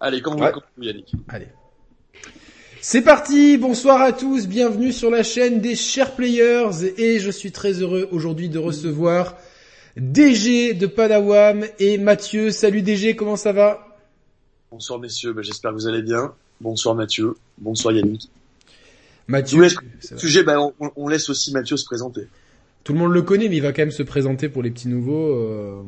Allez, quand vous, Ouais. Yannick. Allez. C'est parti, bonsoir à tous, bienvenue sur la chaîne des Chers Players et je suis très heureux aujourd'hui de recevoir DG de Padawam et Mathieu. Salut DG, comment ça va? Bonsoir messieurs, bah, j'espère que vous allez bien. Bonsoir Mathieu. Bonsoir Yannick. Mathieu. Sujet, on, on laisse aussi Mathieu se présenter. Tout le monde le connaît mais il va quand même se présenter pour les petits nouveaux. euh,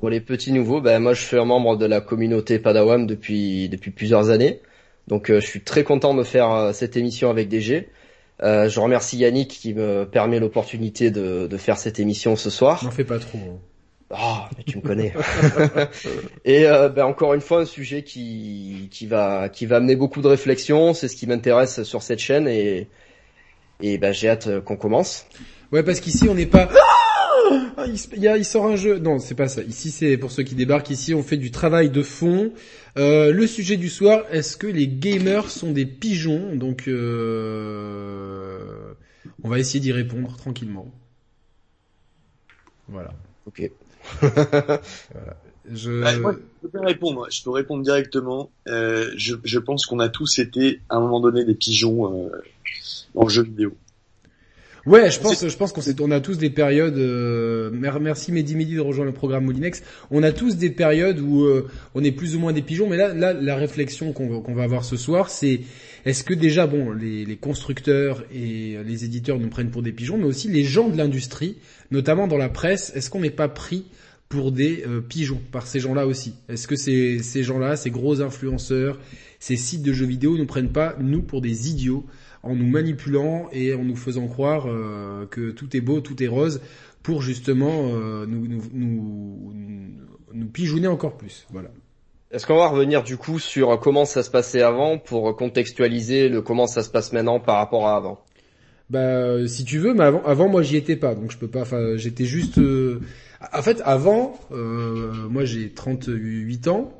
Pour les petits nouveaux, ben moi je suis un membre de la communauté Padawam depuis depuis plusieurs années. Donc euh, je suis très content de faire euh, cette émission avec DG. Je remercie Yannick qui me permet l'opportunité de, de faire cette émission ce soir. N'en fais pas trop. hein. Ah, mais tu me connais. Et euh, ben, encore une fois un sujet qui qui va qui va amener beaucoup de réflexion. C'est ce qui m'intéresse sur cette chaîne et et ben j'ai hâte qu'on commence. Ouais, parce qu'ici on n'est pas. Ah il, se- il y a- il sort un jeu. Non, c'est pas ça. Ici, c'est pour ceux qui débarquent. Ici, on fait du travail de fond. Euh, le sujet du soir est-ce que les gamers sont des pigeons Donc, euh, on va essayer d'y répondre tranquillement. Voilà. Ok. Je. Bah, moi, je peux répondre. Je peux répondre directement. Euh, je, je pense qu'on a tous été à un moment donné des pigeons euh, dans le jeu vidéo. Ouais, je pense, je pense qu'on s'est, on a tous des périodes. euh, mer- merci Mehdi Mehdi de rejoindre le programme Molinex. On a tous des périodes où euh, on est plus ou moins des pigeons. Mais là, là, la réflexion qu'on va, avoir ce soir, c'est est-ce que déjà, bon, les, les constructeurs et les éditeurs nous prennent pour des pigeons, mais aussi les gens de l'industrie, notamment dans la presse, est-ce qu'on n'est pas pris pour des euh, pigeons par ces gens-là aussi? Est-ce que ces, ces gens-là, ces gros influenceurs, ces sites de jeux vidéo nous prennent pas nous pour des idiots? En nous manipulant et en nous faisant croire euh, que tout est beau, tout est rose, pour justement euh, nous, nous, nous, nous pigeonner encore plus. Voilà. Est-ce qu'on va revenir du coup sur comment ça se passait avant pour contextualiser le comment ça se passe maintenant par rapport à avant? Bah, si tu veux, mais avant, avant moi j'y étais pas, donc je peux pas. Enfin, j'étais juste. euh, En fait, avant, moi j'ai 38 ans.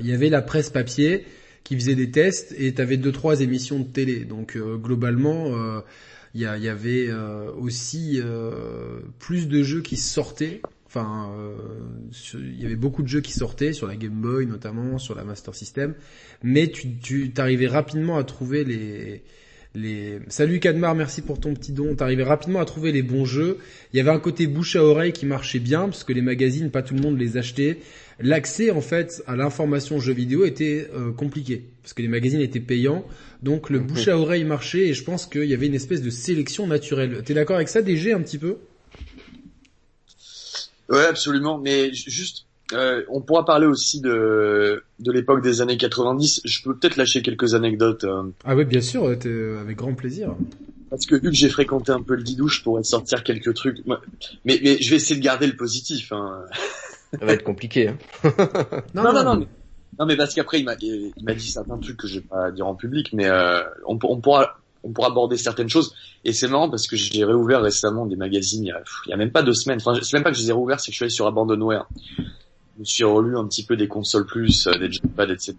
Il y avait la presse papier qui faisait des tests et t'avais deux trois émissions de télé. Donc euh, globalement, euh, il il y avait euh, aussi euh, plus de jeux qui sortaient. Enfin, euh, il y avait beaucoup de jeux qui sortaient sur la Game Boy notamment, sur la Master System, mais tu, tu t'arrivais rapidement à trouver les les salut Cadmar, merci pour ton petit don. T'arrivais rapidement à trouver les bons jeux. Il y avait un côté bouche à oreille qui marchait bien parce que les magazines, pas tout le monde les achetait. L'accès en fait à l'information jeux vidéo était euh, compliqué parce que les magazines étaient payants. Donc le bouche à oreille marchait et je pense qu'il y avait une espèce de sélection naturelle. T'es d'accord avec ça, DG, un petit peu? Ouais, absolument. Mais ju- juste, euh, on pourra parler aussi de de l'époque des années 90. Je peux peut-être lâcher quelques anecdotes. euh, Ah oui, bien sûr, euh, t'es- euh, avec grand plaisir. Parce que vu que j'ai fréquenté un peu le didou, je pourrais sortir quelques trucs. Mais, mais je vais essayer de garder le positif. Hein. Ça va être compliqué. Hein. Non, non, non. mais, non, mais parce qu'après, il m'a, il m'a dit certains trucs que je vais pas dire en public, mais euh, on, on pourra, on pourra aborder certaines choses. Et c'est marrant parce que j'ai réouvert récemment des magazines il y a, pff, il y a même pas deux semaines. Enfin, c'est même pas que je les ai réouverts, c'est que je suis allé sur Abandonware. Je me suis relu un petit peu des consoles plus, euh, des Joypad, etc.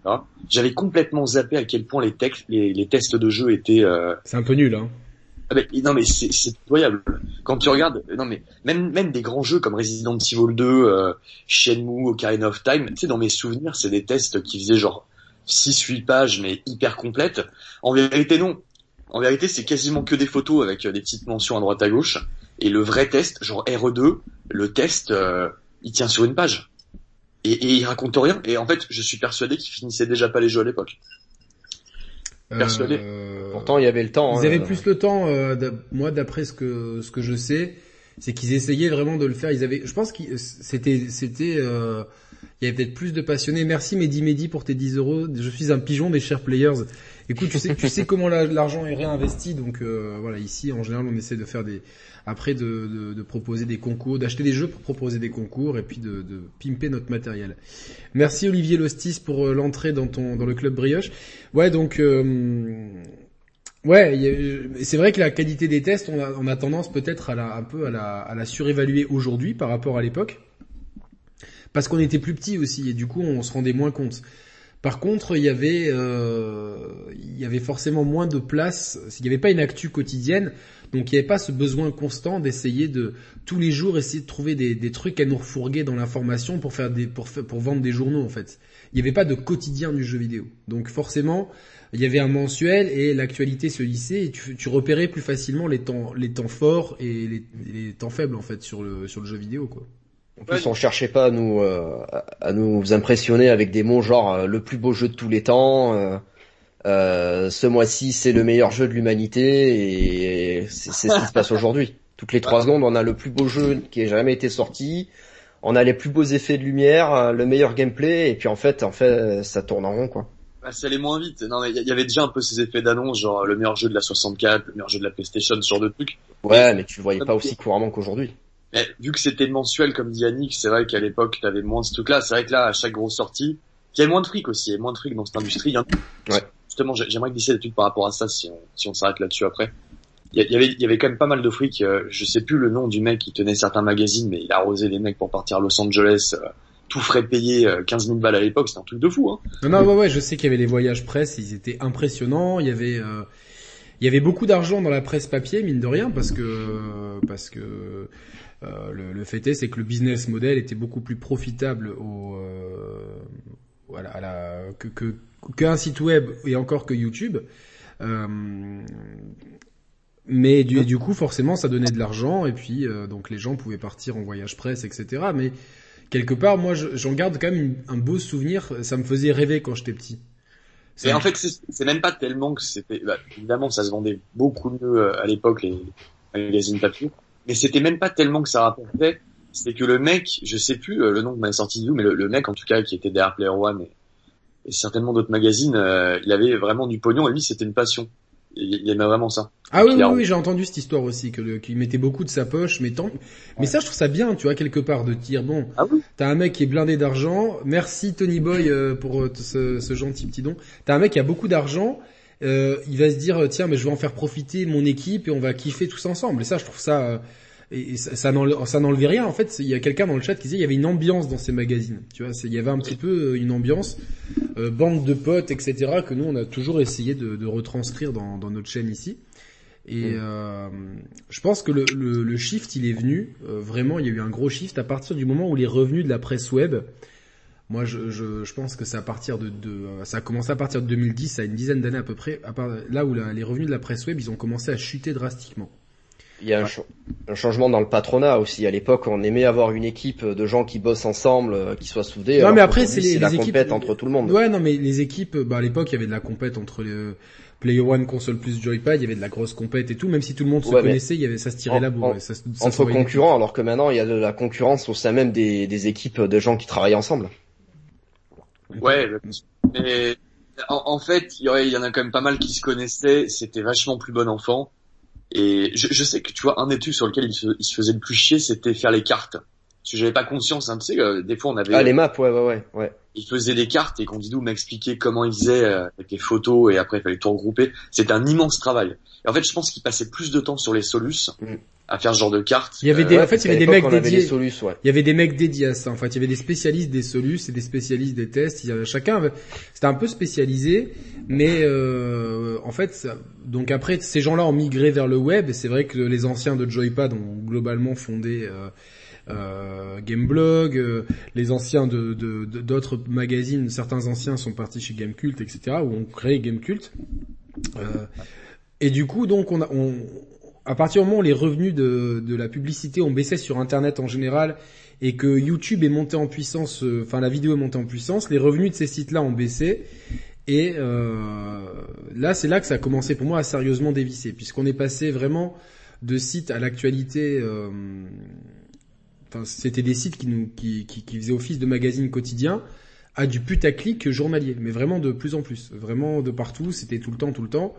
J'avais complètement zappé à quel point les, textes, les, les tests de jeu étaient euh, C'est un peu nul, hein. Ah ben, non mais c'est pitoyable. Quand tu regardes, non mais même même des grands jeux comme Resident Evil 2, euh, Shenmue, Ocarina of Time, tu sais dans mes souvenirs, c'est des tests qui faisaient genre 6 8 pages mais hyper complètes. En vérité non. En vérité, c'est quasiment que des photos avec euh, des petites mentions à droite à gauche et le vrai test, genre RE2, le test euh, il tient sur une page. Et, et il raconte rien et en fait, je suis persuadé qu'il finissait déjà pas les jeux à l'époque. Persuadé. Euh, Pourtant il y avait le temps. Ils hein. avaient plus le temps, euh, moi d'après ce que ce que je sais, c'est qu'ils essayaient vraiment de le faire. Ils avaient, je pense que c'était c'était, euh, il y avait peut-être plus de passionnés. Merci Mehdi Mehdi pour tes 10 euros. Je suis un pigeon des chers players. Écoute, tu sais tu sais comment la- l'argent est réinvesti, donc euh, voilà ici en général on essaie de faire des après de, de, de proposer des concours, d'acheter des jeux pour proposer des concours et puis de, de pimper notre matériel. Merci Olivier Lostis pour euh, l'entrée dans ton dans le club brioche. Ouais donc euh, Ouais, c'est vrai que la qualité des tests, on a, on a tendance peut-être à la, un peu à la, à la surévaluer aujourd'hui par rapport à l'époque, parce qu'on était plus petit aussi et du coup on se rendait moins compte. Par contre, il y avait, euh, il y avait forcément moins de place. Il n'y avait pas une actu quotidienne, donc il n'y avait pas ce besoin constant d'essayer de tous les jours essayer de trouver des, trucs à nous refourguer dans l'information pour faire des, pour, vendre des journaux en fait. il n'y avait pas de quotidien du jeu vidéo. Donc forcément, il y avait un mensuel et l'actualité se lissait et tu, repérais plus facilement les temps, forts et les, les, temps faibles en fait sur le sur le jeu vidéo quoi. En plus, on cherchait pas à nous euh, à nous impressionner avec des mots genre euh, le plus beau jeu de tous les temps. Euh, euh ce mois-ci, c'est le meilleur jeu de l'humanité et c'est ce qui se passe aujourd'hui. Toutes les trois secondes, on a le plus beau jeu qui ait jamais été sorti. On a les plus beaux effets de lumière, le meilleur gameplay et puis en fait, en fait, ça tourne en rond quoi. Bah, ça allait moins vite. Non, il y avait déjà un peu ces effets d'annonce, genre le meilleur jeu de la 64, le meilleur jeu de la PlayStation, ce genre de trucs. Ouais, mais, tu le voyais pas aussi couramment qu'aujourd'hui. Mais vu que c'était mensuel, comme dit Yannick, c'est vrai qu'à l'époque, t'avais moins ce truc-là. C'est vrai que là, à chaque grosse sortie, il y avait moins de fric aussi, il y avait moins de fric dans cette industrie. Hein. Ouais. Justement, j'aimerais glisser des trucs par rapport à ça, si on, si on s'arrête là-dessus après. Il y, avait, il y avait quand même pas mal de fric. Euh, je sais plus le nom du mec qui tenait certains magazines, mais il a arrosé des mecs pour partir à Los Angeles. Euh, tout frais payé 15 euh, 000 balles à l'époque, c'était un truc de fou. Hein. Non, non, ouais, ouais, je sais qu'il y avait les voyages presse, ils étaient impressionnants. Il y avait, euh, il y avait beaucoup d'argent dans la presse papier, mine de rien, parce que, parce que euh, le, le, fait est, c'est que le business model était beaucoup plus profitable au, voilà, à la, que, que qu'un site web et encore que YouTube. mais du, du, coup, forcément, ça donnait de l'argent et puis donc les gens pouvaient partir en voyage presse, etc. Mais quelque part, moi, j'en garde quand même un beau souvenir. Ça me faisait rêver quand j'étais petit. Et en fait, c'est même pas tellement que c'était. Bah, évidemment, ça se vendait beaucoup mieux euh, à l'époque les magazines papier, mais c'était même pas tellement que ça rapportait. C'est que le mec, je sais plus euh, le nom que m'a sorti d'où, mais le, mec en tout cas qui était derrière Player One et, certainement d'autres magazines, euh, il avait vraiment du pognon et lui c'était une passion. Il aimait vraiment ça. Ah oui, oui, oui, j'ai entendu cette histoire aussi, que qu'il mettait beaucoup de sa poche, mais tant, mais ça, je trouve ça bien, tu vois, quelque part, de dire, bon, ah oui. t'as un mec qui est blindé d'argent, merci Tony Boy euh, pour euh, ce, ce, gentil petit don, t'as un mec qui a beaucoup d'argent, euh, il va se dire, tiens, mais je vais en faire profiter mon équipe et on va kiffer tous ensemble, et ça, je trouve ça, et ça, ça n'enlevait rien. En fait il y a quelqu'un dans le chat qui disait il y avait une ambiance dans ces magazines. Tu vois il y avait un petit peu euh, une ambiance euh, bande de potes etc que nous on a toujours essayé de, de retranscrire dans, dans, notre chaîne ici. Et mm. euh, je pense que le, le, le, shift il est venu euh, vraiment il y a eu un gros shift à partir du moment où les revenus de la presse web moi, je, je, je, pense que c'est à partir de, de, ça a commencé à partir de 2010, à une dizaine d'années à peu près, à part, là où les revenus de la presse web, ils ont commencé à chuter drastiquement. Il y a un, changement dans le patronat aussi. À l'époque, on aimait avoir une équipe de gens qui bossent ensemble, euh, qui soient soudés. Non, mais après, c'est les, la équipes entre tout le monde. Ouais, non, mais les équipes, bah, à l'époque, il y avait de la compète entre les Player One, console plus Joypad, il y avait de la grosse compète et tout. Même si tout le monde se connaissait, il y avait ça se tirait la bourre. Ça, entre concurrents, alors que maintenant, il y a de la concurrence au sein même des, des équipes de gens qui travaillent ensemble. Ouais, mais en, fait, il y, en a quand même pas mal qui se connaissaient. C'était vachement plus bon enfant. Et je, sais que tu vois un des trucs sur lequel se, il se faisait le plus chier, c'était faire les cartes. Parce que j'avais pas conscience, hein, tu sais, euh, des fois on avait. Ah les maps, ouais, ouais, ouais, ouais. Il faisait des cartes et d'où m'expliquer comment il faisait euh, avec les photos et après il fallait tout regrouper. C'était un immense travail. Et en fait, je pense qu'il passait plus de temps sur les solus mm. à faire ce genre de cartes. Il y avait des, euh, en fait, il y avait des mecs dédiés. Solus, ouais. Il y avait des mecs dédiés à ça. En fait, il y avait des spécialistes des solus et des spécialistes des tests. Il y avait, chacun, c'était un peu spécialisé, mais euh, en fait, ça, donc après, ces gens-là ont migré vers le web. Et c'est vrai que les anciens de Joypad ont globalement fondé. Euh, Gameblog, euh, les anciens de d'autres magazines, certains anciens sont partis chez Gamecult, etc. où on crée Gamecult. Euh, et du coup, donc, on, a, on à partir du moment où les revenus de, de la publicité ont baissé sur Internet en général et que YouTube est monté en puissance, euh, enfin la vidéo est montée en puissance, les revenus de ces sites-là ont baissé. Et euh, là, c'est là que ça a commencé pour moi à sérieusement dévisser, puisqu'on est passé vraiment de sites à l'actualité. Euh, enfin, c'était des sites qui, nous, qui, qui, qui faisaient office de magazine quotidien à du putaclic journalier, mais vraiment de plus en plus, vraiment de partout, c'était tout le temps, tout le temps.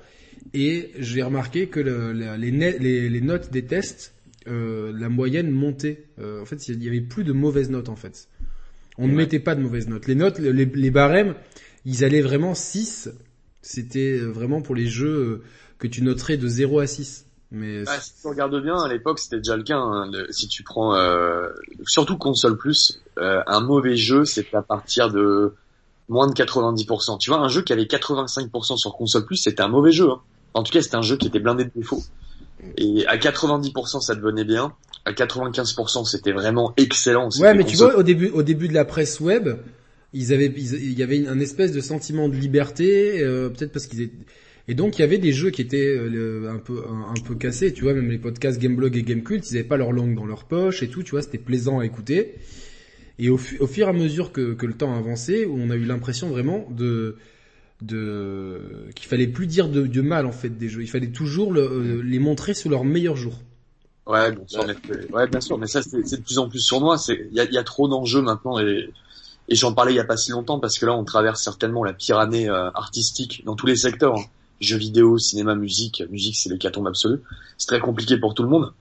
Et j'ai remarqué que le, les, les, les, notes des tests, euh, la moyenne montait. Euh, en fait, il y avait plus de mauvaises notes en fait. On ne mettait pas de mauvaises notes. Les notes, les, les barèmes, ils allaient vraiment 6. C'était vraiment pour les jeux euh, que tu noterais de 0 à 6. Mais bah, si tu regardes bien, à l'époque, c'était déjà le cas. Hein, si tu prends, euh, surtout console plus, euh, un mauvais jeu, c'est à partir de moins de 90%. Tu vois, un jeu qui avait 85% sur console plus, c'était un mauvais jeu. Hein. En tout cas, c'était un jeu qui était blindé de défauts. Et à 90%, ça devenait bien. À 95%, c'était vraiment excellent. Ouais, mais tu vois, au début, au début de la presse web, ils avaient, il y avait un espèce de sentiment de liberté, euh, peut-être parce qu'ils étaient, et donc il y avait des jeux qui étaient euh, un peu un, peu cassés, tu vois, même les podcasts Gameblog et Gamecult, ils avaient pas leur langue dans leur poche et tout, tu vois, c'était plaisant à écouter. Et au, au, fur et à mesure que, que le temps avançait, on a eu l'impression vraiment de de qu'il fallait plus dire de, de, mal en fait des jeux, il fallait toujours le, euh, les montrer sous leur meilleur jour. Ouais, bien sûr, mais, ouais, bien sûr, mais ça c'est de plus en plus sur moi. C'est il y a, y a, trop d'enjeux maintenant et et j'en parlais il y a pas si longtemps parce que là on traverse certainement la pire année euh, artistique dans tous les secteurs. Hein. Jeux vidéo, cinéma, musique, musique c'est l'hécatombe absolue. C'est très compliqué pour tout le monde.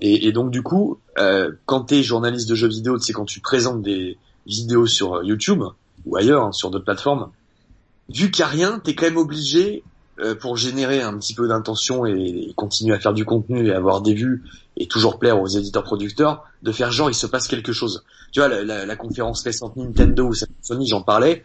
Et, donc du coup, euh, quand t'es journaliste de jeux vidéo, c'est quand tu présentes des vidéos sur euh, YouTube ou ailleurs, hein, sur d'autres plateformes, vu qu'il n'y a rien, t'es quand même obligé euh, pour générer un petit peu d'intention et, continuer à faire du contenu et avoir des vues et toujours plaire aux éditeurs producteurs, de faire genre il se passe quelque chose. Tu vois, la, la conférence récente Nintendo ou Sony, j'en parlais,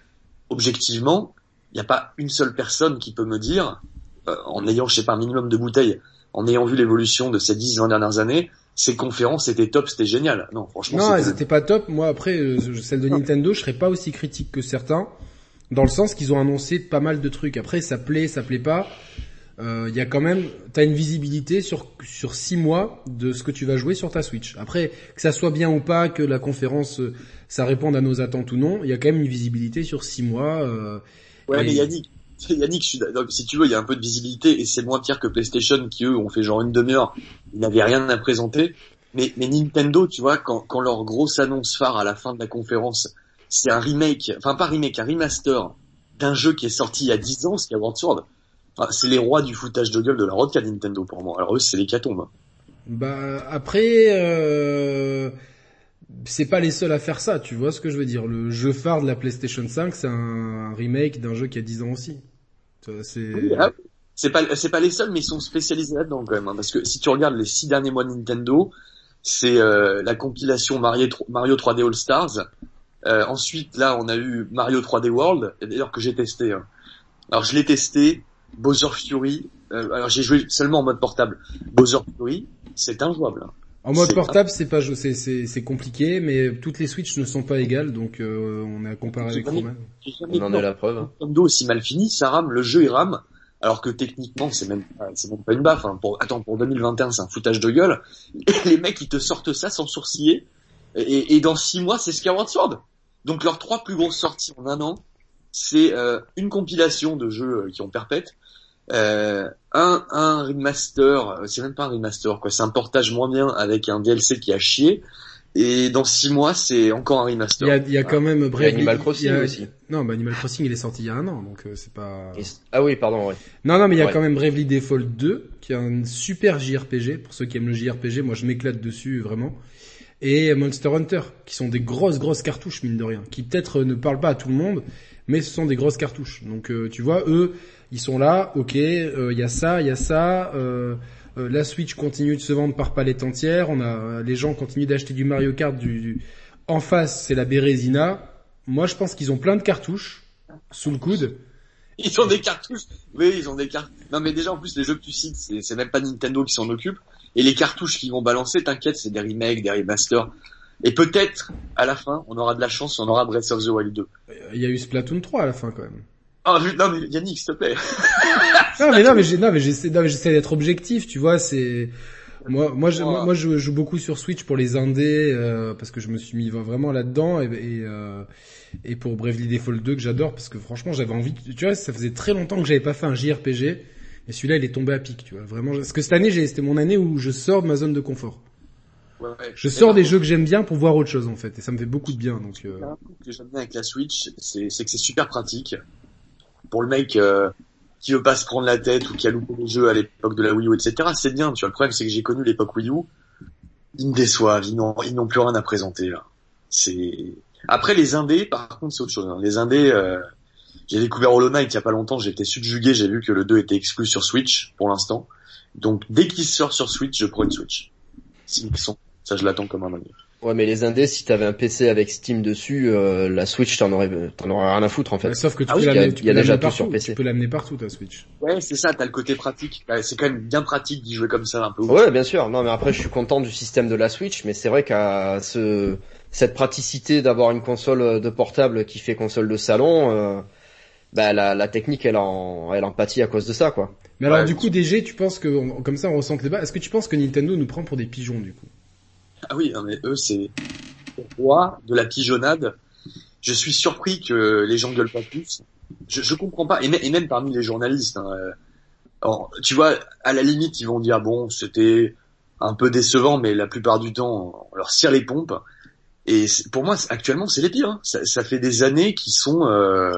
objectivement, il n'y a pas une seule personne qui peut me dire, euh, en ayant, je sais pas, un minimum de bouteilles, en ayant vu l'évolution de ces 10, 20 dernières années, ces conférences étaient top, c'était génial. Non, franchement. Non, elles étaient pas top. Moi, après, euh, celle de Nintendo, je serais pas aussi critique que certains, dans le sens qu'ils ont annoncé pas mal de trucs. Après, ça plaît, ça plaît pas. Il euh, y a quand même, t'as une visibilité sur sur six mois de ce que tu vas jouer sur ta Switch. Après, que ça soit bien ou pas, que la conférence euh, ça réponde à nos attentes ou non, il y a quand même une visibilité sur six mois. Euh, ouais, et... mais Yannick, Yannick, je suis, donc, si tu veux, il y a un peu de visibilité et c'est moins pire que PlayStation qui eux ont fait genre une demi-heure, ils n'avaient rien à présenter. Mais, mais Nintendo, tu vois, quand, quand leur grosse annonce phare à la fin de la conférence, c'est un remake, enfin pas remake, un remaster d'un jeu qui est sorti il y a 10 ans, Skyward Sword. Enfin, c'est les rois du foutage de gueule de la road Nintendo pour moi. Alors eux, c'est les catombes. Bah après, euh... c'est pas les seuls à faire ça. Tu vois ce que je veux dire Le jeu phare de la PlayStation 5, c'est un remake d'un jeu qui a 10 ans aussi. Ah, c'est pas les seuls, mais ils sont spécialisés là-dedans quand même. Hein, parce que si tu regardes les six derniers mois de Nintendo, c'est euh, la compilation Mario, Mario 3D All Stars. Euh, ensuite, là, on a eu Mario 3D World, d'ailleurs que j'ai testé. Hein. Alors je l'ai testé, Bowser Fury. Euh, alors j'ai joué seulement en mode portable. Bowser Fury, c'est injouable. En mode portable, c'est pas c'est c'est c'est compliqué, mais toutes les Switch ne sont pas égales, donc euh, on a comparé avec Roman. On en est la preuve. Hein. Nintendo aussi mal fini, ça rame, le jeu il rame, alors que techniquement c'est même c'est même pas une baffe. Hein. Pour attends pour 2021 c'est un foutage de gueule. Et les mecs ils te sortent ça sans sourciller, et, et dans six mois c'est Skyward Sword. Donc leurs trois plus grosses sorties en un an, c'est euh, une compilation de jeux qui ont perpète, euh, un, un remaster, c'est même pas un remaster quoi, c'est un portage moins bien avec un DLC qui a chié. Et dans six mois, c'est encore un remaster. Il y a, il y a quand même Bravely... Animal Crossing a... aussi. Non, bah Animal Crossing, il est sorti il y a un an, donc euh, c'est pas. Ah oui, pardon. Ouais. Non, non, mais il y a ouais. quand même Bravely Default 2, qui est un super JRPG. Pour ceux qui aiment le JRPG, moi je m'éclate dessus vraiment. Et Monster Hunter, qui sont des grosses grosses cartouches mine de rien, qui peut-être ne parlent pas à tout le monde, mais ce sont des grosses cartouches. Donc euh, tu vois, eux, ils sont là, ok, il euh, y a ça, il y a ça. Euh, euh, la Switch continue de se vendre par palette entière. On a les gens continuent d'acheter du Mario Kart. Du, du... En face, c'est la Bérésina. Moi, je pense qu'ils ont plein de cartouches sous le coude. Ils ont des cartouches. Oui, ils ont des cartouches. Non, mais déjà en plus les jeux que tu cites, c'est même pas Nintendo qui s'en occupe. Et les cartouches qu'ils vont balancer, t'inquiète, c'est des remakes, des remasters. Et peut-être, à la fin, on aura de la chance, on aura Breath of the Wild 2. Il y a eu Splatoon 3 à la fin quand même. Oh, non mais Yannick, s'il te plaît. non mais non mais j'ai, non mais j'essaie, non, mais j'essaie d'être objectif, tu vois, c'est moi moi je, moi, moi, je joue beaucoup sur Switch pour les indés euh, parce que je me suis mis vraiment là-dedans et et, euh, et pour Bravely Default 2 que j'adore parce que franchement j'avais envie, tu vois, ça faisait très longtemps que j'avais pas fait un JRPG et celui-là il est tombé à pic, tu vois, vraiment parce que cette année j'ai c'était mon année où je sors de ma zone de confort. Ouais, ouais. Je sors des jeux que j'aime bien pour voir autre chose en fait et ça me fait beaucoup de bien donc. Euh... Ce que j'aime bien avec la Switch, c'est que c'est super pratique pour le mec euh, qui veut pas se prendre la tête ou qui a loupé les jeux à l'époque de la Wii U, etc. C'est bien. Tu vois, le problème c'est que j'ai connu l'époque Wii U. Ils me déçoivent. Ils n'ont, plus rien à présenter là. C'est après les indés. Par contre, c'est autre chose. Hein. Les indés. Euh... J'ai découvert Hollow Knight il y a pas longtemps. Été subjugué. J'ai vu que le 2 était exclu sur Switch pour l'instant. Donc dès qu'il sort sur Switch, je prends une Switch. Sont, ça je l'attends comme un manière. Ouais, mais les indés, si t'avais un PC avec Steam dessus, euh, la Switch, t'en aurais, t'en aurais rien à foutre en fait. Ouais, sauf que tu ah peux oui, l'amener, tu peux l'amener partout. Sur PC. Tu peux l'amener partout ta Switch. Ouais, c'est ça. T'as le côté pratique. C'est quand même bien pratique d'y jouer comme ça un peu. Ouais, bien sûr. Non, mais après, je suis content du système de la Switch, mais c'est vrai qu'à ce cette praticité d'avoir une console de portable qui fait console de salon, euh, bah la, la technique elle en elle en pâtit à cause de ça quoi. Mais alors Ouais. du coup, DG, tu penses que comme ça on ressent les bas Est-ce que tu penses que Nintendo nous prend pour des pigeons du coup? Ah oui, mais eux, c'est le roi de la pigeonnade. Je suis surpris que les gens gueulent pas plus. Je, je comprends pas, et, même- et même parmi les journalistes. hein, euh, alors, tu vois, à la limite, ils vont dire bon, c'était un peu décevant, mais la plupart du temps, on leur cire les pompes. Et pour moi, actuellement, c'est les pires. hein. Ça, ça fait des années qu'ils sont euh,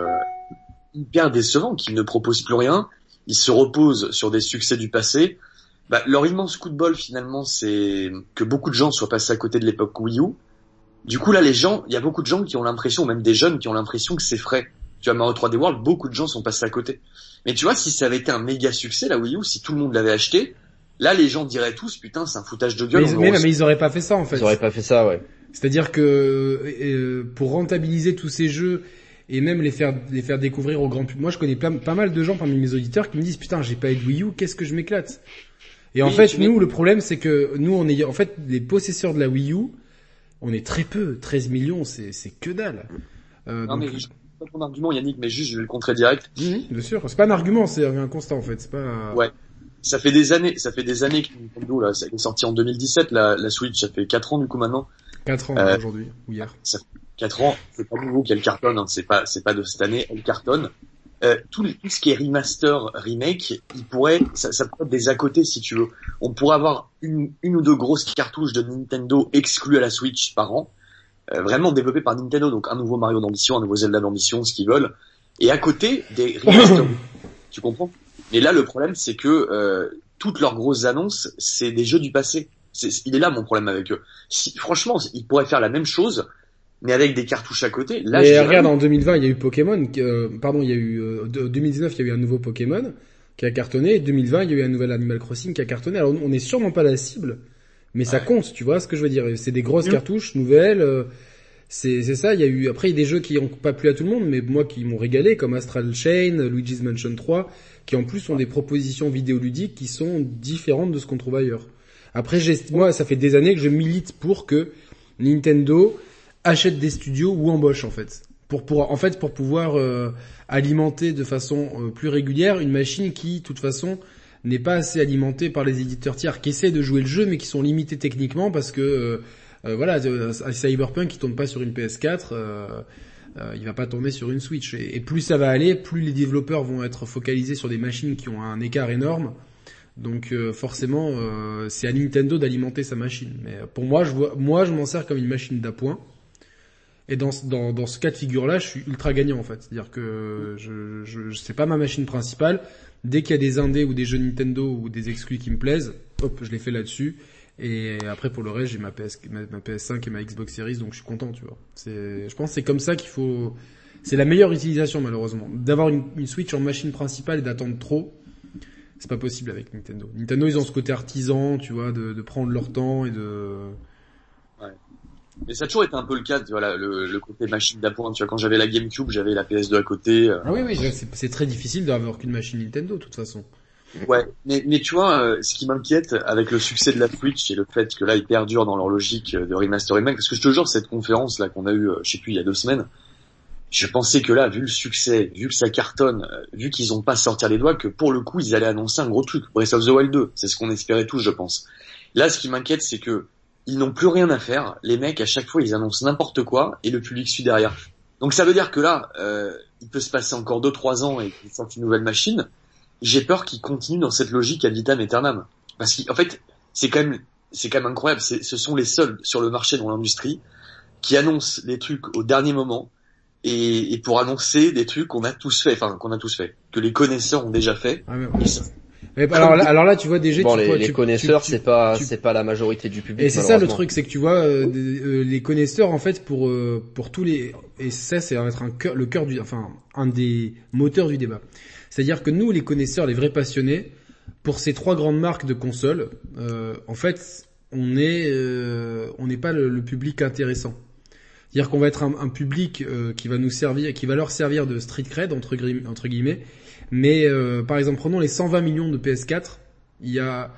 hyper décevants, qu'ils ne proposent plus rien. Ils se reposent sur des succès du passé. Bah, leur immense coup de bol finalement, c'est que beaucoup de gens soient passés à côté de l'époque Wii U. Du coup là, les gens, il y a beaucoup de gens qui ont l'impression, même des jeunes qui ont l'impression que c'est frais. Tu vois, Mario 3D World, beaucoup de gens sont passés à côté. Mais tu vois, si ça avait été un méga succès la Wii U, si tout le monde l'avait acheté, là les gens diraient tous, putain, c'est un foutage de gueule. mais, mais, ils auraient pas fait ça en fait. Ils auraient pas fait ça ouais. C'est-à-dire que euh, pour rentabiliser tous ces jeux et même les faire les faire découvrir au grand public. Moi, je connais plein- pas mal de gens parmi mes auditeurs qui me disent putain, j'ai pas eu de Wii U, qu'est-ce que je m'éclate? Et en fait, nous, le problème, c'est que nous, on est en fait les possesseurs de la Wii U, on est très peu. 13 millions, c'est c'est que dalle. Euh, Non donc- mais je pas ton argument Yannick, mais juste je vais le contrer direct. Mhm, bien sûr, c'est pas un argument, c'est un constat en fait. C'est pas. Ouais. Ça fait des années, ça fait des années que Nintendo là, ça est sorti en 2017 la, la Switch, ça fait 4 ans du coup maintenant. 4 ans Euh, aujourd'hui ou hier. 4 ans, c'est pas nouveau qu'elle cartonne, hein, c'est pas c'est pas de cette année, elle cartonne. Euh, tout, le- tout ce qui est remaster, remake, il pourrait, ça, ça pourrait être des à côté si tu veux. On pourrait avoir une, une ou deux grosses cartouches de Nintendo exclues à la Switch par an, euh, vraiment développées par Nintendo, donc un nouveau Mario d'ambition, un nouveau Zelda d'ambition, ce qu'ils veulent, et à côté des remasters. tu comprends? Mais là, le problème, c'est que euh, toutes leurs grosses annonces, c'est des jeux du passé. Il est là mon problème avec eux. Si, franchement, ils pourraient faire la même chose, mais avec des cartouches à côté. Là, je Mais regarde, en 2020, il y a eu Pokémon, euh, pardon, il y a eu, euh, de- 2019, il y a eu un nouveau Pokémon qui a cartonné, et 2020, il y a eu un nouvel Animal Crossing qui a cartonné. Alors, on n'est sûrement pas la cible, mais ça compte, tu vois ce que je veux dire. C'est des grosses cartouches, nouvelles, euh, c'est, c'est ça, il y a eu, après, il y a des jeux qui ont pas plu à tout le monde, mais moi qui m'ont régalé, comme Astral Chain, Luigi's Mansion 3, qui en plus ont des propositions vidéoludiques qui sont différentes de ce qu'on trouve ailleurs. Après, j'ai, moi, ça fait des années que je milite pour que Nintendo achète des studios ou embauche en fait. Pour, pour en fait pour pouvoir euh, alimenter de façon euh, plus régulière une machine qui, de toute façon, n'est pas assez alimentée par les éditeurs tiers qui essaient de jouer le jeu mais qui sont limités techniquement parce que euh, euh, voilà, Cyberpunk qui tourne pas sur une PS4, euh, euh, il va pas tourner sur une Switch. Et, plus ça va aller, plus les développeurs vont être focalisés sur des machines qui ont un écart énorme. Donc forcément, euh, c'est à Nintendo d'alimenter sa machine. Mais pour moi, je vois, moi, je m'en sers comme une machine d'appoint. Et dans, dans, dans ce cas de figure-là, je suis ultra gagnant en fait. C'est-à-dire que je, je, c'est pas ma machine principale. Dès qu'il y a des indés ou des jeux Nintendo ou des exclus qui me plaisent, hop, je les fais là-dessus. Et après pour le reste, j'ai ma PS, ma, ma PS5 et ma Xbox Series, donc je suis content, tu vois. Je pense que c'est comme ça qu'il faut. C'est la meilleure utilisation malheureusement. D'avoir une, une Switch en machine principale et d'attendre trop, c'est pas possible avec Nintendo. Nintendo, ils ont ce côté artisan, tu vois, de, de prendre leur temps et de. Mais ça a toujours été un peu le cas, tu vois, la- le, le côté machine d'appoint. Tu vois, quand j'avais la GameCube, j'avais la PS2 à côté. euh, Ah oui, oui, c'est, très difficile d'avoir qu'une machine Nintendo, de toute façon. Ouais, mais, mais tu vois, euh, ce qui m'inquiète avec le succès de la Switch et le fait que là ils perdurent dans leur logique euh, de remaster remake, parce que je te jure cette conférence là qu'on a eue, euh, je sais plus, il y a deux semaines, je pensais que là, vu le succès, vu que ça cartonne, vu qu'ils ont pas sorti les doigts, que pour le coup ils allaient annoncer un gros truc, Breath of the Wild 2, c'est ce qu'on espérait tous, je pense. Là, ce qui m'inquiète, c'est que ils n'ont plus rien à faire. Les mecs, à chaque fois, ils annoncent n'importe quoi et le public suit derrière. Donc ça veut dire que là, euh, il peut se passer encore deux trois ans et qu'ils sortent une nouvelle machine j'ai peur qu'ils continuent dans cette logique ad vitam aeternam. Parce qu'en fait, c'est quand même, c'est quand même incroyable. Ce sont les seuls sur le marché dans l'industrie qui annoncent des trucs au dernier moment et, pour annoncer des trucs qu'on a tous fait, enfin qu'on a tous fait, que les connaisseurs ont déjà fait. Ah, mais alors, là, alors là, tu vois déjà. Bon, tu les, peux- les tu- connaisseurs, c'est pas, c'est pas la majorité du public. Et c'est ça le truc, c'est que tu vois euh, euh, les connaisseurs en fait pour euh, pour tous les et ça c'est être un cœur, le cœur du enfin un des moteurs du débat. C'est-à-dire que nous les connaisseurs, les vrais passionnés, pour ces trois grandes marques de consoles, euh, en fait on est euh, on n'est pas le, le public intéressant. C'est-à-dire qu'on va être un, un public euh, qui va nous servir, qui va leur servir de street cred entre guillemets. Mais euh, par exemple, prenons les 120 millions de PS4. Il y a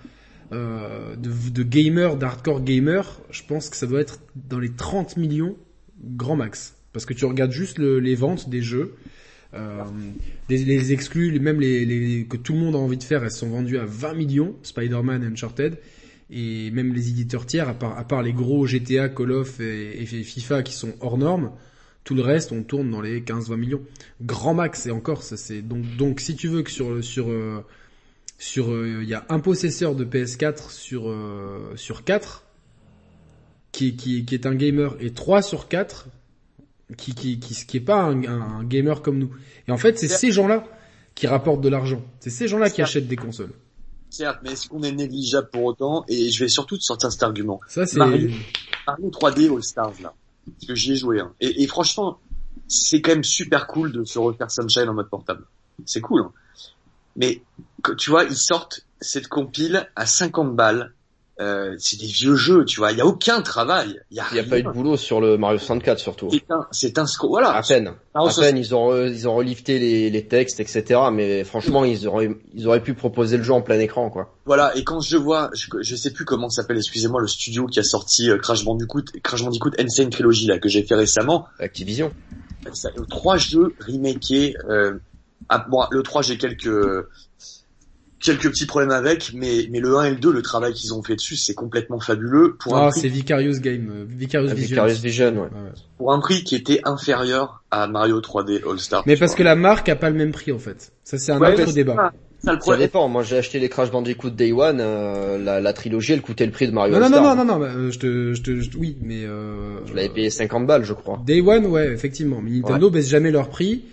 euh, de, de gamers, d'hardcore gamers, je pense que ça doit être dans les 30 millions grand max. Parce que tu regardes juste le, les ventes des jeux, euh, les, exclus, même les, que tout le monde a envie de faire, elles sont vendues à 20 millions, Spider-Man, Uncharted, et même les éditeurs tiers, à part, à part les gros GTA, Call of et, et FIFA qui sont hors normes, tout le reste, on tourne dans les 15-20 millions. Grand max, et encore, ça c'est donc donc si tu veux que sur sur euh, sur euh, il y a un possesseur de PS4 sur euh, sur 4 qui, qui qui est un gamer et 3 sur 4 qui qui qui qui est pas un, un gamer comme nous. Et en fait, c'est ces gens-là qui rapportent de l'argent. C'est ces gens-là qui achètent des consoles. Certes, mais est-ce qu'on est négligeable pour autant? Et je vais surtout te sortir cet argument. Ça c'est Mario, Mario 3D All Stars là, que j'y ai joué. Hein. Et, franchement, c'est quand même super cool de se refaire Sunshine en mode portable. C'est cool. Hein. Mais tu vois, ils sortent cette compile à 50 balles. Euh, c'est des vieux jeux, tu vois. Il y a aucun travail. Il y a, pas eu de boulot sur le Mario 64 surtout. C'est un, c'est un Voilà. À peine. Mario À peine, ils ont, re- ils ont relifté les, les textes, etc. Mais franchement, ils auraient, ils auraient pu proposer le jeu en plein écran, quoi. Voilà, et quand je vois, je, je sais plus comment s'appelle, excusez-moi, le studio qui a sorti euh, Crash Bandicoot, Crash Bandicoot Insane Trilogy là que j'ai fait récemment, Activision. ça, euh, trois jeux remakés. Euh, ah, bon, le 3 j'ai quelques quelques petits problèmes avec, mais mais le 1 et le 2, le travail qu'ils ont fait dessus, c'est complètement fabuleux pour un Ah, prix, c'est Vicarious Game, euh, Vicarious Avec Vision. Vicarious Vision, ouais. Pour un prix qui était inférieur à Mario 3D All Star. Mais parce que la marque a pas le même prix en fait. Ça c'est un Ouais, autre débat. Ça, ça, le Ça problème. dépend. Moi, j'ai acheté les Crash Bandicoot Day One. euh, la, la trilogie, elle coûtait le prix de Mario Non non All non Star. non non non, euh, je te je te je- oui, mais euh, Je l'avais payé 50 balles, je crois. Day One, ouais, effectivement. Mais Nintendo baisse jamais leur prix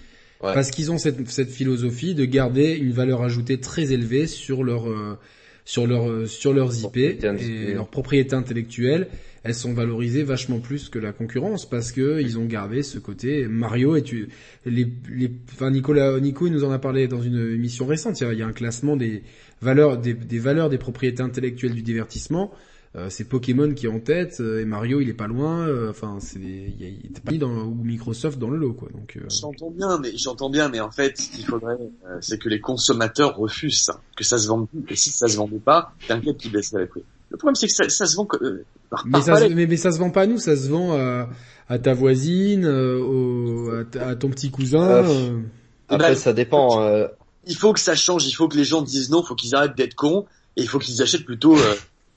Ouais. parce qu'ils ont cette, cette philosophie de garder une valeur ajoutée très élevée sur leur euh, sur leur euh, sur leurs IP et leurs propriétés intellectuelles. Elles sont valorisées vachement plus que la concurrence parce que ils ont gardé ce côté Mario et tu les les enfin Nicolas Nico il nous en a parlé dans une émission récente. Il y a, il y a un classement des valeurs des, des valeurs des propriétés intellectuelles du divertissement. Euh, c'est Pokémon qui est en tête euh, et Mario il est pas loin. euh, Enfin c'est il était pas mis dans ou Microsoft dans le lot quoi. Donc euh, J'entends bien, mais j'entends bien, mais en fait, ce qu'il faudrait, euh, c'est que les consommateurs refusent ça, que ça se vende plus. Et si ça se vendait pas, t'inquiète qu'ils baisseraient les prix. Le problème, c'est que ça, ça se vend euh, par, mais par ça mais, mais ça se vend pas à nous, ça se vend à, à ta voisine, euh, au, à, ton petit cousin. Euh, euh. Après, ben, ça dépend. euh, Il faut que ça change, il faut que les gens disent non, il faut qu'ils arrêtent d'être cons, et il faut qu'ils achètent plutôt euh,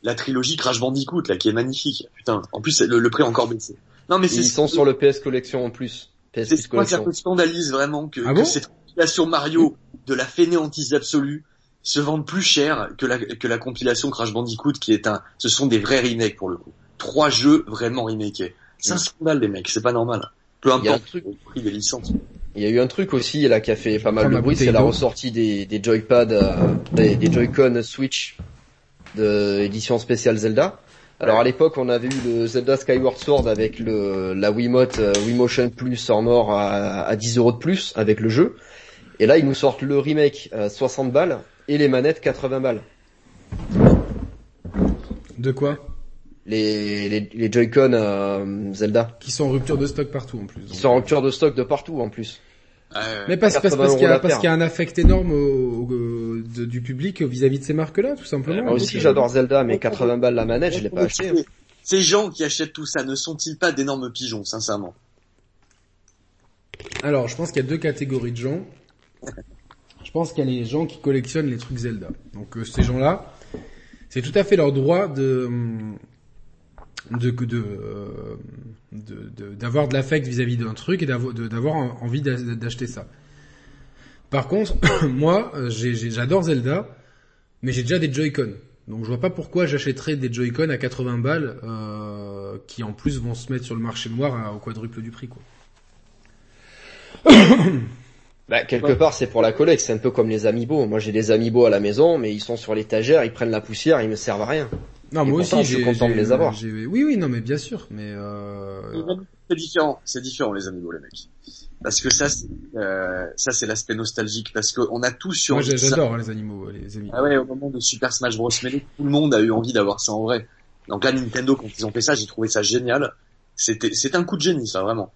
la trilogie Crash Bandicoot, là, qui est magnifique. Putain, en plus, le, le prix a encore baissé. Non, mais c'est ils sont sur le PS Collection en plus. PS C'est point ça me scandalise vraiment que, Ah que bon cette compilation Mario de la fainéantise absolue se vende plus cher que la, que la compilation Crash Bandicoot qui est un, ce sont des vrais remakes pour le coup. Trois jeux vraiment remakés. C'est un scandale les mecs, c'est pas normal. Peu Il y a un importe truc- le prix des licences. Il y a eu un truc aussi là qui a fait pas mal de bruit, c'est la ressortie des, des Joypad, euh, des, des Joy-Con Switch de édition spéciale Zelda. Alors à l'époque, on avait eu le Zelda Skyward Sword avec le la Wiimote euh, Wiimotion Plus en or à, à 10 euros de plus avec le jeu. Et là, ils nous sortent le remake à 60 balles et les manettes 80 balles. De quoi? Les les, les Joy-Con euh, Zelda Qui sont en rupture de stock partout en plus. qui sont en rupture de stock de partout en plus. Mais parce, parce, 80 parce qu'il y, a- la parce paire. qu'il y a un affect énorme au, au- de- du public vis-à-vis de ces marques-là, tout simplement. Moi aussi, j'adore Zelda, mais 80 balles la manette, je l'ai pas acheté. Ces gens qui achètent tout ça ne sont-ils pas d'énormes pigeons, sincèrement? Alors, je pense qu'il y a deux catégories de gens. Je pense qu'il y a les gens qui collectionnent les trucs Zelda. Donc euh, ces gens-là, c'est tout à fait leur droit de de de euh, de- de- d'avoir de, l'affect vis-à-vis d'un truc et d'avoir de- d'avoir en- envie d'a- d'acheter ça. Par contre, moi, euh, j'adore Zelda, mais j'ai déjà des Joy-Con. Donc je vois pas pourquoi j'achèterais des Joy-Con à 80 balles euh, qui en plus vont se mettre sur le marché noir à- au quadruple du prix quoi. Bah, quelque part, c'est pour la collecte, c'est un peu comme les amiibo. Moi, j'ai des amiibo à la maison, mais ils sont sur l'étagère, ils prennent la poussière, ils me servent à rien. Non, Et moi pourtant, aussi, je suis content de les avoir. Oui, oui, non, mais bien sûr, mais euh... C'est différent, c'est différent les amis, les mecs. Parce que ça, c'est, euh, ça c'est l'aspect nostalgique, parce qu'on a tous sur moi j'a- j'adore hein, les animaux, les amis. Ah ouais, au moment de Super Smash Bros. Melee, tout le monde a eu envie d'avoir ça en vrai. Donc là, Nintendo, quand ils ont fait ça, j'ai trouvé ça génial. C'était, c'est un coup de génie, ça, vraiment.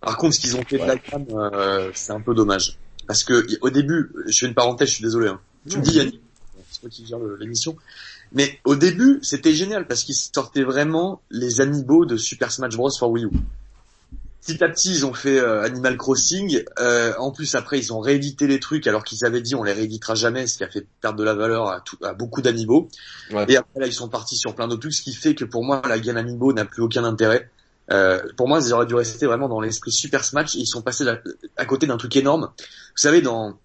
Par contre, ce qu'ils ont fait de la gamme, euh, c'est un peu dommage. Parce que, au début, je fais une parenthèse, je suis désolé, hein. Tu me dis, Yannick, parce toi qui gère l'émission. Mais au début, c'était génial parce qu'ils sortaient vraiment les amiibo de Super Smash Bros for Wii U. Petit à petit, ils ont fait euh, Animal Crossing. Euh, en plus, après, ils ont réédité les trucs alors qu'ils avaient dit on les rééditera jamais, ce qui a fait perdre de la valeur à, tout- à beaucoup d'amiibo. Ouais. Et après, là, ils sont partis sur plein d'autres trucs, ce qui fait que pour moi, la gamme amiibo n'a plus aucun intérêt. Euh, pour moi, ils auraient dû rester vraiment dans l'esprit Super Smash et ils sont passés à côté d'un truc énorme. Vous savez, dans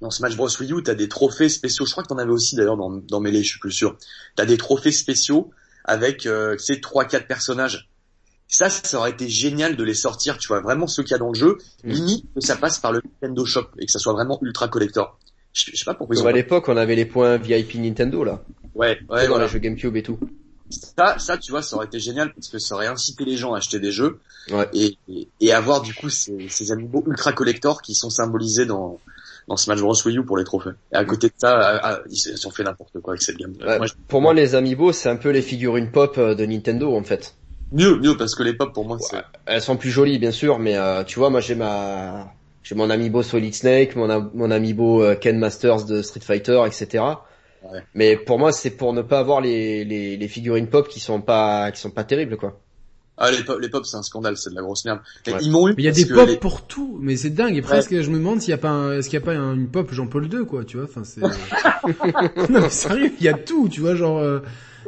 dans Smash Bros Wii U, t'as des trophées spéciaux. Je crois que t'en avais aussi d'ailleurs dans, dans Melee, je suis plus sûr. T'as des trophées spéciaux avec, euh, sais, trois, quatre personnages. Ça, ça aurait été génial de les sortir, tu vois, vraiment ceux qu'il y a dans le jeu. Mm. Limite que ça passe par le Nintendo Shop et que ça soit vraiment ultra collector. Je, je sais pas pourquoi ils ont à l'époque, on avait les points VIP Nintendo là, Ouais, ouais, dans voilà. les jeux GameCube et tout. Ça, ça, tu vois, ça aurait été génial parce que ça aurait incité les gens à acheter des jeux Ouais. et, et, et avoir du coup ces, ces amiibo ultra collector qui sont symbolisés dans dans Smash Bros Wii U pour les trophées. Et à côté de ça, ils ont fait n'importe quoi avec cette gamme. Ouais, Moi, je- Pour moi, les Amiibo, c'est un peu les figurines pop euh, de Nintendo en fait. Mieux, mieux parce que les pop pour moi c'est Elles sont plus jolies bien sûr, mais euh, tu vois, moi j'ai ma, j'ai mon Amiibo Solid Snake, mon, mon Amiibo euh, Ken Masters de Street Fighter, etc. Ouais. Mais pour moi, c'est pour ne pas avoir les, les, les figurines pop qui sont pas, qui sont pas terribles quoi. Ah les pop, les pop c'est un scandale, c'est de la grosse merde. Ouais. Ils m'ont eu Mais il y a des pop les- pour tout, mais c'est dingue. Et presque, je me demande s'il y a pas, un- est-ce qu'il y a pas un- une pop Jean-Paul II, quoi, tu vois. Enfin, c'est. non, mais sérieux, il y a tout, tu vois, genre. euh,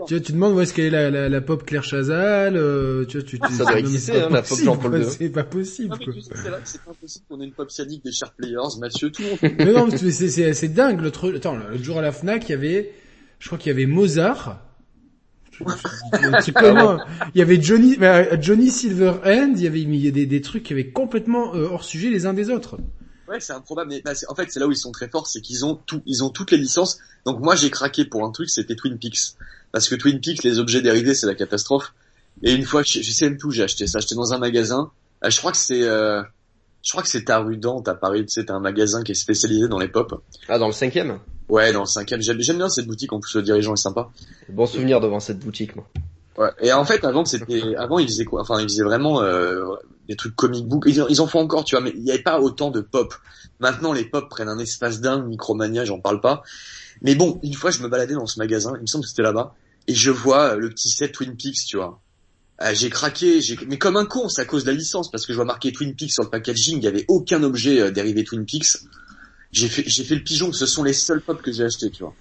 Tu vois, tu demandes où est-ce qu'elle est la, la, la pop Claire Chazal, euh, tu vois, tu, tu Ça doit exister, c'est pas hein, la pop possible, Jean-Paul II. C'est pas possible, Non, mais quoi. tu sais, c'est là que c'est pas possible qu'on ait une pop sadique des Sharp Players, Mathieu, tout. Mais non, mais c'est, c'est, c'est dingue, l'autre, attends, l'autre jour à la FNAC, il y avait, je crois qu'il y avait Mozart. Je- je- tu comment Il y avait Johnny, euh, Johnny Silverhand, il y avait, il y a des, des trucs qui avaient complètement euh, hors sujet les uns des autres. Ouais, c'est improbable. Mais bah, c'est- en fait, c'est là où ils sont très forts, c'est qu'ils ont tout, ils ont toutes les licences. Donc moi, j'ai craqué pour un truc, c'était Twin Peaks, parce que Twin Peaks, les objets dérivés, c'est la catastrophe. Et une fois, je, je sais même tout, j'ai acheté ça. Acheté dans un magasin. Euh, je crois que c'est, euh, je crois que c'est à à Paris. Tu sais, t'as un magasin qui est spécialisé dans les pop. Ah, dans le cinquième? Ouais, dans le cinquième. J'aime, j'aime bien cette boutique. En plus, le dirigeant est sympa. Bon souvenir devant cette boutique, moi. Ouais. Et en fait, avant, c'était, avant, ils faisaient quoi? Enfin, ils faisaient vraiment euh, des trucs comic book. Ils, en- ils en font encore, tu vois, mais il n'y avait pas autant de pop. Maintenant, les pop prennent un espace dingue, Micromania, j'en parle pas. Mais bon, une fois, je me baladais dans ce magasin, il me semble que c'était là-bas, et je vois euh, le petit set Twin Peaks, tu vois. Euh, j'ai craqué, j'ai, mais comme un con, c'est à cause de la licence, parce que je vois marqué Twin Peaks sur le packaging, il y avait aucun objet euh, dérivé Twin Peaks. J'ai fait, j'ai fait le pigeon, ce sont les seuls pop que j'ai achetés, tu vois.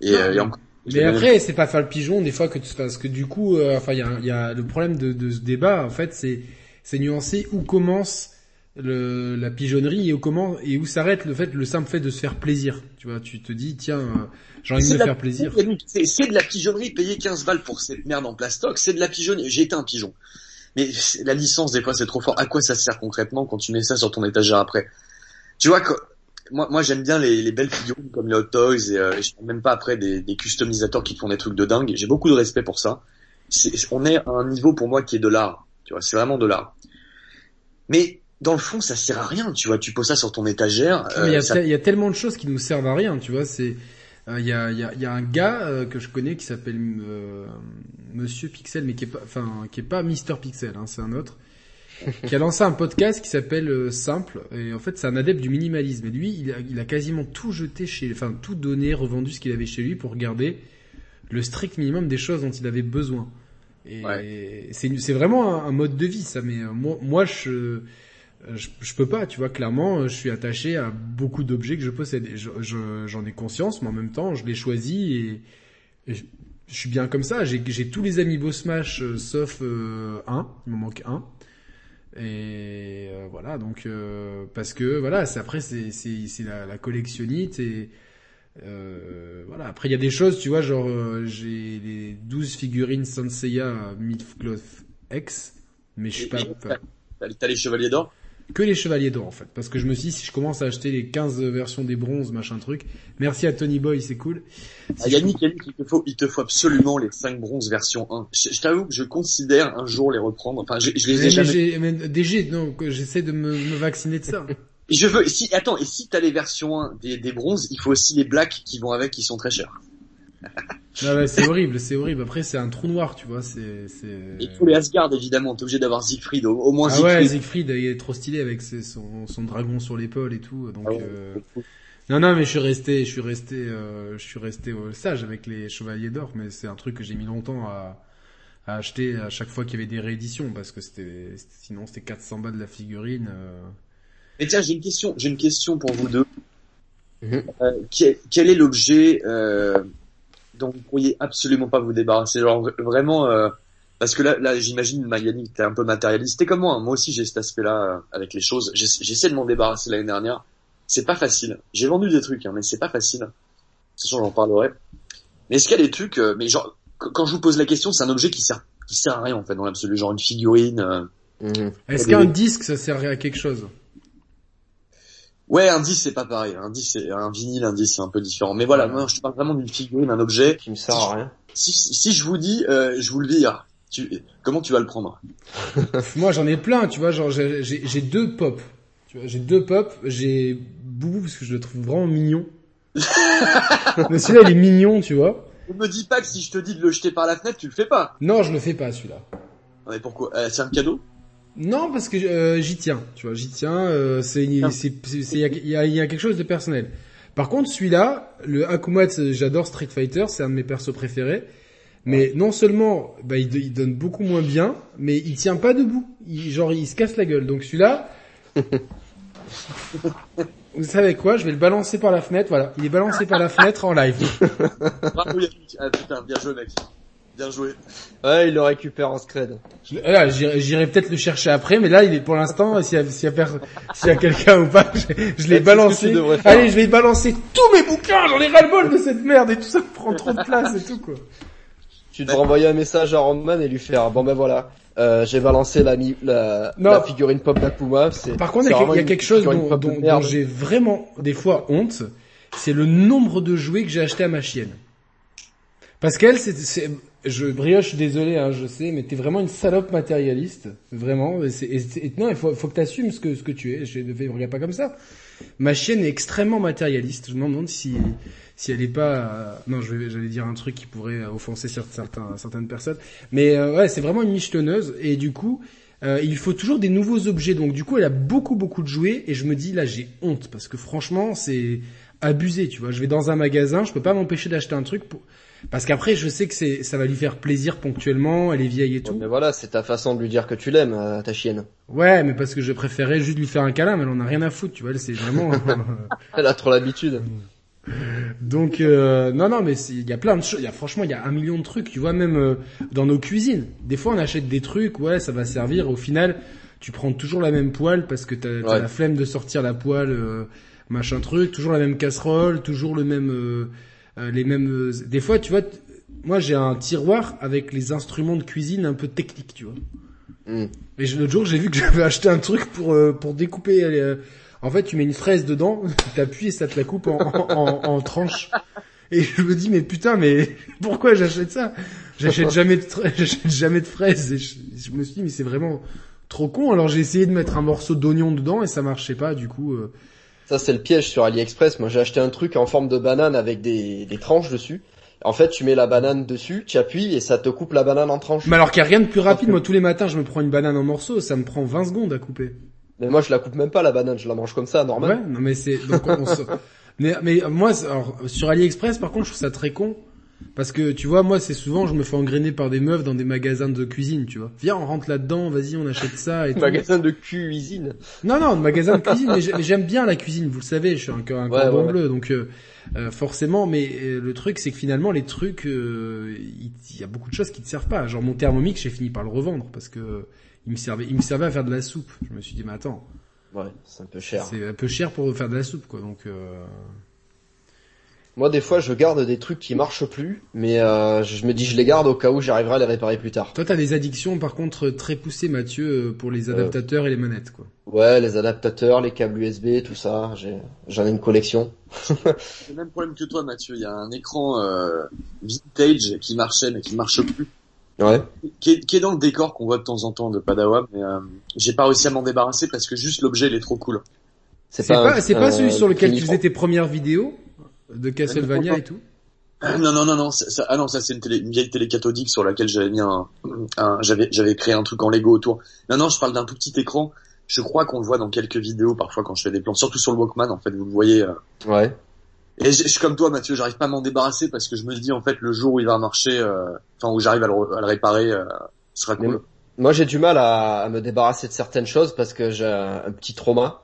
Et, euh, et encore- Mais après, c'est pas faire le pigeon, des fois que tu, parce que du coup, euh, enfin, il y a, il y a le problème de, de ce débat, en fait, c'est, c'est nuancer où commence le, la pigeonnerie et où comment, et où s'arrête le fait, le simple fait de se faire plaisir. Tu vois, tu te dis, tiens, euh, j'ai envie de me faire plaisir. C'est c'est de la pigeonnerie, payer 15 balles pour cette merde en plastoc, c'est de la pigeonnerie. J'ai été un pigeon. Mais la licence, des fois, c'est trop fort. À quoi ça sert concrètement quand tu mets ça sur ton étagère après? Tu vois, que, moi, moi j'aime bien les, les belles figurines comme les Hot Toys et, euh, et je parle même pas après des, des customisateurs qui font des trucs de dingue. J'ai beaucoup de respect pour ça. On est à un niveau pour moi qui est de l'art. Tu vois, c'est vraiment de l'art. Mais dans le fond, ça sert à rien. Tu vois, tu poses ça sur ton étagère. Mais il y, euh, ça- il y a tellement de choses qui nous servent à rien, tu vois. C'est euh, il y, a, y, a, y a un gars euh, que je connais qui s'appelle euh, Monsieur Pixel, mais qui est pas, enfin, qui est pas Mister Pixel, hein, c'est un autre, qui a lancé un podcast qui s'appelle euh, Simple. Et en fait, c'est un adepte du minimalisme. Et lui, il a, il a quasiment tout jeté chez, enfin, tout donné, revendu ce qu'il avait chez lui pour garder le strict minimum des choses dont il avait besoin. Et c'est c'est vraiment un, un mode de vie, ça. Mais euh, moi, moi, je euh, je, je peux pas, tu vois, clairement, je suis attaché à beaucoup d'objets que je possède. Et je- je- J'en ai conscience, mais en même temps, je les choisis et, et je, suis bien comme ça. J'ai tous les amiibo Smash euh, sauf euh, un, il m'en manque un. Et euh, voilà, donc euh, parce que voilà, c'est après c'est c'est c'est la, la collectionnite et euh, voilà. Après il y a des choses, tu vois, genre euh, j'ai les 12 figurines Sanseiya Midcloth X, mais je suis pas, t'as les chevaliers d'or? Que les chevaliers d'or en fait parce que je me suis dit si je commence à acheter les 15 versions des bronzes machin truc merci à Tony Boy c'est cool Ah, Yannick, Yannick, il te faut, il te faut absolument les 5 bronzes version 1. Je, je t'avoue que je considère un jour les reprendre. Enfin, je, je les mais, ai jamais. mais DG non j'essaie de me, me vacciner de ça Je veux, si, attends, et si t'as les versions 1 des, des bronzes, il faut aussi les blacks qui vont avec, qui sont très chers. Ah ouais, c'est horrible c'est horrible après c'est un trou noir tu vois c'est c'est Et faut les Asgard, évidemment. T'es obligé d'avoir Siegfried, au, au moins ah ouais Siegfried. Siegfried il est trop stylé avec ses- son, son dragon sur l'épaule et tout donc Ah ouais, euh. Non, non, mais je suis resté, je suis resté, euh, je suis resté euh, sage avec les Chevaliers d'Or, mais c'est un truc que j'ai mis longtemps à, à acheter à chaque fois qu'il y avait des rééditions, parce que c'était, sinon c'était 400 balles de la figurine. euh. Mais tiens, j'ai une question, j'ai une question pour vous deux. Quel, quel est l'objet euh, dont vous pourriez absolument pas vous débarrasser Genre vra- vraiment, euh, parce que là, là j'imagine, Yannick, t'es un peu matérialiste. T'es comme moi, hein. moi aussi j'ai cet aspect-là euh, avec les choses. J'essa- J'essaie de m'en débarrasser l'année dernière. C'est pas facile. J'ai vendu des trucs, hein, mais c'est pas facile. De toute façon, j'en parlerai. Mais est-ce qu'il y a des trucs, euh, mais genre, qu- quand je vous pose la question, c'est un objet qui sert, qui sert à rien en fait dans l'absolu, genre une figurine. euh, Mhm. Est-ce qu'un disque, ça servait à quelque chose? Ouais, un disque c'est pas pareil. Un disque, c'est un vinyle, un disque c'est un peu différent. Mais voilà, Ouais. moi je parle vraiment d'une figurine, un objet. Qui me sert à rien. Si, si je vous dis, euh, je vous le vire, tu, comment tu vas le prendre? Moi, j'en ai plein, tu vois, genre j'ai j'ai- j'ai deux pop. Tu vois, j'ai deux pop, j'ai Boubou parce que je le trouve vraiment mignon. Mais celui-là, il est mignon, tu vois. Ne me dis pas que si je te dis de le jeter par la fenêtre, tu le fais pas. Non, je le fais pas, celui-là. Non, Mais pourquoi? Euh, C'est un cadeau? Non, parce que euh, j'y tiens, tu vois, j'y tiens. Euh, c'est, c'est, c'est- c'est- il y a, y a- y a quelque chose de personnel. Par contre, celui-là, le Akumatsu, j'adore Street Fighter, c'est un de mes persos préférés. Mais non seulement, bah, il, il donne beaucoup moins bien, mais il tient pas debout. Il, genre, il se casse la gueule. Donc celui-là, vous savez quoi Je vais le balancer par la fenêtre. Voilà, il est balancé par la fenêtre en live. Bravo Yannick. Ah putain, bien joué mec. Bien joué. Ouais, il le récupère en scred. Là, J'irai peut-être le chercher après, mais là, il est pour l'instant, s'il y a, s'il y a, per- s'il y a quelqu'un ou pas, je, je l'ai que balancé. Allez, je vais balancer tous mes bouquins, j'en ai ras-le-bol de cette merde et tout ça prend trop de place et tout quoi. Tu devrais envoyer un message à Roman et lui faire, bon ben voilà, euh, j'ai balancé la, la, la figurine pop d'Akuma. c'est- Par contre, il y a, y quelque chose dont, dont- j'ai vraiment des fois honte, c'est le nombre de jouets que j'ai acheté à ma chienne. Parce qu'elle, c'est, je, brioche, désolé, hein, je sais, mais t'es vraiment une salope matérialiste, vraiment. Et et et non, il faut, faut que t'assumes ce que, ce que tu es. Je ne regarde pas comme ça. Ma chienne est extrêmement matérialiste. Je me demande si, si elle est pas, non, je vais, j'allais dire un truc qui pourrait offenser cer- certains, certaines personnes. Mais euh, ouais, c'est vraiment une michetonneuse. Et du coup, euh, il faut toujours des nouveaux objets. Donc du coup, elle a beaucoup, beaucoup de jouets. Et je me dis, là, j'ai honte parce que franchement, c'est abusé. Tu vois, je vais dans un magasin, je peux pas m'empêcher d'acheter un truc pour parce qu'après, je sais que c'est, ça va lui faire plaisir ponctuellement, elle est vieille et tout. Mais voilà, c'est ta façon de lui dire que tu l'aimes, euh, ta chienne. Ouais, mais parce que je préférais juste lui faire un câlin, mais elle en a rien à foutre, tu vois, elle, c'est vraiment... Elle a trop l'habitude. Donc, euh, non, non, mais il y a plein de choses, il y a, franchement, il y a un million de trucs, tu vois, même euh, dans nos cuisines. Des fois, on achète des trucs, ouais, ça va servir, au final, tu prends toujours la même poêle parce que t'as, la flemme de sortir la poêle, euh, machin truc, toujours la même casserole, toujours le même... euh, les mêmes... euh, des fois, tu vois, moi, j'ai un tiroir avec les instruments de cuisine un peu techniques, tu vois. Hmm. Et l'autre jour, j'ai vu que j'avais acheté un truc pour euh, pour découper. euh, en fait, tu mets une fraise dedans, tu t'appuies et ça te la coupe en, en, en, en tranches. Et je me dis, mais putain, mais pourquoi j'achète ça? J'achète jamais de j'achète jamais de fraises. Et je, je me suis dit, mais c'est vraiment trop con. Alors j'ai essayé de mettre un morceau d'oignon dedans et ça marchait pas. Du coup, euh, Ça, c'est le piège sur AliExpress. Moi, j'ai acheté un truc en forme de banane avec des, des tranches dessus. En fait, tu mets la banane dessus, tu appuies et ça te coupe la banane en tranches. mais alors qu'il y a rien de plus rapide. Moi, tous les matins, je me prends une banane en morceaux. Ça me prend 20 secondes à couper. Mais moi, je la coupe même pas la banane, je la mange comme ça, Ouais, normal. non mais c'est donc on, on se- mais mais moi alors, sur AliExpress par contre je trouve ça très con parce que tu vois moi c'est souvent je me fais engrainer par des meufs dans des magasins de cuisine tu vois viens on rentre là-dedans vas-y on achète ça et tout. Magasin de cuisine. non non magasin de cuisine mais j'ai- mais j'aime bien la cuisine vous le savez je suis un, un Ouais, cordon ouais, ouais. bleu donc euh, euh, forcément mais euh, le truc c'est que finalement les trucs il y, a beaucoup de choses qui te servent pas genre mon thermomix j'ai fini par le revendre parce que il me servait il me servait à faire de la soupe je me suis dit mais attends Ouais, c'est un peu cher. c'est un peu cher pour faire de la soupe quoi donc euh... Moi, des fois, je garde des trucs qui marchent plus, mais euh, je me dis, je les garde au cas où j'arriverai à les réparer plus tard. Toi, t'as des addictions, par contre, très poussées, Mathieu, euh, pour les adaptateurs et les manettes, quoi. Ouais, les adaptateurs, les câbles USB, tout ça, j'ai, j'en ai une collection. J'ai le même problème que toi Mathieu, il y a un écran euh, vintage qui marchait mais qui marche plus. Ouais. Qui est, qui est dans le décor qu'on voit de temps en temps de Padawan, mais euh, j'ai pas réussi à m'en débarrasser parce que juste l'objet il est trop cool. C'est pas, un- pas un celui sur lequel tu faisais tes premières vidéos de Castlevania et tout Non non non non, ça, ah non ça c'est une, télé, une vieille télé cathodique sur laquelle j'avais mis un, un- j'avais j'avais créé un truc en Lego autour. Non non, je parle d'un tout petit écran. je crois qu'on le voit dans quelques vidéos parfois quand je fais des plans, surtout sur le Walkman en fait, vous le voyez. euh. Ouais. Et je suis comme toi Mathieu, j'arrive pas à m'en débarrasser parce que je me dis en fait le jour où il va marcher, euh, enfin où j'arrive à à le réparer, euh, ce sera Mais cool. Moi, j'ai du mal à, à me débarrasser de certaines choses parce que j'ai un, un petit trauma.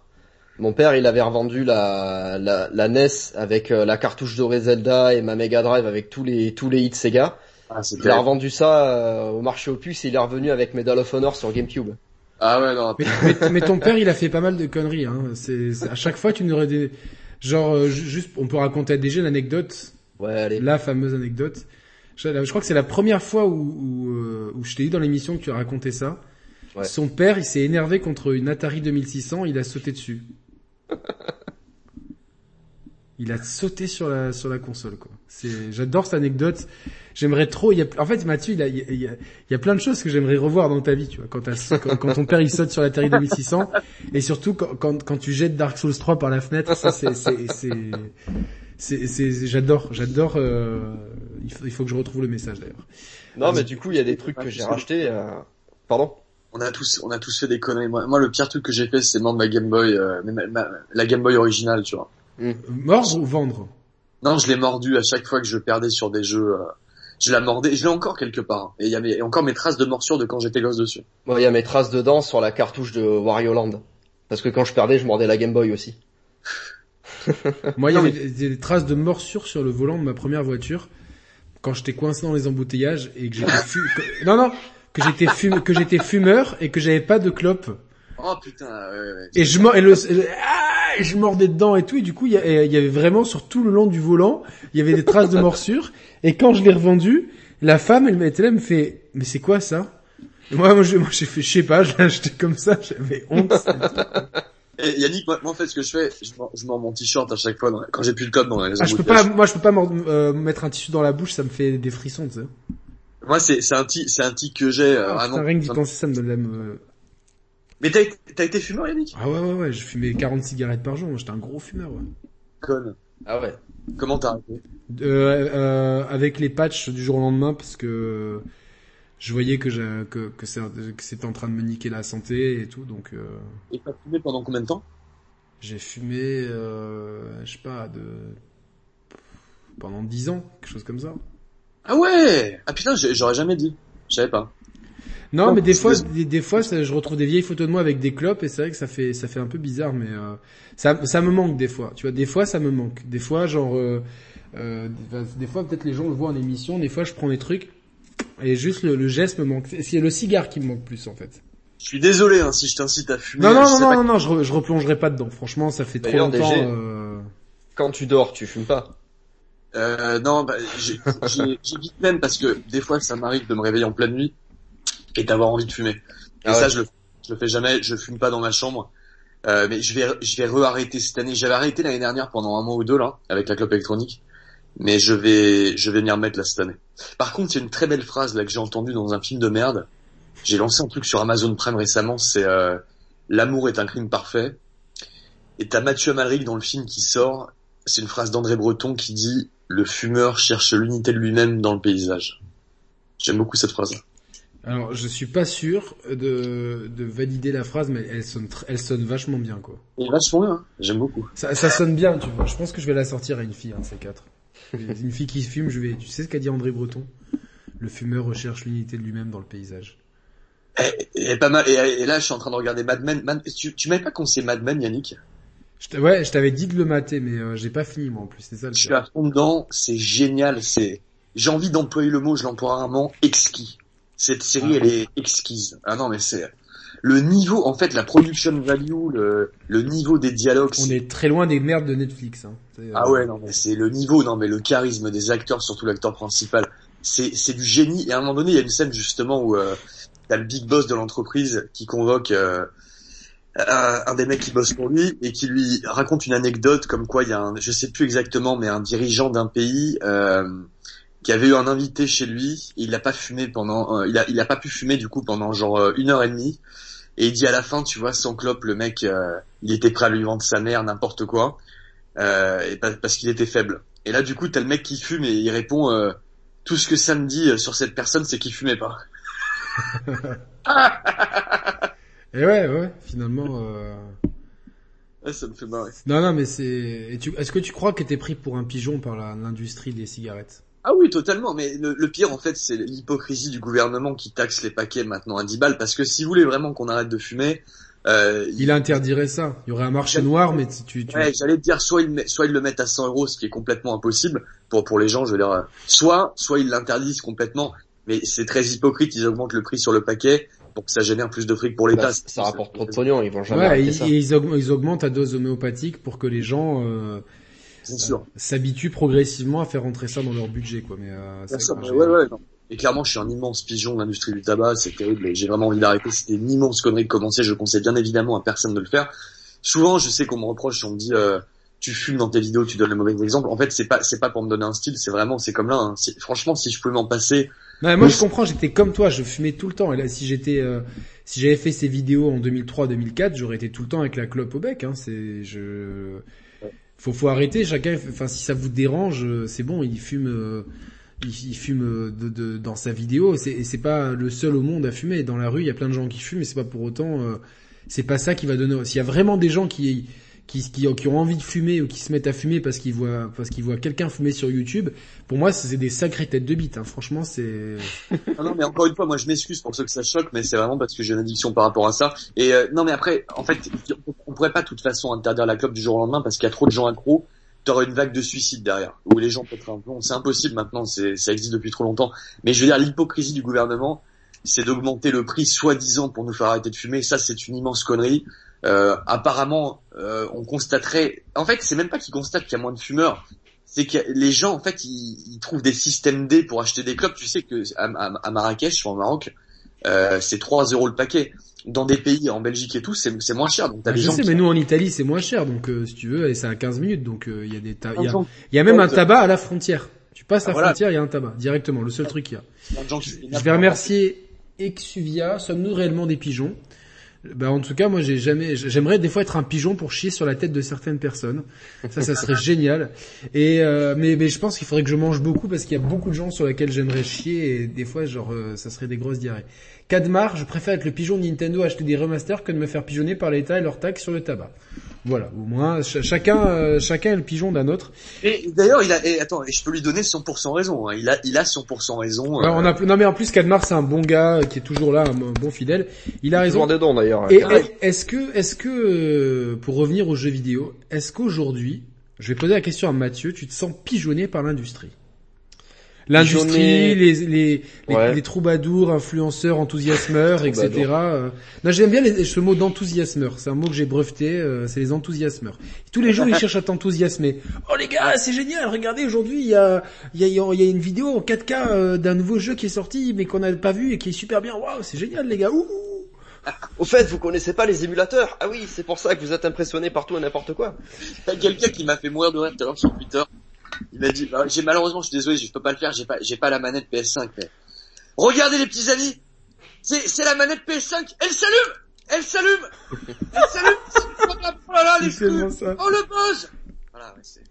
Mon père, il avait revendu la, la, la NES avec euh, la cartouche dorée Zelda et ma Mega Drive avec tous les tous les hits Sega. Ah, Il a revendu ça euh, au marché aux puces et il est revenu avec Medal of Honor sur GameCube. Ah ouais non. Mais, mais- mais ton père, il a fait pas mal de conneries. Hein. C'est c'est- à chaque fois, tu nous aurais des genre euh, ju- juste, on peut raconter à DG l'anecdote, Ouais, allez. la fameuse anecdote. Je, je crois que c'est la première fois où où, où je t'ai dit dans l'émission que tu as raconté ça. Ouais. Son père, il s'est énervé contre une Atari 2600, il a sauté dessus. Il a sauté sur la sur la console quoi. C'est j'adore cette anecdote. J'aimerais trop. Il y a, en fait, Mathieu, il, a, il, y a, il y a- plein de choses que j'aimerais revoir dans ta vie. Tu vois, quand, quand, quand ton père il saute sur l'Atari 2600 et surtout quand, quand quand tu jettes Dark Souls 3 par la fenêtre, ça c'est c'est c'est c'est c'est- j'adore j'adore. euh, il faut il faut que je retrouve le message d'ailleurs. Non, mais du coup, il y a des trucs que j'ai rachetés. euh, Pardon? On a tous, on a tous fait des conneries. Moi, moi, le pire truc que j'ai fait, c'est vendre ma Game Boy, euh, mais ma- ma- la Game Boy originale, tu vois. Mordre ou vendre? Non, je l'ai mordu à chaque fois que je perdais sur des jeux. euh, je la mordais. Je l'ai encore quelque part. hein. Et il y a mes- encore mes traces de morsure de quand j'étais gosse dessus. Moi, il y a mes traces dedans sur la cartouche de Wario Land. Parce que quand je perdais, je mordais la Game Boy aussi. Moi, il y avait des, des traces de morsure sur le volant de ma première voiture quand j'étais coincé dans les embouteillages et que j'étais fu... que- non non que j'étais fum... que j'étais fumeur et que j'avais pas de clope. Oh putain. Ouais, ouais. et je le... ah, je mordais dedans et tout et du coup il y, avait vraiment sur tout le long du volant il y avait des traces de morsure. Et quand je l'ai revendu la femme elle était là elle me fait mais c'est quoi ça? Et moi moi j'ai fait je sais pas je l'ai acheté comme ça j'avais honte. Et Yannick, moi, moi, en fait, ce que je fais, je je mords mon t-shirt à chaque fois dans- quand j'ai plus de code dans les Ah, je peux pas moi je peux pas euh, mettre un tissu dans la bouche ça me fait des frissons tu sais Moi, c'est, c'est un tic, c'est un tic que j'ai. euh, Ah, vraiment. rien que d'y penser, ça me donne la... me- Mais t'as, t'as été fumeur, Yannick? Ah ouais, ouais, ouais, je fumais 40 cigarettes par jour, moi, j'étais un gros fumeur, ouais. Conne. Ah ouais. Comment t'as arrêté? Euh, euh, avec les patchs du jour au lendemain, parce que je voyais que, j'ai- que, que c'était en train de me niquer la santé et tout, donc euh, Et t'as fumé pendant combien de temps? J'ai fumé, euh, je sais pas, de... pendant 10 ans, quelque chose comme ça. Ah ouais Ah putain, j'aurais jamais dit. Je savais pas. Non, Non, mais des fois, des- des, fois, ça- je retrouve des vieilles photos de moi avec des clopes et c'est vrai que ça fait, ça fait un peu bizarre, mais euh, ça, ça me manque des fois. Tu vois, des fois, ça me manque. Des fois, genre, euh, euh, des, fois, peut-être les gens le voient en émission. Des fois, je prends des trucs et juste le, le geste me manque. C'est c'est le cigare qui me manque plus en fait. Je suis désolé hein, si je t'incite à fumer. Non, non, non, non, non, non, je, re- je replongerai pas dedans. Franchement, ça fait trop D'ailleurs, longtemps. Euh, Quand tu dors, tu fumes pas. Euh, non, bah, j'évite même parce que des fois ça m'arrive de me réveiller en pleine nuit et d'avoir envie de fumer. Et Ah ça ouais. je le, je le fais jamais, je fume pas dans ma chambre. Euh, mais je vais je vais re-arrêter cette année. J'avais arrêté l'année dernière pendant un mois ou deux là avec la clope électronique, mais je vais je vais m'y remettre là cette année. Par contre, il y a une très belle phrase là que j'ai entendue dans un film de merde. J'ai lancé un truc sur Amazon Prime récemment, c'est euh, l'amour est un crime parfait. Et t'as Mathieu Amalric dans le film qui sort. C'est une phrase d'André Breton qui dit le fumeur cherche l'unité de lui-même dans le paysage. J'aime beaucoup cette phrase. Alors, je suis pas sûr de, de valider la phrase, mais elle sonne, elle sonne vachement bien, quoi. Vachement bien, hein. j'aime beaucoup. Ça, ça sonne bien, tu vois. Je pense que je vais la sortir à une fille, un de ces quatre. une fille qui fume, je vais. Tu sais ce qu'a dit André Breton? Le fumeur recherche l'unité de lui-même dans le paysage. Et, et pas mal. Et, et là, je suis en train de regarder Mad Men. Man- tu tu m'avais pas conseillé Mad Men, Yannick? Je ouais, je t'avais dit de le mater, mais euh, j'ai pas fini moi en plus. C'est ça le Je suis à fond dedans. C'est génial. C'est. J'ai envie d'employer le mot. Je l'emploie rarement. Exquis. Cette série, Ah. elle est exquise. Ah non, mais c'est le niveau. En fait, la production value, le le niveau des dialogues. On est très loin des merdes de Netflix. Hein. Euh, Ah ouais, non, mais c'est le niveau, non, mais le charisme des acteurs, surtout l'acteur principal, c'est c'est du génie. Et à un moment donné, il y a une scène justement où euh, t'as le big boss de l'entreprise qui convoque euh, un, des mecs qui bosse pour lui et qui lui raconte une anecdote comme quoi il y a un, je sais plus exactement, mais un dirigeant d'un pays euh, qui avait eu un invité chez lui. Et il a pas fumé pendant, euh, il a il a pas pu fumer du coup pendant genre euh, une heure et demie. Et il dit à la fin, tu vois, sans clope, le mec, euh, il était prêt à lui vendre sa mère, n'importe quoi euh, et pa- parce qu'il était faible. Et là, du coup, t'as le mec qui fume et il répond euh, tout ce que ça me dit sur cette personne, c'est qu'il fumait pas. Et ouais, ouais, finalement. Euh... Ouais, ça me fait marrer. Non, non, mais c'est. Tu... Est-ce que tu crois que t'es pris pour un pigeon par l'industrie des cigarettes? Ah oui, totalement. Mais le, pire, en fait, c'est l'hypocrisie du gouvernement qui taxe les paquets maintenant à 10 balles. Parce que si vous voulez vraiment qu'on arrête de fumer, euh, il... interdirait ça. Il y aurait un marché noir, mais tu. tu... Ouais, j'allais te dire soit ils, soit ils le mettent à 100 euros, ce qui est complètement impossible pour pour les gens. Je veux dire, soit soit ils l'interdisent complètement, mais c'est très hypocrite. Ils augmentent le prix sur le paquet pour que ça génère plus de fric pour l'État. Bah, ça rapporte trop de pognon. Ils vont jamais. Ouais, ils, ça. ils, augmentent à dose homéopathique pour que les gens. Euh, euh, s'habituent progressivement à faire rentrer ça dans leur budget, quoi. Mais, euh, ouais, ouais, non. Et clairement, je suis un immense pigeon de l'industrie du tabac, c'est terrible, et j'ai vraiment envie d'arrêter. C'était une immense connerie de commencer, je conseille bien évidemment à personne de le faire. Souvent, je sais qu'on me reproche, on me dit, euh, tu fumes dans tes vidéos, tu donnes le mauvais exemple. En fait, c'est pas, c'est pas pour me donner un style, c'est vraiment, c'est comme là. Hein. Franchement, si je pouvais m'en passer. Non, moi, je comprends. J'étais comme toi, je fumais tout le temps. Et là, si j'étais, euh, si j'avais fait ces vidéos en 2003-2004, j'aurais été tout le temps avec la clope au bec. Hein. C'est, je, faut, faut arrêter. Chacun, enfin, si ça vous dérange, euh, c'est bon. Il fume, euh, il, fume euh, de, de, dans sa vidéo. Et c'est pas le seul au monde à fumer. Dans la rue, il y a plein de gens qui fument, mais c'est pas pour autant. c'est pas ça qui va donner. S'il y a vraiment des gens qui qui, qui, qui, ont envie de fumer ou qui se mettent à fumer parce qu'ils voient parce qu'ils voient quelqu'un fumer sur YouTube, pour moi c'est des sacrées têtes de bite. Hein. Franchement, c'est. Ah non, mais encore une fois, moi je m'excuse pour ceux que ça choque, mais c'est vraiment parce que j'ai une addiction par rapport à ça. Et euh, non, mais après, en fait, on pourrait pas de toute façon interdire la clope du jour au lendemain parce qu'il y a trop de gens accros. T'aurais une vague de suicide derrière, où les gens pèteraient un plomb. C'est impossible maintenant, ça existe depuis trop longtemps. Mais je veux dire, l'hypocrisie du gouvernement, c'est d'augmenter le prix soi-disant pour nous faire arrêter de fumer. Ça, c'est une immense connerie. Euh, apparemment, euh, on constaterait. En fait, c'est même pas qu'ils constatent qu'il y a moins de fumeurs. C'est que les gens, en fait, ils, ils, trouvent des systèmes D pour acheter des clopes. Tu sais que à, à, Marrakech, ou en Maroc, euh, c'est 3 euros le paquet. Dans des pays, en Belgique et tout, c'est moins cher. Donc t'as des je sais, mais nous en Italie, c'est moins cher. Donc euh, si tu veux, et c'est à 15 minutes. Donc euh, il y a des il y a, y a, même un tabac à la frontière. Tu passes la ah, frontière, il y a un tabac directement. Le seul truc qu'il y a. Je vais remercier Exuvia. Sommes-nous réellement des pigeons? Bah en tout cas, moi j'ai jamais, j'aimerais des fois être un pigeon pour chier sur la tête de certaines personnes. Ça, ça serait génial. Et euh, mais, mais je pense qu'il faudrait que je mange beaucoup parce qu'il y a beaucoup de gens sur lesquels j'aimerais chier et des fois genre euh, ça serait des grosses diarrhées. Cadmar, je préfère être le pigeon Nintendo acheter des remasters que de me faire pigeonner par l'État et leur taxe sur le tabac. Voilà, au moins chacun euh, chacun est le pigeon d'un autre. Et d'ailleurs, il a et attends, et je peux lui donner 100% raison. Hein. Il a il a 100% raison. Euh... on a non mais en plus Cadmar c'est un bon gars qui est toujours là, un bon fidèle. Il a raison. dedans d'ailleurs. Et est-ce que est-ce que euh, pour revenir aux jeux vidéo, est-ce qu'aujourd'hui, je vais poser la question à Mathieu, tu te sens pigeonné par l'industrie? L'industrie, les, les, les, troubadours, influenceurs, enthousiasmeurs, etc. Euh. Non, j'aime bien ce mot d'enthousiasmeur. C'est un mot que j'ai breveté. Euh, c'est les enthousiasmeurs. tous les jours, ils cherchent à t'enthousiasmer. Oh les gars, c'est génial. Regardez, aujourd'hui, il y a, il y, a, il y a une vidéo en 4K euh, d'un nouveau jeu qui est sorti, mais qu'on n'a pas vu et qui est super bien. Waouh, c'est génial, les gars. Ouh au fait, vous connaissez pas les émulateurs Ah oui, c'est pour ça que vous êtes impressionné partout et n'importe quoi. T'as quelqu'un qui m'a fait mourir de rire tout à l'heure sur Twitter. Il m'a dit, bah, j'ai malheureusement, je suis désolé, je peux pas le faire, j'ai pas, j'ai pas la manette PS5. Mais... Regardez les petits amis, c'est, c'est la manette PS5, elle s'allume, elle s'allume, elle s'allume. oh là là, les ça. oh le buzz. Voilà, ouais, c'est,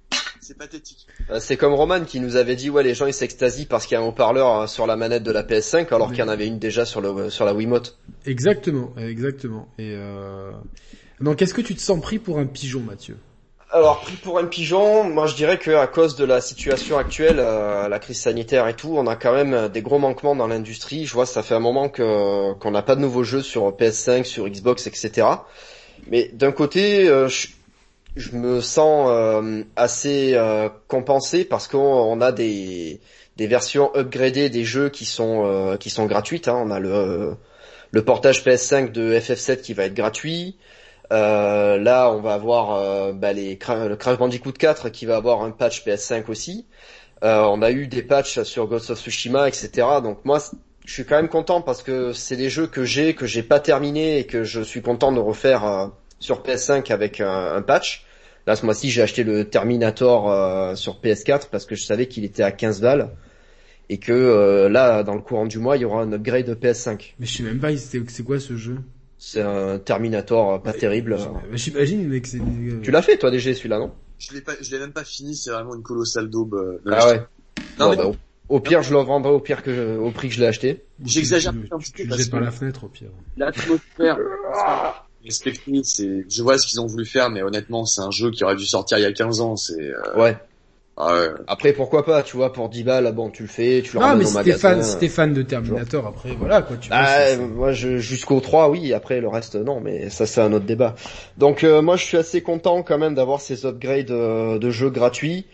c'est pathétique. Euh, c'est comme Roman qui nous avait dit, ouais, les gens ils s'extasient parce qu'il y a un haut-parleur hein, sur la manette de la PS5 alors qu'il y en avait une déjà sur le, sur la Wiimote. Exactement, exactement. Et euh... donc, est-ce que tu te sens pris pour un pigeon, Mathieu? Alors, pris pour un pigeon, moi je dirais que à cause de la situation actuelle, euh, la crise sanitaire et tout, on a quand même des gros manquements dans l'industrie. Je vois, ça fait un moment que qu'on n'a pas de nouveaux jeux sur PS5, sur Xbox, etc. Mais d'un côté, euh, je, me sens euh, assez compensé parce qu'on a des des versions upgradées des jeux qui sont qui sont gratuites. Hein. On a le le portage PS5 de FF7 qui va être gratuit. Euh, là, on va avoir euh, bah, le Crash Bandicoot 4 qui va avoir un patch PS5 aussi. Euh, on a eu des patchs sur Ghost of Tsushima, etc. Donc moi, je suis quand même content parce que c'est des jeux que j'ai, que j'ai pas terminé et que je suis content de refaire euh, sur PS5 avec un, un, patch. Là, ce mois-ci, j'ai acheté le Terminator sur PS4 parce que je savais qu'il était à 15 balles et que là, dans le courant du mois, il y aura un upgrade de PS5. Mais je sais même pas, c'est quoi ce jeu? C'est un Terminator pas terrible. J'imagine, mec, c'est... Tu l'as fait, toi, DG, celui-là, non? Je l'ai pas, je l'ai même pas fini, c'est vraiment une colossale daube. Euh, ah ouais. Non, mais, bah, Au pire, je le vendrai au pire que je- au prix que je l'ai acheté. J'exagère Tu, un tu, petit tu peu le parce jettes par la fenêtre au pire. L'atmosphère, c'est, je vois ce qu'ils ont voulu faire, mais honnêtement, c'est un jeu qui aurait dû sortir il y a 15 ans, c'est, euh, Ouais. Ah ouais. Après, pourquoi pas, tu vois, pour 10 balles, bon, tu le fais, tu le Non, ramènes mais au si t'es magasin. fan, si t'es fan de Terminator, après, voilà, quoi, tu vois. Bah, c'est- moi, jusqu'au 3, oui, après, le reste, non, mais ça, c'est un autre débat. Donc, euh, moi, je suis assez content, quand même, d'avoir ces upgrades euh, de jeux gratuits.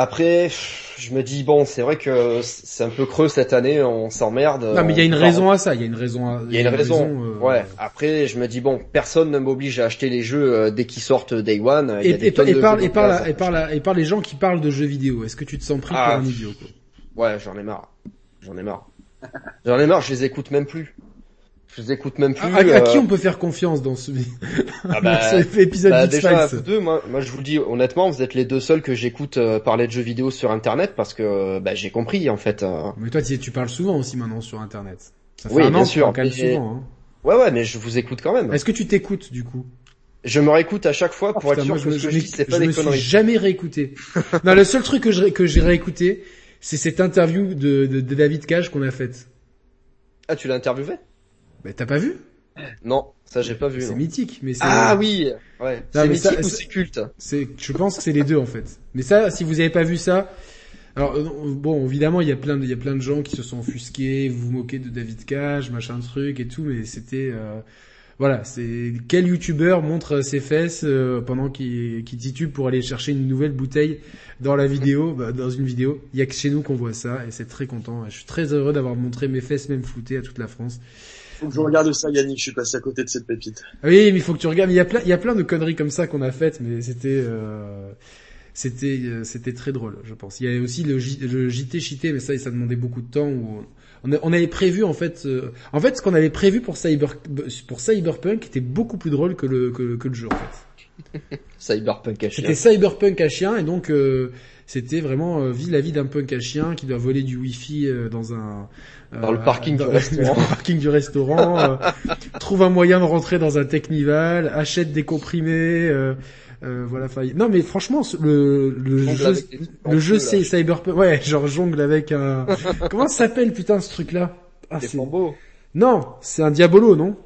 Après, je me dis, bon, c'est vrai que c'est un peu creux cette année, on s'emmerde. Non, mais il y a une on- raison à ça, il y a une raison à... Il y a une raison. euh, Ouais. Après, je me dis bon, personne ne m'oblige à acheter les jeux euh, dès qu'ils sortent day one. Et, et, et par, et, par la, et, par la, et par les gens qui parlent de jeux vidéo, est-ce que tu te sens pris Ah. pour un idiot, quoi? Ouais, j'en ai marre. J'en ai marre. J'en ai marre, je les écoute même plus. Je les écoute même plus. à, à- à qui euh, on peut faire confiance dans ce, ah bah, cet épisode bah, déjà, deux, moi, moi je vous le dis honnêtement, vous êtes les deux seuls que j'écoute euh, parler de jeux vidéo sur internet parce que bah, j'ai compris en fait. euh. Mais toi, tu, tu parles souvent aussi maintenant sur Internet. Ça fait Oui, un bien sûr, mais- souvent. Hein. Ouais ouais, mais je vous écoute quand même. Est-ce que tu t'écoutes du coup? Je me réécoute à chaque fois Oh, pour putain, être moi, sûr que je ce que je je dis c'est pas je des me suis conneries. jamais réécouté. non, le seul truc que je, que j'ai réécouté, c'est cette interview de, de, de David Cage qu'on a faite. Ah, tu l'as interviewé? Mais t'as pas vu? Non, ça j'ai pas vu. C'est mythique, mais c'est... Ah oui, ouais. C'est ça- mythique ou c'est culte? C'est, je pense que c'est les deux en fait. Mais ça, si vous avez pas vu ça, alors euh, bon, évidemment, il y a plein de, il y a plein de gens qui se sont offusqués, vous vous moquez de David Cage, machin truc et tout, mais c'était, euh, voilà, c'est quel youtubeur montre ses fesses euh, pendant qu'il qu'il titube pour aller chercher une nouvelle bouteille dans la vidéo, bah, dans une vidéo? Il y a que chez nous qu'on voit ça et c'est très content. Je suis très heureux d'avoir montré mes fesses même floutées à toute la France. Faut que je regarde ça, Yannick, je suis passé à côté de cette pépite. Oui, mais il faut que tu regardes. Il y a plein, il y a plein de conneries comme ça qu'on a faites, mais c'était, euh, c'était, euh, c'était très drôle, je pense. Il y a aussi le, J- le JT cheaté, mais ça, ça demandait beaucoup de temps. Où on, a- on avait prévu en fait, euh, en fait, ce qu'on avait prévu pour Cyber, pour Cyberpunk était beaucoup plus drôle que le que, que le jeu en fait. Cyberpunk à chien. C'était Cyberpunk à chien et donc euh, c'était vraiment euh, vie la vie d'un punk à chien qui doit voler du wifi euh, dans un euh, Dans le parking du restaurant. dans le parking du restaurant, euh, trouve un moyen de rentrer dans un Technival, achète des comprimés, euh, euh, voilà. enfin, non mais franchement le le jeu le jeu c'est Cyberpunk ouais genre jongle avec un comment ça s'appelle putain ce truc là ah, Des c'est- flambeaux. non c'est un diabolo non?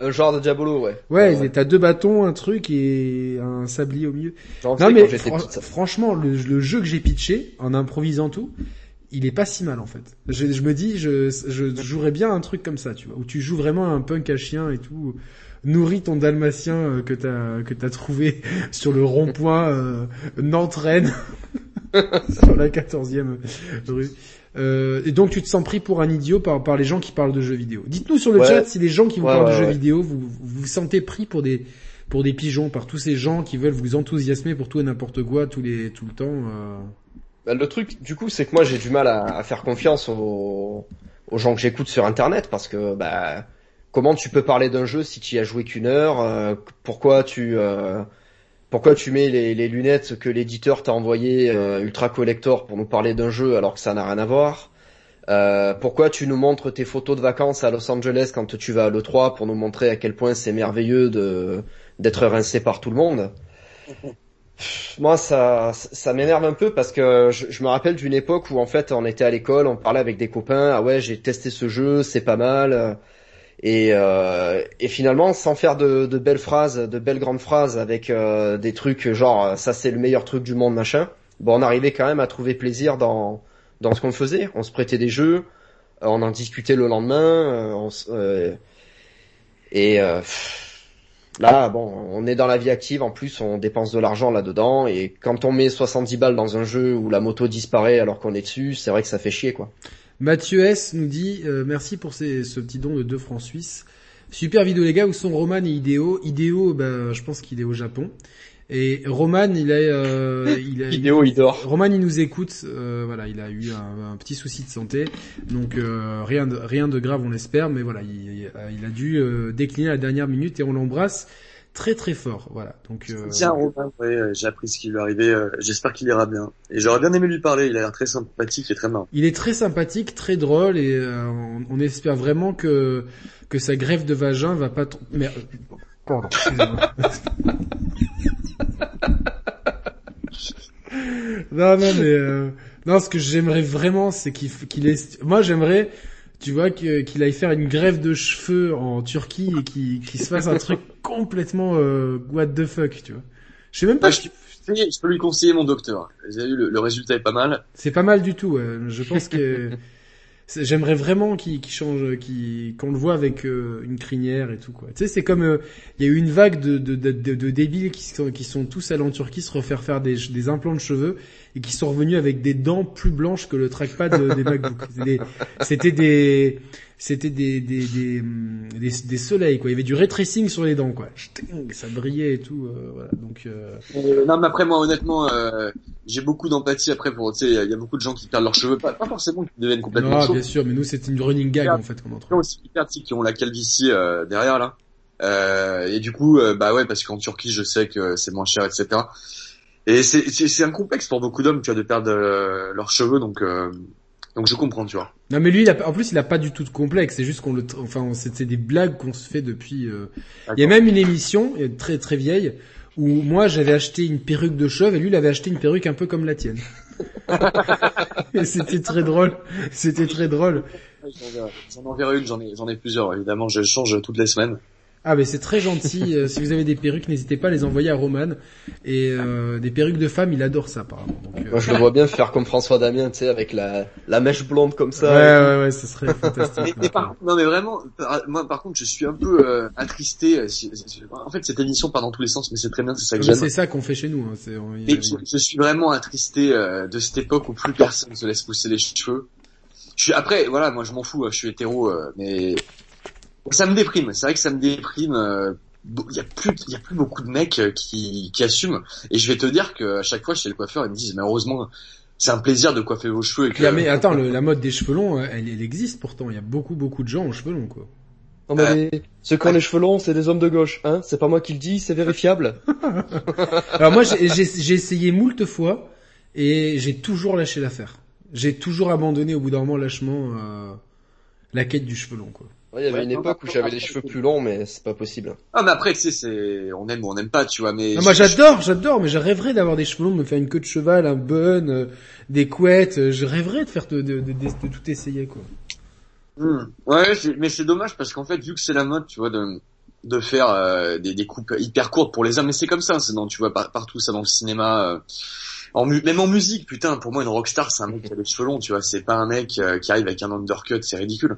Un genre de Diabolo, ouais. ouais, t'as deux bâtons un truc et un sablier au milieu Genre, non mais fran- franchement, le, le jeu que j'ai pitché en improvisant tout, il est pas si mal en fait. Je, je me dis, je, je jouerais bien un truc comme ça, tu vois, où tu joues vraiment un punk à chien et tout, nourris ton dalmatien euh, que t'as que t'as trouvé sur le rond-point euh, Nantes-Rennes, sur la 14e rue. Euh, et donc tu te sens pris pour un idiot par, par les gens qui parlent de jeux vidéo. Dites-nous sur le Ouais. chat si les gens qui vous Ouais, parlent de jeux vidéo, vous vous vous sentez pris pour des pour des pigeons, par tous ces gens qui veulent vous enthousiasmer pour tout et n'importe quoi, tous les tout le temps. euh. Bah, le truc, du coup, c'est que moi j'ai du mal à, à faire confiance aux, aux gens que j'écoute sur Internet parce que bah comment tu peux parler d'un jeu si tu y as joué qu'une heure euh, Pourquoi tu euh, pourquoi tu mets les, les lunettes que l'éditeur t'a envoyé euh, ultra collector pour nous parler d'un jeu alors que ça n'a rien à voir? Euh, Pourquoi tu nous montres tes photos de vacances à Los Angeles quand tu vas à l'E3 pour nous montrer à quel point c'est merveilleux de d'être rincé par tout le monde? Moi, ça, ça m'énerve un peu parce que je, je me rappelle d'une époque où en fait on était à l'école, on parlait avec des copains, ah ouais j'ai testé ce jeu, c'est pas mal, et, euh, et finalement sans faire de, belles phrases, de belles grandes phrases avec euh, des trucs genre ça c'est le meilleur truc du monde machin, bon on arrivait quand même à trouver plaisir dans dans ce qu'on faisait, on se prêtait des jeux, euh, on en discutait le lendemain, euh, on euh, et euh, pff, Là, bon, on est dans la vie active, en plus on dépense de l'argent là-dedans, et quand on met 70 balles dans un jeu où la moto disparaît alors qu'on est dessus, c'est vrai que ça fait chier, quoi. Mathieu S nous dit euh, merci pour ces- ce petit don de 2 francs suisses. Super vidéo les gars, où sont Roman et Ideo Ideo, ben, je pense qu'il est au Japon. Et Roman, il est, euh, il Vidéo, il dort. Roman, il nous écoute. euh, voilà, il a eu un, un petit souci de santé, donc euh, rien de rien de grave, on l'espère. Mais voilà, il, il a dû décliner à la dernière minute et on l'embrasse très très fort. Voilà. Donc euh, Tiens, Romain, ouais, euh, j'ai appris ce qui lui est arrivé, euh, j'espère qu'il ira bien. Et j'aurais bien aimé lui parler, il a l'air très sympathique et très marrant. il est très sympathique, très drôle et euh, on, on espère vraiment que que sa greffe de vagin va pas trop. Mais pardon. excusez-moi. non non mais euh, Non, ce que j'aimerais vraiment, c'est qu'il qu'il est. Moi, j'aimerais, tu vois, que- qu'il aille faire une grève de cheveux en Turquie et qu'il qu'il se fasse un truc complètement euh, what the fuck, tu vois. Je sais même pas. Bah, je, je peux lui conseiller mon docteur. Vous avez vu, le, le résultat est pas mal. C'est pas mal du tout. ouais. Je pense que j'aimerais vraiment qu'il change, qu'on le voit avec euh, une crinière et tout quoi. Tu sais, c'est comme euh, il y a eu une vague de débiles qui sont tous allés en Turquie se refaire faire des implants de cheveux et qui sont revenus avec des dents plus blanches que le trackpad des MacBooks. C'était des c'était des des des, des, soleils quoi. Il y avait du ray tracing sur les dents quoi. Ça brillait et tout. euh, voilà. Donc euh, Euh, non, mais après moi, honnêtement, euh, j'ai beaucoup d'empathie après pour, tu sais, il y a- beaucoup de gens qui perdent leurs cheveux, pas, pas forcément qui deviennent complètement non, chauds, bien sûr, mais nous c'était une running gag en fait qu'on en gens trouve. aussi qui perdent, qui ont la calvitie euh, derrière là. Euh, et du coup, euh, bah ouais, parce qu'en Turquie, je sais que c'est moins cher, etc. Et c'est c'est c'est un complexe pour beaucoup d'hommes, tu vois, de perdre euh, leurs cheveux, donc euh, donc je comprends, tu vois. Non mais lui, il a, en plus, il a pas du tout de complexe. C'est juste qu'on le, enfin, c'était des blagues qu'on se fait depuis. euh, Il y a même une émission très très vieille où moi j'avais acheté une perruque de chauve et lui il avait acheté une perruque un peu comme la tienne. et c'était très drôle. C'était très drôle. J'en enverrai une, j'en ai j'en ai plusieurs, évidemment, je change toutes les semaines. Ah mais c'est très gentil. Euh, si vous avez des perruques, n'hésitez pas à les envoyer à Roman. Et euh, des perruques de femmes, il adore ça apparemment. Donc, euh, Moi, je le vois bien faire comme François Damien, tu sais, avec la, la mèche blonde comme ouais, ça. ouais, ouais, ce serait Mais, fantastique. mais par, non mais vraiment, par- moi par contre je suis un peu euh, attristé. en fait cette émission part dans tous les sens, mais c'est très bien, c'est ça que Mais j'aime. c'est ça qu'on fait chez nous. Hein. on- Mais je, je suis vraiment attristé euh, de cette époque où plus personne se laisse pousser les cheveux. Je suis après, voilà, moi je m'en fous, euh, je suis hétéro, euh, ça me déprime. C'est vrai que ça me déprime. euh, Il y a plus, il y a plus beaucoup de mecs euh, qui, qui assument. Et je vais te dire que à chaque fois chez le coiffeur, ils me disent, mais heureusement, c'est un plaisir de coiffer vos cheveux. Et que, Puis, mais attends, le- la mode des cheveux longs, euh, elle, elle existe pourtant. Il y a beaucoup beaucoup de gens aux cheveux longs quoi. Non, mais les- ceux qui ont les cheveux longs, c'est des hommes de gauche, hein. C'est pas moi qui le dis, c'est vérifiable. Alors moi, j'ai essayé moult fois et j'ai toujours lâché l'affaire. J'ai toujours abandonné au bout d'un moment lâchement euh, la quête du cheveu long, quoi. Ouais, il y avait Ouais, une non, époque où non, j'avais non, les non, cheveux non. plus longs, mais c'est pas possible. Ah mais après tu sais, c'est, on aime ou on n'aime pas, tu vois. Mais Ah, moi, j'adore, j'adore, mais je rêverais d'avoir des cheveux longs, de me faire une queue de cheval, un bun, euh, des couettes. euh, Je rêverais de faire de, de, de, de- de tout essayer, quoi. Hmm. Ouais, mais c'est dommage parce qu'en fait, vu que c'est la mode, tu vois, de de faire euh, des, des coupes hyper courtes pour les hommes, mais c'est comme ça, c'est dans, tu vois, par- partout, ça dans le cinéma, euh, en mu- même en musique, putain, pour moi, une rockstar, c'est un mec qui a les cheveux tu vois, c'est pas un mec euh, qui arrive avec un undercut, c'est ridicule.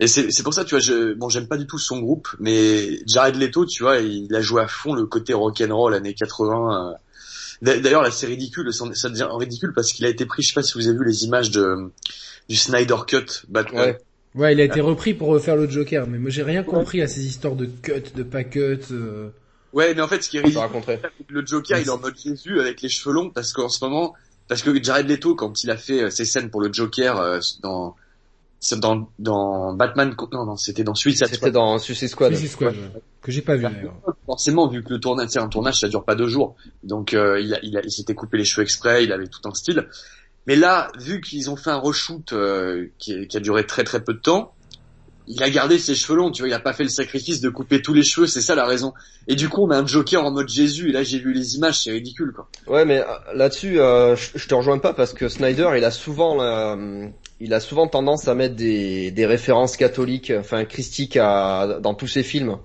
Et c'est pour ça, tu vois, je, bon, j'aime pas du tout son groupe, mais Jared Leto, tu vois, il a joué à fond le côté rock'n'roll années 80. euh. D'a- D'ailleurs, là, c'est ridicule, ça devient ridicule parce qu'il a été pris, je sais pas si vous avez vu les images de du Snyder Cut Batman. Ouais. Ouais, il a été repris pour refaire le Joker, mais moi j'ai rien compris à ces histoires de cut, de pas cut. euh. Ouais, mais en fait, ce qui est ridicule, le Joker, il est en mode Jésus avec les cheveux longs parce qu'en ce moment, parce que Jared Leto, quand il a fait euh, ses scènes pour le Joker euh, dans c'est dans dans Batman, non non, c'était dans Suicide C'était Squad. dans Suicide Squad. Suicide Squad, ouais, que j'ai pas vu d'ailleurs. Forcément, vu que le tournage, c'est un tournage, ça dure pas deux jours, donc euh, il a, il, a- il s'était coupé les cheveux exprès, il avait tout un style. Mais là, vu qu'ils ont fait un reshoot euh, qui, qui a duré très très peu de temps, il a gardé ses cheveux longs, tu vois, il a pas fait le sacrifice de couper tous les cheveux, c'est ça la raison. Et du coup, on a un Joker en mode Jésus, et là j'ai vu les images, c'est ridicule quoi. Ouais, mais euh, là-dessus, euh, je, te rejoins pas parce que Snyder, il a souvent, euh, il a souvent tendance à mettre des, des références catholiques, enfin christiques, à, dans tous ses films.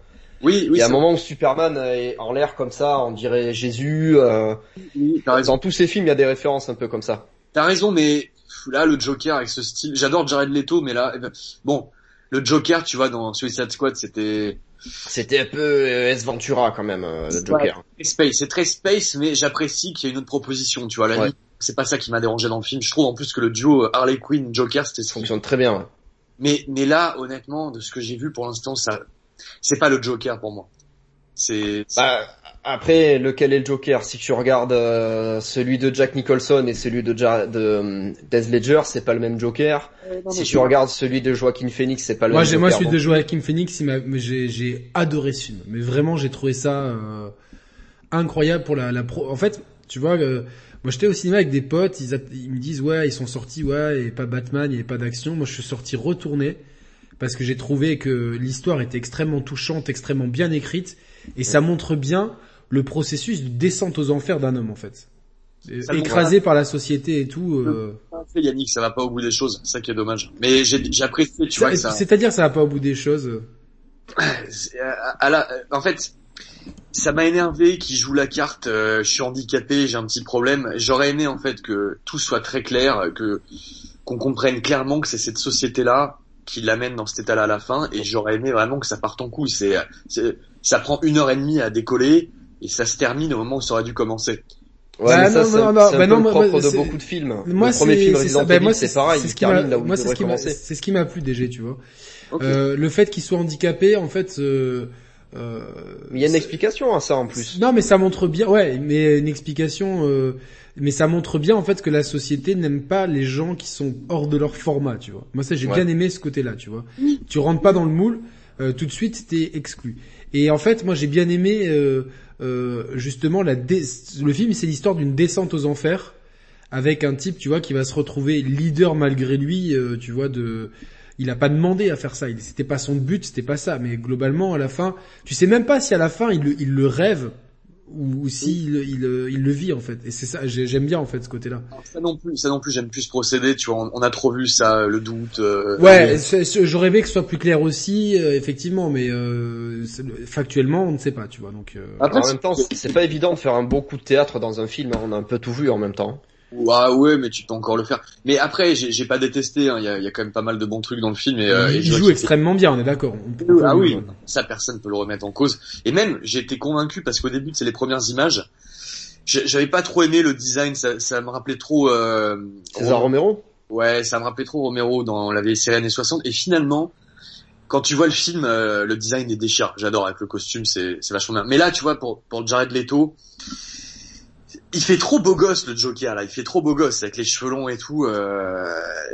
Oui, oui, il y a un moment où Superman est en l'air comme ça, on dirait Jésus. Euh, oui, dans tous ses films, il y a des références un peu comme ça. T'as raison, mais là, le Joker avec ce style, j'adore Jared Leto, mais là, eh ben, bon, le Joker, tu vois, dans Suicide Squad, c'était C'était un peu euh, S Ventura quand même, euh, le Joker. space, c'est très space, mais j'apprécie qu'il y ait une autre proposition, tu vois. La Ouais. limite, c'est pas ça qui m'a dérangé dans le film. Je trouve en plus que le duo Harley Quinn Joker, c'était Ça fonctionne très bien. Mais mais là, honnêtement, de ce que j'ai vu pour l'instant, ça, c'est pas le Joker pour moi. C'est c'est- Bah, après, lequel est le Joker? Si tu regardes euh, celui de Jack Nicholson et celui de, ja de euh, Death Ledger, c'est pas le même Joker. Si tu regardes celui de Joaquin Phoenix, c'est pas le Moi, même j'ai, Joker. moi, celui de Joaquin Phoenix, il m'a, mais j'ai, j'ai adoré ce film. Mais vraiment, j'ai trouvé ça euh, incroyable pour la, la pro. En fait, tu vois, euh, moi, j'étais au cinéma avec des potes. Ils, ils me disent, ouais, ils sont sortis, ouais, et pas Batman, il n'y avait pas d'action. Moi, je suis sorti retourné parce que j'ai trouvé que l'histoire était extrêmement touchante, extrêmement bien écrite, et ça montre bien le processus de descente aux enfers d'un homme, en fait. Ça Écrasé par la société et tout. euh, fait Yannick, ça va pas au bout des choses, ça qui est dommage. Mais apprécié, tu vois que ça. C'est-à-dire ça va pas au bout des choses. Euh, à la- en fait, ça m'a énervé qu'il joue la carte. euh, je suis handicapé, j'ai un petit problème. J'aurais aimé en fait que tout soit très clair, que qu'on comprenne clairement que c'est cette société-là qui l'amène dans cet état-là à la fin. Et j'aurais aimé vraiment que ça parte en couille. C'est- ça prend une heure et demie à décoller et ça se termine au moment où ça aurait dû commencer. Ouais, Bah, mais ça, non, c'est non, un- non, c'est un bah peu non, le moi, propre moi, de beaucoup de films. Moi, le premier c'est- film Resident ça. Bah, Evil, moi, c'est pareil, c'est il ce qui m'a- termine là où moi, il c'est ce devrait qui m'a- commencer. C'est ce qui m'a plu DG, tu vois. Euh, le fait qu'il soit handicapé, en fait, euh, euh, Mais il y a une explication à ça en plus. Non, mais ça montre bien, ouais, mais une explication, euh, mais ça montre bien en fait que la société n'aime pas les gens qui sont hors de leur format, tu vois. Moi, ça, j'ai Ouais. bien aimé ce côté-là, tu vois. Tu rentres pas dans le moule, euh, tout de suite, t'es exclu. Et en fait, moi, j'ai bien aimé euh, justement la le film, c'est l'histoire d'une descente aux enfers avec un type, tu vois, qui va se retrouver leader malgré lui, euh, tu vois, de il a pas demandé à faire ça, c'était pas son but, c'était pas ça, mais globalement à la fin, tu sais même pas si à la fin il, il le rêve ou, ou si il, il, il le vit en fait. Et c'est ça, j'ai- j'aime bien en fait ce côté-là. Ça non plus, ça non plus, j'aime plus ce procédé. Tu vois, on, on a trop vu ça, le doute. euh, Ouais, j'aurais aimé que ce soit plus clair aussi, euh, effectivement, mais euh, factuellement on ne sait pas, tu vois. Donc euh, Après, en même temps, c'est- c'est pas évident de faire un beau coup de théâtre dans un film, hein, on a un peu tout vu en même temps. Ouais, ouais, mais tu peux encore le faire. Mais après, j'ai pas détesté. hein, Il y, a, il y a quand même pas mal de bons trucs dans le film. Et, euh, et il joue extrêmement bien, on est d'accord. Ah oui, ça personne peut le remettre en cause. Et même, j'ai été convaincu parce qu'au début, c'est les premières images. J'avais pas trop aimé le design, ça, ça me rappelait trop. Euh, César Romero? Ouais, ça me rappelait trop Romero dans la vieille série années 60. Et finalement, quand tu vois le film, euh, le design est déchirant. J'adore avec le costume, c'est c'est vachement bien. Mais là, tu vois, pour pour Jared Leto, il fait trop beau gosse le Joker là. Il fait trop beau gosse avec les cheveux longs et tout. Euh,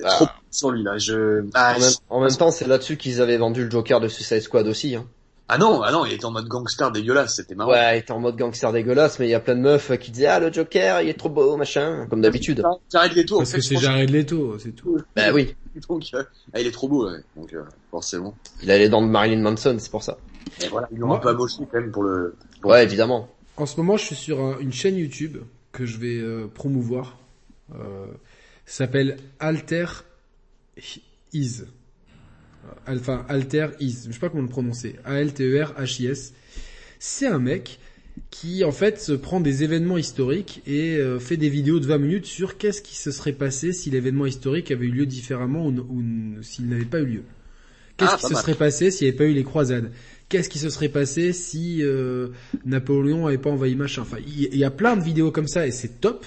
Ah. Trop sans lui là. Je ah, en même, en même temps, c'est là-dessus qu'ils avaient vendu le Joker de Suicide Squad aussi. Hein. ah non, ah non, il était en mode gangster dégueulasse. C'était marrant. Ouais, il était en mode gangster dégueulasse, mais il y a plein de meufs qui disaient ah le Joker, il est trop beau, machin, comme d'habitude. Jared Leto, en Parce fait, que c'est Jared Leto, c'est tout. Bah oui, donc, euh, ah, il est trop beau, ouais. donc euh, forcément. il a les dents de Marilyn Manson, c'est pour ça. Et voilà, ils l'ont Moi- un peu amoché quand même pour le. pour- Ouais, évidemment. En ce moment, je suis sur un- une chaîne YouTube que je vais euh, promouvoir. Euh, s'appelle Alter Is. Euh, Enfin, Alter Is. Je sais pas comment le prononcer. A-L-T-E-R-H-I-S. C'est un mec qui, en fait, se prend des événements historiques et euh, fait des vidéos de 20 minutes sur qu'est-ce qui se serait passé si l'événement historique avait eu lieu différemment ou, s'il n'avait pas eu lieu. Qu'est-ce Ah, qui pas se mal. serait passé s'il n'y avait pas eu les croisades? Qu'est-ce qui se serait passé si euh, Napoléon avait pas envahi machin Enfin, il y, a plein de vidéos comme ça et c'est top.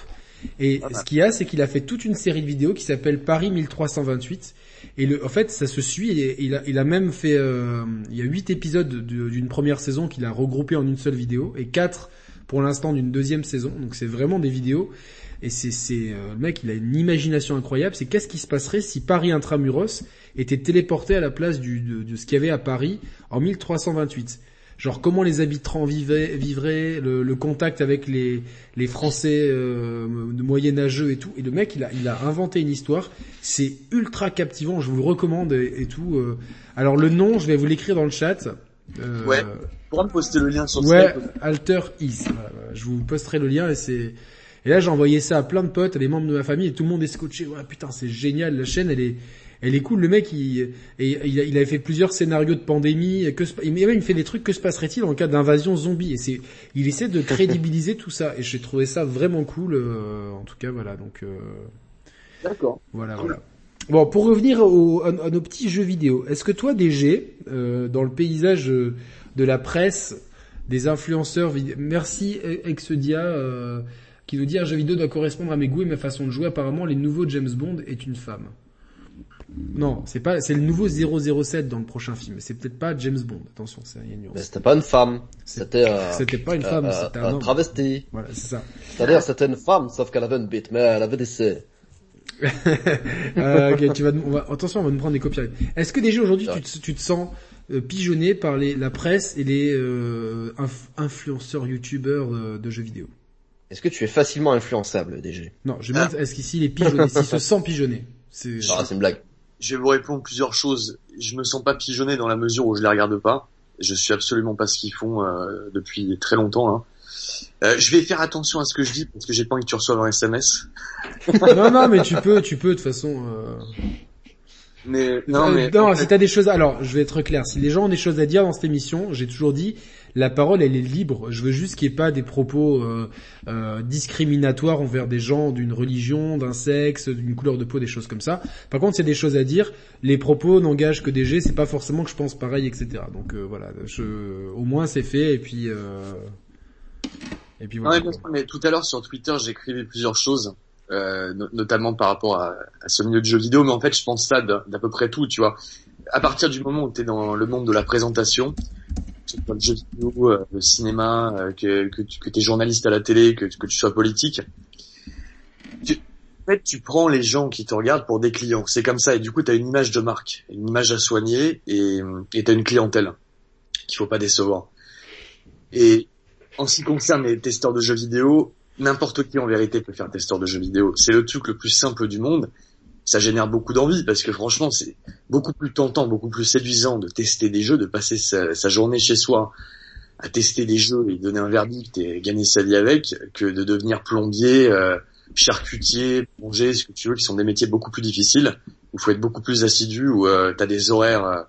Et Pas mal. ce qu'il y a, c'est qu'il a fait toute une série de vidéos qui s'appelle Paris 1328. Et le, en fait, ça se suit. Et il a, il a même fait, euh, il y a huit épisodes de- d'une première saison qu'il a regroupé en une seule vidéo et quatre pour l'instant d'une deuxième saison. Donc c'est vraiment des vidéos. Et c'est, c'est euh, le mec, il a une imagination incroyable. C'est qu'est-ce qui se passerait si Paris intramuros était téléporté à la place du, de, de ce qu'il y avait à Paris en 1328. Genre comment les habitants vivraient, vivraient le, le contact avec les, les Français euh, de moyenâgeux et tout. Et le mec, il a, il a inventé une histoire. C'est ultra captivant. Je vous le recommande et, et tout. euh. Alors le nom, je vais vous l'écrire dans le chat. Euh, Ouais. Tu pourras me poster le lien sur Ouais, Skype. Alter Is. Voilà. Je vous posterai le lien et c'est. Et là, j'ai envoyé ça à plein de potes, à des membres de ma famille, et tout le monde est scotché. Ouais, putain, c'est génial. La chaîne, elle est, elle est cool. Le mec, il, et il, avait fait plusieurs scénarios de pandémie. et Que il, même, il fait des trucs. Que se passerait-il en cas d'invasion zombie? Et c'est, il essaie de crédibiliser tout ça. Et j'ai trouvé ça vraiment cool. euh, en tout cas, voilà. Donc. Euh, D'accord. voilà, voilà. Bon, pour revenir au, à, à nos petits jeux vidéo, est-ce que toi, DG, euh, dans le paysage euh, de la presse, des influenceurs, merci Exedia, euh, qui nous dit un jeu vidéo doit correspondre à mes goûts et ma façon de jouer. Apparemment, les nouveaux James Bond est une femme. Non, c'est pas, c'est le nouveau 007 dans le prochain film. C'est peut-être pas James Bond. Attention, c'est une Mais nuance. c'était pas une femme, c'était euh, C'était pas une femme, euh, c'était un un homme. travesti. Voilà, c'est ça. C'est-à-dire c'était une femme, sauf qu'elle avait une bite, mais elle avait des seins. Euh, ok, tu vas, on va, attention, on va nous prendre des copyrights. Est-ce que déjà aujourd'hui tu, te- tu te sens pigeonné par les, la presse et les inf- influenceurs, youtubeurs de jeux vidéo? Est-ce que tu es facilement influençable, DG Non, je me demande est-ce qu'ici il est pigeonné, s'il se sent pigeonné. C'est Ah, c'est une blague. Je vais vous répondre plusieurs choses. Je me sens pas pigeonné dans la mesure où je les regarde pas. Je suis absolument pas ce qu'ils font euh, depuis très longtemps. hein. Euh, je vais faire attention à ce que je dis parce que j'ai pas envie que tu reçoives un SMS. non, non, mais tu peux, tu peux de toute façon. Euh... Mais non, Euh, mais non, si t'as des choses, alors je vais être clair. Si les gens ont des choses à dire dans cette émission, j'ai toujours dit, la parole elle est libre. Je veux juste qu'il n'y ait pas des propos euh, euh, discriminatoires envers des gens d'une religion, d'un sexe, d'une couleur de peau, des choses comme ça. Par contre, a des choses à dire, les propos n'engagent que des G. C'est pas forcément que je pense pareil, etc. Donc euh, voilà, je, au moins c'est fait et puis euh, et puis Non, voilà. mais, sûr, mais tout à l'heure sur Twitter, j'écrivais plusieurs choses, euh, no- notamment par rapport à, à ce milieu de jeux vidéo, mais en fait, je pense ça d'à d'à peu près tout, tu vois. À partir du moment où tu es dans le monde de la présentation, ce soit le jeu vidéo, euh, le cinéma, euh, que, que tu es journaliste à la télé, que, que tu sois politique, tu, en fait, tu prends les gens qui te regardent pour des clients. C'est comme ça, et du coup, tu as une image de marque, une image à soigner, et tu as une clientèle qu'il faut pas décevoir. Et en ce qui concerne les testeurs de jeux vidéo, n'importe qui en vérité peut faire testeur de jeux vidéo. C'est le truc le plus simple du monde. Ça génère beaucoup d'envie parce que franchement, c'est beaucoup plus tentant, beaucoup plus séduisant de tester des jeux, de passer sa, sa journée chez soi à tester des jeux et donner un verdict et gagner sa vie avec, que de devenir plombier, euh, charcutier, plongé, ce que tu veux, qui sont des métiers beaucoup plus difficiles, où faut être beaucoup plus assidu, où euh, tu as des horaires euh,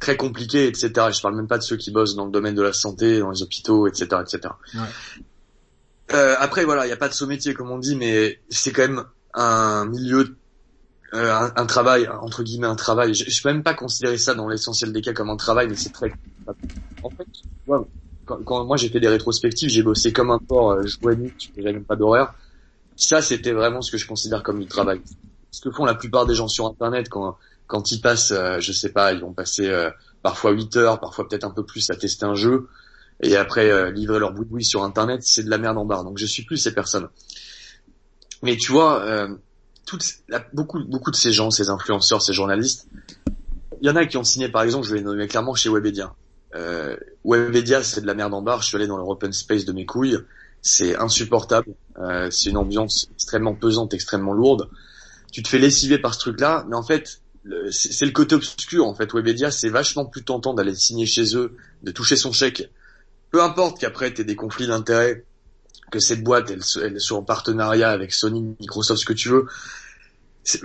très compliqués, etc. Je parle même pas de ceux qui bossent dans le domaine de la santé, dans les hôpitaux, etc., etc. Ouais. Euh, après, voilà, il n'y a pas de saut-métier comme on dit, mais c'est quand même un milieu, euh, un, travail, entre guillemets un travail. Je, je peux même pas considérer ça dans l'essentiel des cas comme un travail, mais c'est très. En fait, quand, quand moi j'ai fait des rétrospectives, j'ai bossé comme un porc, euh, jour et nuit, je même pas d'horaire. Ça, c'était vraiment ce que je considère comme du travail. Ce que font la plupart des gens sur Internet quand quand ils passent, euh, je sais pas, ils vont passer euh, parfois 8 heures, parfois peut-être un peu plus à tester un jeu, et après euh, livrer leur bout sur Internet, c'est de la merde en barre. Donc je suis plus ces personnes. Mais tu vois, euh, beaucoup, beaucoup de ces gens, ces influenceurs, ces journalistes, il y en a qui ont signé, par exemple, je vais les nommer clairement chez Webedia. Euh, Webedia, c'est de la merde en barre. Je suis allé dans leur open space de mes couilles. C'est insupportable. Euh, c'est une ambiance extrêmement pesante, extrêmement lourde. Tu te fais lessiver par ce truc-là, mais en fait, c'est le côté obscur. En fait, Webedia, c'est vachement plus tentant d'aller signer chez eux, de toucher son chèque. Peu importe qu'après t'aies des conflits d'intérêts, que cette boîte elle, elle soit en partenariat avec Sony, Microsoft, ce que tu veux.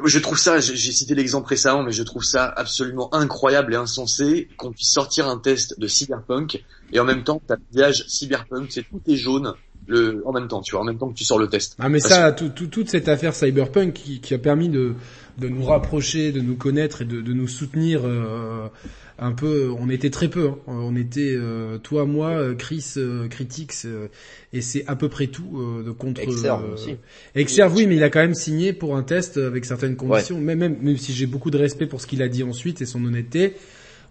Je trouve ça, j'ai cité l'exemple récemment, mais je trouve ça absolument incroyable et insensé qu'on puisse sortir un test de Cyberpunk et en même temps t'as le village Cyberpunk, c'est tout est jaune le, en même temps, tu vois, en même temps que tu sors le test. Ah mais Parce ça, tout, tout- toute cette affaire cyberpunk qui, qui a permis de, de nous rapprocher, de nous connaître et de, de nous soutenir euh, un peu. On était très peu. hein. On était euh, toi, moi, euh, Chris, euh, Critics, euh, et c'est à peu près tout euh, de contre. Exerve euh, aussi. Exerve, oui, mais il a quand même signé pour un test avec certaines conditions. Même, même, même si j'ai beaucoup de respect pour ce qu'il a dit ensuite et son honnêteté,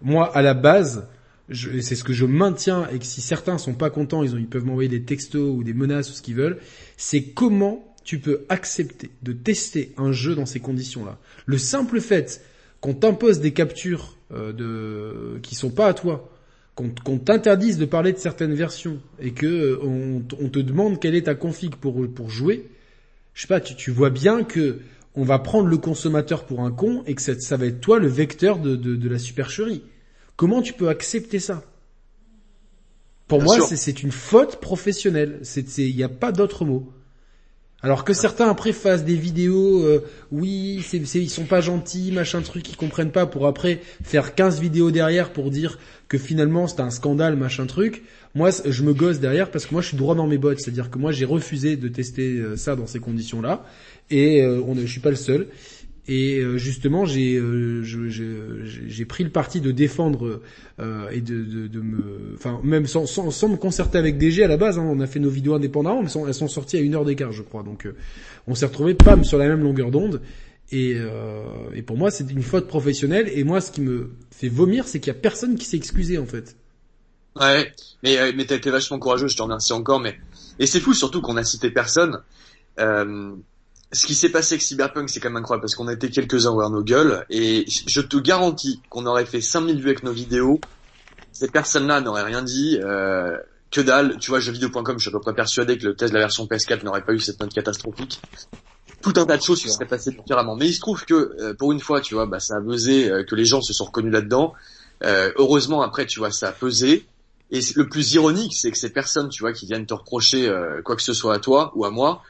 moi, à la base, c'est ce que je maintiens et que si certains sont pas contents, ils, ont, ils peuvent m'envoyer des textos ou des menaces ou ce qu'ils veulent, c'est comment tu peux accepter de tester un jeu dans ces conditions-là. Le simple fait qu'on t'impose des captures euh, de qui sont pas à toi, qu'on t'interdise de parler de certaines versions et que euh, on, te demande quelle est ta config pour pour jouer, je sais pas, tu, tu vois bien que on va prendre le consommateur pour un con et que ça, ça va être toi le vecteur de, de, de la supercherie. Comment tu peux accepter ça? Pour Bien moi, c'est une faute professionnelle. Il n'y a pas d'autre mot. Alors que certains après fassent des vidéos, euh, oui, c'est, c'est- ils sont pas gentils, machin truc, ils comprennent pas, pour après faire 15 vidéos derrière pour dire que finalement c'est un scandale, machin truc. Moi, je me gosse derrière parce que moi je suis droit dans mes bottes, c'est-à-dire que moi j'ai refusé de tester euh, ça dans ces conditions-là, et euh, on, je suis pas le seul. Et euh, justement, j'ai euh, j'ai j'ai pris le parti de défendre euh, et de, de, de me, enfin même sans, sans, sans me concerter avec DG à la base. hein, on a fait nos vidéos indépendamment, mais elles sont sorties à une heure d'écart, je crois. Donc euh, on s'est retrouvé pam sur la même longueur d'onde. Et, euh, et pour moi, c'est une faute professionnelle. Et moi, ce qui me fait vomir, c'est qu'il y a personne qui s'est excusé en fait. Ouais, mais, mais t'as été vachement courageux, je te remercie encore, mais, et c'est fou surtout qu'on a cité personne, euh, ce qui s'est passé avec Cyberpunk, c'est quand même incroyable parce qu'on a été quelques-uns voir nos gueules et je te garantis qu'on aurait fait 5000 vues avec nos vidéos. Ces personnes-là n'auraient rien dit, euh, que dalle. Tu vois, jeuxvideo.com, je suis à peu près persuadé que le test de la version PS4 n'aurait pas eu cette note catastrophique. Tout un tas de choses qui seraient passées différemment. Mais il se trouve que, euh, pour une fois, tu vois, bah, ça a pesé, euh, que les gens se sont reconnus là-dedans. Euh, heureusement, après, tu vois, ça a pesé. Et le plus ironique, c'est que ces personnes, tu vois, qui viennent te reprocher quoi que ce soit à toi ou à moi,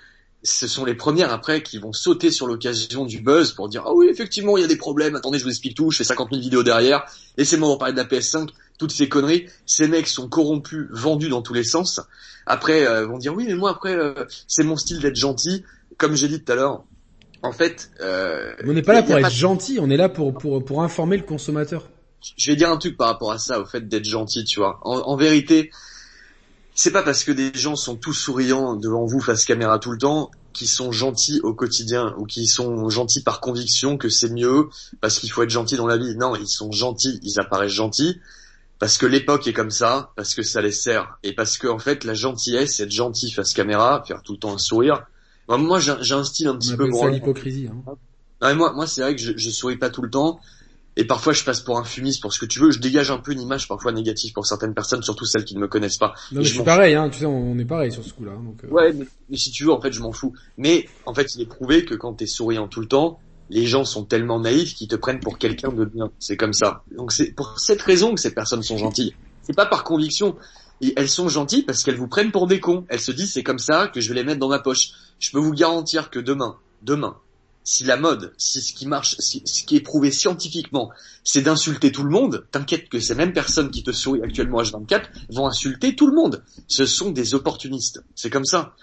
ce sont les premières après qui vont sauter sur l'occasion du buzz pour dire ah oui effectivement il y a des problèmes. Attendez je vous explique tout je fais 50 000 vidéos derrière. Laissez-moi en parler de la PS5 toutes ces conneries. Ces mecs sont corrompus vendus dans tous les sens. Après euh, vont dire oui mais moi après euh, c'est mon style d'être gentil. Comme j'ai dit tout à l'heure en fait euh, on n'est pas là pour être gentil on est là pour pour pour informer le consommateur. Je vais dire un truc par rapport à ça au fait d'être gentil tu vois. En, en vérité c'est pas parce que des gens sont tous souriants devant vous face caméra tout le temps qui sont gentils au quotidien ou qui sont gentils par conviction que c'est mieux parce qu'il faut être gentil dans la vie. Non, ils sont gentils, ils apparaissent gentils parce que l'époque est comme ça, parce que ça les sert et parce que en fait la gentillesse, être gentil face caméra, faire tout le temps un sourire. Moi, j'ai un style un petit peu C'est l'hypocrisie. Hein. moi, moi c'est vrai que je, je souris pas tout le temps et parfois je passe pour un fumiste pour ce que tu veux, je dégage un peu une image parfois négative pour certaines personnes, surtout celles qui ne me connaissent pas. Non, mais je suis pareil, hein, tu sais, on est pareil sur ce coup-là. Hein, donc, euh. Ouais, mais, si tu veux, en fait, je m'en fous. Mais en fait, il est prouvé que quand t'es souriant tout le temps, les gens sont tellement naïfs qu'ils te prennent pour quelqu'un de bien. C'est comme ça. Donc c'est pour cette raison que ces personnes sont gentilles. C'est pas par conviction. Et elles sont gentilles parce qu'elles vous prennent pour des cons. Elles se disent c'est comme ça que je vais les mettre dans ma poche. Je peux vous garantir que demain, demain, si la mode, si ce qui marche, si, ce qui est prouvé scientifiquement, c'est d'insulter tout le monde, t'inquiète que ces mêmes personnes qui te sourient actuellement H24 vont insulter tout le monde. Ce sont des opportunistes. C'est comme ça.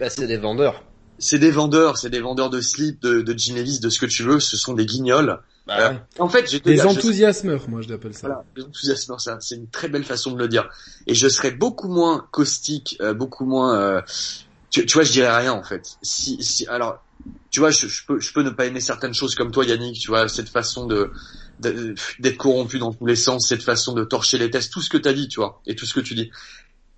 Bah, c'est des vendeurs. C'est des vendeurs, c'est des vendeurs de slip, de, de jean de ce que tu veux. Ce sont des guignols. Bah, euh, en fait, j'étais des enthousiasmeurs, moi je l'appelle ça. Voilà, des enthousiasmeurs, ça, c'est une très belle façon de le dire. Et je serais beaucoup moins caustique, euh, beaucoup moins. Euh, tu, tu, vois, je dirais rien en fait. Si, si, alors, tu vois, je, peux, ne pas aimer certaines choses comme toi, Yannick. Tu vois, cette façon de d'être corrompu dans tous les sens, cette façon de torcher les tests, tout ce que tu as dit, tu vois, et tout ce que tu dis.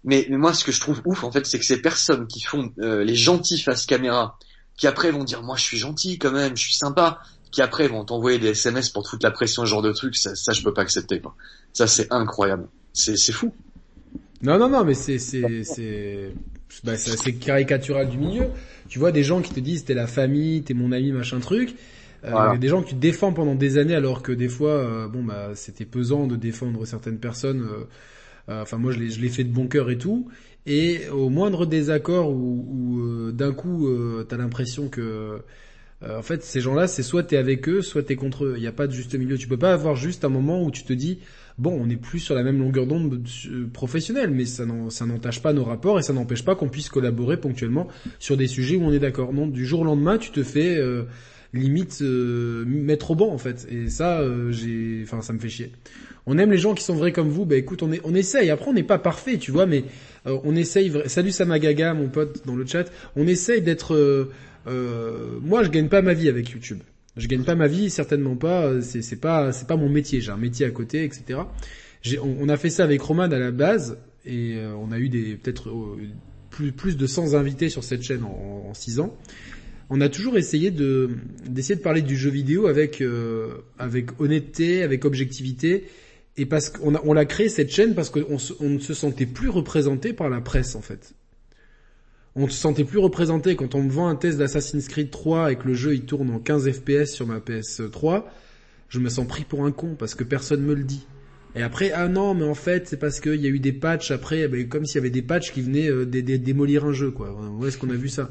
Mais, moi, ce que je trouve ouf, en fait, c'est que ces personnes qui font euh, les gentils face caméra, qui après vont dire, moi, je suis gentil quand même, je suis sympa, qui après vont t'envoyer des SMS pour toute la pression, ce genre de trucs, ça, ça je peux pas accepter. Quoi. Ça, c'est incroyable. C'est fou. Non, non, non, mais c'est, c'est, bah, c'est caricatural du milieu. Tu vois des gens qui te disent t'es la famille, t'es mon ami, machin truc. Euh, Des gens que tu défends pendant des années alors que des fois, euh, bon bah c'était pesant de défendre certaines personnes. Euh, euh, enfin moi je l'ai fait de bon cœur et tout. Et au moindre désaccord ou, ou d'un coup t'as l'impression que en fait ces gens-là c'est soit t'es avec eux, soit t'es contre eux. Il n'y a pas de juste milieu. Tu peux pas avoir juste un moment où tu te dis bon, on n'est plus sur la même longueur d'onde professionnelle, mais ça n'entache pas nos rapports et ça n'empêche pas qu'on puisse collaborer ponctuellement sur des sujets où on est d'accord. Non, du jour au lendemain, tu te fais euh, limite euh, mettre au banc en fait. Et ça, euh, j'ai, enfin, ça me fait chier. On aime les gens qui sont vrais comme vous. Bah écoute, on, est, on essaye. Après, on n'est pas parfait, tu vois, mais on essaye. Salut Samagaga, mon pote dans le chat. On essaye d'être. moi, je gagne pas ma vie avec YouTube. Je gagne pas ma vie, certainement pas. C'est pas c'est pas mon métier. J'ai un métier à côté, etc. On, a fait ça avec Roman à la base et euh, on a eu des peut-être euh, plus plus de 100 invités sur cette chaîne en, en 6 ans. On a toujours essayé de d'essayer de parler du jeu vidéo avec euh, avec honnêteté, avec objectivité et parce qu'on a, on l'a créé cette chaîne parce qu'on on ne se sentait plus représenté par la presse en fait on se sentait plus représenté quand on me vend un test d'Assassin's Creed 3 et que le jeu il tourne en 15 FPS sur ma PS3, je me sens pris pour un con parce que personne me le dit. Et après, ah non, mais en fait, c'est parce qu'il y a eu des patchs après, eh ben, comme s'il y avait des patchs qui venaient euh, démolir un jeu, quoi. Où est-ce qu'on a vu ça?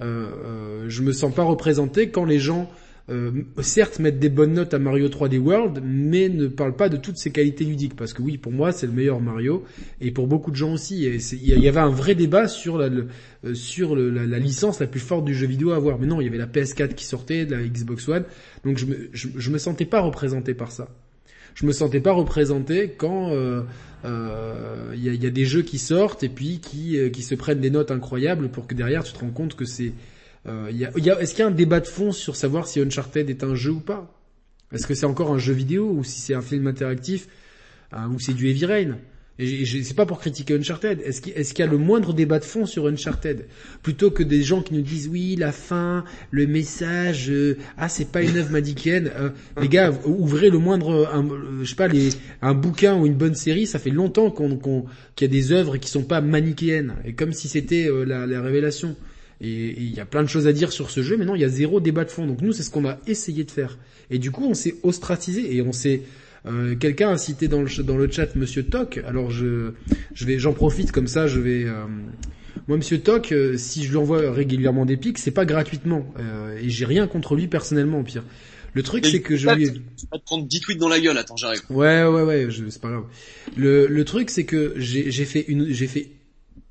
Euh, euh, Je me sens pas représenté quand les gens euh, certes mettre des bonnes notes à Mario 3D World, mais ne parle pas de toutes ses qualités ludiques. Parce que oui, pour moi, c'est le meilleur Mario, et pour beaucoup de gens aussi. Il y avait un vrai débat sur la, euh, la, licence la plus forte du jeu vidéo à avoir. Mais non, il y avait la PS4 qui sortait, de la Xbox One, donc je me, me sentais pas représenté par ça. Je me sentais pas représenté quand euh, il y, a, y, a, des jeux qui sortent et puis qui, qui se prennent des notes incroyables pour que derrière tu te rends compte que c'est euh, y a, y a, Est-ce qu'il y a un débat de fond sur savoir si Uncharted est un jeu ou pas? Est-ce que c'est encore un jeu vidéo ou si c'est un film interactif euh, ou c'est du Heavy Rain? Et c'est pas pour critiquer Uncharted. Est-ce qu'il est y a le moindre débat de fond sur Uncharted? Plutôt que des gens qui nous disent oui, la fin, le message, euh, ah c'est pas une œuvre manichéenne. Euh, les gars, ouvrez le moindre, un, je sais pas, les, un bouquin ou une bonne série, ça fait longtemps qu'on qu'il y a des œuvres qui sont pas manichéennes. Et comme si c'était la, la révélation. Et il y a plein de choses à dire sur ce jeu, mais non, il y a zéro débat de fond. Donc nous, c'est ce qu'on a essayé de faire. Et du coup, on s'est ostratisé et on s'est Euh, Quelqu'un a cité dans le dans le chat Monsieur Toc. Alors je je vais j'en profite comme ça. Je vais euh, moi Monsieur Toc, euh, si je lui envoie régulièrement des pics, c'est pas gratuitement euh, et j'ai rien contre lui personnellement au pire. Le truc c'est que je lui ai... Tu vas te prendre 10 tweets dans la gueule, attends, j'arrive. Ouais ouais ouais, c'est pas grave. Le le truc c'est que j'ai j'ai fait une j'ai fait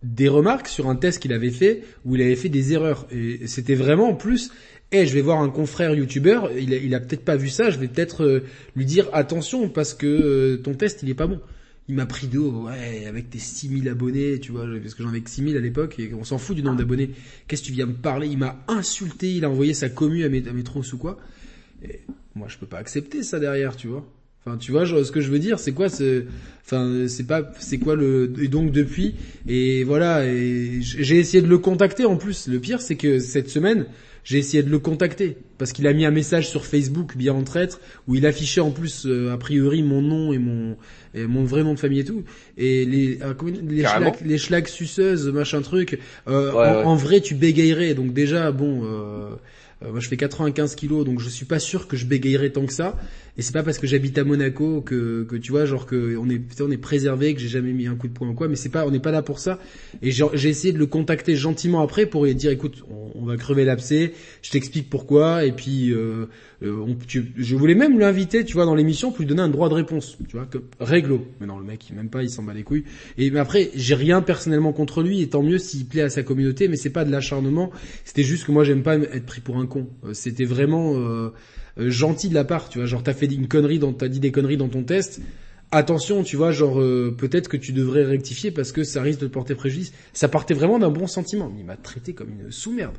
des remarques sur un test qu'il avait fait où il avait fait des erreurs et c'était vraiment en plus eh, je vais voir un confrère youtubeur, il a, peut-être pas vu ça, je vais peut-être euh, lui dire attention parce que euh, ton test il est pas bon. Il m'a pris de haut, ouais, avec tes 6000 abonnés, tu vois, parce que j'en avais que 6000 à l'époque et on s'en fout du nombre d'abonnés. Qu'est-ce que tu viens me parler? Il m'a insulté, il a envoyé sa commu à mes, à ou quoi. Et moi, je peux pas accepter ça derrière, tu vois. Enfin, tu vois, ce que je veux dire, c'est quoi, c'est, enfin, c'est pas, c'est quoi le, et donc depuis, et voilà, et j'ai essayé de le contacter. En plus. Le pire, c'est que cette semaine, j'ai essayé de le contacter parce qu'il a mis un message sur Facebook bien en traître où il affichait en plus euh, a priori mon nom et mon et mon vrai nom de famille et tout. Et les euh, les schlags, les schlags suceuses machin truc euh, en, vrai tu bégayerais donc déjà bon euh, moi je fais 95 kilos donc je suis pas sûr que je bégayerais tant que ça et c'est pas parce que j'habite à Monaco que, que tu vois, genre que on est, on est préservé, que j'ai jamais mis un coup de poing ou quoi. Mais c'est pas, on n'est pas là pour ça. Et j'ai essayé de le contacter gentiment après pour lui dire, écoute, on, va crever l'abcès. Je t'explique pourquoi. Et puis, euh, euh on, je voulais même l'inviter, tu vois, dans l'émission pour lui donner un droit de réponse. Tu vois, que réglo. Mais non, le mec, il même pas, il s'en bat les couilles. Et mais après, j'ai rien personnellement contre lui. Et tant mieux s'il plaît à sa communauté. Mais c'est pas de l'acharnement. C'était juste que moi, j'aime pas être pris pour un con. Euh, c'était vraiment. Euh, euh, gentil de la part, tu vois, genre t'as fait une connerie, dans, t'as dit des conneries dans ton test, attention, tu vois, genre euh, peut-être que tu devrais rectifier parce que ça risque de te porter préjudice. Ça partait vraiment d'un bon sentiment. Il m'a traité comme une sous-merde.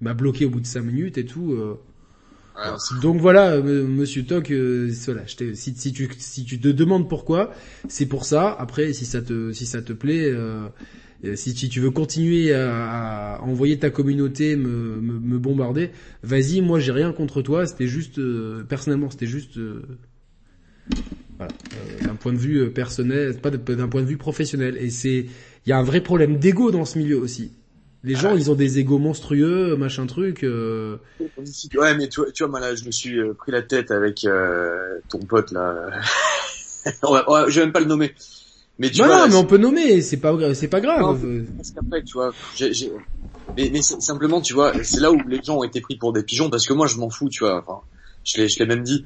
Il m'a bloqué au bout de cinq minutes et tout. Euh. Donc voilà, Monsieur Toc, voilà, je si, si, tu si tu te demandes pourquoi, c'est pour ça. Après, si ça te si ça te plaît, euh, si, tu veux continuer à, envoyer ta communauté me, me, bombarder, vas-y, moi j'ai rien contre toi, c'était juste, euh, personnellement, c'était juste, euh, voilà, d'un point de vue personnel, pas d'un point de vue professionnel. Et c'est, il y a un vrai problème d'ego dans ce milieu aussi. Les gens, ah ils ont des égos monstrueux, machin truc. Ouais, mais tu vois, tu vois, moi là, je me suis pris la tête avec ton pote là. je vais même pas le nommer. Mais tu vois, non, mais on peut nommer, c'est pas c'est pas grave. parce qu'après, tu vois, mais, mais simplement, tu vois, c'est là où les gens ont été pris pour des pigeons, parce que moi, je m'en fous, tu vois. Enfin, je l'ai, je l'ai même dit.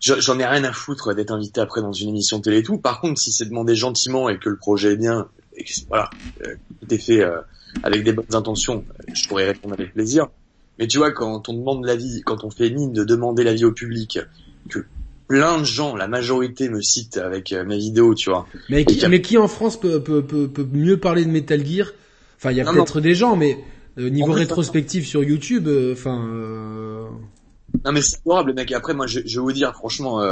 J'en ai rien à foutre d'être invité après dans une émission télé et tout. Par contre, si c'est demandé gentiment et que le projet est bien, et que voilà, euh, tout est fait euh, avec des bonnes intentions, je pourrais répondre avec plaisir. Mais tu vois, quand on demande l'avis, quand on fait mine de demander l'avis au public, que plein de gens, la majorité me cite avec euh, mes vidéos, tu vois. Mais qui, mais qui en France peut, peut, peut, peut, mieux parler de Metal Gear? Enfin, il y a peut-être des gens, mais euh, niveau rétrospectif sur YouTube, euh, enfin. non mais c'est horrible, mec. Après, moi, je, je vais vous dire, franchement,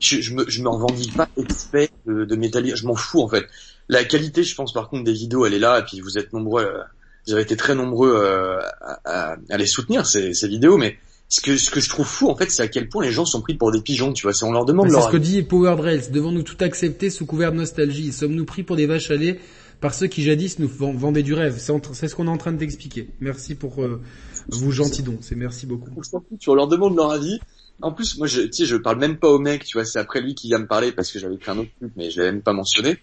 je, je, me, je me revendique pas expert de, de Metal Gear. Je m'en fous en fait. La qualité, je pense par contre des vidéos, elle est là. Et puis vous êtes nombreux, vous avez été très nombreux à, à, à, les soutenir ces, ces vidéos, mais ce que, ce que je trouve fou, en fait, c'est à quel point les gens sont pris pour des pigeons, tu vois. Si on leur demande C'est ce que dit Power Rails. Devons-nous tout accepter sous couvert de nostalgie? Sommes-nous pris pour des vaches à lait par ceux qui jadis nous vendaient du rêve? C'est ce qu'on est en train de t'expliquer. Merci pour euh, vous gentil don. C'est merci beaucoup. Tu leur demande leur avis. En plus, moi, je, tu sais, je parle même pas au mec, tu vois. C'est après lui qui vient me parler parce que j'avais pris un autre truc, mais je l'avais même pas mentionné.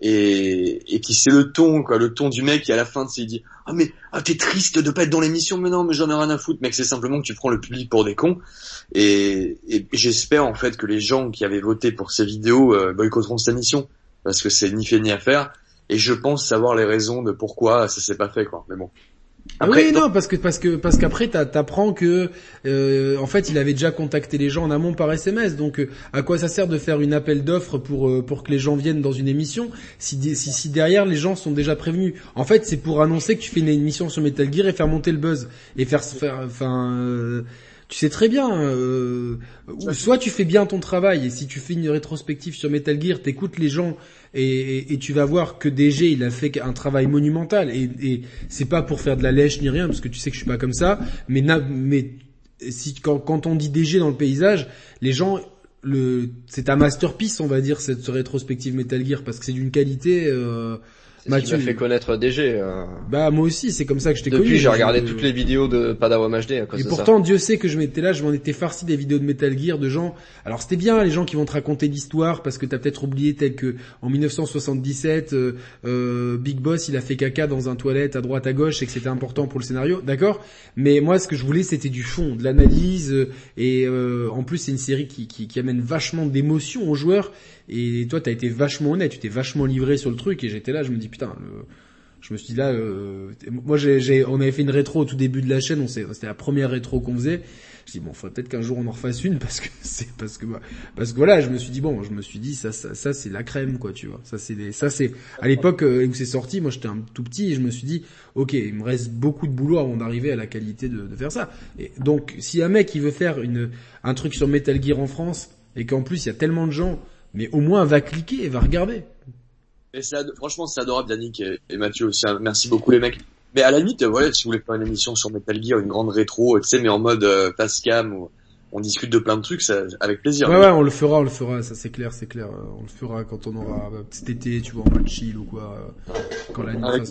Et, puis c'est le ton, quoi, le ton du mec qui à la fin, il dit ah mais ah t'es triste de pas être dans l'émission, mais non, mais j'en ai rien à foutre, mec. C'est simplement que tu prends le public pour des cons. Et, et j'espère en fait que les gens qui avaient voté pour ces vidéos euh, boycotteront cette émission parce que c'est ni fait ni à faire. Et je pense savoir les raisons de pourquoi ça s'est pas fait, quoi. Mais bon. Après, oui, non, parce que parce que parce qu'après t'apprends que euh, en fait il avait déjà contacté les gens en amont par SMS. Donc euh, à quoi ça sert de faire une appel d'offres pour euh, pour que les gens viennent dans une émission si, si, si derrière les gens sont déjà prévenus? En fait c'est pour annoncer que tu fais une émission sur Metal Gear et faire monter le buzz et faire faire enfin tu sais très bien, euh, soit tu fais bien ton travail et si tu fais une rétrospective sur Metal Gear, t'écoutes les gens et, et, tu vas voir que DG il a fait un travail monumental. Et, et c'est pas pour faire de la lèche ni rien parce que tu sais que je suis pas comme ça, mais mais si quand, quand on dit DG dans le paysage, les gens le c'est un masterpiece on va dire cette rétrospective Metal Gear parce que c'est d'une qualité euh, C'est ce qui m'a fait connaître DG. Euh... Bah moi aussi, c'est comme ça que je t'ai connu. Depuis, j'ai regardé toutes les vidéos de Padawan HD à cause Et de pourtant, Dieu sait que je m'étais là, je m'en étais farci des vidéos de Metal Gear de gens. Alors c'était bien les gens qui vont te raconter l'histoire parce que t'as peut-être oublié tel que en 1977, euh, euh, Big Boss il a fait caca dans un toilette à droite à gauche et que c'était important pour le scénario, d'accord? Mais moi, ce que je voulais, c'était du fond, de l'analyse euh, et euh, en plus c'est une série qui, qui, qui amène vachement d'émotions aux joueurs. Et toi, t'as été vachement honnête, tu t'es vachement livré sur le truc et j'étais là, je me dis putain. Je me suis dit là, euh, moi j'ai, on avait fait une rétro au tout début de la chaîne, on c'était la première rétro qu'on faisait. Je dis bon, faudrait peut-être qu'un jour on en refasse une parce que c'est parce que parce que voilà, je me suis dit bon, je me suis dit ça ça, ça c'est la crème quoi, tu vois. Ça c'est des, ça c'est à l'époque euh, où c'est sorti, moi j'étais un tout petit et je me suis dit ok, il me reste beaucoup de boulot avant d'arriver à la qualité de, de faire ça. Et donc si un mec il veut faire une un truc sur Metal Gear en France et qu'en plus il y a tellement de gens, mais au moins va cliquer et va regarder. Et franchement, c'est adorable, Yannick et, Mathieu aussi. Hein. Merci beaucoup, les mecs. Mais à la limite, voilà, si vous voulez faire une émission sur Metal Gear, une grande rétro, tu sais, mais en mode euh, cam, où on discute de plein de trucs, ça, avec plaisir. Ouais, ouais, on le fera, on le fera, ça c'est clair, c'est clair. On le fera quand on aura cet été, tu vois, en mode chill ou quoi, euh, quand la nuit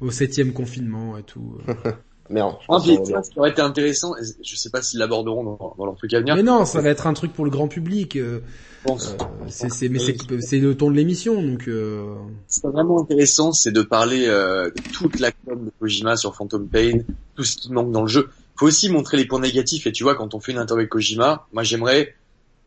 au septième confinement et tout. Euh. Merde. Ah, ce qui aurait été intéressant, je sais pas s'ils l'aborderont dans, dans, leur truc à venir. Mais non, ça va être un truc pour le grand public. Euh, euh c'est mais c'est le ton de l'émission, donc. Euh... Ce qui est vraiment intéressant, c'est de parler euh, de toute la com de Kojima sur Phantom Pain, tout ce qui manque dans le jeu. Faut aussi montrer les points négatifs. Et tu vois, quand on fait une interview avec Kojima, moi j'aimerais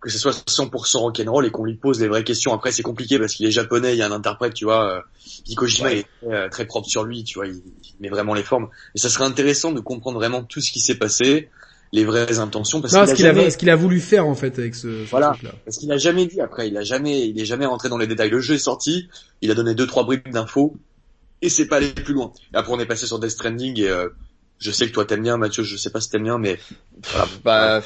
que ce soit 100% rock'n'roll et qu'on lui pose les vraies questions. Après, c'est compliqué parce qu'il est japonais, il y a un interprète, tu vois. Euh, Kojima est euh, très, propre sur lui, tu vois, il, met vraiment les formes. Et ça serait intéressant de comprendre vraiment tout ce qui s'est passé, les vraies intentions. Parce non, ce qu'il a, ce qu'il a voulu faire en fait avec ce, ce voilà, truc-là. Parce qu'il a jamais dit après, il a jamais, il est jamais rentré dans les détails. Le jeu est sorti, il a donné deux trois bribes d'infos et c'est pas allé plus loin. Et après, on est passé sur Death Stranding et euh, je sais que toi t'aimes bien, Mathieu. Je sais pas si t'aimes bien, mais voilà. bah.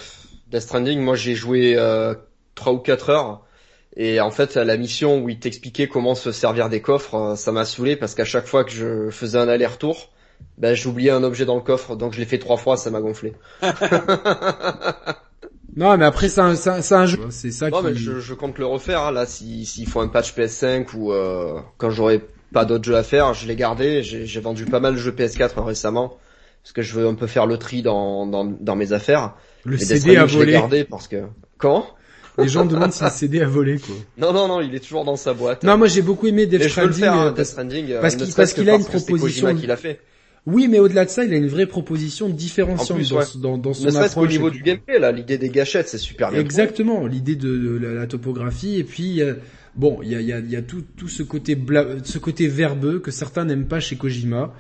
Death Stranding, moi j'ai joué euh, 3 ou 4 heures. Et en fait, la mission où il t'expliquait comment se servir des coffres, euh, ça m'a saoulé parce qu'à chaque fois que je faisais un aller-retour, ben, j'oubliais un objet dans le coffre, donc je l'ai fait trois fois, ça m'a gonflé. non, mais après, c'est un, un, jeu. C'est ça non, mais je, je, compte le refaire, hein. là, s'il si, faut un patch PS5 ou euh, quand j'aurai pas d'autres jeux à faire, je l'ai gardé. J'ai vendu pas mal de jeux PS4 récemment parce que je veux un peu faire le tri dans, dans, dans mes affaires. Le CD à voler. gardé parce que... Comment? Les gens demandent si le CD a volé, quoi. Non, non, non, il est toujours dans sa boîte. Non, moi j'ai beaucoup aimé Death Stranding. Hein, Death Stranding euh, parce qu'il parce qu'il a une proposition. qu'il a fait. Oui, mais au-delà de ça, il a une vraie proposition différenciante dans, dans, son approche. au niveau du gameplay, là, l'idée des gâchettes, c'est super bien. Exactement, l'idée de, la, topographie, et puis, euh, bon, il y a, y, a, y a tout, tout ce côté ce côté verbeux que certains n'aiment pas chez Kojima,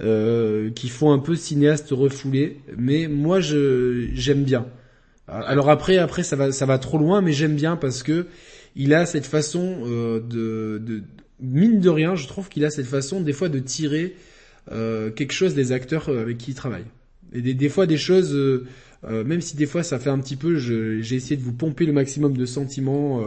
euh, qui font un peu cinéaste refoulé, mais moi, je, j'aime bien. Alors après, après ça va, ça va trop loin, mais j'aime bien parce que il a cette façon euh, de, de, mine de rien, je trouve qu'il a cette façon des fois de tirer euh, quelque chose des acteurs euh, avec qui il travaille. Et des, des fois des choses, euh, euh, même si des fois ça fait un petit peu, j'ai essayé de vous pomper le maximum de sentiments.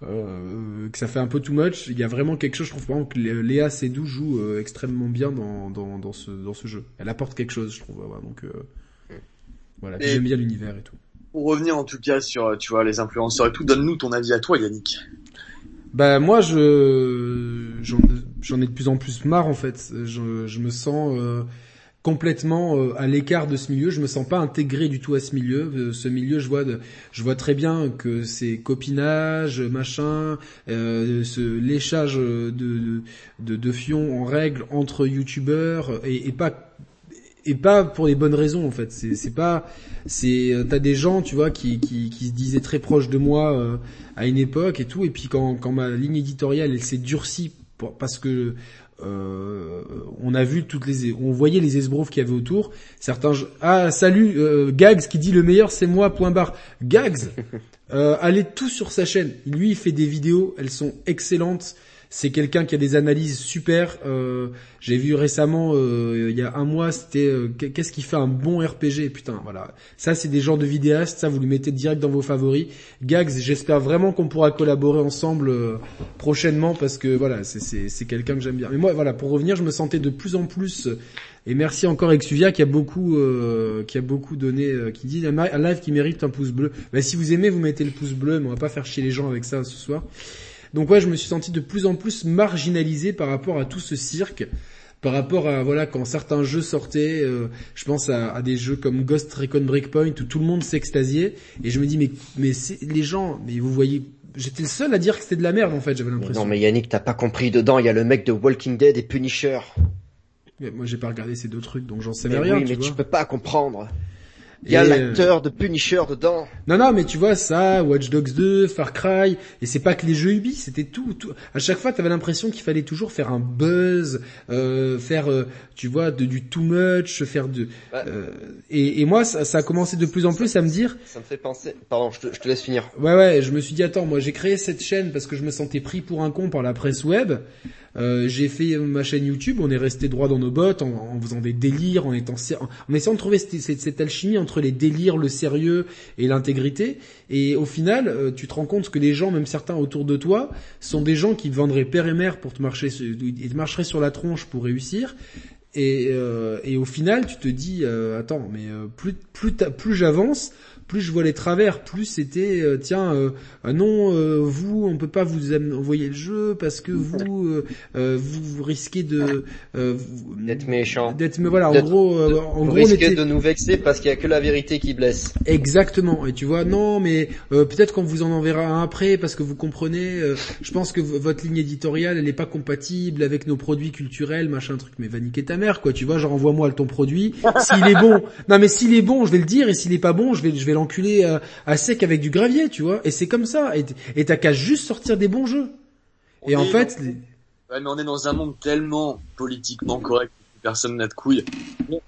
que ça fait un peu too much. Il y a vraiment quelque chose, je trouve vraiment que Léa Seydoux joue extrêmement bien dans, dans, dans, ce, dans ce jeu. Elle apporte quelque chose, je trouve. Voilà, donc voilà, j'aime bien l'univers et tout pour revenir en tout cas sur, tu vois, les influenceurs et tout, donne-nous ton avis à toi, Yannick. Bah moi, je j'en ai de plus en plus marre en fait. Je, je me sens euh, complètement euh, à l'écart de ce milieu. Je me sens pas intégré du tout à ce milieu. Euh, ce milieu, je vois, de, je vois très bien que c'est copinage, machin, ce léchage de, de, de, de fion en règle entre youtubeurs et, et pas et pas pour les bonnes raisons en fait. C'est pas c'est t'as des gens tu vois qui, qui qui se disaient très proches de moi euh, à une époque et tout et puis quand quand ma ligne éditoriale elle s'est durcie parce que euh, on a vu toutes les on voyait les esbroufs qu'il y avait autour. Certains ah salut euh, Gags qui dit le meilleur c'est moi point barre Gags euh, allez tout sur sa chaîne. Lui il fait des vidéos elles sont excellentes. C'est quelqu'un qui a des analyses super. Euh, J'ai vu récemment, euh, il y a un mois, c'était euh, qu'est-ce qui fait un bon RPG Putain, voilà. Ça, c'est des genres de vidéastes. Ça, vous le mettez direct dans vos favoris. Gags, j'espère vraiment qu'on pourra collaborer ensemble euh, prochainement parce que voilà, c'est quelqu'un que j'aime bien. Mais moi, voilà, pour revenir, je me sentais de plus en plus et merci encore Exuvia qui a beaucoup euh, qui a beaucoup donné, euh, qui dit un live qui mérite un pouce bleu. Bah, si vous aimez, vous mettez le pouce bleu, mais on va pas faire chier les gens avec ça ce soir. Donc ouais, je me suis senti de plus en plus marginalisé par rapport à tout ce cirque par rapport à voilà quand certains jeux sortaient, euh, je pense à, à, des jeux comme Ghost Recon Breakpoint où tout le monde s'extasiait et je me dis mais mais les gens mais vous voyez j'étais le seul à dire que c'était de la merde en fait j'avais l'impression. Non mais Yannick t'as pas compris dedans il y a le mec de Walking Dead et Punisher. Mais moi j'ai pas regardé ces deux trucs donc j'en sais mais rien. Oui, mais tu peux pas comprendre. Il y a l'acteur de Punisher dedans. Non, non, mais tu vois ça, Watch Dogs 2, Far Cry, et c'est pas que les jeux Ubi, c'était tout, tout. À chaque fois, t'avais l'impression qu'il fallait toujours faire un buzz, euh, faire, euh, tu vois, de, du too much, faire de. Euh, et, et, moi, ça, ça, a commencé de plus en plus à me dire. Ça me fait penser. Pardon, je te, je te laisse finir. Ouais, ouais. Je me suis dit attends, moi j'ai créé cette chaîne parce que je me sentais pris pour un con par la presse web. Euh, j'ai fait ma chaîne YouTube, on est resté droit dans nos bottes en, en faisant des délires, en, étant, en, essayant de trouver cette, cette, cette, alchimie entre les délires, le sérieux et l'intégrité. Et au final, euh, tu te rends compte que les gens, même certains autour de toi, sont des gens qui te vendraient père et mère pour te marcher, ils te marcheraient sur la tronche pour réussir. Et, euh, et au final, tu te dis, euh, attends, mais plus plus plus j'avance, plus je vois les travers, plus c'était euh, tiens euh, ah non euh, vous on peut pas vous envoyer le jeu parce que vous vous, risquez de d'être méchant. D'être mais voilà en gros en gros risquez de nous vexer parce qu'il y a que la vérité qui blesse. Exactement. Et tu vois non mais peut-être qu'on vous en enverra un après parce que vous comprenez je pense que votre ligne éditoriale elle est pas compatible avec nos produits culturels machin truc. Mais va niquer ta mère quoi. Tu vois genre envoie-moi ton produit. S'il est bon. Non mais s'il est bon je vais le dire. Et s'il est pas bon je vais je vais enculé à, à, sec avec du gravier, tu vois. Et c'est comme ça. Et t'as qu'à juste sortir des bons jeux. et en fait... Ouais, mais on est dans un monde tellement politiquement correct que personne n'a de couilles.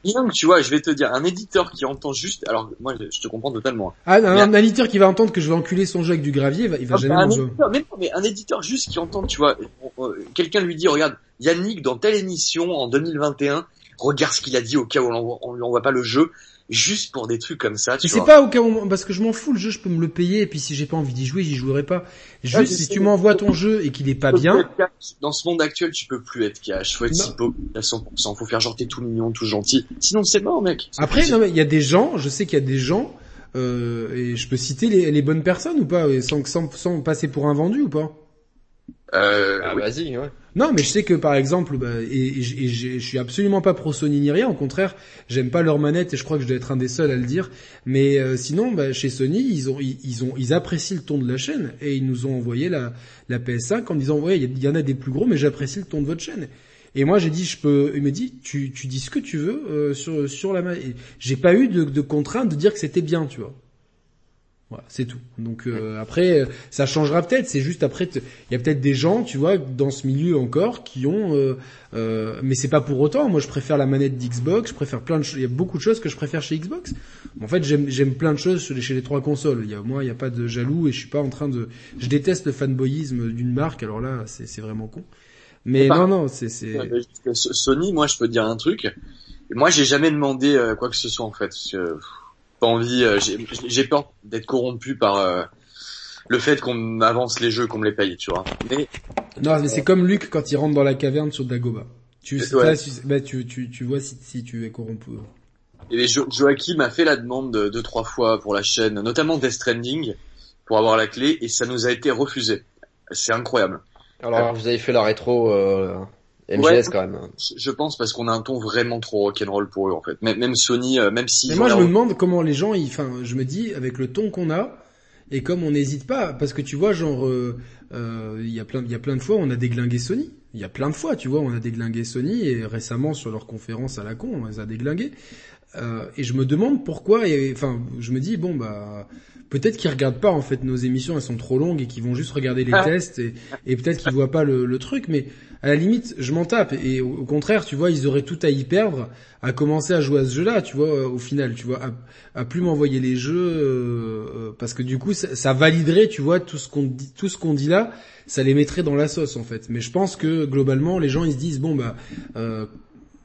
Bien que tu vois, je vais te dire, un éditeur qui entend juste, alors moi je te comprends totalement. Hein. Ah, un, éditeur qui va entendre que je vais enculer son jeu avec du gravier, il va, il va ah, jamais bah, mais, mais un éditeur juste qui entend, tu vois, quelqu'un lui dit, regarde, Yannick dans telle émission en 2021, regarde ce qu'il a dit au cas où on, on lui envoie pas le jeu, juste pour des trucs comme ça. Tu c'est pas au cas où, parce que je m'en fous le jeu, je peux me le payer et puis si j'ai pas envie d'y jouer, j'y jouerai pas. Juste si tu m'envoies ton jeu et qu'il est pas bien. Dans ce monde actuel, tu peux plus être cash. Faut être si à 100%. Faut faire genre t'es tout mignon, tout gentil. Sinon c'est mort, mec. Après, non mais il y a des gens, je sais qu'il y a des gens. Euh, et je peux citer les, les bonnes personnes ou pas, sans, sans, sans passer pour un vendu ou pas? Euh, ah, vas-y, ouais. Non, mais je sais que par exemple, bah, et, et, je suis absolument pas pro Sony ni rien. Au contraire, j'aime pas leur manette et je crois que je dois être un des seuls à le dire. Mais euh, sinon, bah, chez Sony, ils ont, ils, ont, ils apprécient le ton de la chaîne et ils nous ont envoyé la, la PS5 en disant ouais, il y, en a des plus gros, mais j'apprécie le ton de votre chaîne. Et moi j'ai dit je peux, il me dit tu, tu dis ce que tu veux euh, sur sur la. J'ai pas eu de, de contrainte de dire que c'était bien, tu vois. Voilà, c'est tout. Donc euh, après, euh, ça changera peut-être. C'est juste après, il y a peut-être des gens, tu vois, dans ce milieu encore, qui ont. Euh, euh, mais c'est pas pour autant. Moi, je préfère la manette d'Xbox. Je préfère plein de choses. Il y a beaucoup de choses que je préfère chez Xbox. En fait, j'aime plein de choses chez les, trois consoles. Il y a moi, il y a pas de jaloux et je suis pas en train de. Je déteste le fanboyisme d'une marque. Alors là, c'est vraiment con. Mais non, non, c'est. Sony, moi, je peux te dire un truc. Moi, j'ai jamais demandé quoi que ce soit en fait. Parce que pas envie. Euh, j'ai peur d'être corrompu par euh, le fait qu'on avance les jeux, qu'on me les paye, tu vois. Mais non, mais c'est comme Luc quand il rentre dans la caverne sur Dagoba. Tu, bah, tu, tu, tu, vois si, si tu es corrompu. Et jo Joachim a fait la demande deux trois fois pour la chaîne, notamment Death Stranding, pour avoir la clé, et ça nous a été refusé. C'est incroyable. Alors vous avez fait la rétro. Euh... MGS quand même. Je pense parce qu'on a un ton vraiment trop rock'n'roll pour eux en fait. Même Sony, euh, même si. Mais moi je me demande comment les gens, enfin, je me dis avec le ton qu'on a et comme on n'hésite pas, parce que tu vois genre, euh, euh, il y a plein, il y a plein de fois on a déglingué Sony. Il y a plein de fois, tu vois, on a déglingué Sony et récemment sur leur conférence à la con, on les a déglingués. et je me demande pourquoi. Et enfin, je me dis bon bah peut-être qu'ils regardent pas en fait nos émissions, elles sont trop longues et qu'ils vont juste regarder les ah. tests et, et peut-être qu'ils voient pas le, le, truc. Mais à la limite, je m'en tape. Et au, contraire, tu vois, ils auraient tout à y perdre, à commencer à jouer à ce jeu-là, tu vois, au final, tu vois, à, plus m'envoyer les jeux, euh, euh, parce que du coup, ça, validerait, tu vois, tout ce qu'on dit, tout ce qu'on dit là, ça les mettrait dans la sauce en fait. Mais je pense que globalement, les gens ils se disent bon bah euh,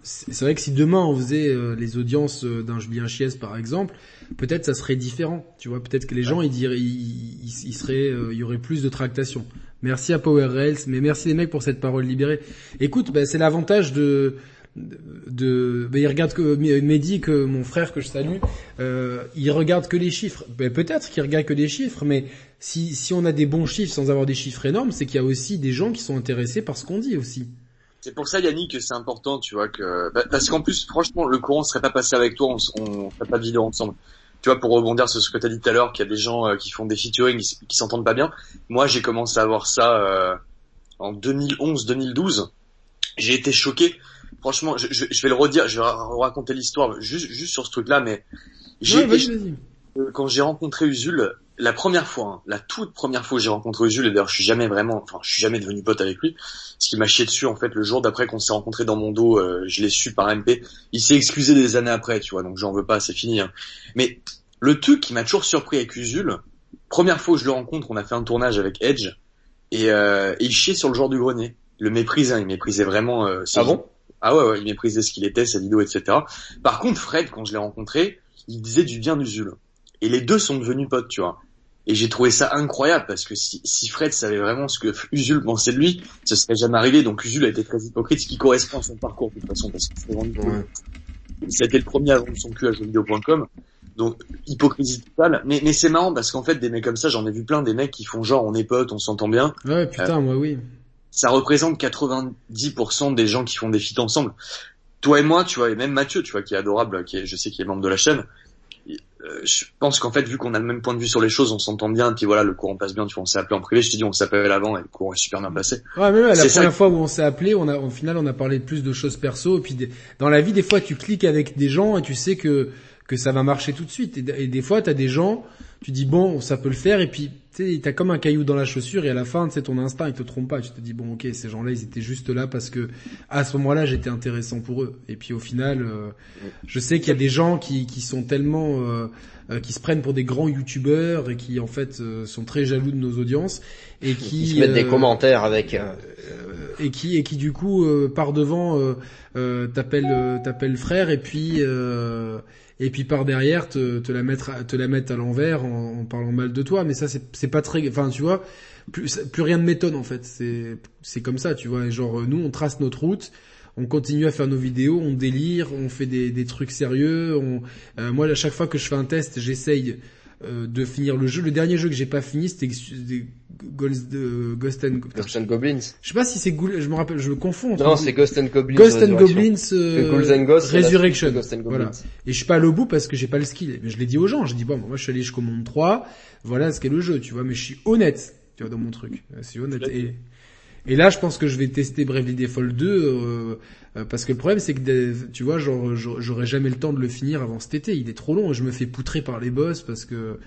c'est vrai que si demain on faisait les audiences d'un Julien Chies par exemple, peut-être ça serait différent. Tu vois, peut-être que les gens ils diraient, ils, ils, seraient, il y aurait plus de tractation. Merci à Power Rails, mais merci les mecs pour cette parole libérée. Écoute, bah, c'est l'avantage de de, bah, il regarde que Mehdi, que mon frère que je salue, euh, il regarde que les chiffres. Ben, peut-être qu'il regarde que les chiffres, mais si si on a des bons chiffres sans avoir des chiffres énormes, c'est qu'il y a aussi des gens qui sont intéressés par ce qu'on dit aussi. C'est pour ça Yannick que c'est important, tu vois que bah, parce qu'en plus franchement le courant serait pas passé avec toi, on, on ferait pas de vidéo ensemble. Tu vois pour rebondir sur ce que tu as dit tout à l'heure qu'il y a des gens euh, qui font des featuring qui, s'entendent pas bien. Moi j'ai commencé à voir ça euh, en 2011-2012. J'ai été choqué franchement, je, je, vais le redire, je vais raconter l'histoire juste, juste sur ce truc-là, mais j'ai euh, quand j'ai rencontré Usul, la première fois, hein, la toute première fois que j'ai rencontré Usul, et d'ailleurs je suis jamais vraiment, enfin je suis jamais devenu pote avec lui, ce qui m'a chié dessus en fait le jour d'après qu'on s'est rencontré dans mon dos, euh, je l'ai su par MP, il s'est excusé des années après, tu vois, donc j'en veux pas, c'est fini. Hein. Mais le truc qui m'a toujours surpris avec Usul, première fois que je le rencontre, on a fait un tournage avec Edge, et, euh, et il chiait sur le genre du grenier. Le méprisait, hein, il méprisait vraiment. Euh, ah bon? Ah ouais, ouais, il méprisait ce qu'il était, sa vidéo, etc. Par contre, Fred, quand je l'ai rencontré, il disait du bien d'Usul. Et les deux sont devenus potes, tu vois. Et j'ai trouvé ça incroyable parce que si, si, Fred savait vraiment ce que Usul pensait de lui, ça serait jamais arrivé. Donc Usul a été très hypocrite, ce qui correspond à son parcours de toute façon, parce qu'il ouais. C'était le premier à vendre son cul à jeuxvideo.com. Donc hypocrisie totale. Mais, mais c'est marrant parce qu'en fait des mecs comme ça, j'en ai vu plein des mecs qui font genre on est potes, on s'entend bien. Ouais putain, moi oui ça représente 90% des gens qui font des feats ensemble. Toi et moi, tu vois, et même Mathieu, tu vois, qui est adorable, qui est, je sais qu'il est membre de la chaîne. Euh, je pense qu'en fait, vu qu'on a le même point de vue sur les choses, on s'entend bien, et puis voilà, le courant passe bien, tu vois, on s'est appelé en privé, je t'ai dit, on s'appelle avant, et le courant est super bien placé. Ouais, mais la première fois où on s'est appelé, on a, au final, on a parlé plus de choses perso, et puis dans la vie, des fois, tu cliques avec des gens, et tu sais que, que ça va marcher tout de suite, et, et des fois, t'as des gens, tu dis bon, ça peut le faire, et puis tu sais, t'as comme un caillou dans la chaussure, et à la fin, c'est ton instinct, il te trompe pas. Tu te dis bon, ok, ces gens-là, ils étaient juste là parce que à ce moment-là, j'étais intéressant pour eux. Et puis au final, euh, je sais qu'il y a des gens qui, qui sont tellement euh, euh, qui se prennent pour des grands youtubeurs et qui en fait sont très jaloux de nos audiences et qui Ils se mettent des commentaires avec et qui et qui du coup par devant t'appelle t'appelle frère et puis et puis par derrière te, te la mettre te la mettre à l'envers en, en, parlant mal de toi mais ça c'est pas très enfin tu vois plus plus rien de m'étonne en fait c'est c'est comme ça tu vois genre nous on trace notre route on continue à faire nos vidéos, on délire, on fait des, des trucs sérieux. On, euh, moi, à chaque fois que je fais un test, j'essaye euh, de finir le jeu. Le dernier jeu que j'ai pas fini, c'était Ghost, de Ghost and, Ghost and Goblins. Je sais pas si c'est je me rappelle, je me confonds. Non, c'est Ghost and Goblins. Ghost and Goblins euh, Ghouls and Ghosts, Resurrection. Ghost and voilà. Et je suis pas allé au bout parce que j'ai pas le skill. Mais je l'ai dit aux gens, je dis bon, moi je suis allé jusqu'au monde 3, voilà ce qu'est le jeu, tu vois, mais je suis honnête, tu vois, dans mon truc. C'est honnête. Et, et là, je pense que je vais tester Bravely Default 2 euh, euh, parce que le problème, c'est que tu vois, genre, j'aurai jamais le temps de le finir avant cet été. Il est trop long et je me fais poutrer par les boss parce que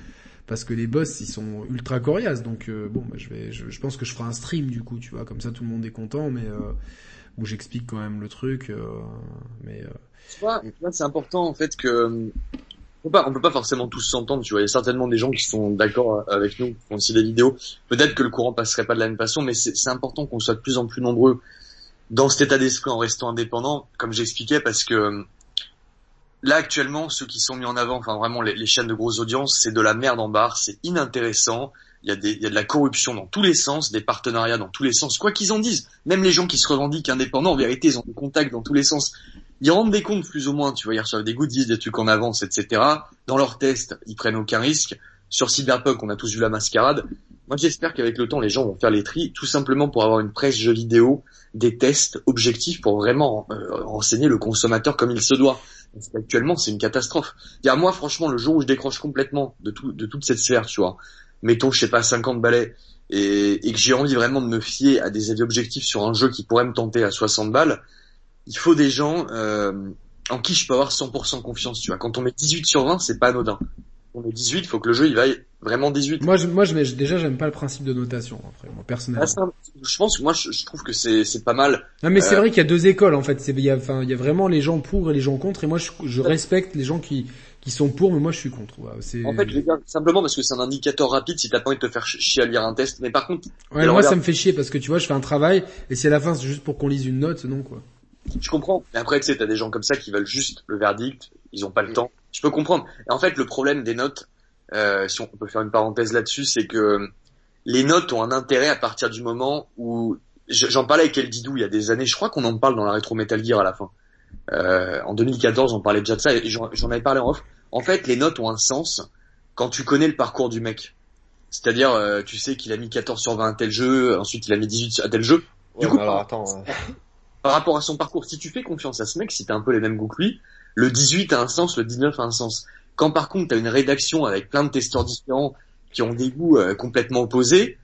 parce que les boss ils sont ultra coriaces donc euh, bon bah, je vais je, pense que je ferai un stream du coup tu vois comme ça tout le monde est content mais euh, où j'explique quand même le truc euh, mais tu vois c'est important en fait que on peut pas, on peut pas forcément tous s'entendre, tu vois. Il y a certainement des gens qui sont d'accord avec nous, qui font aussi des vidéos. Peut-être que le courant passerait pas de la même façon, mais c'est important qu'on soit de plus en plus nombreux dans cet état d'esprit en restant indépendant, comme j'expliquais, parce que là actuellement, ceux qui sont mis en avant, enfin vraiment les, chaînes de grosses audiences, c'est de la merde en barre, c'est inintéressant. Il y, a de la corruption dans tous les sens, des partenariats dans tous les sens, quoi qu'ils en disent. Même les gens qui se revendiquent indépendants, en vérité, ils ont des contacts dans tous les sens. Ils rendent des comptes plus ou moins, tu vois, ils reçoivent des goodies, des trucs en avance, etc. Dans leurs tests, ils prennent aucun risque. Sur Cyberpunk, on a tous vu la mascarade. Moi, j'espère qu'avec le temps, les gens vont faire les tris, tout simplement pour avoir une presse jeux vidéo, des tests objectifs pour vraiment euh, renseigner le consommateur comme il se doit. Actuellement, c'est une catastrophe. a moi, franchement, le jour où je décroche complètement de, tout, de toute cette sphère, tu vois, mettons, je sais pas, 50 balais, et, et que j'ai envie vraiment de me fier à des avis objectifs sur un jeu qui pourrait me tenter à 60 balles, il faut des gens euh, en qui je peux avoir 100% confiance, tu vois. Quand on met 18 sur 20, c'est pas anodin. On met 18, il faut que le jeu il vaille vraiment 18. Moi, je, moi, je, déjà, j'aime pas le principe de notation, après, moi, personnellement. Ah, je pense que moi, je, trouve que c'est, c'est pas mal. Non, mais c'est euh, vrai qu'il y a deux écoles, en fait. C'est, il y a, enfin, il y a vraiment les gens pour et les gens contre, et moi, je, je respecte les gens qui, qui sont pour, mais moi, je suis contre. En fait, je dire simplement parce que c'est un indicateur rapide si t'as pas envie de te faire chier à lire un test. Mais par contre, ouais, moi, ça me fait chier parce que tu vois, je fais un travail, et si à la fin c'est juste pour qu'on lise une note, non, quoi. Je comprends. Mais après, tu sais, t'as des gens comme ça qui veulent juste le verdict, ils ont pas le temps. Je peux comprendre. Et en fait, le problème des notes, euh, si on peut faire une parenthèse là-dessus, c'est que les notes ont un intérêt à partir du moment où j'en parlais avec El Didou il y a des années, je crois qu'on en parle dans la rétro Metal Gear à la fin. Euh, en 2014, on parlait déjà de ça, et j'en avais parlé en off. En fait, les notes ont un sens quand tu connais le parcours du mec. C'est-à-dire, euh, tu sais qu'il a mis 14 sur 20 à tel jeu, ensuite il a mis 18 à tel jeu. Ouais, coup, alors, par- attends, euh, Par rapport à son parcours, si tu fais confiance à ce mec, si t'as un peu les mêmes goûts que lui, le 18 a un sens, le 19 a un sens. Quand par contre t'as une rédaction avec plein de testeurs différents qui ont des goûts euh, complètement opposés,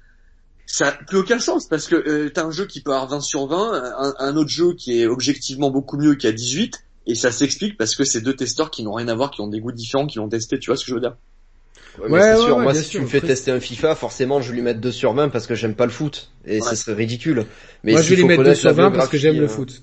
ça n'a plus aucun sens parce que euh, t'as un jeu qui peut avoir 20 sur 20, un, un autre jeu qui est objectivement beaucoup mieux qui a 18, et ça s'explique parce que c'est deux testeurs qui n'ont rien à voir, qui ont des goûts différents, qui l'ont testé, tu vois ce que je veux dire? Ouais, Ouais, c'est ouais, sûr. ouais, Moi, si sûr. tu me fais tester un FIFA, forcément, je vais lui mettre 2 sur 20 parce que j'aime pas le foot. Et Ouais. ce serait ridicule. Mais Moi je vais les faut mettre 2 connaître sur la 20 parce que j'aime le euh, foot.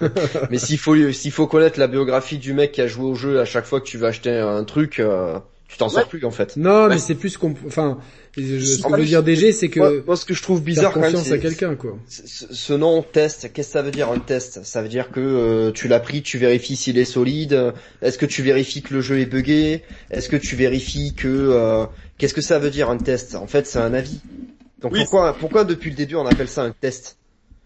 Mais s'il faut, s'il faut connaître la biographie du mec qui a joué au jeu à chaque fois que tu vas acheter un truc, euh, tu t'en Ouais. sors plus en fait. Non, mais Ouais. c'est plus qu'on, enfin, je- ce En qu'on veut dire DG, c'est que moi, ce que je trouve bizarre quand même, confiance à quelqu'un, quoi. ce, ce nom test. Qu'est-ce que ça veut dire un test? Ça veut dire que euh, tu l'as pris, tu vérifies s'il est solide. Est-ce que tu vérifies que le jeu est buggé? Est-ce que tu vérifies que euh, Qu'est-ce que ça veut dire un test? En fait, c'est un avis. Donc Oui. pourquoi, pourquoi depuis le début on appelle ça un test?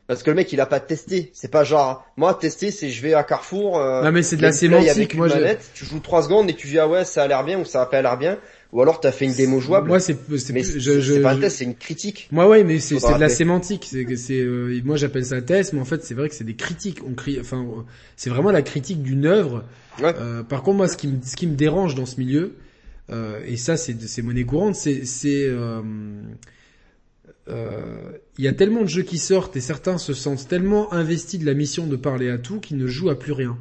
Parce que le mec il a pas testé. C'est pas genre moi tester, c'est je vais à Carrefour. euh, Non, mais c'est de la sémantique, Avec une moi, je- manette, tu joues trois secondes et tu dis ah ouais ça a l'air bien ou ça a pas l'air bien. Ou alors t'as fait une démo jouable. Moi, c'est, c'est, mais je, pas un test, c'est une critique. Moi, ouais, mais c'est, c'est de la sémantique. C'est, c'est, euh, moi, j'appelle ça test, mais en fait, c'est vrai que c'est des critiques. On crie, enfin, euh, c'est vraiment la critique d'une œuvre. Ouais. Euh, par contre, moi, ce qui me, ce qui me dérange dans ce milieu, euh, et ça, c'est, c'est monnaie courante, c'est, c'est, euh, euh, il y a tellement de jeux qui sortent et certains se sentent tellement investis de la mission de parler à tout qu'ils ne jouent à plus rien.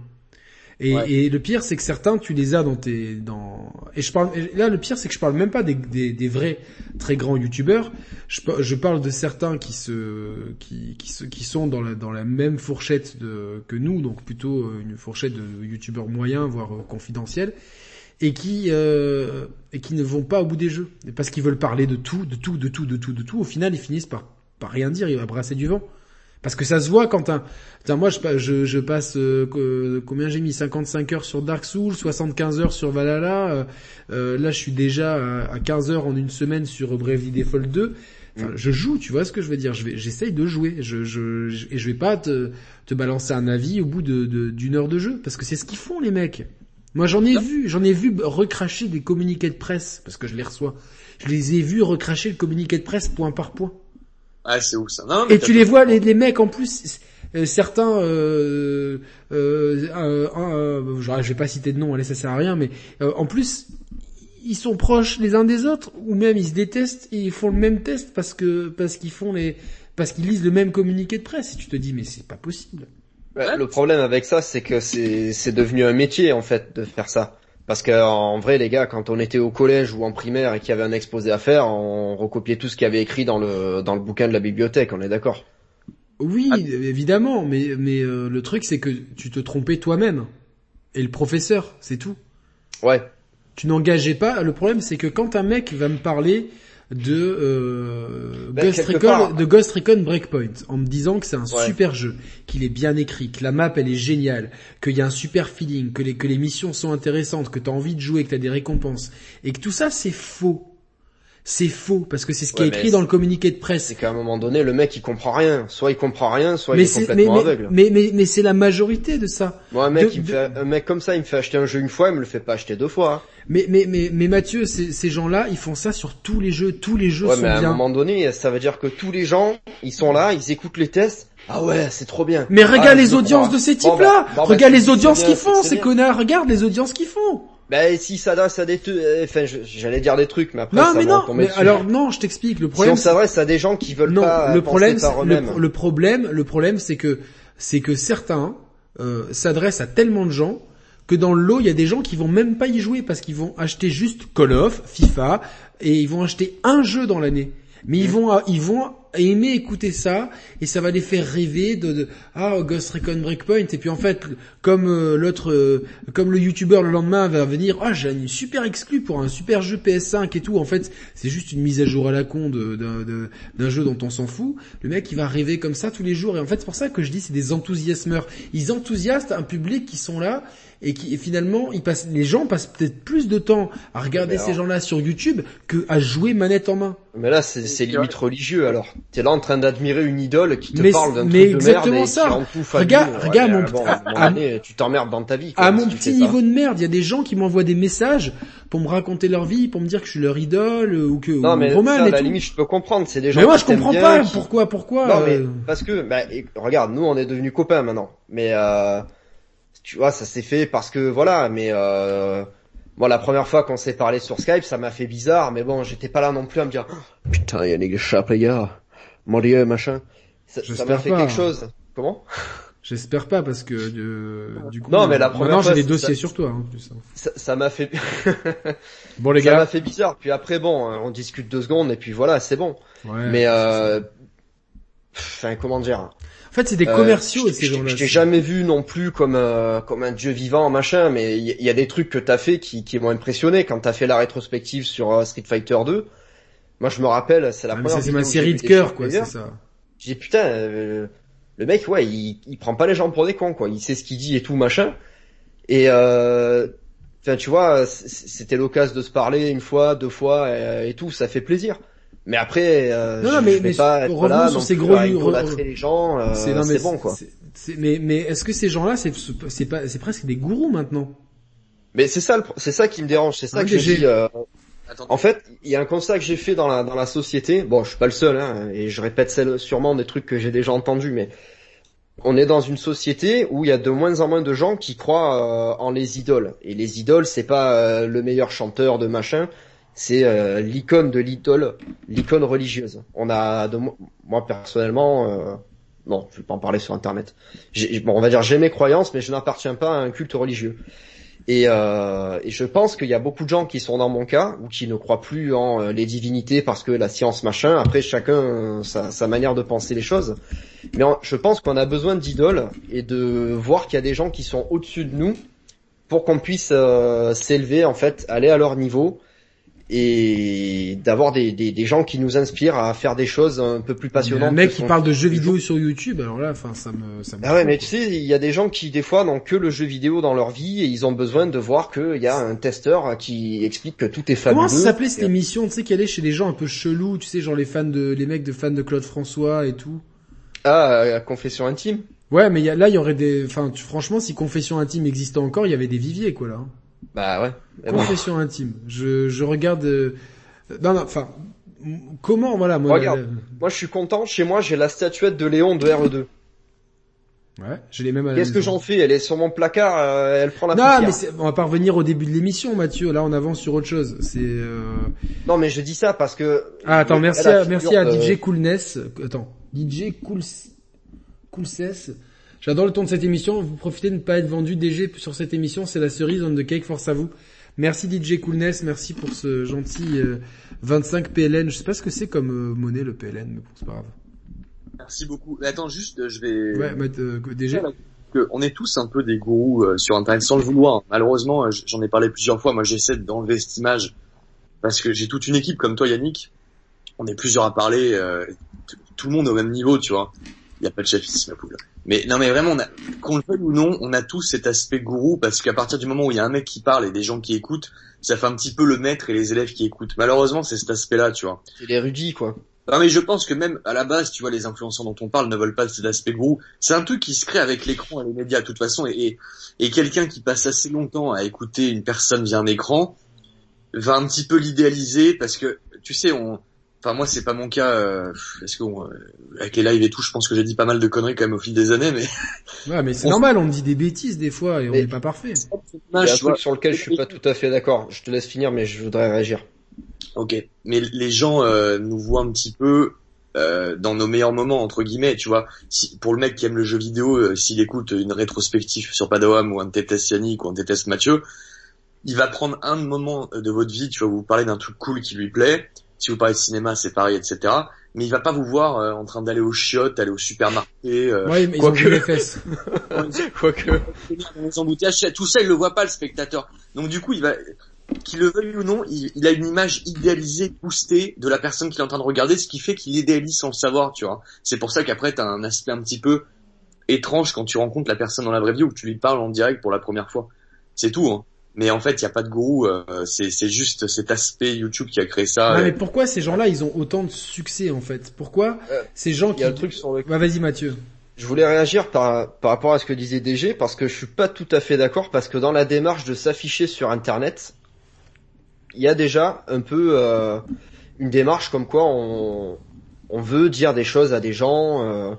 Et, Ouais. et le pire, c'est que certains, tu les as dans tes, dans, et je parle, et là, le pire, c'est que je parle même pas des, des, des vrais très grands youtubeurs. Je, pa- je parle de certains qui se, qui, qui se, qui sont dans la, dans la même fourchette de, que nous, donc plutôt euh, une fourchette de youtubeurs moyens, voire euh, confidentiels, et qui, euh, et qui ne vont pas au bout des jeux. Parce qu'ils veulent parler de tout, de tout, de tout, de tout, de tout. Au final, ils finissent par, par rien dire, ils vont brasser du vent. Parce que ça se voit quand un, Putain, moi je, je, passe euh, co- combien j'ai mis? 55 heures sur Dark Souls, 75 heures sur Valhalla. euh, euh, là, je suis déjà à, à 15 heures en une semaine sur Bravely Default 2. Enfin, je joue, tu vois ce que je veux dire. Je vais, j'essaye de jouer. Je, je, je- et je vais pas te, te balancer un avis au bout de- d'une heure de jeu, parce que c'est ce qu'ils font les mecs. Moi, j'en ai vu, j'en ai vu recracher des communiqués de presse parce que je les reçois. Je les ai vus recracher le communiqué de presse point par point. Ouais, c'est ouf ça. Non, mais Et tu les vois, les, les mecs en plus, euh, certains, euh, euh, euh, genre, je vais pas citer de nom, allez, ça sert à rien, mais euh, en plus, ils sont proches les uns des autres, ou même ils se détestent et ils font le même test parce que parce qu'ils font les, parce qu'ils lisent le même communiqué de presse. Et tu te dis, mais c'est pas possible. Ouais, Le problème avec ça, c'est que c'est devenu un métier en fait de faire ça. Parce que en vrai, les gars, quand on était au collège ou en primaire et qu'il y avait un exposé à faire, on recopiait tout ce qu'il y avait écrit dans le dans le bouquin de la bibliothèque. On est d'accord? Oui, Ah. évidemment, mais mais euh, le truc c'est que tu te trompais toi-même et le professeur, c'est tout. Ouais. tu n'engageais pas. Le problème, c'est que quand un mec va me parler de euh, Ben, Ghost quelque Recon, part. de Ghost Recon Breakpoint, en me disant que c'est un Ouais. super jeu, qu'il est bien écrit, que la map elle est géniale, qu'il y a un super feeling, que les que les missions sont intéressantes, que t'as envie de jouer, que t'as des récompenses, et que tout ça c'est faux. C'est faux parce que c'est ce qui Ouais, est écrit dans le communiqué de presse. C'est qu'à un moment donné, le mec il comprend rien. Soit il comprend rien, soit Mais il est complètement mais, aveugle. mais, mais, mais c'est la majorité de ça. Moi, un mec, de- il me de- fait, un mec comme ça, il me fait acheter un jeu une fois, il me le fait pas acheter deux fois. hein. Mais mais mais, mais Mathieu, ces, ces gens-là, ils font ça sur tous les jeux. Tous les jeux Ouais, sont mais à un moment donné, ça veut dire que tous les gens, ils sont là, ils écoutent les tests. Ah ouais, c'est trop bien. Mais Ah, regarde je les le audiences crois. de ces Bon, types-là. bah, bon, bah, regarde les audiences qu'ils font, ces bien. connards. Regarde les audiences qu'ils font. Ben si s'adresse à des enfin j'allais dire des trucs, mais après Non, ça mais non. Mais alors non, je t'explique. Le si problème, on s'adresse à des gens qui veulent non, pas le penser problème, par c'est- eux-mêmes. le, le problème, le problème, c'est que c'est que certains euh, s'adressent à tellement de gens que dans le lot, il y a des gens qui vont même pas y jouer parce qu'ils vont acheter juste Call of, FIFA, et ils vont acheter un jeu dans l'année. Mais ils vont, ils vont aimer écouter ça et ça va les faire rêver de, de ah Ghost Recon Breakpoint et puis en fait comme euh, l'autre euh, comme le youtubeur le lendemain va venir ah j'ai une super exclu pour un super jeu PS5 et tout en fait c'est juste une mise à jour à la con de- d'un jeu dont on s'en fout. Le mec il va rêver comme ça tous les jours. Et en fait c'est pour ça que je dis c'est des enthousiasmeurs. Ils enthousiastent un public qui sont là et qui et finalement ils passent les gens passent peut-être plus de temps à regarder Mais ces alors- gens là sur YouTube que à jouer manette en main. Mais là c'est c'est limite religieux alors. T'es là en train d'admirer une idole qui te Mais parle d'un truc mais de merde exactement et ça. qui rend tout fabuleux. Regarde- Ouais, regarde mon- bon, à- à à- donné, tu t'emmerdes dans ta vie. quoi, À mon petit ça. niveau de merde, il y a des gens qui m'envoient des messages pour me raconter leur vie, pour me dire que je suis leur idole euh, ou que Non, ou mais Roman ça, à la tout. limite, je peux comprendre. C'est des gens Mais moi je comprends pas qui- pourquoi pourquoi Non, mais euh, parce que, bah, regarde, nous, on est devenus copains maintenant. Mais, euh, tu vois, ça s'est fait parce que, voilà, mais, euh, moi, la première fois qu'on s'est parlé sur Skype, ça m'a fait bizarre, mais bon, j'étais pas là non plus à me dire, Oh, putain, Yannick Deschamps, les gars, mon dieu, machin. Ça m'a fait pas. quelque chose. Comment? j'espère pas parce que euh, du coup Non, mais la euh, première maintenant j'ai fois, des dossiers ça- sur toi hein, en plus. hein. Ça, m'a fait, Bon les ça m'a gars, fait bizarre. Puis après, bon, on discute deux secondes et puis voilà, c'est bon. ouais, mais, euh, enfin, comment dire? en fait c'est des Euh, commerciaux je- ces je- gens-là. Je t'ai jamais vu non plus comme euh, comme un dieu vivant machin, mais il y, y a des trucs que t'as fait qui, qui m'ont impressionné quand t'as fait la rétrospective sur euh, Street Fighter 2. Moi je me rappelle, c'est la Ah, première. c'est ma série de cœur quoi, c'est ça. J'ai putain, euh, le mec ouais, il, il prend pas les gens pour des cons quoi, il sait ce qu'il dit et tout machin. Et euh, enfin tu vois, c'était l'occasion de se parler une fois, deux fois et, et tout, ça fait plaisir. Mais après, euh, Non, non, je- mais- je vais mais pas revenons là sur ces gros- idolâtrer les gens. euh, C'est bon quoi. mais mais est-ce que ces gens-là c'est c'est pas c'est presque des gourous maintenant? Mais c'est ça, c'est ça qui me dérange, c'est ça Ah, que je dis. euh, En fait, il y a un constat que j'ai fait dans la société. Bon, je suis pas le seul, hein, et je répète sûrement des trucs que j'ai déjà entendus, mais on est dans une société où il y a de moins en moins de gens qui croient euh, en les idoles. Et les idoles, c'est pas euh, le meilleur chanteur de machin, c'est euh, l'icône de l'idole, l'icône religieuse. On a, de, mo- moi personnellement, non, je vais pas en parler sur Internet. Bon, on va dire j'ai mes croyances, mais je n'appartiens pas à un culte religieux. Et, euh, et je pense qu'il y a beaucoup de gens qui sont dans mon cas ou qui ne croient plus en euh, les divinités parce que la science machin. Après chacun euh, sa, manière de penser les choses. Mais je pense qu'on a besoin d'idoles et de voir qu'il y a des gens qui sont au-dessus de nous pour qu'on puisse s'élever en fait, aller à leur niveau et d'avoir des, des, des gens qui nous inspirent à faire des choses un peu plus Il y a passionnantes. un mec qui parle de jeux vidéo sur YouTube, alors là, enfin, ça me, ça me. ah ouais, mais tu sais, il y a des gens qui des fois n'ont que le jeu vidéo dans leur vie et ils ont besoin de voir qu'il y a un testeur qui explique que tout est fabuleux. Comment ça s'appelait cette émission, tu sais, qui allait chez les gens un peu chelous, tu sais, genre les fans de, les mecs de fans de Claude François et tout. Ah, euh, confession intime. Ouais, mais il y a, là, il y aurait des, enfin, franchement, si Confession Intime existait encore, il y avait des viviers, quoi, là. Bah ouais. Bon. Confession Intime. Je, je regarde, euh, non, non, enfin, comment, voilà, moi, Regarde. euh, Moi, je suis content. Chez moi, j'ai la statuette de Léon de RE2. ouais, j'ai les mêmes à la Qu'est-ce que j'en fais? Elle est sur mon placard. euh, elle prend la Non, poussière. mais on va pas revenir au début de l'émission, Mathieu. Là, on avance sur autre chose. C'est. Euh... Non, mais je dis ça parce que. Ah, attends, merci à, merci à DJ Coolness. Attends, DJ Cool Coolcess. J'adore le ton de cette émission. Vous profitez de ne pas être vendu DG sur cette émission. C'est la cerise on the cake. Force à vous. Merci DJ Coolness. Merci pour ce gentil euh, 25 PLN. Je sais pas ce que c'est comme euh, monnaie le PLN, mais bon, c'est pas grave. merci beaucoup. Mais attends, juste, euh, je vais. Ouais, mettre, euh, DG. que on est tous un peu des gourous euh, sur internet sans le vouloir. Malheureusement, euh, j'en ai parlé plusieurs fois. Moi, j'essaie d'enlever cette image parce que j'ai toute une équipe comme toi, Yannick. On est plusieurs à parler, euh, tout le monde au même niveau, tu vois. Il y a pas de chef ici, ma poule. Mais non, mais vraiment, qu'on le veuille ou non, on a tous cet aspect gourou parce qu'à partir du moment où il y a un mec qui parle et des gens qui écoutent, ça fait un petit peu le maître et les élèves qui écoutent. Malheureusement, c'est cet aspect-là, tu vois. C'est l'érudit, quoi. Non mais je pense que même à la base, tu vois, les influenceurs dont on parle ne veulent pas cet aspect gourou. C'est un truc qui se crée avec l'écran et les médias de toute façon. Et, et, et quelqu'un qui passe assez longtemps à écouter une personne via un écran va un petit peu l'idéaliser parce que tu sais, on. Enfin moi c'est pas mon cas. Euh, parce que bon, euh, avec les lives et tout, je pense que j'ai dit pas mal de conneries quand même au fil des années, mais Ouais, mais c'est On- normal. On dit des bêtises des fois et on n'est pas parfait. Il y a un vois, truc sur lequel je suis pas tout à fait d'accord. Je te laisse finir, mais je voudrais réagir. Ok, mais les gens euh, nous voient un petit peu euh, dans nos meilleurs moments entre guillemets, tu vois. Si, pour le mec qui aime le jeu vidéo, euh, s'il écoute une rétrospective sur Padawam ou un TTS Yannick ou un TTS Mathieu, il va prendre un moment de votre vie, tu vois, vous parler d'un truc cool qui lui plaît. Si vous parlez de cinéma, c'est pareil, etc. Mais il va pas vous voir euh, en train d'aller au chiottes, aller au supermarché, euh, Ouais, mais ils quoi ont que- les fesses. Quoique. les embouteillages, tout ça, il le voit pas le spectateur. Donc du coup, il va, qu'il le veuille ou non, il, il a une image idéalisée, boostée de la personne qu'il est en train de regarder, ce qui fait qu'il idéalise sans le savoir, tu vois. C'est pour ça qu'après, t'as un aspect un petit peu étrange quand tu rencontres la personne dans la vraie vie ou que tu lui parles en direct pour la première fois. C'est tout, hein. Mais en fait, il y a pas de gourou. euh, c'est c'est juste cet aspect YouTube qui a créé ça. Ouais, Et- mais pourquoi ces gens-là, ils ont autant de succès en fait? Pourquoi Euh, ces gens Il qui... y a le truc sur le Bah, vas-y Mathieu. Je voulais réagir par, par rapport à ce que disait DG parce que je suis pas tout à fait d'accord parce que dans la démarche de s'afficher sur internet, il y a déjà un peu euh, une démarche comme quoi on, on veut dire des choses à des gens. Euh,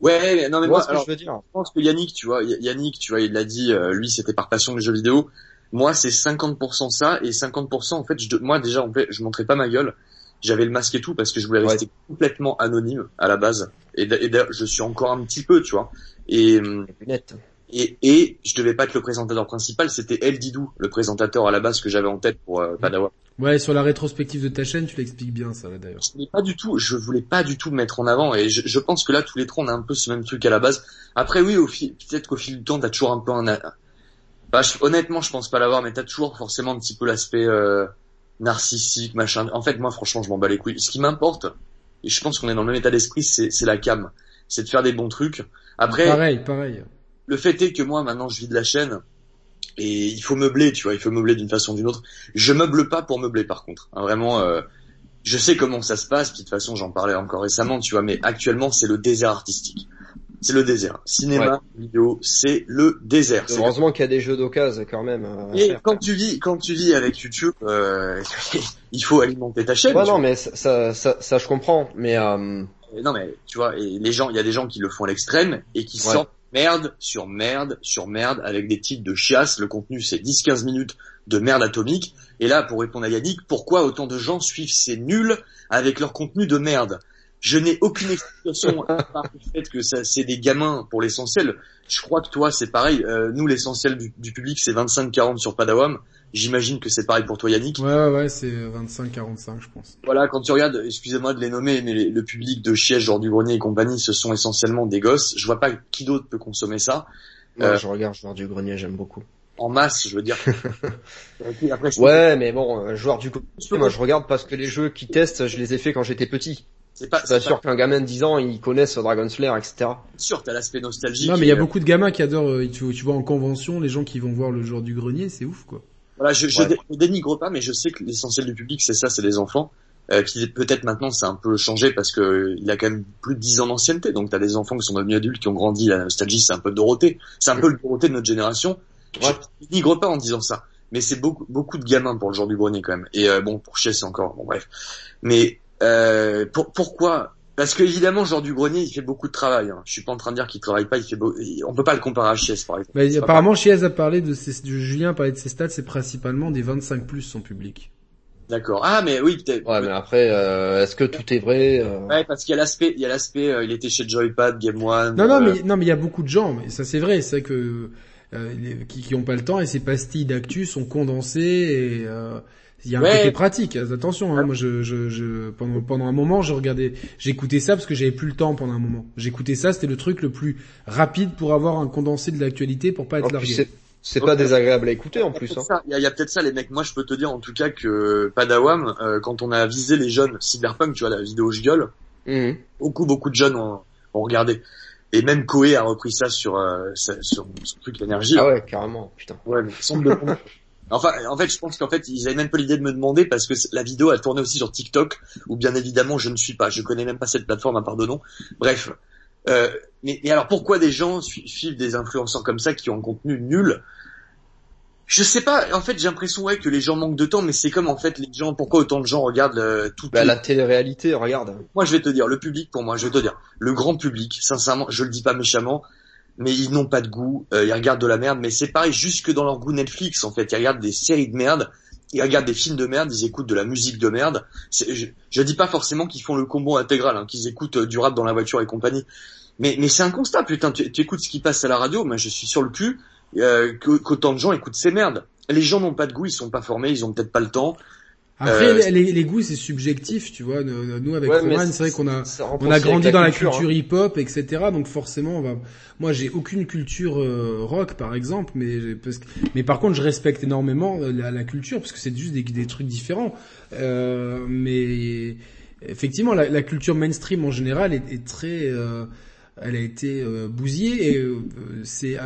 Ouais, mais non mais moi, ce que alors, je veux dire? je pense que Yannick, tu vois, Yannick, tu vois, il l'a dit, euh, lui, c'était par passion les jeux vidéo. Moi, c'est 50% ça et 50% en fait, je, moi déjà, en fait, je montrais pas ma gueule. J'avais le masque et tout parce que je voulais Ouais. rester complètement anonyme à la base. Et et d'ailleurs, je suis encore un petit peu, tu vois. Et hum, lunettes. et, et je devais pas être le présentateur principal, c'était El Didou, le présentateur à la base que j'avais en tête pour euh, Padawan. Ouais, sur la rétrospective de ta chaîne, tu l'expliques bien ça d'ailleurs. Je voulais pas du tout, je voulais pas du tout me mettre en avant et je, je pense que là tous les trois on a un peu ce même truc à la base. Après oui, au fil, peut-être qu'au fil du temps t'as toujours un peu un, bah, je- honnêtement je pense pas l'avoir, mais t'as toujours forcément un petit peu l'aspect euh, narcissique machin. En fait moi franchement je m'en bats les couilles. Ce qui m'importe et je pense qu'on est dans le même état d'esprit, c'est la cam, c'est de faire des bons trucs. Après Pareil, pareil. le fait est que moi maintenant je vis de la chaîne et il faut meubler, tu vois, il faut meubler d'une façon ou d'une autre. Je meuble pas pour meubler par contre. Hein, vraiment, euh, je sais comment ça se passe. Puis de toute façon, j'en parlais encore récemment, tu vois, mais actuellement c'est le désert artistique. C'est le désert. Cinéma, vidéo, c'est le désert. C'est- Heureusement qu'il y a des jeux d'occasion quand même. euh, Et faire. quand tu vis, quand tu vis avec YouTube, euh, il faut alimenter ta chaîne. Ouais, non, mais ça, ça, ça, ça, je comprends. Mais euh, Non mais tu vois, et les gens, il y a des gens qui le font à l'extrême et qui Ouais. sortent merde sur merde sur merde avec des titres de chiasse. Le contenu c'est 10-15 minutes de merde atomique. Et là, pour répondre à Yannick, pourquoi autant de gens suivent ces nuls avec leur contenu de merde? Je n'ai aucune explication à part le fait que ça c'est des gamins pour l'essentiel. Je crois que toi c'est pareil. Euh, nous l'essentiel du, du public c'est 25-40 sur Padawam. J'imagine que c'est pareil pour toi Yannick. Ouais, ouais, ouais, c'est 25-45 je pense. Voilà, quand tu regardes, excusez-moi de les nommer, mais les- le public de Chiège, genre du Grenier et compagnie, ce sont essentiellement des gosses. Je vois pas qui d'autre peut consommer ça. moi, Euh, je regarde Joueur du Grenier, j'aime beaucoup. En masse, je veux dire. Après, je Ouais, mais bon, euh, Joueur du Grenier, moi je regarde parce que les jeux qui testent, je les ai fait quand j'étais petit. C'est pas, sûr qu'un gamin de 10 ans, il connaisse Dragon Slayer, etc. sûr, t'as l'aspect nostalgique. Non, mais il y a euh, beaucoup de gamins qui adorent, euh, tu, tu vois, en convention, les gens qui vont voir le jour du grenier, c'est ouf, quoi. Voilà, je, je Ouais. dé- je dénigre pas, mais je sais que l'essentiel du public, c'est ça, c'est les enfants. Euh, qui peut-être maintenant c'est un peu changé parce que euh, il a quand même plus de 10 ans d'ancienneté, donc t'as des enfants qui sont devenus adultes, qui ont grandi, la nostalgie c'est un peu Dorothée, c'est un peu le Dorothée de notre génération. Ouais. Je dénigre pas en disant ça, mais c'est beaucoup beaucoup de gamins pour le genre du grenier quand même. Et euh, bon pour chier c'est encore bon bref. Mais euh, pour, pourquoi? Parce que évidemment genre du grenier il fait beaucoup de travail. Hein. Je suis pas en train de dire qu'il travaille pas, il fait beau... on peut pas le comparer à Chies par exemple. Bah, apparemment, Chiez a parlé de ses, de- Julien a parlé de ses stats, c'est principalement des 25 plus son public. D'accord. Ah mais oui peut-être. Ouais, mais après, euh, est-ce que tout est vrai euh, Ouais, parce qu'il y a l'aspect, il y a l'aspect, euh, il était chez Joypad, Game One. Non, non, euh, mais non, mais il y a beaucoup de gens, mais ça c'est vrai, c'est que euh, les- qui, qui ont pas le temps et ces pastilles d'actu sont condensées et euh, il y a un Ouais. côté pratique. Attention, hein, moi je, je, je pendant pendant un moment je regardais, j'écoutais ça parce que j'avais plus le temps pendant un moment. J'écoutais ça, c'était le truc le plus rapide pour avoir un condensé de l'actualité pour pas être en plus, largué. c'est, pas désagréable à écouter en plus. Hein. Il y a, peut-être ça, les mecs. Moi, je peux te dire en tout cas que Padawam, euh, quand on a visé les jeunes cyberpunk, tu vois la vidéo je gueule, Mhm. beaucoup beaucoup de jeunes ont, ont regardé. Et même Koei a repris ça sur euh, sur son truc l'énergie. Ah ouais, carrément, putain. Ouais, mais me demander. Enfin, en fait, je pense qu'en fait, ils avaient même pas l'idée de me demander parce que la vidéo a tourné aussi sur TikTok, où bien évidemment je ne suis pas. Je connais même pas cette plateforme de nom. Bref. Euh, mais, mais alors pourquoi des gens su- suivent des influenceurs comme ça qui ont un contenu nul? Je sais pas. En fait, j'ai l'impression ouais que les gens manquent de temps, mais c'est comme en fait les gens. Pourquoi autant de gens regardent euh, toutes Bah, les- la télé-réalité, regarde. moi, je vais te dire, le public, pour moi, je vais te dire, le grand public, sincèrement, je le dis pas méchamment, mais ils n'ont pas de goût, euh, ils regardent de la merde, mais c'est pareil jusque dans leur goût Netflix, en fait. Ils regardent des séries de merde, ils regardent des films de merde, ils écoutent de la musique de merde. Je, je dis pas forcément qu'ils font le combo intégral, hein, qu'ils écoutent euh, du rap dans la voiture et compagnie. Mais, mais c'est un constat, putain, tu, écoutes ce qui passe à la radio, moi je suis sur le cul, euh, qu'autant de gens écoutent ces merdes. Les gens n'ont pas de goût, ils sont pas formés, ils ont peut-être pas le temps. Après, Euh, les, les- goûts c'est subjectif, tu vois. Nous, avec Ouais, Roman, c'est vrai qu'on a On a grandi dans la culture, hein. hip-hop, etc. Donc forcément, on va. Moi, j'ai aucune culture euh, rock, par exemple, mais parce que- mais par contre, je respecte énormément euh, la, la culture parce que c'est juste des, des trucs différents. Euh, mais effectivement, la, la culture mainstream en général est, est très. Elle a été euh, bousillée et euh, c'est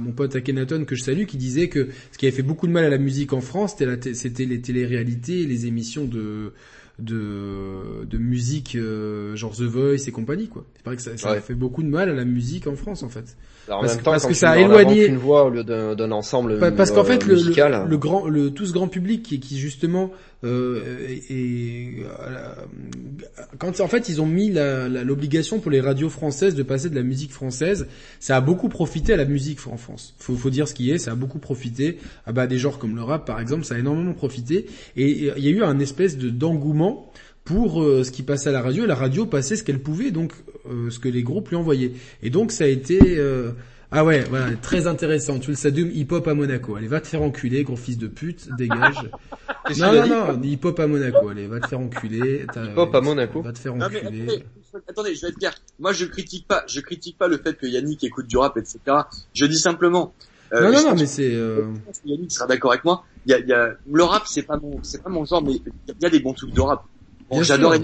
mon pote Akhenaton que je salue qui disait que ce qui avait fait beaucoup de mal à la musique en France c'était les téléréalités les émissions de de de musique euh, genre The Voice et compagnie quoi. C'est vrai que ça, ça a fait beaucoup de mal à la musique en France en fait. Alors, parce, en même temps, parce que ça a éloigné une voix au lieu d'un ensemble parce qu'en fait le, le, grand le tout ce grand public qui, qui justement euh, et, euh, quand en fait ils ont mis l'obligation pour les radios françaises de passer de la musique française, ça a beaucoup profité à la musique en France. Faut, faut dire ce qui est, ça a beaucoup profité. Ah bah des genres comme le rap par exemple, ça a énormément profité. Et il y a eu un espèce de d'engouement pour euh, ce qui passait à la radio. Et la radio passait ce qu'elle pouvait, donc euh, ce que les groupes lui envoyaient. Et donc ça a été euh, ah ouais, voilà, très intéressant. Tu le Sadoum hip-hop à Monaco. Allez, va te faire enculer, gros fils de pute, dégage. non, non, non, hip-hop à Monaco. Allez, va te faire enculer. Hip-hop à Monaco. Va te faire enculer. attendez, je vais être clair. Moi, je critique pas, je critique pas le fait que Yannick écoute du rap, etc. Je dis simplement. Euh, non, non, non, mais c'est. Euh... Yannick sera d'accord avec moi. Il y a, y a, le rap, c'est pas mon, c'est pas mon genre, mais il y a des bons trucs de rap. Bon, j'adore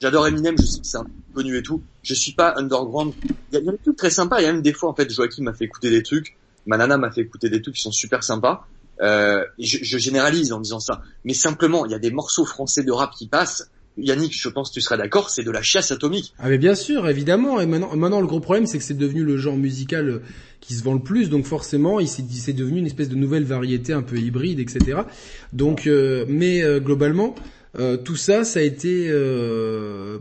J'adore Eminem, je sais que c'est un peu connu et tout. Je suis pas underground. Il y, a, des trucs très sympas. Il y a même des fois, en fait, Joachim m'a fait écouter des trucs. Ma nana m'a fait écouter des trucs qui sont super sympas. Euh, je, je, généralise en disant ça. Mais simplement, il y a des morceaux français de rap qui passent. Yannick, je pense que tu seras d'accord, c'est de la chasse atomique. Ah mais bien sûr, évidemment. Et maintenant, maintenant le gros problème, c'est que c'est devenu le genre musical euh, qui se vend le plus, donc forcément, il c'est devenu une espèce de nouvelle variété un peu hybride, etc. Donc, euh, mais euh, globalement, euh, tout ça, ça a été, euh,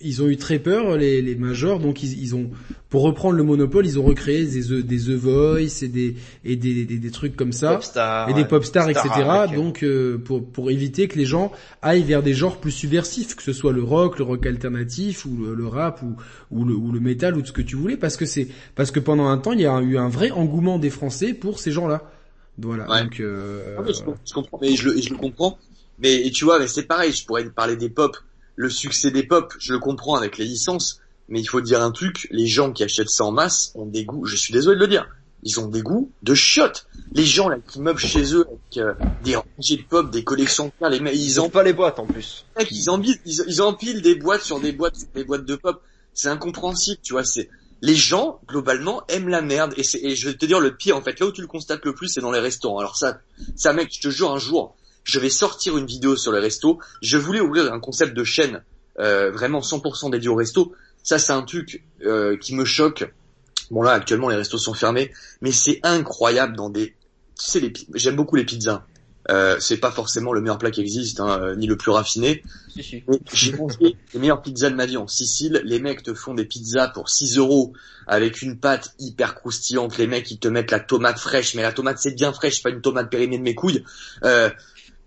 ils ont eu très peur les, les majors, donc ils, ils, ont, pour reprendre le monopole, ils ont recréé des, des The Voice et des et des, des, des trucs comme ça et des pop stars, etc. donc euh, pour pour éviter que les gens aillent vers des genres plus subversifs, que ce soit le rock, le rock alternatif ou le, rap ou ou le ou le métal ou tout ce que tu voulais, parce que c'est parce que pendant un temps il y a eu un vrai engouement des Français pour ces gens-là. Voilà. Donc, euh, ah, je, je, comprends, mais je le, je le comprends. Mais tu vois, mais c'est pareil, je pourrais parler des pop. Le succès des pop, je le comprends avec les licences, mais il faut dire un truc, les gens qui achètent ça en masse ont des goûts, je suis désolé de le dire, ils ont des goûts de chiottes. Les gens là qui meublent chez eux avec euh, des rangées de pop, des collections de les ils, ont pas les boîtes en plus. Ils empilent, ils, empilent des boîtes sur des boîtes, des boîtes de pop. C'est incompréhensible, tu vois. C'est les gens globalement aiment la merde et, et je vais te dire le pire en fait. Là où tu le constates le plus, c'est dans les restaurants. Alors ça, ça mec, je te jure un jour, je vais sortir une vidéo sur les restos. Je voulais ouvrir un concept de chaîne euh, vraiment 100% dédié au resto. Ça, c'est un truc euh, qui me choque. Bon là, actuellement, les restos sont fermés, mais c'est incroyable dans des... Tu sais, les... j'aime beaucoup les pizzas. Euh, c'est pas forcément le meilleur plat qui existe, hein, euh, ni le plus raffiné. J'ai mangé les meilleures pizzas de ma vie en Sicile. Les mecs te font des pizzas pour 6 euros avec une pâte hyper croustillante. Les mecs ils te mettent la tomate fraîche, mais la tomate c'est bien fraîche, pas une tomate périmée de mes couilles. Euh,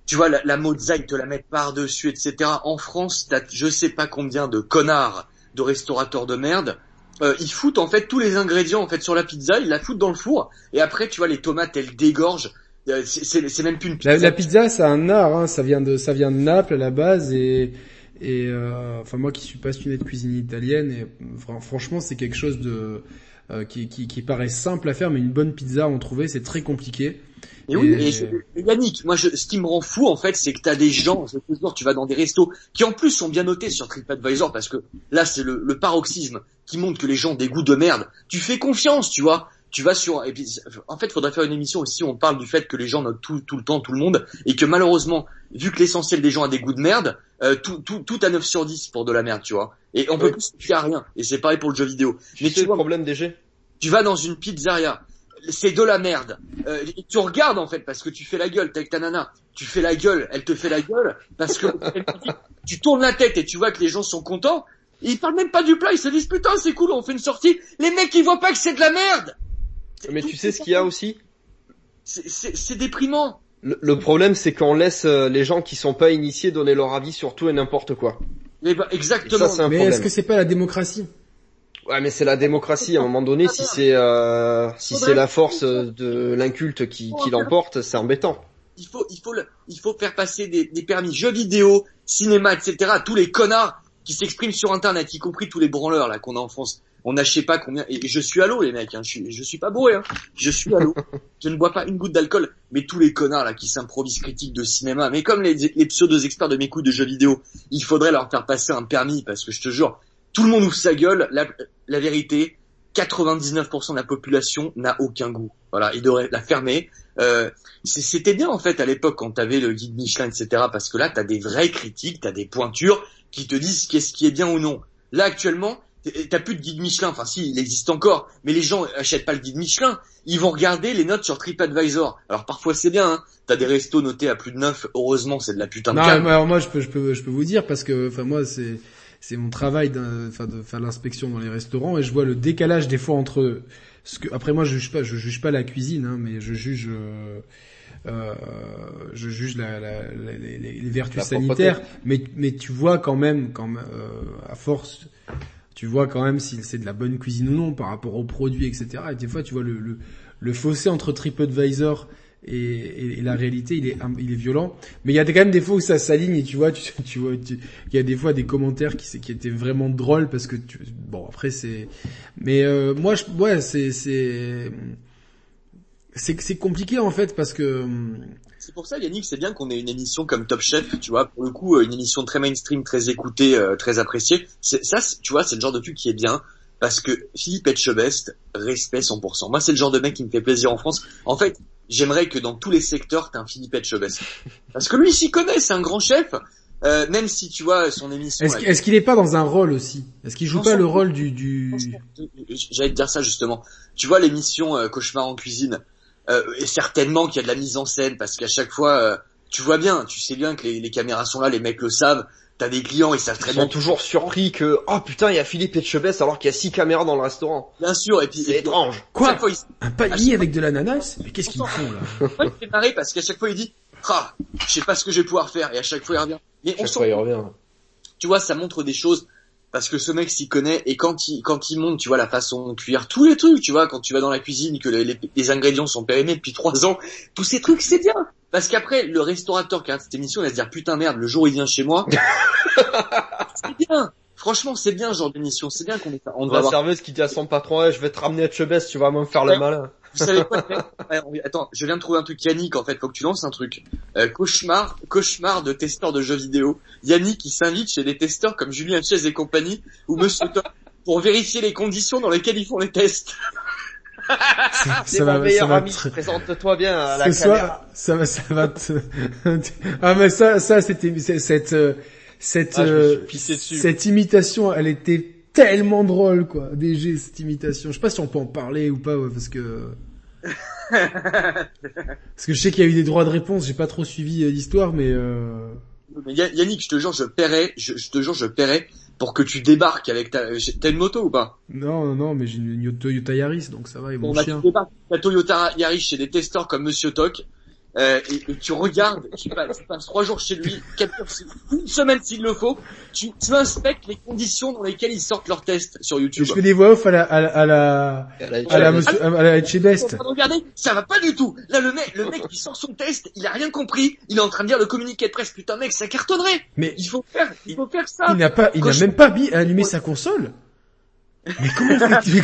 tu vois, la, la mozzarella, te la mettre par-dessus, etc. En France, t'as je sais pas combien de connards de restaurateurs de merde. Euh, ils foutent en fait tous les ingrédients en fait sur la pizza, ils la foutent dans le four, et après tu vois les tomates elles dégorgent. Euh, c'est même plus une pizza. La, pizza c'est un art, hein. ça vient de ça vient de Naples à la base et et euh, enfin moi qui suis passionné de cuisine italienne et franchement c'est quelque chose de euh, qui, qui, qui paraît simple à faire mais une bonne pizza en trouver c'est très compliqué. Et, oui, et, Yannick, moi, je, ce qui me rend fou, en fait, c'est que t'as des gens, tu vas dans des restos, qui en plus sont bien notés sur TripAdvisor, parce que là, c'est le, le, paroxysme qui montre que les gens ont des goûts de merde. Tu fais confiance, tu vois. Tu vas sur, et puis, en fait, il faudrait faire une émission aussi où on parle du fait que les gens notent tout, tout le temps, tout le monde, et que malheureusement, vu que l'essentiel des gens a des goûts de merde, euh, tout, tout, tout à 9 sur 10 pour de la merde, tu vois. Et on peut plus à rien. Et c'est pareil pour le jeu vidéo. Mais tu sais le problème des jeux? Tu vas dans une pizzeria, c'est de la merde. Euh, tu regardes en fait parce que tu fais la gueule, t'es avec ta nana, tu fais la gueule, elle te fait la gueule parce que tu tournes la tête et tu vois que les gens sont contents. ils parlent même pas du plat, ils se disent putain c'est cool, on fait une sortie. Les mecs ils voient pas que c'est de la merde. Mais tu sais ce qu'il y a aussi? C'est déprimant. Le, problème c'est qu'on laisse euh, les gens qui sont pas initiés donner leur avis sur tout et n'importe quoi. Mais bah, exactement. mais est-ce que c'est pas la démocratie? Ouais, mais c'est la démocratie. À un moment donné, si c'est euh, si c'est la force de l'inculte qui, qui l'emporte, c'est embêtant. Il faut il faut il faut faire passer des, des permis jeux vidéo, cinéma, etc. à tous les connards qui s'expriment sur Internet, y compris tous les branleurs là qu'on a en France. On a je sais pas combien. Et je suis à l'eau les mecs. Hein. Je suis je suis pas bourré. Hein. Je suis à l'eau. je ne bois pas une goutte d'alcool. Mais tous les connards là qui s'improvisent critiques de cinéma, mais comme les, les pseudo experts de mes coups de jeux vidéo, il faudrait leur faire passer un permis parce que je te jure, tout le monde ouvre sa gueule. La, la vérité, 99% de la population n'a aucun goût. Voilà, il devrait la fermer. Euh, c'était bien en fait à l'époque quand t'avais le guide Michelin, etc. Parce que là, t'as des vraies critiques, t'as des pointures qui te disent qu'est-ce qui est bien ou non. Là actuellement, t'as plus de guide Michelin. Enfin, si, il existe encore, mais les gens achètent pas le guide Michelin. Ils vont regarder les notes sur TripAdvisor. Alors parfois c'est bien. Hein. T'as des restos notés à plus de 9. Heureusement, c'est de la putain de non. Alors moi, je peux, je peux, je peux vous dire parce que, enfin moi, c'est c'est mon travail de faire l'inspection dans les restaurants et je vois le décalage des fois entre ce que après moi je juge pas je juge pas la cuisine hein, mais je juge euh, euh, je juge la, la, les, les, vertus sanitaires. Mais mais tu vois quand même quand même, euh, à force tu vois quand même si c'est de la bonne cuisine ou non par rapport aux produits etc et des fois tu vois le, le, le fossé entre TripAdvisor et, la réalité il est violent mais il y a quand même des fois où ça s'aligne et tu vois tu, vois il y a des fois des commentaires qui étaient vraiment drôles parce que tu, bon après c'est mais euh, moi je ouais c'est c'est compliqué en fait parce que c'est pour ça Yannick c'est bien qu'on ait une émission comme Top Chef tu vois pour le coup une émission très mainstream très écoutée euh, très appréciée ça tu vois c'est le genre de truc qui est bien parce que Philippe Etchebest, respect 100%. Moi, c'est le genre de mec qui me fait plaisir en France. En fait, j'aimerais que dans tous les secteurs, t'aies un Philippe Etchebest. Parce que lui, il s'y connaît, c'est un grand chef. Euh, même si tu vois son émission. Est-ce qu'il est pas dans un rôle aussi? Est-ce qu'il joue pas le rôle du du J'allais te dire ça justement. Tu vois l'émission euh, Cauchemar en cuisine, euh, et certainement qu'il y a de la mise en scène parce qu'à chaque fois, euh, tu vois bien, tu sais bien que les, les, caméras sont là, les mecs le savent. T'as des clients, ils savent très ils bien. sont toujours surpris que oh putain il y a Philippe Etchebest alors qu'il y a six caméras dans le restaurant. Bien sûr et puis c'est étrange. Quoi Un panier avec de l'ananas? Mais qu'est-ce qu'ils font là? Moi, il fait marrer parce qu'à chaque fois il dit ah je sais pas ce que je vais pouvoir faire et à chaque fois il revient. Mais on fois, il revient. Tu vois ça montre des choses parce que ce mec s'y connaît et quand il quand il monte tu vois la façon de cuire tous les trucs tu vois quand tu vas dans la cuisine que les, les, les ingrédients sont périmés depuis trois ans tous ces trucs c'est bien parce qu'après, le restaurateur qui a cette émission, il va se dire putain merde, le jour où il vient chez moi, c'est bien. Franchement, c'est bien ce genre d'émission. C'est bien qu'on ait On La serveuse qui dit à son patron, je vais te ramener à Chebest, tu vas me faire le malin. Vous savez quoi Attends, je viens de trouver un truc Yannick en fait, faut que tu lances un truc. Euh, cauchemar, cauchemar de testeurs de jeux vidéo. Yannick qui s'invite chez des testeurs comme Julien Chaise et compagnie ou Monsieur Top pour vérifier les conditions dans lesquelles ils font les tests. C'est mon meilleur ami. Présente-toi bien à la caméra. Ça va, ça va te... ah mais ça, ça c'était cette cette ah, euh, cette imitation, elle était tellement drôle quoi. DG cette imitation. Je sais pas si on peut en parler ou pas parce que parce que je sais qu'il y a eu des droits de réponse. J'ai pas trop suivi euh, l'histoire, mais. Euh... Yannick, je te jure, je paierai, je, je te jure, je paierai pour que tu débarques avec ta... T'as une moto ou pas? Non, non, non, mais j'ai une Toyota Yaris, donc ça va, et mon bah, chien. Tu débarques ta Toyota Yaris chez des testeurs comme Monsieur Toc, euh, et, et, tu regardes, tu passes, tu passes trois jours chez lui, quatre une semaine s'il le faut, tu, tu inspectes les conditions dans lesquelles ils sortent leurs tests sur YouTube. Je fais des voix off à la, à la, à la, à la, à la, monsieur, à la Best. Regardez, ça va pas du tout. Là, le mec, le mec qui sort son test, il a rien compris. Il est en train de dire le communiqué de presse. Putain, mec, ça cartonnerait. Mais il faut faire, il faut faire ça. Il n'a pas, il n'a même pas allumé sa console. Mais comment fait-il?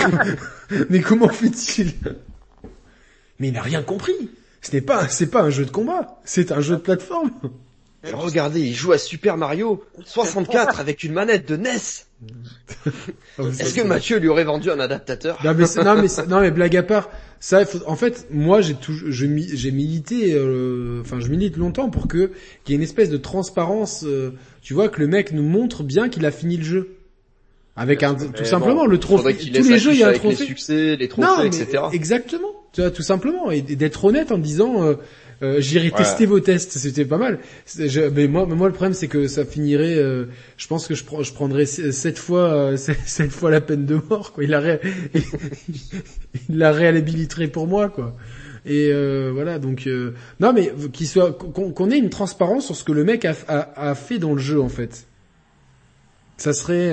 Mais comment fait-il? Mais il n'a rien compris. Ce n'est pas, c'est pas un jeu de combat, c'est un jeu de plateforme. regardez, il joue à Super Mario 64 avec une manette de NES. Est-ce que Mathieu lui aurait vendu un adaptateur? Non mais, non mais non mais blague à part, ça en fait moi j'ai toujours j'ai milité euh, enfin je milite longtemps pour que qu'il y ait une espèce de transparence euh, tu vois que le mec nous montre bien qu'il a fini le jeu. Avec un, tout simplement le trophée. Tous les jeux, il y a un trophée. Les succès, les trophées, etc. Exactement. Tu vois, tout simplement, et d'être honnête en disant, euh, euh, j'irai tester vos tests, c'était pas mal. mais moi, moi le problème c'est que ça finirait. Euh, je pense que je, je prendrais sept fois, sept fois la peine de mort. Quoi. Il la, ré... il la réhabiliterait pour moi, quoi. Et voilà, donc non, mais qu'il soit qu'on ait une transparence sur ce que le mec a, a, a, fait dans le jeu en fait. Ça serait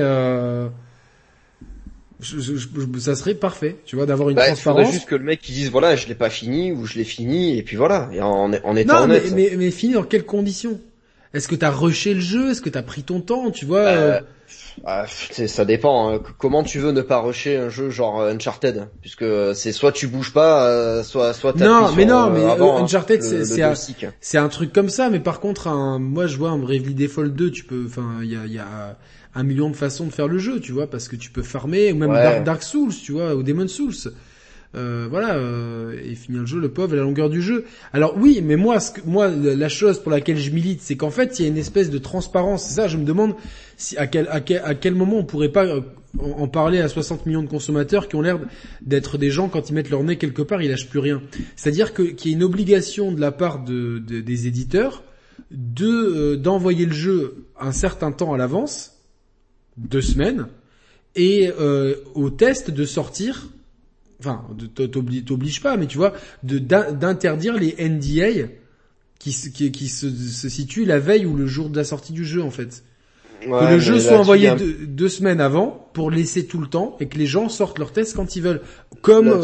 je, je, ça serait parfait, tu vois, d'avoir une bah, transparence. Il faudrait juste que le mec qui dise voilà, je l'ai pas fini ou je l'ai fini et puis voilà, et en, en étant non, honnête. Mais, mais, mais fini dans quelles conditions? Est-ce que t'as rushé le jeu? Est-ce que t'as pris ton temps Tu vois Euh, euh, ah, c'est- ça dépend. hein. Comment tu veux ne pas rusher un jeu genre euh, Uncharted? Puisque c'est soit tu bouges pas, euh, soit soit t'appuies Non, mais non, euh, mais, avant, euh, hein, Uncharted, c'est- un- joystick. C'est un truc comme ça, mais par contre, un, moi je vois un Bravely Default 2, tu peux, enfin, il y a, y a un million de façons de faire le jeu, tu vois, parce que tu peux farmer, ou même Ouais. Dark, Dark Souls, tu vois, ou Demon Souls. Euh, voilà, euh, et finir le jeu, le pauvre, à la longueur du jeu. Alors oui, mais moi, ce que, moi, la chose pour laquelle je milite, c'est qu'en fait, il y a une espèce de transparence. C'est ça, je me demande si à quel, à quel, à quel moment on pourrait pas euh, en en parler à 60 millions de consommateurs qui ont l'air d'être des gens quand ils mettent leur nez quelque part, ils lâchent plus rien. C'est-à-dire que qu'il y a une obligation de la part de, de- des éditeurs de euh, d'envoyer le jeu un certain temps à l'avance, deux semaines, et euh, au test de sortir, enfin, de- t- t'obli- t'obliges pas, mais tu vois, d'interdire les NDA qui, se- qui, qui se, se situent la veille ou le jour de la sortie du jeu en fait. Ouais, que le jeu soit envoyé viens- deux, deux semaines avant pour laisser tout le temps et que les gens sortent leurs tests quand ils veulent, comme euh,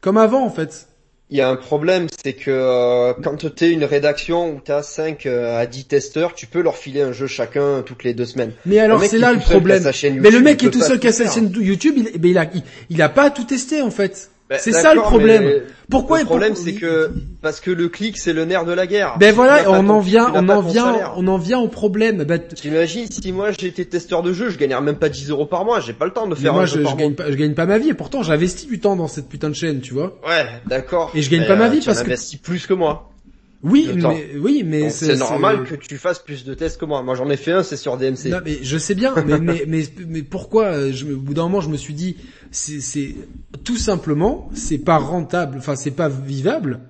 comme avant en fait. Il y a un problème, c'est que euh, quand t'es une rédaction où t'as 5 à 10 testeurs, tu peux leur filer un jeu chacun toutes les deux semaines. Mais alors c'est là le seul problème. Mais le mec qui est tout seul qui a sa chaîne YouTube, il, ben, il a il, il a pas tout testé en fait. Ben, c'est ça le problème. mais Pourquoi le problème c'est que parce que le clic c'est le nerf de la guerre. Ben voilà, on en vient, on en vient, on en vient au problème. Ben, T'imagines si moi j'étais testeur de jeu, je gagnerais même pas 10 euros par mois, j'ai pas le temps de mais faire moi un je, jeu je gagne pas, je gagne pas ma vie et pourtant j'investis du temps dans cette putain de chaîne, tu vois. Ouais, d'accord. Et je gagne Mais, pas ma euh, vie tu parce en que- investis plus que moi. Oui, mais oui, mais c'est normal que tu fasses plus de tests que moi. Moi j'en ai fait un, c'est sur DMC. Non, mais je sais bien, mais, mais, mais, mais pourquoi euh, je, Au bout d'un moment, je me suis dit, c'est, c'est tout simplement, c'est pas rentable, enfin, c'est pas vivable.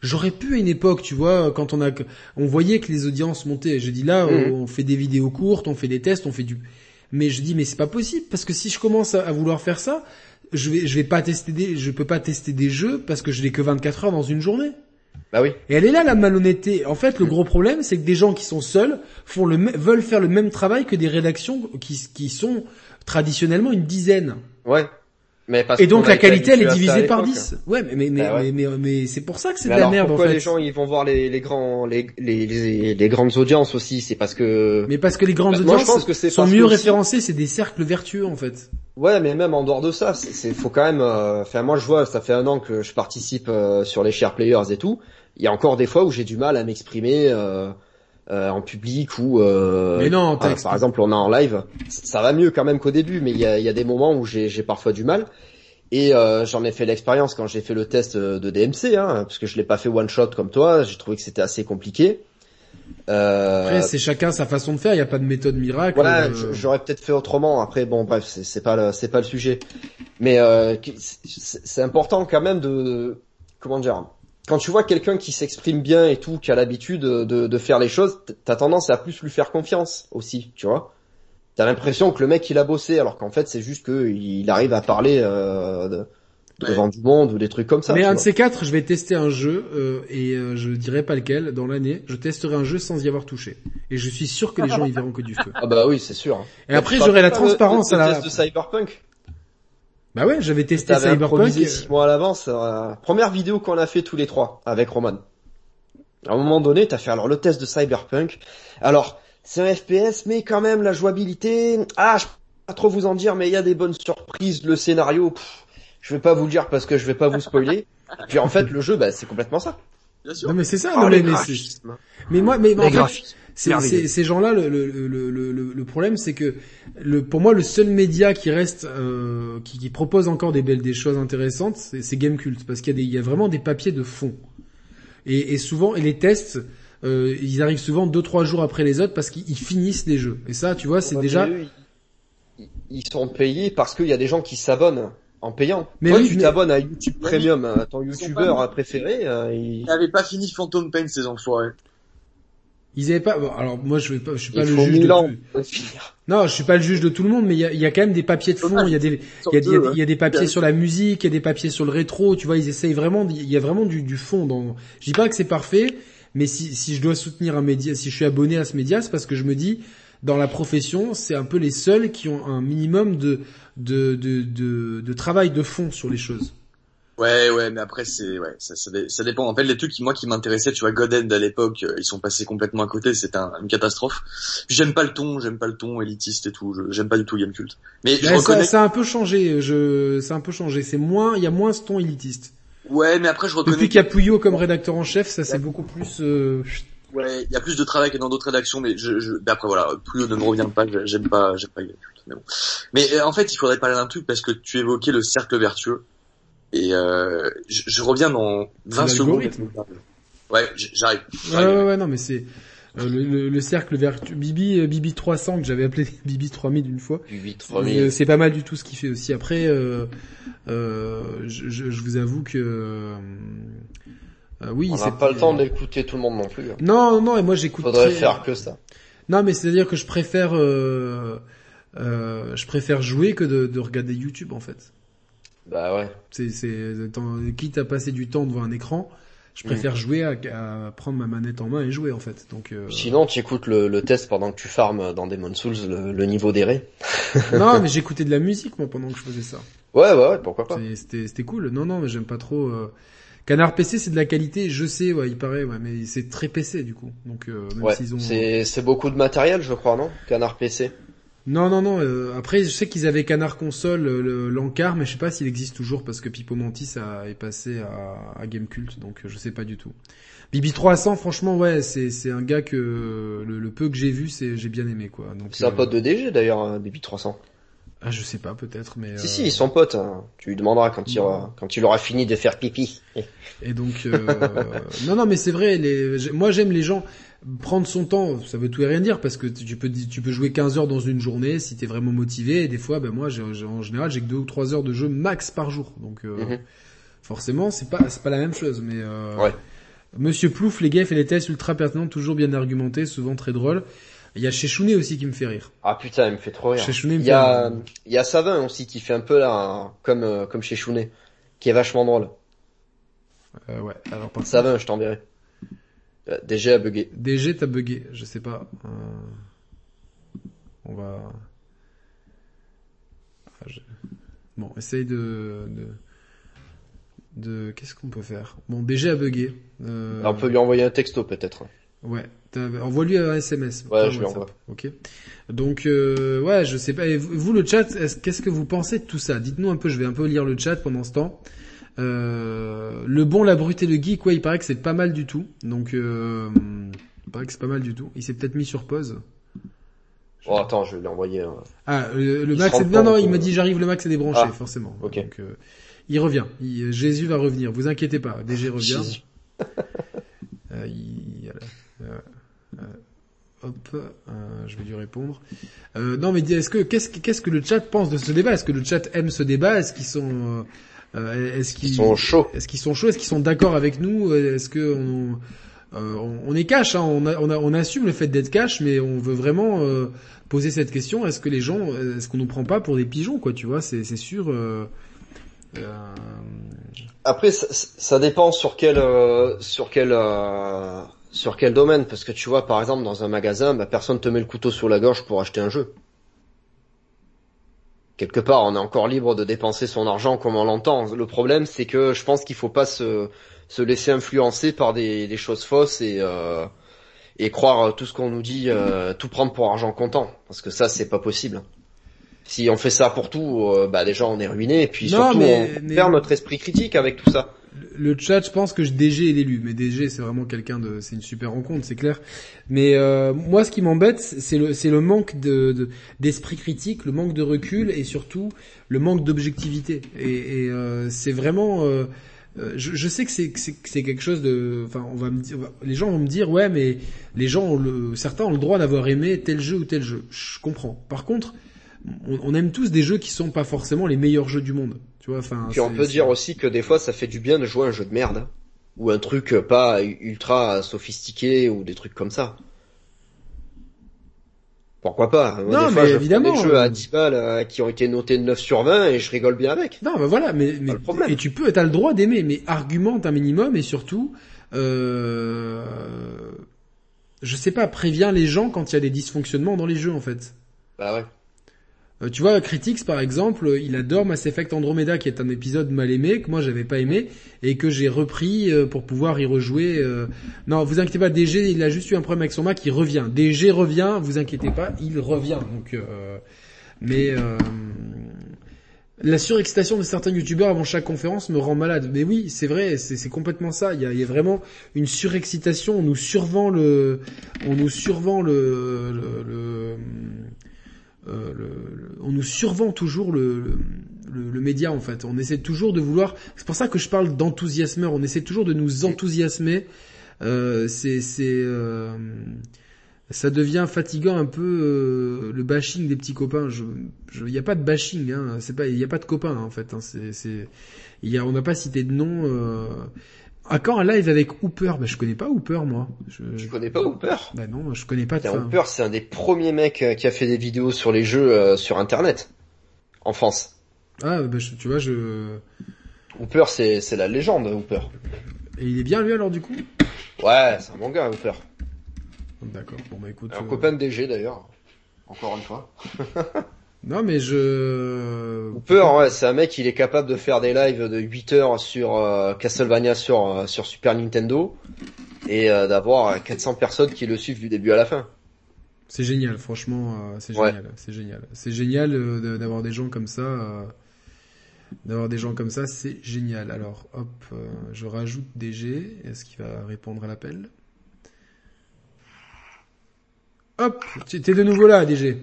J'aurais pu à une époque, tu vois, quand on a, on voyait que les audiences montaient. J'ai dit là, Mhm. on fait des vidéos courtes, on fait des tests, on fait du. Mais je dis, mais c'est pas possible parce que si je commence à, à vouloir faire ça, je vais, je vais pas tester des, je peux pas tester des jeux parce que je n'ai que 24 heures dans une journée. Bah oui. Et elle est là la malhonnêteté. En fait, le gros problème, c'est que des gens qui sont seuls font le veulent faire le même travail que des rédactions qui, qui sont traditionnellement une dizaine. Ouais. Mais parce Et donc la qualité, elle est divisée par l'époque. 10. Ouais, mais mais mais, Bah ouais. mais, mais, mais c'est pour ça que c'est de la alors merde en pourquoi fait. les gens ils vont voir les, les grands les, les, les, grandes audiences aussi? C'est parce que Mais parce que les grandes Bah, moi, je audiences pense que c'est sont mieux que référencées, c'est des cercles vertueux en fait. ouais, mais même en dehors de ça, c'est c'est- faut quand même. euh, Enfin, moi je vois, ça fait un an que je participe euh, sur les share players et tout. Il y a encore des fois où j'ai du mal à m'exprimer euh, euh, en public ou. Euh, Mais non, ah, t'as par exemple, on est en live, ça va mieux quand même qu'au début, mais il y a, y a des moments où j'ai parfois du mal. Et euh, j'en ai fait l'expérience quand j'ai fait le test de DMC, hein, parce que je l'ai pas fait one shot comme toi. J'ai trouvé que c'était assez compliqué. Euh, Après, c'est chacun sa façon de faire. Il y a pas de méthode miracle. voilà, euh, j'aurais peut-être fait autrement. Après, bon, bref, c'est pas le, c'est pas le sujet. Mais euh, c'est important quand même de, comment dire, quand tu vois quelqu'un qui s'exprime bien et tout, qui a l'habitude de, de faire les choses, t'as tendance à plus lui faire confiance aussi, tu vois. T'as l'impression que le mec il a bossé, alors qu'en fait c'est juste que il arrive à parler euh, de- devant du monde ou des trucs comme ça. Mais un de ces quatre, je vais tester un jeu euh, et euh, je dirai pas lequel dans l'année. Je testerai un jeu sans y avoir touché. Et je suis sûr que les gens y verront que du feu. Ah bah oui, c'est sûr. Et après, j'aurai la le- transparence le, à la. test de Cyberpunk? Bah ouais, j'avais testé Cyberpunk. improvisé six mois à l'avance. euh, première vidéo qu'on a fait tous les trois avec Roman. À un moment donné, t'as fait alors le test de Cyberpunk. Alors, c'est un FPS, mais quand même la jouabilité. Ah, je peux pas trop vous en dire, mais il y a des bonnes surprises. Le scénario, pff, je vais pas vous le dire parce que je vais pas vous spoiler. Puis en fait, le jeu, bah, c'est complètement ça. Bien sûr. Non mais c'est ça. Oh, non, mais, mais, mais moi, mais, mais en fait, ces gens-là, le, le, le, le, le- le problème, c'est que le, pour moi, le seul média qui reste, euh, qui, qui propose encore des belles, des choses intéressantes, c'est c'est Gamecult, parce qu'il y a des, il y a vraiment des papiers de fond. Et, et souvent, et les tests, euh, ils arrivent souvent deux trois jours après les autres parce qu'ils ils finissent les jeux. Et ça, tu vois, c'est déjà. eux, ils- Ils sont payés parce qu'il y a des gens qui s'abonnent en payant. Mais Toi, oui, tu mais- t'abonnes à YouTube Premium, à ton YouTuber préféré. euh, il... Ils n'avaient pas fini Phantom Pain, ces enfoirés. Ils avaient pas. bon, alors moi, je vais pas, je suis pas le juge. mille de. Non, je suis pas le juge de tout le monde, mais il y a, il y a quand même des papiers de fond. Il y a des, il y a, il y a- il y a des papiers sur la musique, il y a des papiers sur le rétro. Tu vois, ils essayent vraiment. Il y a vraiment du, du fond. Dans. Je dis pas que c'est parfait, mais si, si je dois soutenir un média, si je suis abonné à ce média, c'est parce que je me dis, dans la profession, c'est un peu les seuls qui ont un minimum de de de de, de travail de fond sur les choses. Ouais, ouais, mais après c'est ouais, ça, ça, dé- ça dépend. En fait, les trucs qui moi qui m'intéressaient, tu vois, God End à l'époque, euh, ils sont passés complètement à côté. C'était un- une catastrophe. Puis J'aime pas le ton, j'aime pas le ton élitiste et tout. je- J'aime pas du tout Gamecult. Mais je reconnais. ça a un peu changé. Je, ça a un peu changé. C'est moins, il y a moins ce ton élitiste. Ouais, mais après je reconnais. Depuis qu'il y a Puyo comme rédacteur en chef, ça c'est beaucoup plus. euh, Ouais, il y a plus de travail que dans d'autres rédactions, mais je, je... mais après voilà, plus ne me revient pas, j'aime pas, j'aime pas Gamecult, mais bon. Mais euh, en fait, il faudrait parler d'un truc parce que tu évoquais le cercle vertueux et euh, je, je reviens dans 20 C'est secondes. Ouais, j'arrive. Ouais, ouais, ouais, non, mais c'est euh, le, le, le cercle vertueux. Bibi, euh, Bibi 300 que j'avais appelé Bibi 3000 une fois. Du 8 Euh, C'est pas mal du tout ce qu'il fait aussi. Après, euh, euh, je, je, je vous avoue que oui, On c'est n'a pas le temps d'écouter tout le monde non plus. hein. Non, non, et moi j'écoute. Faudrait très- faire que ça. Non, mais c'est à dire que je préfère, euh, euh, je préfère jouer que de, de regarder YouTube en fait. Bah ouais. C'est, c'est, quitte à passer du temps devant un écran, je préfère jouer à, à prendre ma manette en main et jouer en fait. Donc euh, Sinon, tu écoutes le, le test pendant que tu farmes dans Demon Souls le, le niveau des raies. non, mais j'écoutais de la musique moi pendant que je faisais ça. Ouais, ouais, ouais, pourquoi pas. C'était, c'était cool. Non, non, mais j'aime pas trop. euh, Canard PC, c'est de la qualité, je sais, ouais, il paraît, ouais, mais c'est très PC du coup. Donc euh, même Ouais, s'ils ont. c'est c'est beaucoup de matériel, je crois, non? Canard PC. Non, non, non. euh, après, je sais qu'ils avaient Canard Console, euh, le- l'encart, mais je sais pas s'il existe toujours parce que Pipo Mantis a, est passé à, à Gamecult, donc euh, je sais pas du tout. Bibi 300, franchement, ouais, c'est c'est un gars que le, le peu que j'ai vu, c'est j'ai bien aimé quoi. Donc C'est un euh, pote de DG d'ailleurs, hein, Baby 300. Ah, je sais pas, peut-être, mais. Si euh, si, ils sont potes. hein. Tu lui demanderas quand il aura, quand il aura fini de faire pipi. Et donc, euh, non, non, mais c'est vrai. Les, moi, j'aime les gens prendre son temps. Ça veut tout et rien dire parce que tu peux, tu peux jouer 15 heures dans une journée si t'es vraiment motivé. Et des fois, ben moi, j'ai, en général, j'ai que deux ou trois heures de jeu max par jour. Donc, euh, Mhm. forcément, c'est pas, c'est pas la même chose. Mais euh, Ouais. Monsieur Plouf, les gars, fait des tests ultra pertinents, toujours bien argumentés, souvent très drôles. Il y a chez Chounet aussi qui me fait rire. Ah putain, il me fait trop rire. Il me Il y a, fait rire. il y a Savin aussi qui fait un peu là, comme euh, comme chez Chounet, qui est vachement drôle. Euh, ouais. Alors, par Savin, je t'enverrai. DG a bugué. DG, t'as bugué. Je sais pas. Euh, On va. Je- Bon, essaye de. de... de... Qu'est-ce qu'on peut faire? Bon, DG a bugué. Euh, On peut lui envoyer un texto peut-être. Ouais. Envoie-lui un SMS. Ouais, je lui envoie. Ok. Donc, euh, ouais, je sais pas. Et vous, le chat, est-ce- qu'est-ce que vous pensez de tout ça? Dites-nous un peu. Je vais un peu lire le chat pendant ce temps. Euh, le bon, la brute et le geek, ouais, il paraît que c'est pas mal du tout. Donc, euh, il paraît que c'est pas mal du tout. Il s'est peut-être mis sur pause. Oh attends, je vais lui envoyer un... Ah, le, le Max est... Non, non, il m'a euh, dit j'arrive, le Max est débranché, Ah, forcément. ok. Donc, euh, il revient. Il- Jésus va revenir. Vous inquiétez pas. DG revient. Jésus. Euh, il-. Euh, euh, hop, euh, je vais lui répondre. Euh, non, mais est-ce que qu'est-ce que qu'est-ce que le chat pense de ce débat? Est-ce que le chat aime ce débat? Est-ce qu'ils sont euh, est-ce qu'ils Ils sont chauds. Est-ce qu'ils sont chauds? Est-ce qu'ils sont d'accord avec nous? Est-ce que on, euh, on, est cash hein, on, a- on, a- on assume le fait d'être cash, mais on veut vraiment euh, poser cette question Est-ce que les gens, est-ce qu'on nous prend pas pour des pigeons quoi Tu vois, c'est c'est sûr. Après, ça, ça dépend sur quel sur quel sur quel domaine, parce que tu vois, par exemple, dans un magasin, bah, personne te met le couteau sur la gorge pour acheter un jeu. Quelque part, on est encore libre de dépenser son argent comme on l'entend. Le problème, c'est que je pense qu'il faut pas se se laisser influencer par des, des choses fausses et euh, et croire tout ce qu'on nous dit, euh, tout prendre pour argent comptant, parce que ça, c'est pas possible. Si on fait ça pour tout, euh, bah déjà on est ruiné, et puis Non, surtout mais- on mais- perd notre esprit critique avec tout ça. Le chat, je pense que DG est l'élu, mais DG c'est vraiment quelqu'un de, c'est une super rencontre, c'est clair. Mais euh, moi, ce qui m'embête, c'est le, c'est le manque de, de- d'esprit critique, le manque de recul et surtout le manque d'objectivité. Et, et, euh, c'est vraiment, euh, euh, je, je sais que c'est, c'est quelque chose de, enfin, on va me dire, les gens vont me dire, ouais, mais les gens, ont le, certains ont le droit d'avoir aimé tel jeu ou tel jeu. Je comprends. Par contre, on, on aime tous des jeux qui sont pas forcément les meilleurs jeux du monde. Tu vois, enfin. Puis on peut dire aussi que des fois ça fait du bien de jouer à un jeu de merde. hein. Ou un truc pas ultra sophistiqué ou des trucs comme ça. Pourquoi pas Moi, Non, des fois, mais je évidemment. des jeux à 10 balles euh, qui ont été notés 9 sur 20 et je rigole bien avec. Non, bah voilà, mais, mais le problème. et tu peux, t'as le droit d'aimer, mais argumente un minimum et surtout, euh, je sais pas, préviens les gens quand il y a des dysfonctionnements dans les jeux en fait. Bah ouais. Euh, tu vois, Critics par exemple, il adore Mass Effect Andromeda, qui est un épisode mal aimé que moi j'avais pas aimé et que j'ai repris euh, pour pouvoir y rejouer. euh. Non, vous inquiétez pas, DG, il a juste eu un problème avec son Mac, il revient. DG revient, vous inquiétez pas, il revient. Donc, euh, mais euh, la surexcitation de certains youtubeurs avant chaque conférence me rend malade. Mais oui, c'est vrai, c'est complètement ça. Il y a, vraiment une surexcitation. On nous survend le, on nous survend le, le- euh, le- le- on nous survend toujours le, le, média en fait. On essaie toujours de vouloir. C'est pour ça que je parle d'enthousiasmeur. On essaie toujours de nous enthousiasmer. Euh, c'est euh, ça devient fatigant un peu euh, le bashing des petits copains. Il y a pas de bashing, hein. C'est pas, il y a pas de copains en fait. Hein. C'est, c'est, il y a, on n'a pas cité de nom. À quand un live avec Hooper Bah je connais pas Hooper moi. Je, Je connais pas Hooper? Bah non, je connais pas fin. Hooper, c'est un des premiers mecs euh, qui a fait des vidéos sur les jeux euh, sur Internet. En France. Ah bah je- tu vois, je. Hooper, c'est c'est la légende, Hooper. Et il est bien lui alors du coup? Ouais, c'est un bon gars, Hooper. D'accord. Bon bah écoute. Un euh, copain de DG d'ailleurs. Encore une fois. Non mais je. Hooper, ouais, c'est un mec, il est capable de faire des lives de 8 heures sur euh, Castlevania sur euh, sur Super Nintendo et euh, d'avoir 400 personnes qui le suivent du début à la fin. C'est génial, franchement, euh, c'est Ouais. génial, c'est génial. C'est génial euh, d'avoir des gens comme ça. euh, d'avoir des gens comme ça, c'est génial. Alors, hop, euh, je rajoute DG. Est-ce qu'il va répondre à l'appel? Hop, tu es de nouveau là, DG.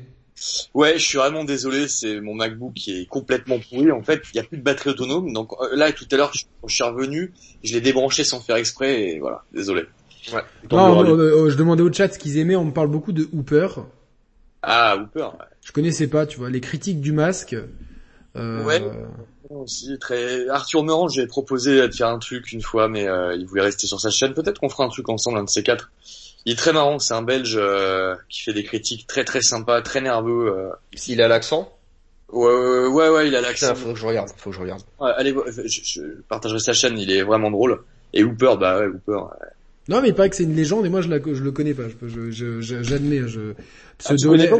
Ouais, je suis vraiment désolé, c'est mon MacBook qui est complètement pourri. En fait, il n'y a plus de batterie autonome. Donc euh, là, tout à l'heure, je, suis revenu, je l'ai débranché sans faire exprès et voilà, désolé. Ouais. Non, je demandais au chat ce qu'ils aimaient. On me parle beaucoup de Hooper. Ah, Hooper. ouais. Je connaissais pas, tu vois, les critiques du masque. Euh, Ouais. Aussi, très... Arthur Meurant, j'ai proposé de faire un truc une fois, mais euh, il voulait rester sur sa chaîne. Peut-être qu'on fera un truc ensemble, un de ces quatre. Il est très marrant, c'est un Belge euh, qui fait des critiques très très sympas, très nerveux. euh. S'il a l'accent, Ouais, ouais, ouais, ouais, il a l'accent. faut que je regarde, faut que je regarde. Ouais, allez, je, je partagerai sa chaîne, il est vraiment drôle. Et Hooper, bah ouais, Hooper. ouais. Non, mais il paraît que c'est une légende et moi je, la, je le connais pas. Je, je, je- je- j'admets. Je, Ah, tu Pseudo- connais pas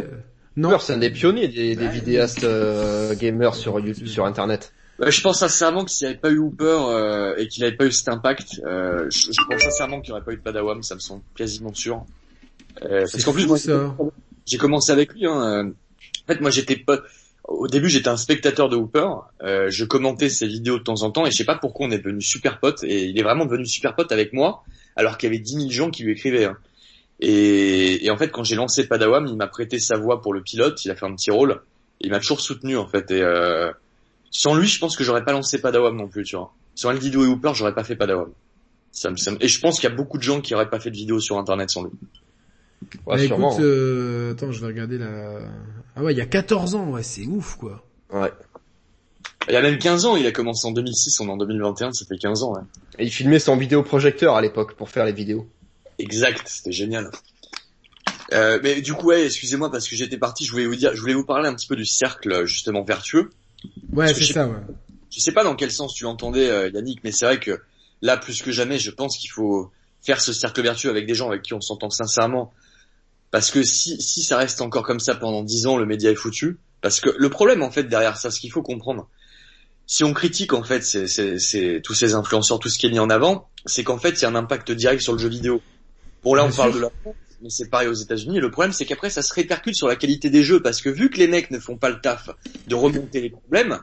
Non. Hooper, c'est un des pionniers des, des vidéastes euh, gamers sur YouTube, sur Internet. Bah, je pense sincèrement que s'il n'y avait pas eu Hooper euh, et qu'il n'avait pas eu cet impact, euh, je, je pense sincèrement qu'il n'y aurait pas eu de Padawam, ça me semble quasiment sûr. Euh, parce qu'en plus, moi, j'ai commencé avec lui. Hein. euh. En fait, moi, j'étais pas. Au début, j'étais un spectateur de Hooper. Euh, je commentais ses vidéos de temps en temps et je sais pas pourquoi on est devenu super potes. Et il est vraiment devenu super pote avec moi, alors qu'il y avait 10 000 gens qui lui écrivaient. hein. Et, et en fait, quand j'ai lancé Padawam, il m'a prêté sa voix pour le pilote. Il a fait un petit rôle. Et il m'a toujours soutenu en fait. Et euh, sans lui, je pense que j'aurais pas lancé Padawam non plus. Tu vois. Sans El Dido et Hooper, j'aurais pas fait Padawam. Ça me, ça me- Et je pense qu'il y a beaucoup de gens qui auraient pas fait de vidéo sur Internet sans lui. Ouais, Bah, sûrement. écoute, euh, attends, je vais regarder la. Ah ouais, il y a 14 ans, ouais, c'est ouf quoi. Ouais. Il y a même 15 ans, il a commencé en 2006, on est en 2021, ça fait 15 ans. Ouais. Et il filmait son vidéoprojecteur à l'époque pour faire les vidéos. Exact, c'était génial. Euh, mais du coup, ouais, excusez-moi parce que j'étais parti, je voulais vous dire, je voulais vous parler un petit peu du cercle justement vertueux. Ouais, c'est je- ça, ouais. Je sais pas dans quel sens tu l'entendais, euh, Yannick, mais c'est vrai que là, plus que jamais, je pense qu'il faut faire ce cercle vertueux avec des gens avec qui on s'entend sincèrement. Parce que si, si ça reste encore comme ça pendant 10 ans, le média est foutu. Parce que le problème, en fait, derrière ça, ce qu'il faut comprendre, si on critique, en fait, c'est tous ces influenceurs, tout ce qui est mis en avant, c'est qu'en fait, il y a un impact direct sur le jeu vidéo. Bon, là, on Bien parle sûr. de la France, mais c'est pareil aux États-Unis. Le problème, c'est qu'après, ça se répercute sur la qualité des jeux. Parce que vu que les mecs ne font pas le taf de remonter les problèmes,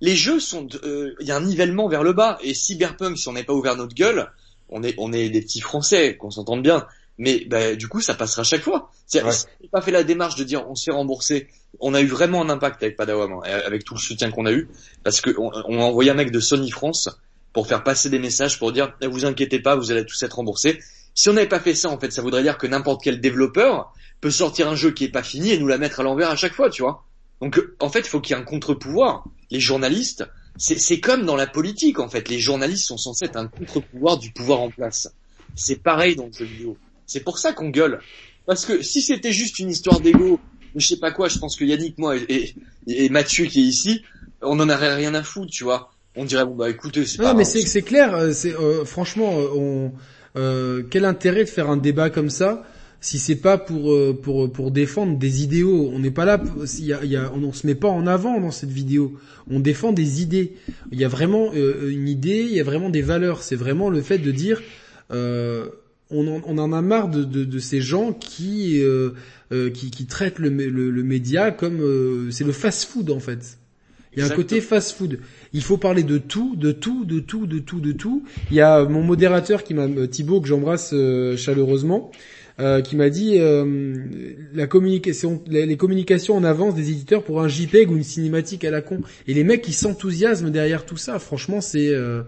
les jeux sont, euh, il y a un nivellement vers le bas. Et Cyberpunk, si on n'est pas ouvert notre gueule, on est, on est des petits Français, qu'on s'entende bien. Mais bah, du coup, ça passera à chaque fois. Ouais. si on n'a pas fait la démarche de dire on se fait rembourser, on a eu vraiment un impact avec Padawam, hein, avec tout le soutien qu'on a eu, parce que on, on a envoyé un mec de Sony France pour faire passer des messages pour dire ne vous inquiétez pas, vous allez tous être remboursés. Si on n'avait pas fait ça, en fait, ça voudrait dire que n'importe quel développeur peut sortir un jeu qui est pas fini et nous la mettre à l'envers à chaque fois, tu vois. Donc, en fait, il faut qu'il y ait un contre-pouvoir. Les journalistes, c'est comme dans la politique, en fait. Les journalistes sont censés être un contre-pouvoir du pouvoir en place. C'est pareil dans le jeu vidéo. C'est pour ça qu'on gueule. Parce que si c'était juste une histoire d'ego, je sais pas quoi, je pense que Yannick, moi et, et, et Mathieu qui est ici, on en aurait rien à foutre, tu vois. On dirait bon bah écoutez, c'est Non, pas mais c'est clair. euh, C'est euh, franchement, euh, on, euh, quel intérêt de faire un débat comme ça si c'est pas pour euh, pour pour défendre des idéaux? On n'est pas là. Y a, y a, on, se met pas en avant dans cette vidéo. On défend des idées. Il y a vraiment euh, une idée. Il y a vraiment des valeurs. C'est vraiment le fait de dire. Euh, on, en, a marre de, de, de ces gens qui qui, qui traitent le, le, le média comme c'est le fast-food en fait. Il y a un côté fast-food. Il faut parler de tout, de tout, de tout, de tout, de tout. Il y a mon modérateur qui m'a Thibaut que j'embrasse chaleureusement. Euh, qui m'a dit euh, la communication, les, communications en avance des éditeurs pour un JPEG ou une cinématique à la con. Et les mecs qui s'enthousiasment derrière tout ça, franchement, c'est euh,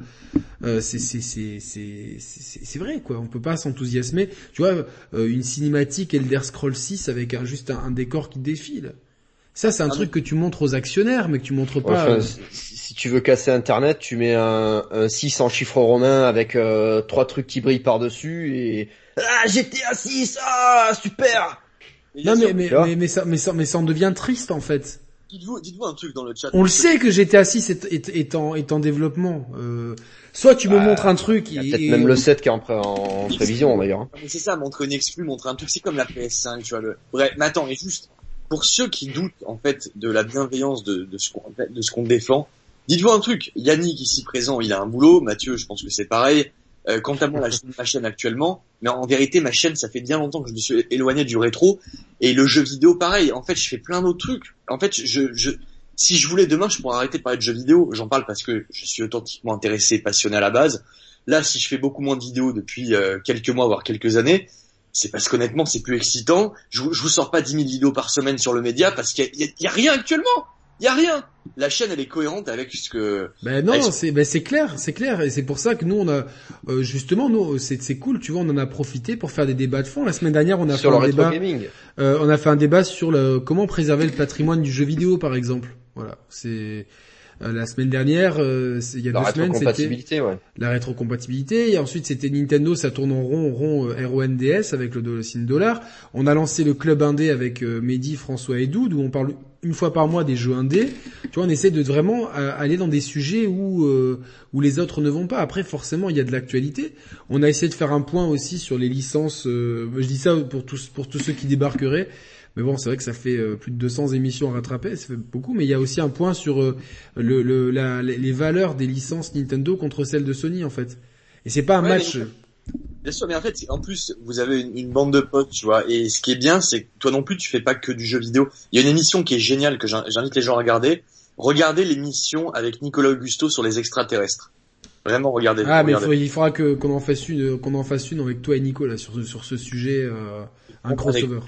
euh c'est c'est c'est vrai quoi. On peut pas s'enthousiasmer. Tu vois, une cinématique Elder Scroll 6 avec un, juste un, décor qui défile. Ça, c'est un ah truc que tu montres aux actionnaires, mais que tu montres pas. si tu veux casser Internet, tu mets un, un 6 en chiffre romain avec trois trucs qui brillent par dessus et ah, GTA 6, ah, super Non mais mais, mais, mais, ça, mais, ça, mais ça en devient triste en fait. Dites-vous, dites-vous un truc dans le chat. On le sait que GTA 6 est, est, est, en, est en développement. Euh, soit tu me bah, montres un truc. Il y a peut-être même le 7 qui est en, en prévision d'ailleurs. Hein. C'est ça, montrer une exclu, montrer un truc, c'est comme la PS5, tu vois. Le... Bref, mais attends, mais juste pour ceux qui doutent en fait de la bienveillance de, ce qu'on défend, dites-vous un truc. Yannick ici présent, il a un boulot. Mathieu, je pense que c'est pareil. Euh, quant à moi, la chaîne, ma chaîne actuellement, mais en vérité, ma chaîne, ça fait bien longtemps que je me suis éloigné du rétro. Et le jeu vidéo, pareil. En fait, je fais plein d'autres trucs. En fait, je, je, si je voulais demain, je pourrais arrêter de parler de jeux vidéo. J'en parle parce que je suis authentiquement intéressé, passionné à la base. Là, si je fais beaucoup moins de vidéos depuis euh, quelques mois, voire quelques années, c'est parce qu'honnêtement, c'est plus excitant. Je, je vous sors pas 10 000 vidéos par semaine sur le média parce qu'il y, y, a rien actuellement. Il y a rien. La chaîne elle est cohérente avec ce que. Ben non, c'est ben c'est clair, c'est clair et c'est pour ça que nous on a euh, justement nous c'est c'est cool, tu vois, on en a profité pour faire des débats de fond. La semaine dernière, on a fait un débat. Euh, on a fait un débat sur le comment préserver le patrimoine du jeu vidéo par exemple. Voilà, c'est la semaine dernière, euh, il y a deux semaines, c'était ouais. la rétrocompatibilité. Et ensuite, c'était Nintendo, ça tourne en rond, rond euh, RONDS avec le, le signe dollar. On a lancé le club indé avec Mehdi, François et Doud, où on parle une fois par mois des jeux indés. Tu vois, on essaie de vraiment aller dans des sujets où où les autres ne vont pas. Après, forcément, il y a de l'actualité. On a essayé de faire un point aussi sur les licences. je dis ça pour tous pour tous ceux qui débarqueraient. Mais bon, c'est vrai que ça fait euh, plus de 200 émissions à rattraper, ça fait beaucoup. Mais il y a aussi un point sur euh, le, le, la, les valeurs des licences Nintendo contre celles de Sony en fait. Et c'est pas un match. Bien sûr, mais en fait, en plus, vous avez une, bande de potes, tu vois. Et ce qui est bien, c'est que toi non plus, tu fais pas que du jeu vidéo. Il y a une émission qui est géniale que j'invite les gens à regarder. Regardez l'émission avec Nicolas Augusto sur les extraterrestres. Vraiment, regardez. Ah, mais il faudra que qu'on en fasse une, qu'on en fasse une avec toi et Nicolas sur sur ce sujet. Euh un crossover.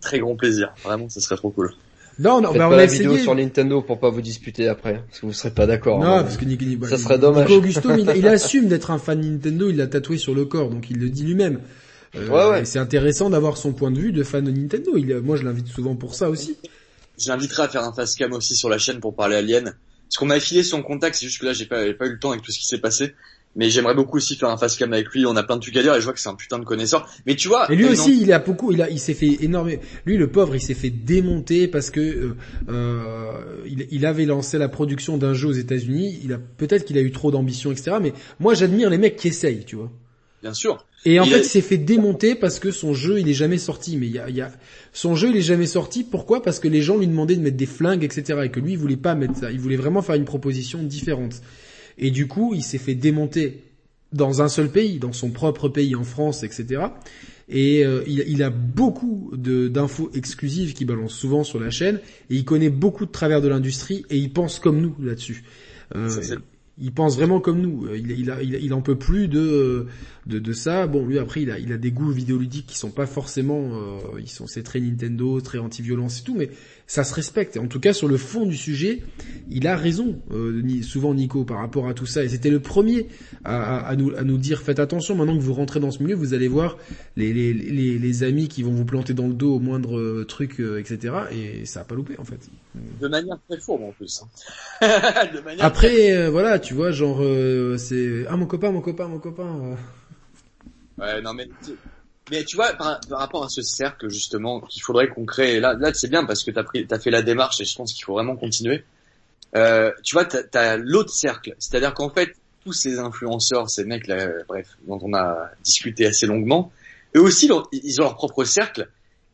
très grand plaisir. Vraiment, ce serait trop cool. Non, non, bah, on a la vidéo sur Nintendo pour pas vous disputer après, parce que vous serez pas d'accord. Non, hein. parce que Nick, ça serait dommage. Nico Augusto, il, il, assume d'être un fan Nintendo, il l'a tatoué sur le corps, donc il le dit lui-même. Euh, ouais, ouais. C'est intéressant d'avoir son point de vue de fan de Nintendo. Il, moi, je l'invite souvent pour ça aussi. J'inviterai à faire un face cam aussi sur la chaîne pour parler Alien. Parce qu'on m'a filé son contact, c'est juste que là, j'ai pas, pas eu le temps avec tout ce qui s'est passé. Mais j'aimerais beaucoup aussi faire un face cam avec lui. On a plein de trucs à dire et je vois que c'est un putain de connaisseur. Mais tu vois. Et lui aussi, il a beaucoup. Il a, il s'est fait énormément. Lui, le pauvre, il s'est fait démonter parce que euh, euh, il, il, avait lancé la production d'un jeu aux États-Unis. Il a peut-être qu'il a eu trop d'ambition, etc. Mais moi, j'admire les mecs qui essayent, tu vois. Bien sûr. Et en fait, il s'est fait démonter parce que son jeu, il est jamais sorti. Mais il y a, il y a, son jeu, il est jamais sorti. Pourquoi? Parce que les gens lui demandaient de mettre des flingues, etc. Et que lui, il voulait pas mettre ça. Il voulait vraiment faire une proposition différente. Et du coup, il s'est fait démonter dans un seul pays, dans son propre pays, en France, etc. Et euh, il, il, a beaucoup d'infos exclusives qui balancent souvent sur la chaîne, et il connaît beaucoup de travers de l'industrie, et il pense comme nous là-dessus. Euh, il pense vraiment comme nous. Il, il, a, il, en peut plus de, de, de ça. Bon, lui après, il a, il a des goûts vidéoludiques qui sont pas forcément, euh, ils sont, c'est très Nintendo, très anti-violence et tout, mais ça se respecte. En tout cas, sur le fond du sujet, il a raison, euh, souvent Nico, par rapport à tout ça. Et c'était le premier à, à, nous, à nous dire, faites attention, maintenant que vous rentrez dans ce milieu, vous allez voir les, les, les, les amis qui vont vous planter dans le dos au moindre euh, truc, euh, etc. Et ça a pas loupé, en fait. De manière très fourbe, en plus. Hein. Après, euh, voilà, tu vois, genre, c'est, ah, mon copain, mon copain, mon copain. Ouais, non mais mais tu vois, par, rapport à ce cercle justement qu'il faudrait qu'on crée, là, là c'est bien parce que t'as pris, fait la démarche et je pense qu'il faut vraiment continuer. Euh, tu vois, t'as, as, l'autre cercle, c'est-à-dire qu'en fait, tous ces influenceurs, ces mecs là, bref, dont on a discuté assez longuement, eux aussi, ils ont leur propre cercle.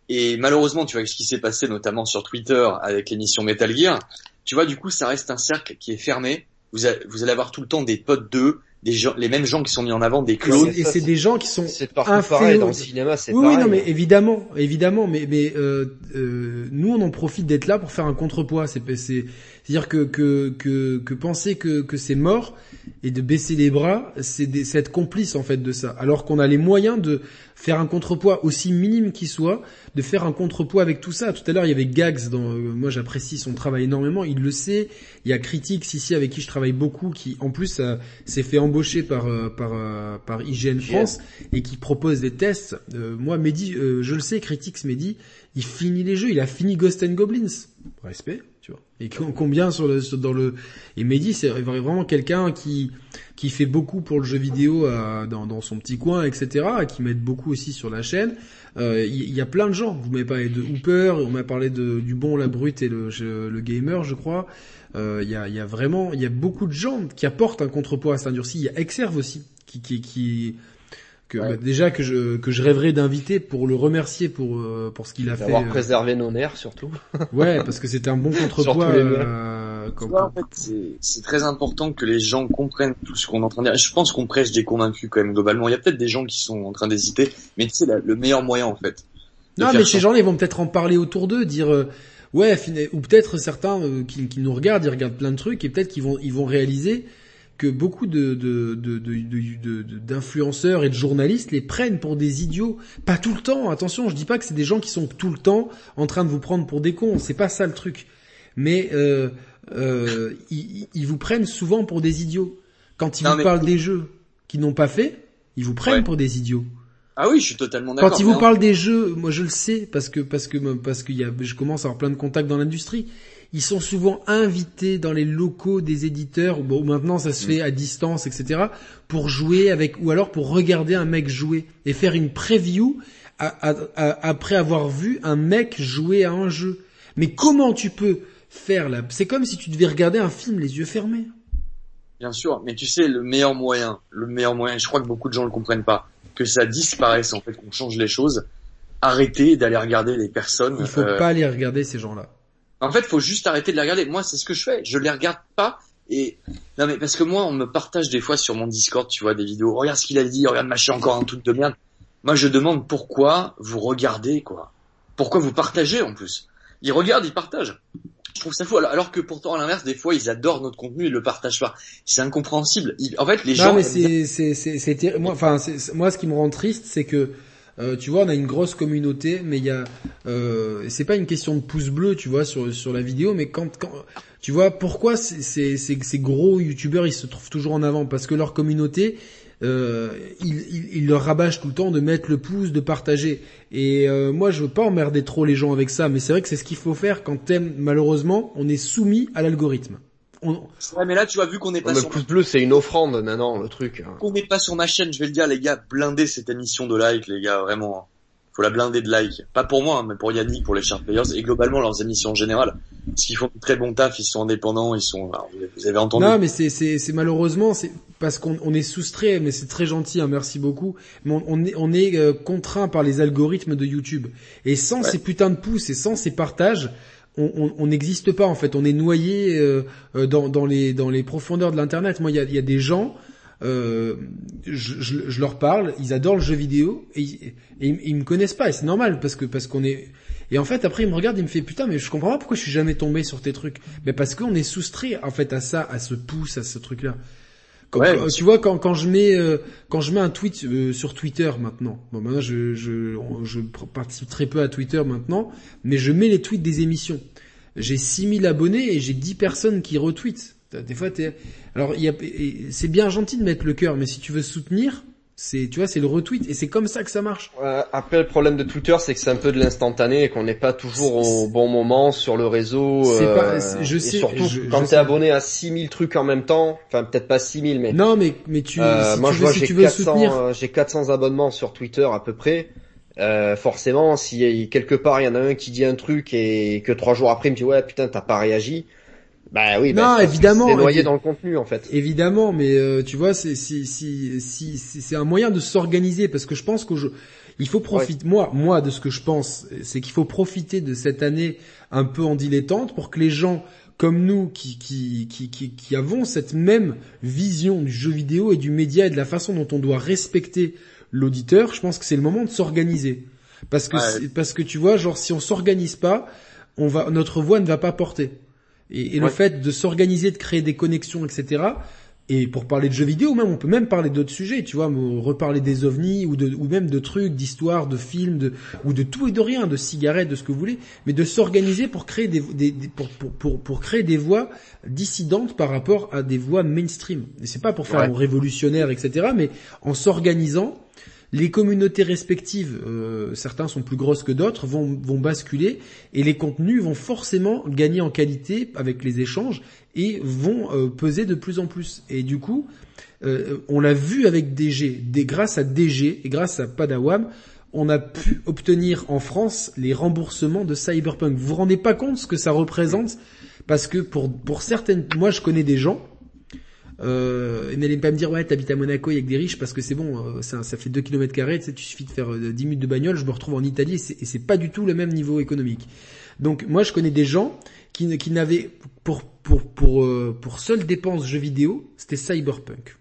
Et malheureusement, tu vois, ce qui s'est passé notamment sur Twitter avec l'émission Metal Gear, tu vois, du coup, ça reste un cercle qui est fermé. Vous allez avoir tout le temps des potes d'eux, des gens, les mêmes gens qui sont mis en avant, des Et clones. et c'est des gens qui sont C'est partout inféo- pareil, dans le cinéma c'est Oui, pareil. oui, non, mais évidemment, évidemment, mais mais euh, euh, nous on en profite d'être là pour faire un contrepoids. C'est c'est c'est-à-dire que que que que penser que que c'est mort et de baisser les bras, c'est être complice en fait de ça. Alors qu'on a les moyens de faire un contrepoids aussi minime qu'il soit, de faire un contrepoids avec tout ça. Tout à l'heure il y avait Gags, dans, euh, moi j'apprécie son travail énormément, il le sait. Il y a Critics ici avec qui je travaille beaucoup, qui en plus euh, s'est fait embaucher par euh, par par IGN France et qui propose des tests. Moi, Mehdi, je le sais, Critics Mehdi, il finit les jeux, il a fini Ghost and Goblins. Respect, Et com- combien sur le sur- dans le et Mehdi, c'est vraiment quelqu'un qui qui fait beaucoup pour le jeu vidéo euh, dans, dans son petit coin, etc. et qui m'aide beaucoup aussi sur la chaîne. Euh, Il y, y a plein de gens. Vous m'avez parlé de Hooper, on m'a parlé de du bon, la brute et le le gamer, je crois. Euh, Il y, a, il y a vraiment, il y a beaucoup de gens qui apportent un contrepoids à Saint-Durci. Il y a Exerve aussi, qui, qui, qui que, Ouais. bah, déjà que je que je rêverais d'inviter pour le remercier pour euh, pour ce qu'il a fait. D'avoir euh, préservé nos nerfs surtout. Ouais, parce que c'était un bon contrepoids. euh, Tu comme- vois, en fait, c'est- c'est très important que les gens comprennent tout ce qu'on est en train de dire. Je pense qu'on prêche des convaincus quand même globalement. Il y a peut-être des gens qui sont en train d'hésiter, mais tu sais, la- le meilleur moyen en fait. Non, mais ces gens-là, ils vont peut-être en parler autour d'eux, dire euh, ouais, ou peut-être certains euh, qui, qui nous regardent, ils regardent plein de trucs et peut-être qu'ils vont ils vont réaliser que beaucoup de de de d'influenceurs et de journalistes les prennent pour des idiots. Pas tout le temps. Attention, je dis pas que c'est des gens qui sont tout le temps en train de vous prendre pour des cons. C'est pas ça le truc. Mais euh, euh, ils, ils vous prennent souvent pour des idiots. Quand ils Non, vous mais- parlent des jeux qu'ils n'ont pas fait, ils vous prennent Ouais. pour des idiots. Ah oui, je suis totalement d'accord. Quand ils vous en- parlent des jeux, moi je le sais parce que parce que parce qu'il y a, je commence à avoir plein de contacts dans l'industrie. Ils sont souvent invités dans les locaux des éditeurs. Bon, maintenant ça se fait à distance, etc. Pour jouer avec ou alors pour regarder un mec jouer et faire une preview à- à- à- après avoir vu un mec jouer à un jeu. Mais comment tu peux faire là C'est comme si tu devais regarder un film les yeux fermés. Bien sûr, mais tu sais, le meilleur moyen, le meilleur moyen, je crois que beaucoup de gens le comprennent pas, que ça disparaisse en fait, qu'on change les choses. Arrêtez d'aller regarder les personnes. Il faut euh, pas aller regarder ces gens-là. En fait, faut juste arrêter de les regarder. Moi, c'est ce que je fais. Je les regarde pas. Et non mais parce que moi, on me partage des fois sur mon Discord, tu vois, des vidéos. Regarde ce qu'il a dit. Regarde machin, encore un truc de merde. Moi, je demande pourquoi vous regardez quoi. Pourquoi vous partagez en plus. Ils regardent, ils partagent. Je trouve ça fou. Alors, que pourtant, à l'inverse, des fois, ils adorent notre contenu, ils le partagent pas. C'est incompréhensible. Ils- En fait, les Non, gens. mais aiment bien- c'est, c'est, c'est, moi, enfin, moi, ce qui me rend triste, c'est que, euh, tu vois, on a une grosse communauté, mais il y a, euh, c'est pas une question de pouce bleu, tu vois, sur la vidéo, mais quand, quand, tu vois, pourquoi ces, ces, gros youtubeurs, ils se trouvent toujours en avant, parce que leur communauté, euh, ils leur rabâchent tout le temps de mettre le pouce, de partager. Et euh, moi, je veux pas emmerder trop les gens avec ça, mais c'est vrai que c'est ce qu'il faut faire quand t'aimes. Malheureusement, on est soumis à l'algorithme. On, Ouais, mais là, tu vois, vu qu'on n'est pas le sur pouce bleu c'est une offrande maintenant le truc. qu'on n'est pas sur ma chaîne, je vais le dire, les gars, blindez cette émission de like, les gars, vraiment. Faut la blinder de like. Pas pour moi, hein, mais pour Yannick, pour les Sharp Players, et globalement leurs émissions en général. Parce qu'ils font de très bon taf, ils sont indépendants, ils sont, alors, vous- vous avez entendu. Non, mais c'est c'est c'est malheureusement c'est parce qu'on on est soustrait, mais c'est très gentil, hein, merci beaucoup. Mais on, on est on est euh, contraint par les algorithmes de YouTube. Et sans Ouais. ces putains de pouces et sans ces partages, on n'existe pas en fait. On est noyé euh, euh, dans dans les dans les profondeurs de l'internet. Moi, il y a y a des gens. Euh, je, leur parle, ils adorent le jeu vidéo et, ils- ils, me connaissent pas et c'est normal parce que parce qu'on est et en fait après ils me regardent ils me fait putain mais je comprends pas pourquoi je suis jamais tombé sur tes trucs mais parce qu'on est soustrait en fait à ça à ce pouce à ce truc là quand, Ouais, tu vois quand quand je mets euh, quand je mets un tweet euh, sur Twitter maintenant bon maintenant je je je participe très peu à Twitter maintenant mais je mets les tweets des émissions. J'ai 6000 abonnés et j'ai 10 personnes qui retweetent. Des fois t'es alors il y a c'est bien gentil de mettre le cœur mais si tu veux soutenir c'est tu vois c'est le retweet et c'est comme ça que ça marche Ouais, après le problème de Twitter c'est que c'est un peu de l'instantané et qu'on n'est pas toujours au bon moment sur le réseau. Euh, pas- je et sais, surtout je- quand t'es abonné à 6000 trucs en même temps, enfin peut-être pas 6000 mais non mais mais tu Euh, si moi tu je vois si j'ai tu veux 400 soutenir euh, j'ai 400 abonnements sur Twitter à peu près. Euh, forcément, si quelque part il y en a un qui dit un truc et que trois jours après il me dit ouais putain t'as pas réagi, bah oui, bah, Non, que évidemment, c'est noyé dans le contenu en fait. Évidemment, mais euh, tu vois, c'est si si si c'est un moyen de s'organiser parce que je pense qu'il Il faut profiter, moi, moi, de ce que je pense, c'est qu'il faut profiter de cette année un peu en dilettante pour que les gens comme nous qui, qui, qui, qui, qui avons cette même vision du jeu vidéo et du média et de la façon dont on doit respecter l'auditeur, je pense que c'est le moment de s'organiser. Parce que, parce que tu vois, genre, si on s'organise pas, on va, notre voix ne va pas porter. Et, le fait de s'organiser, de créer des connexions, etc. Et pour parler de jeux vidéo, même, on peut même parler d'autres sujets, tu vois, reparler des ovnis ou de, ou même de trucs, d'histoires, de films, de, ou de tout et de rien, de cigarettes, de ce que vous voulez, mais de s'organiser pour créer des, des, pour, pour, pour, pour, créer des voix dissidentes par rapport à des voix mainstream. Et c'est pas pour faire un révolutionnaire, etc., mais en s'organisant, les communautés respectives, euh, certains sont plus grosses que d'autres, vont, vont basculer et les contenus vont forcément gagner en qualité avec les échanges et vont euh, peser de plus en plus. Et du coup, euh, on l'a vu avec DG, des, grâce à DG et grâce à Padawam, on a pu obtenir en France les remboursements de Cyberpunk. Vous vous rendez pas compte ce que ça représente? Parce que pour, pour certaines, moi je connais des gens euh, n'allez pas me dire ouais t'habites à Monaco avec des riches parce que c'est bon, euh, ça, fait 2 km carrés, tu suffit de faire 10 euh, minutes de bagnole, je me retrouve en Italie et c'est pas du tout le même niveau économique. Donc moi je connais des gens qui, qui n'avaient pour pour pour euh, pour seule dépense jeux vidéo, c'était Cyberpunk.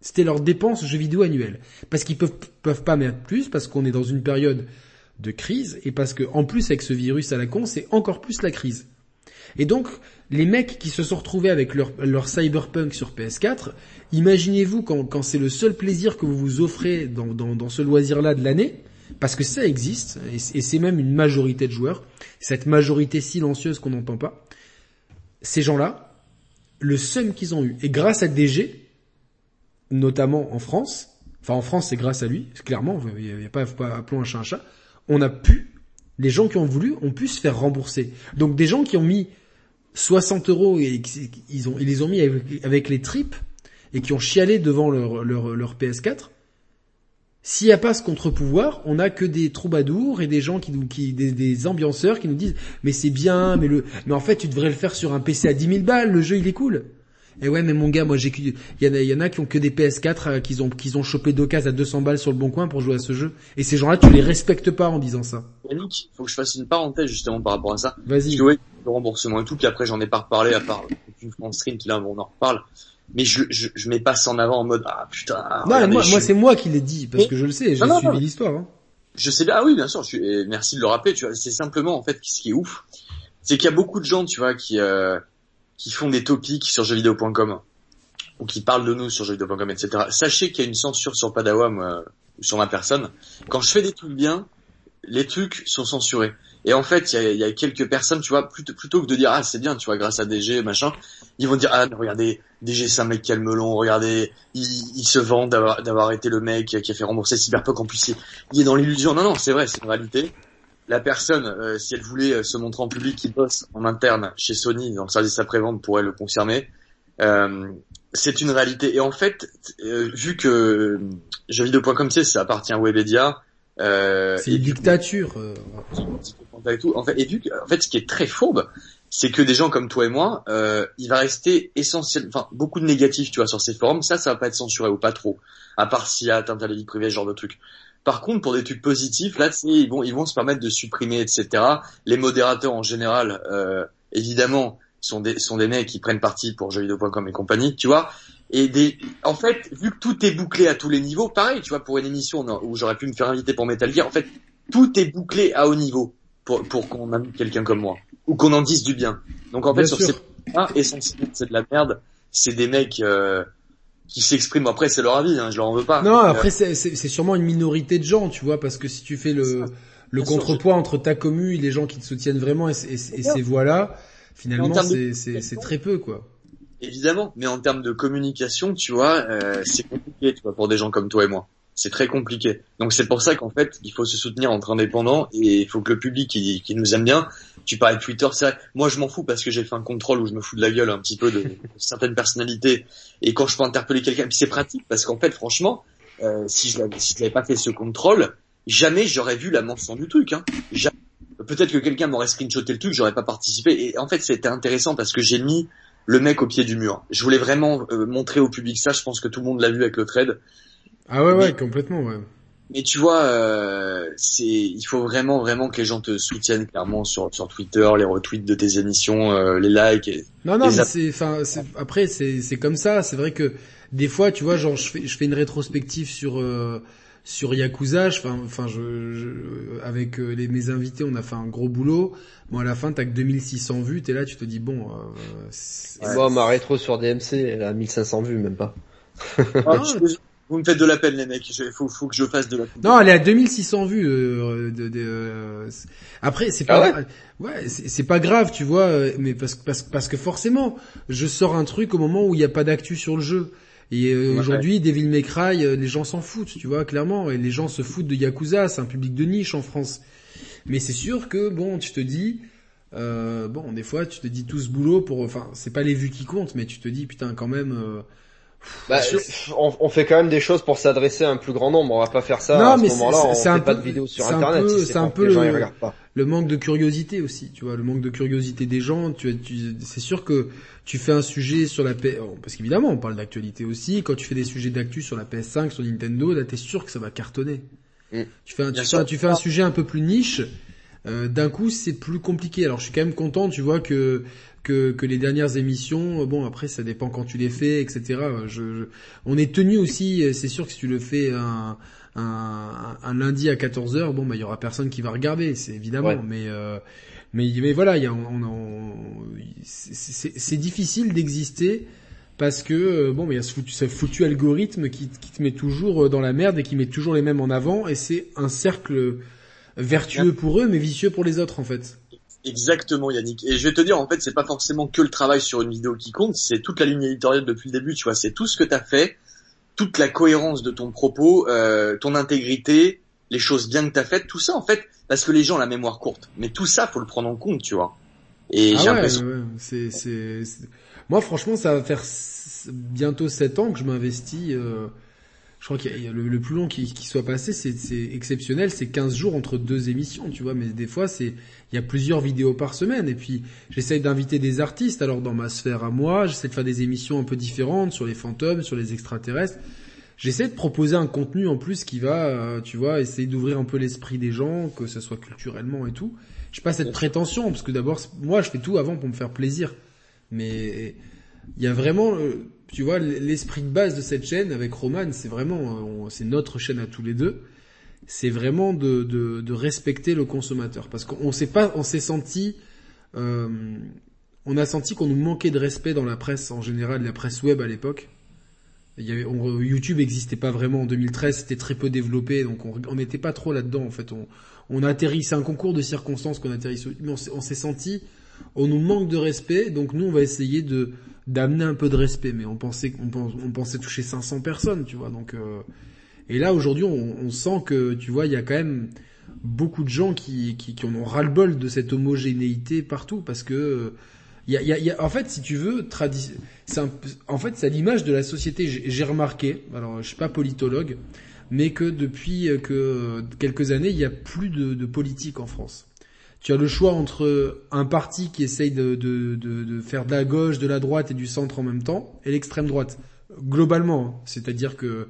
C'était leur dépense jeux vidéo annuelle parce qu'ils peuvent peuvent pas mettre plus parce qu'on est dans une période de crise et parce que en plus avec ce virus à la con, c'est encore plus la crise. Et donc, les mecs qui se sont retrouvés avec leur, leur cyberpunk sur PS4, imaginez-vous quand, quand c'est le seul plaisir que vous vous offrez dans, dans, dans ce loisir-là de l'année, parce que ça existe, et c'est même une majorité de joueurs, cette majorité silencieuse qu'on n'entend pas, ces gens-là, le seum qu'ils ont eu, et grâce à DG, notamment en France, enfin en France c'est grâce à lui, clairement, il n'y a, pas, pas appelons un chat un chat, on a pu, les gens qui ont voulu, ont pu se faire rembourser. Donc des gens qui ont mis 60 euros et ils ont ils les ont mis avec, les tripes et qui ont chialé devant leur leur, leur PS4. S'il n'y a pas ce contre-pouvoir, on n'a que des troubadours et des gens qui nous, qui, des, des ambianceurs qui nous disent, mais c'est bien, mais le, mais en fait, tu devrais le faire sur un PC à 10 000 balles, le jeu il est cool. Et ouais, mais mon gars, moi j'ai, il y en a, y en a qui ont que des PS4, euh, qu'ils ont, qu'ils ont chopé d'occasion à 200 balles sur le bon coin pour jouer à ce jeu. Et ces gens-là, tu les respectes pas en disant ça. Yannick, faut que je fasse une parenthèse justement par rapport à ça. Vas-y le remboursement et tout, puis après j'en ai pas reparlé à part une France Stream qui là on en reparle. Mais je, je, je mets pas ça en avant en mode ah putain. Non, moi, moi c'est moi qui l'ai dit parce que je le sais, j'ai suivi l'histoire. Hein. Je sais bien, ah oui bien sûr, je merci de le rappeler. Tu vois, c'est simplement en fait ce qui est ouf, c'est qu'il y a beaucoup de gens, tu vois, qui euh, qui font des topics sur jeuxvideo.com ou qui parlent de nous sur jeuxvideo.com, etc. Sachez qu'il y a une censure sur Padawam euh, ou sur ma personne. Quand je fais des trucs bien, les trucs sont censurés. Et en fait, il y a, quelques personnes, tu vois, plutôt, que de dire ah c'est bien, tu vois, grâce à DG machin, ils vont dire ah mais regardez, DG c'est un mec qui a le melon, regardez, il, se vend d'avoir été le mec qui a fait rembourser Cyberpunk en plus il, est dans l'illusion. Non non, c'est vrai, c'est une réalité. La personne, euh, si elle voulait euh, se montrer en public, qui bosse en interne chez Sony dans le service après-vente pourrait le confirmer. Euh, c'est une réalité. Et en fait, vu que jeuxvideo.com, c'est ça appartient à Webedia, euh, c'est une dictature. Euh. Et tout. En fait, et vu en fait, ce qui est très fourbe, c'est que des gens comme toi et moi, euh, il va rester essentiel, enfin beaucoup de négatifs, tu vois, sur ces forums. Ça, ça va pas être censuré ou pas trop, à part s'il y a atteinte à la vie privée, ce genre de trucs. Par contre, pour des trucs positifs, là, ils vont, ils vont se permettre de supprimer, etc. Les modérateurs en général, euh, évidemment, sont des, sont des mecs qui prennent parti pour jeuxvideo.com et compagnie, tu vois et des en fait vu que tout est bouclé à tous les niveaux pareil tu vois pour une émission où j'aurais pu me faire inviter pour Metal Gear en fait tout est bouclé à haut niveau pour pour qu'on invite quelqu'un comme moi. Ou qu'on en dise du bien. Donc en fait sur ces points essentiellement c'est de la merde. C'est des mecs euh, qui s'expriment. Après c'est leur avis hein, je leur en veux pas. Non après euh, c'est c'est sûrement une minorité de gens tu vois parce que si tu fais le le contrepoids entre ta commu et les gens qui te soutiennent vraiment et, et ces voix là finalement c'est c'est très peu quoi Évidemment, mais en termes de communication, tu vois, euh, c'est compliqué, tu vois, pour des gens comme toi et moi. C'est très compliqué. Donc c'est pour ça qu'en fait, il faut se soutenir entre indépendants et il faut que le public qui, nous aime bien. Tu parlais de Twitter, c'est vrai. Moi, je m'en fous parce que j'ai fait un contrôle où je me fous de la gueule un petit peu de, certaines personnalités. Et quand je peux interpeller quelqu'un, c'est pratique parce qu'en fait, franchement, euh, si je n'avais si pas fait ce contrôle, jamais j'aurais vu la mention du truc. Hein. Peut-être que quelqu'un m'aurait screenshoté le truc, j'aurais pas participé. Et en fait, c'était intéressant parce que j'ai mis le mec au pied du mur. Je voulais vraiment euh, montrer au public ça, je pense que tout le monde l'a vu avec le trade. Ah ouais, ouais, complètement, ouais. Mais tu vois, euh, c'est, il faut vraiment, vraiment que les gens te soutiennent clairement sur sur Twitter, les retweets de tes émissions, euh, les likes. Et, Non, non, mais c'est, enfin, après, c'est, c'est comme ça. C'est vrai que des fois, tu vois, genre, je fais, je fais une rétrospective sur, euh, sur Yakuza. Enfin, enfin, je, je- avec euh, les, mes invités, on a fait un gros boulot. Bon, à la fin, t'as que 2600 vues. T'es là, tu te dis, bon, euh, Moi, ma rétro sur DMC, elle a 1500 vues, même pas. Ah, vous me faites de la peine, les mecs. Il faut, faut que je fasse de la peine. Non, elle est à 2600 vues. euh, de, de- euh, après, c'est Ah pas, ouais, c'est c'est pas grave, tu vois, euh, mais parce, que- parce, parce que forcément, je sors un truc au moment où il n'y a pas d'actu sur le jeu. Et euh, Ouais. aujourd'hui, Devil May Cry, les gens s'en foutent, tu vois, clairement. Et les gens se foutent de Yakuza, c'est un public de niche en France. Mais c'est sûr que, bon, tu te dis, euh, bon, des fois, tu te dis tout ce boulot pour, enfin, c'est pas les vues qui comptent, mais tu te dis, putain, quand même, euh, Bah, on, on fait quand même des choses pour s'adresser à un plus grand nombre. On va pas faire ça Non, à ce mais moment-là. c'est- On c'est fait un pas peu- de vidéos sur c'est un internet. peu- si c'est un peu les gens le- ils regardent pas. le manque de curiosité aussi, tu vois, le manque de curiosité des gens. Tu, tu c'est sûr que tu fais un sujet sur la PS, parce qu'évidemment on parle d'actualité aussi. Quand tu fais des sujets d'actu sur la PS5, sur Nintendo, là t'es sûr que ça va cartonner. Mm. Tu fais un, Bien tu, sûr. fais, un- tu fais un sujet un peu plus niche. euh, D'un coup, c'est plus compliqué. Alors, je suis quand même content, tu vois que que, que les dernières émissions, euh, bon après ça dépend quand tu les fais, etc. Je, je- on est tenu aussi, euh, c'est sûr que si tu le fais un, un, un lundi à 14h, bon bah il y aura personne qui va regarder, c'est évidemment, Ouais. mais euh, mais mais voilà, il y a, on, on- c'est- difficile d'exister parce que euh, bon, mais il y a ce foutu, ce foutu algorithme qui, qui te met toujours dans la merde et qui met toujours les mêmes en avant et c'est un cercle vertueux pour eux mais vicieux pour les autres en fait. Exactement, Yannick. Et je vais te dire, en fait, c'est pas forcément que le travail sur une vidéo qui compte, c'est toute la ligne éditoriale depuis le début, tu vois. C'est tout ce que t'as fait, toute la cohérence de ton propos, euh, ton intégrité, les choses bien que t'as faites, tout ça, en fait, parce que les gens ont la mémoire courte. Mais tout ça, faut le prendre en compte, tu vois. Et Ah j'ai ouais, l'impression ouais, c'est, c'est, c'est- Moi, franchement, ça va faire bientôt 7 ans que je m'investis. euh, Je crois qu'il y a- le, plus long qui, soit passé, c'est, exceptionnel, c'est 15 jours entre deux émissions, tu vois. Mais des fois, c'est il y a plusieurs vidéos par semaine. Et puis, j'essaye d'inviter des artistes. Alors, dans ma sphère à moi, j'essaie de faire des émissions un peu différentes sur les fantômes, sur les extraterrestres. J'essaie de proposer un contenu en plus qui va, euh, tu vois, essayer d'ouvrir un peu l'esprit des gens, que ce soit culturellement et tout. J'ai pas cette prétention parce que d'abord, moi, je fais tout avant pour me faire plaisir. Mais il y a vraiment, euh, tu vois, l'esprit de base de cette chaîne avec Roman, c'est vraiment, euh, c'est notre chaîne à tous les deux. C'est vraiment de, respecter le consommateur parce qu'on s'est pas, on s'est senti, euh, on a senti qu'on nous manquait de respect dans la presse en général, la presse web à l'époque. YouTube n'existait pas vraiment en 2013, c'était très peu développé, donc on n'était pas trop là-dedans en fait. On, atterrit, c'est un concours de circonstances qu'on atterrit mais on s'est senti, on nous manque de respect, donc nous on va essayer de d'amener un peu de respect, mais on pensait qu'on pense- on pensait toucher 500 personnes, tu vois, donc euh, et là aujourd'hui on, on sent que tu vois il y a quand même beaucoup de gens qui qui, qui en ont ras le bol de cette homogénéité partout parce que il y a, y a- en fait, si tu veux, tradi- un en fait, c'est à l'image de la société. J'ai remarqué, alors je suis pas politologue, mais que depuis euh, que quelques années, il y a plus de, de politique en France. Tu as le choix entre un parti qui essaye de, de, de, de faire de la gauche, de la droite et du centre en même temps, et l'extrême droite. Globalement, hein. c'est-à-dire que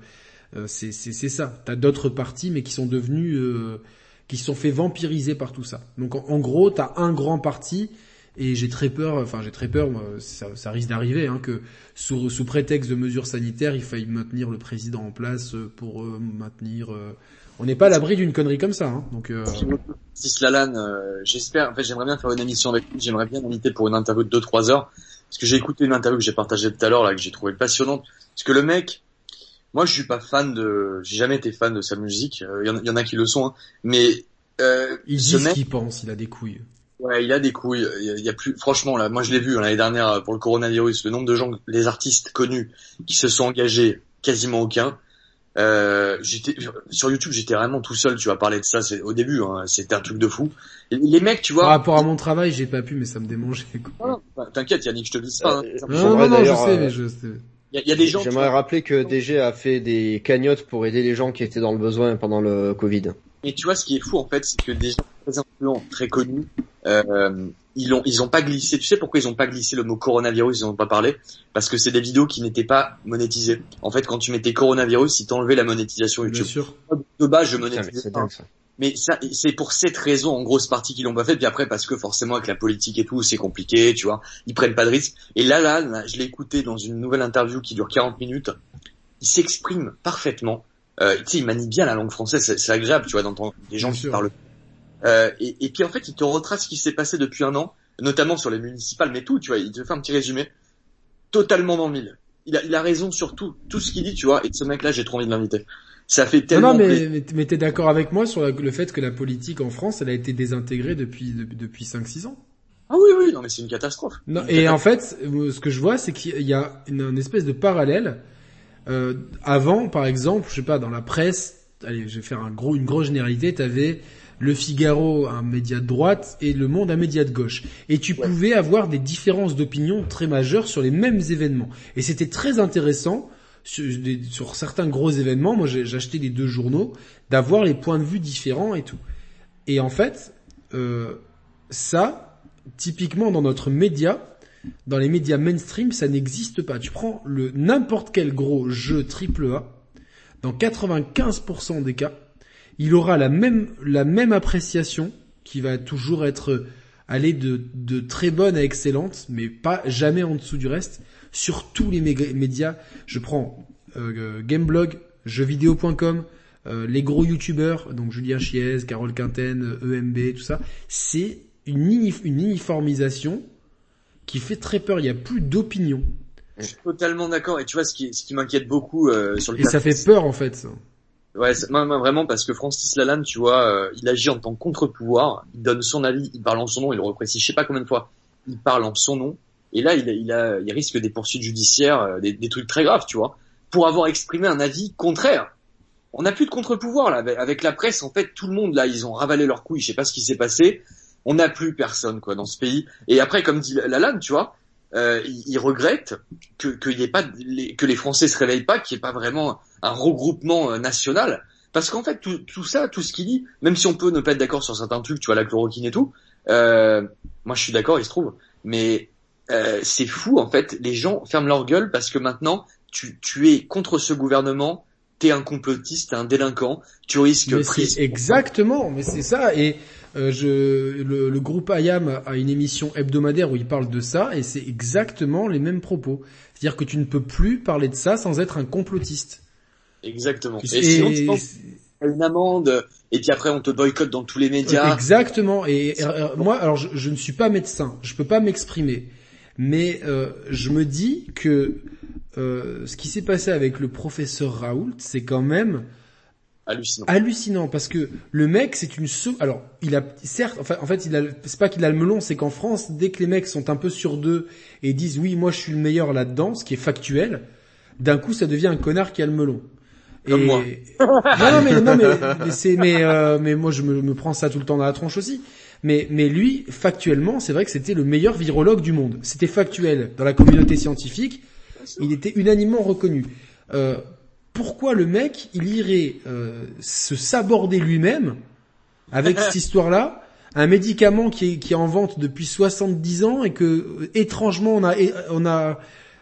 euh, c'est ça. T'as d'autres partis, mais qui sont devenus, euh, qui se sont fait vampiriser par tout ça. Donc en, gros, t'as un grand parti et j'ai très peur, enfin j'ai très peur, ça, ça risque d'arriver, hein, que sous, sous prétexte de mesures sanitaires, il faille maintenir le président en place euh, pour euh, maintenir. Euh, On n'est pas à l'abri d'une connerie comme ça, hein, donc. Euh... Francis Lalanne, euh, j'espère, en fait, j'aimerais bien faire une émission avec lui, j'aimerais bien l'inviter pour une interview de 2-3 heures, parce que j'ai écouté une interview que j'ai partagée tout à l'heure, là, que j'ai trouvé passionnante, parce que le mec, moi, je suis pas fan de, j'ai jamais été fan de sa musique, il y, en, y en a qui le sont, hein, mais, euh, il dit ce mec, qu'il pense, il a des couilles. ouais, il a des couilles, il y a, il y a plus, franchement, là, moi, je l'ai vu hein, l'année dernière euh, pour le coronavirus, le nombre de gens, les artistes connus qui se sont engagés, quasiment aucun. Euh, j'étais sur YouTube, j'étais vraiment tout seul. Tu vas parler de ça, c'est au début, hein, c'était un truc de fou. Et les mecs, tu vois, Par rapport à mon travail, j'ai pas pu, mais ça me démangeait. Quoi. Enfin, T'inquiète Yannick, je te dis pas. hein. Euh, Non, non, non, je sais, euh, mais je sais. Il y, a- y a des gens. J'aimerais rappeler que DG a fait des cagnottes pour aider les gens qui étaient dans le besoin pendant le Covid. Mais tu vois, ce qui est fou en fait, c'est que des gens très influents, très connus, euh, ils ont ils ont pas glissé. Tu sais pourquoi ils ont pas glissé le mot coronavirus Ils n'ont pas parlé? Parce que c'est des vidéos qui n'étaient pas monétisées. En fait, quand tu mettais coronavirus, ils t'enlevaient la monétisation YouTube. Bien sûr. De base, je Putain, mais monétisais ça. Mais ça, c'est pour cette raison, en grosse partie, qu'ils l'ont pas fait. Puis après, parce que forcément, avec la politique et tout, c'est compliqué, tu vois. Ils prennent pas de risques. Et là, là, là, je l'ai écouté dans une nouvelle interview qui dure 40 minutes. Il s'exprime parfaitement. Euh, tu sais, il manie bien la langue française. C'est, c'est agréable, tu vois, d'entendre des gens Bien qui sûr. parlent. Euh, et, et puis en fait, il te retrace ce qui s'est passé depuis un an, notamment sur les municipales, mais tout, tu vois. Il te fait un petit résumé totalement dans le mille. Il a, il a raison sur tout, tout ce qu'il dit, tu vois. Et ce mec-là, j'ai trop envie de l'inviter. Ça fait tellement non, mais, mais, mais t'es d'accord avec moi sur la- le fait que la politique en France, elle a été désintégrée depuis, depuis, depuis 5-6 ans? Ah oui, oui, non, mais c'est une catastrophe. Non, Une et en fait, euh, ce que je vois, c'est qu'il y a une, une espèce de parallèle. Euh, avant, par exemple, je sais pas, dans la presse, allez, je vais faire un gros, une grosse généralité, t'avais Le Figaro, un média de droite, et Le Monde, un média de gauche. Et tu Ouais. pouvais avoir des différences d'opinion très majeures sur les mêmes événements. Et c'était très intéressant sur, sur certains gros événements. Moi, acheté les deux journaux, d'avoir les points de vue différents et tout. Et en fait, euh, ça, typiquement dans notre média, dans les médias mainstream, ça n'existe pas. Tu prends le n'importe quel gros jeu triple A, dans 95% des cas, il aura la même la même appréciation qui va toujours être aller de de très bonne à excellente, mais pas jamais en dessous du reste sur tous les médias. Je prends euh, Gameblog, jeuxvideo.com, euh, les gros youtubeurs, donc Julien Chiez, Carole Quinten, EMB, tout ça, c'est une, une uniformisation qui fait très peur. Il n'y a plus d'opinion. Je suis totalement d'accord. Et tu vois, ce qui, ce qui m'inquiète beaucoup euh, sur le Et ça fait peur en fait. Ouais, moi, vraiment parce que Francis Lalanne, tu vois, euh, il agit en tant que contre-pouvoir. Il donne son avis, il parle en son nom, il le reprécise, je sais pas combien de fois. Il parle en son nom. Et là, il, il, a, il risque des poursuites judiciaires, euh, des, des trucs très graves, tu vois, pour avoir exprimé un avis contraire. On n'a plus de contre-pouvoir là. Avec- Avec la presse, en fait, tout le monde là, ils ont ravalé leurs couilles. Je sais pas ce qui s'est passé. On n'a plus personne quoi dans ce pays. Et après, comme dit Lalanne, tu vois, euh, il, il regrette que y ait pas les- que les Français se réveillent pas, qu'il n'y ait pas vraiment un regroupement euh, national. Parce qu'en fait, tout, tout ça, tout ce qu'il dit, même si on peut ne pas être d'accord sur certains trucs, tu vois, la chloroquine et tout, euh, moi je suis d'accord, il se trouve, mais euh, c'est fou en fait, les gens ferment leur gueule parce que maintenant, tu, tu es contre ce gouvernement, t'es un complotiste, t'es un délinquant, tu risques Mais prison. c'est exactement, mais c'est ça. Et euh, je, le, le groupe IAM a une émission hebdomadaire où il parle de ça, et c'est exactement les mêmes propos. C'est-à-dire que tu ne peux plus parler de ça sans être un complotiste. Exactement. Et, Et- sinon, tu penses à une amende, et puis après on te boycotte dans tous les médias. Exactement. Et euh, moi, alors je, je ne suis pas médecin, je peux pas m'exprimer, mais euh, je me dis que euh, ce qui s'est passé avec le professeur Raoult, c'est quand même Hallucinant. hallucinant parce que le mec c'est une sou... alors il a certes enfin en fait il a c'est pas qu'il a le melon c'est qu'en France dès que les mecs sont un peu sur deux et disent oui moi je suis le meilleur là-dedans ce qui est factuel d'un coup ça devient un connard qui a le melon Comme et... moi. non non mais non mais, mais c'est mais euh, mais moi je me, me prends ça tout le temps dans la tronche aussi mais mais lui factuellement c'est vrai que c'était le meilleur virologue du monde c'était factuel dans la communauté scientifique il était unanimement reconnu. Euh, pourquoi le mec, il irait euh, se saborder lui-même avec cette histoire-là un médicament qui est, qui est en vente depuis 70 ans et que euh, étrangement on a on a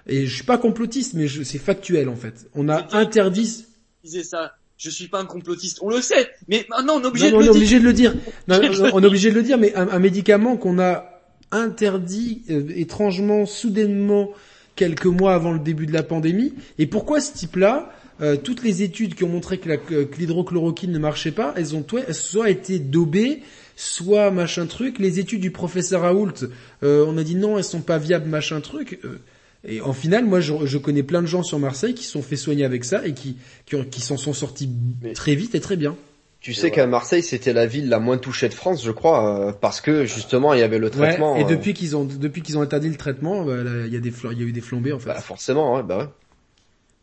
et je suis pas complotiste mais c'est factuel en fait. On a interdit disait ça. Je suis pas un complotiste. On le sait. Mais maintenant, on est obligé non, de le dire. obligé de le dire. Non, non, on est obligé de le dire mais un, un médicament qu'on a interdit euh, étrangement soudainement quelques mois avant le début de la pandémie et pourquoi ce type-là euh, toutes les études qui ont montré que la- que l'hydrochloroquine ne marchait pas, elles ont soit été daubées, soit machin truc. Les études du professeur Raoult, euh, on a dit non, elles sont pas viables, machin truc. Euh, et en final, moi, je, je connais plein de gens sur Marseille qui se sont fait soigner avec ça et qui qui, qui s'en sont sortis Mais- très vite et très bien. Tu sais qu'à Marseille, c'était la ville la moins touchée de France, je crois, euh, parce que justement, il y avait le Ouais, traitement. et euh, depuis qu'ils ont depuis qu'ils ont interdit le traitement, bah, il y a des il y a eu des flambées en fait. bah, forcément, ouais, bah ouais.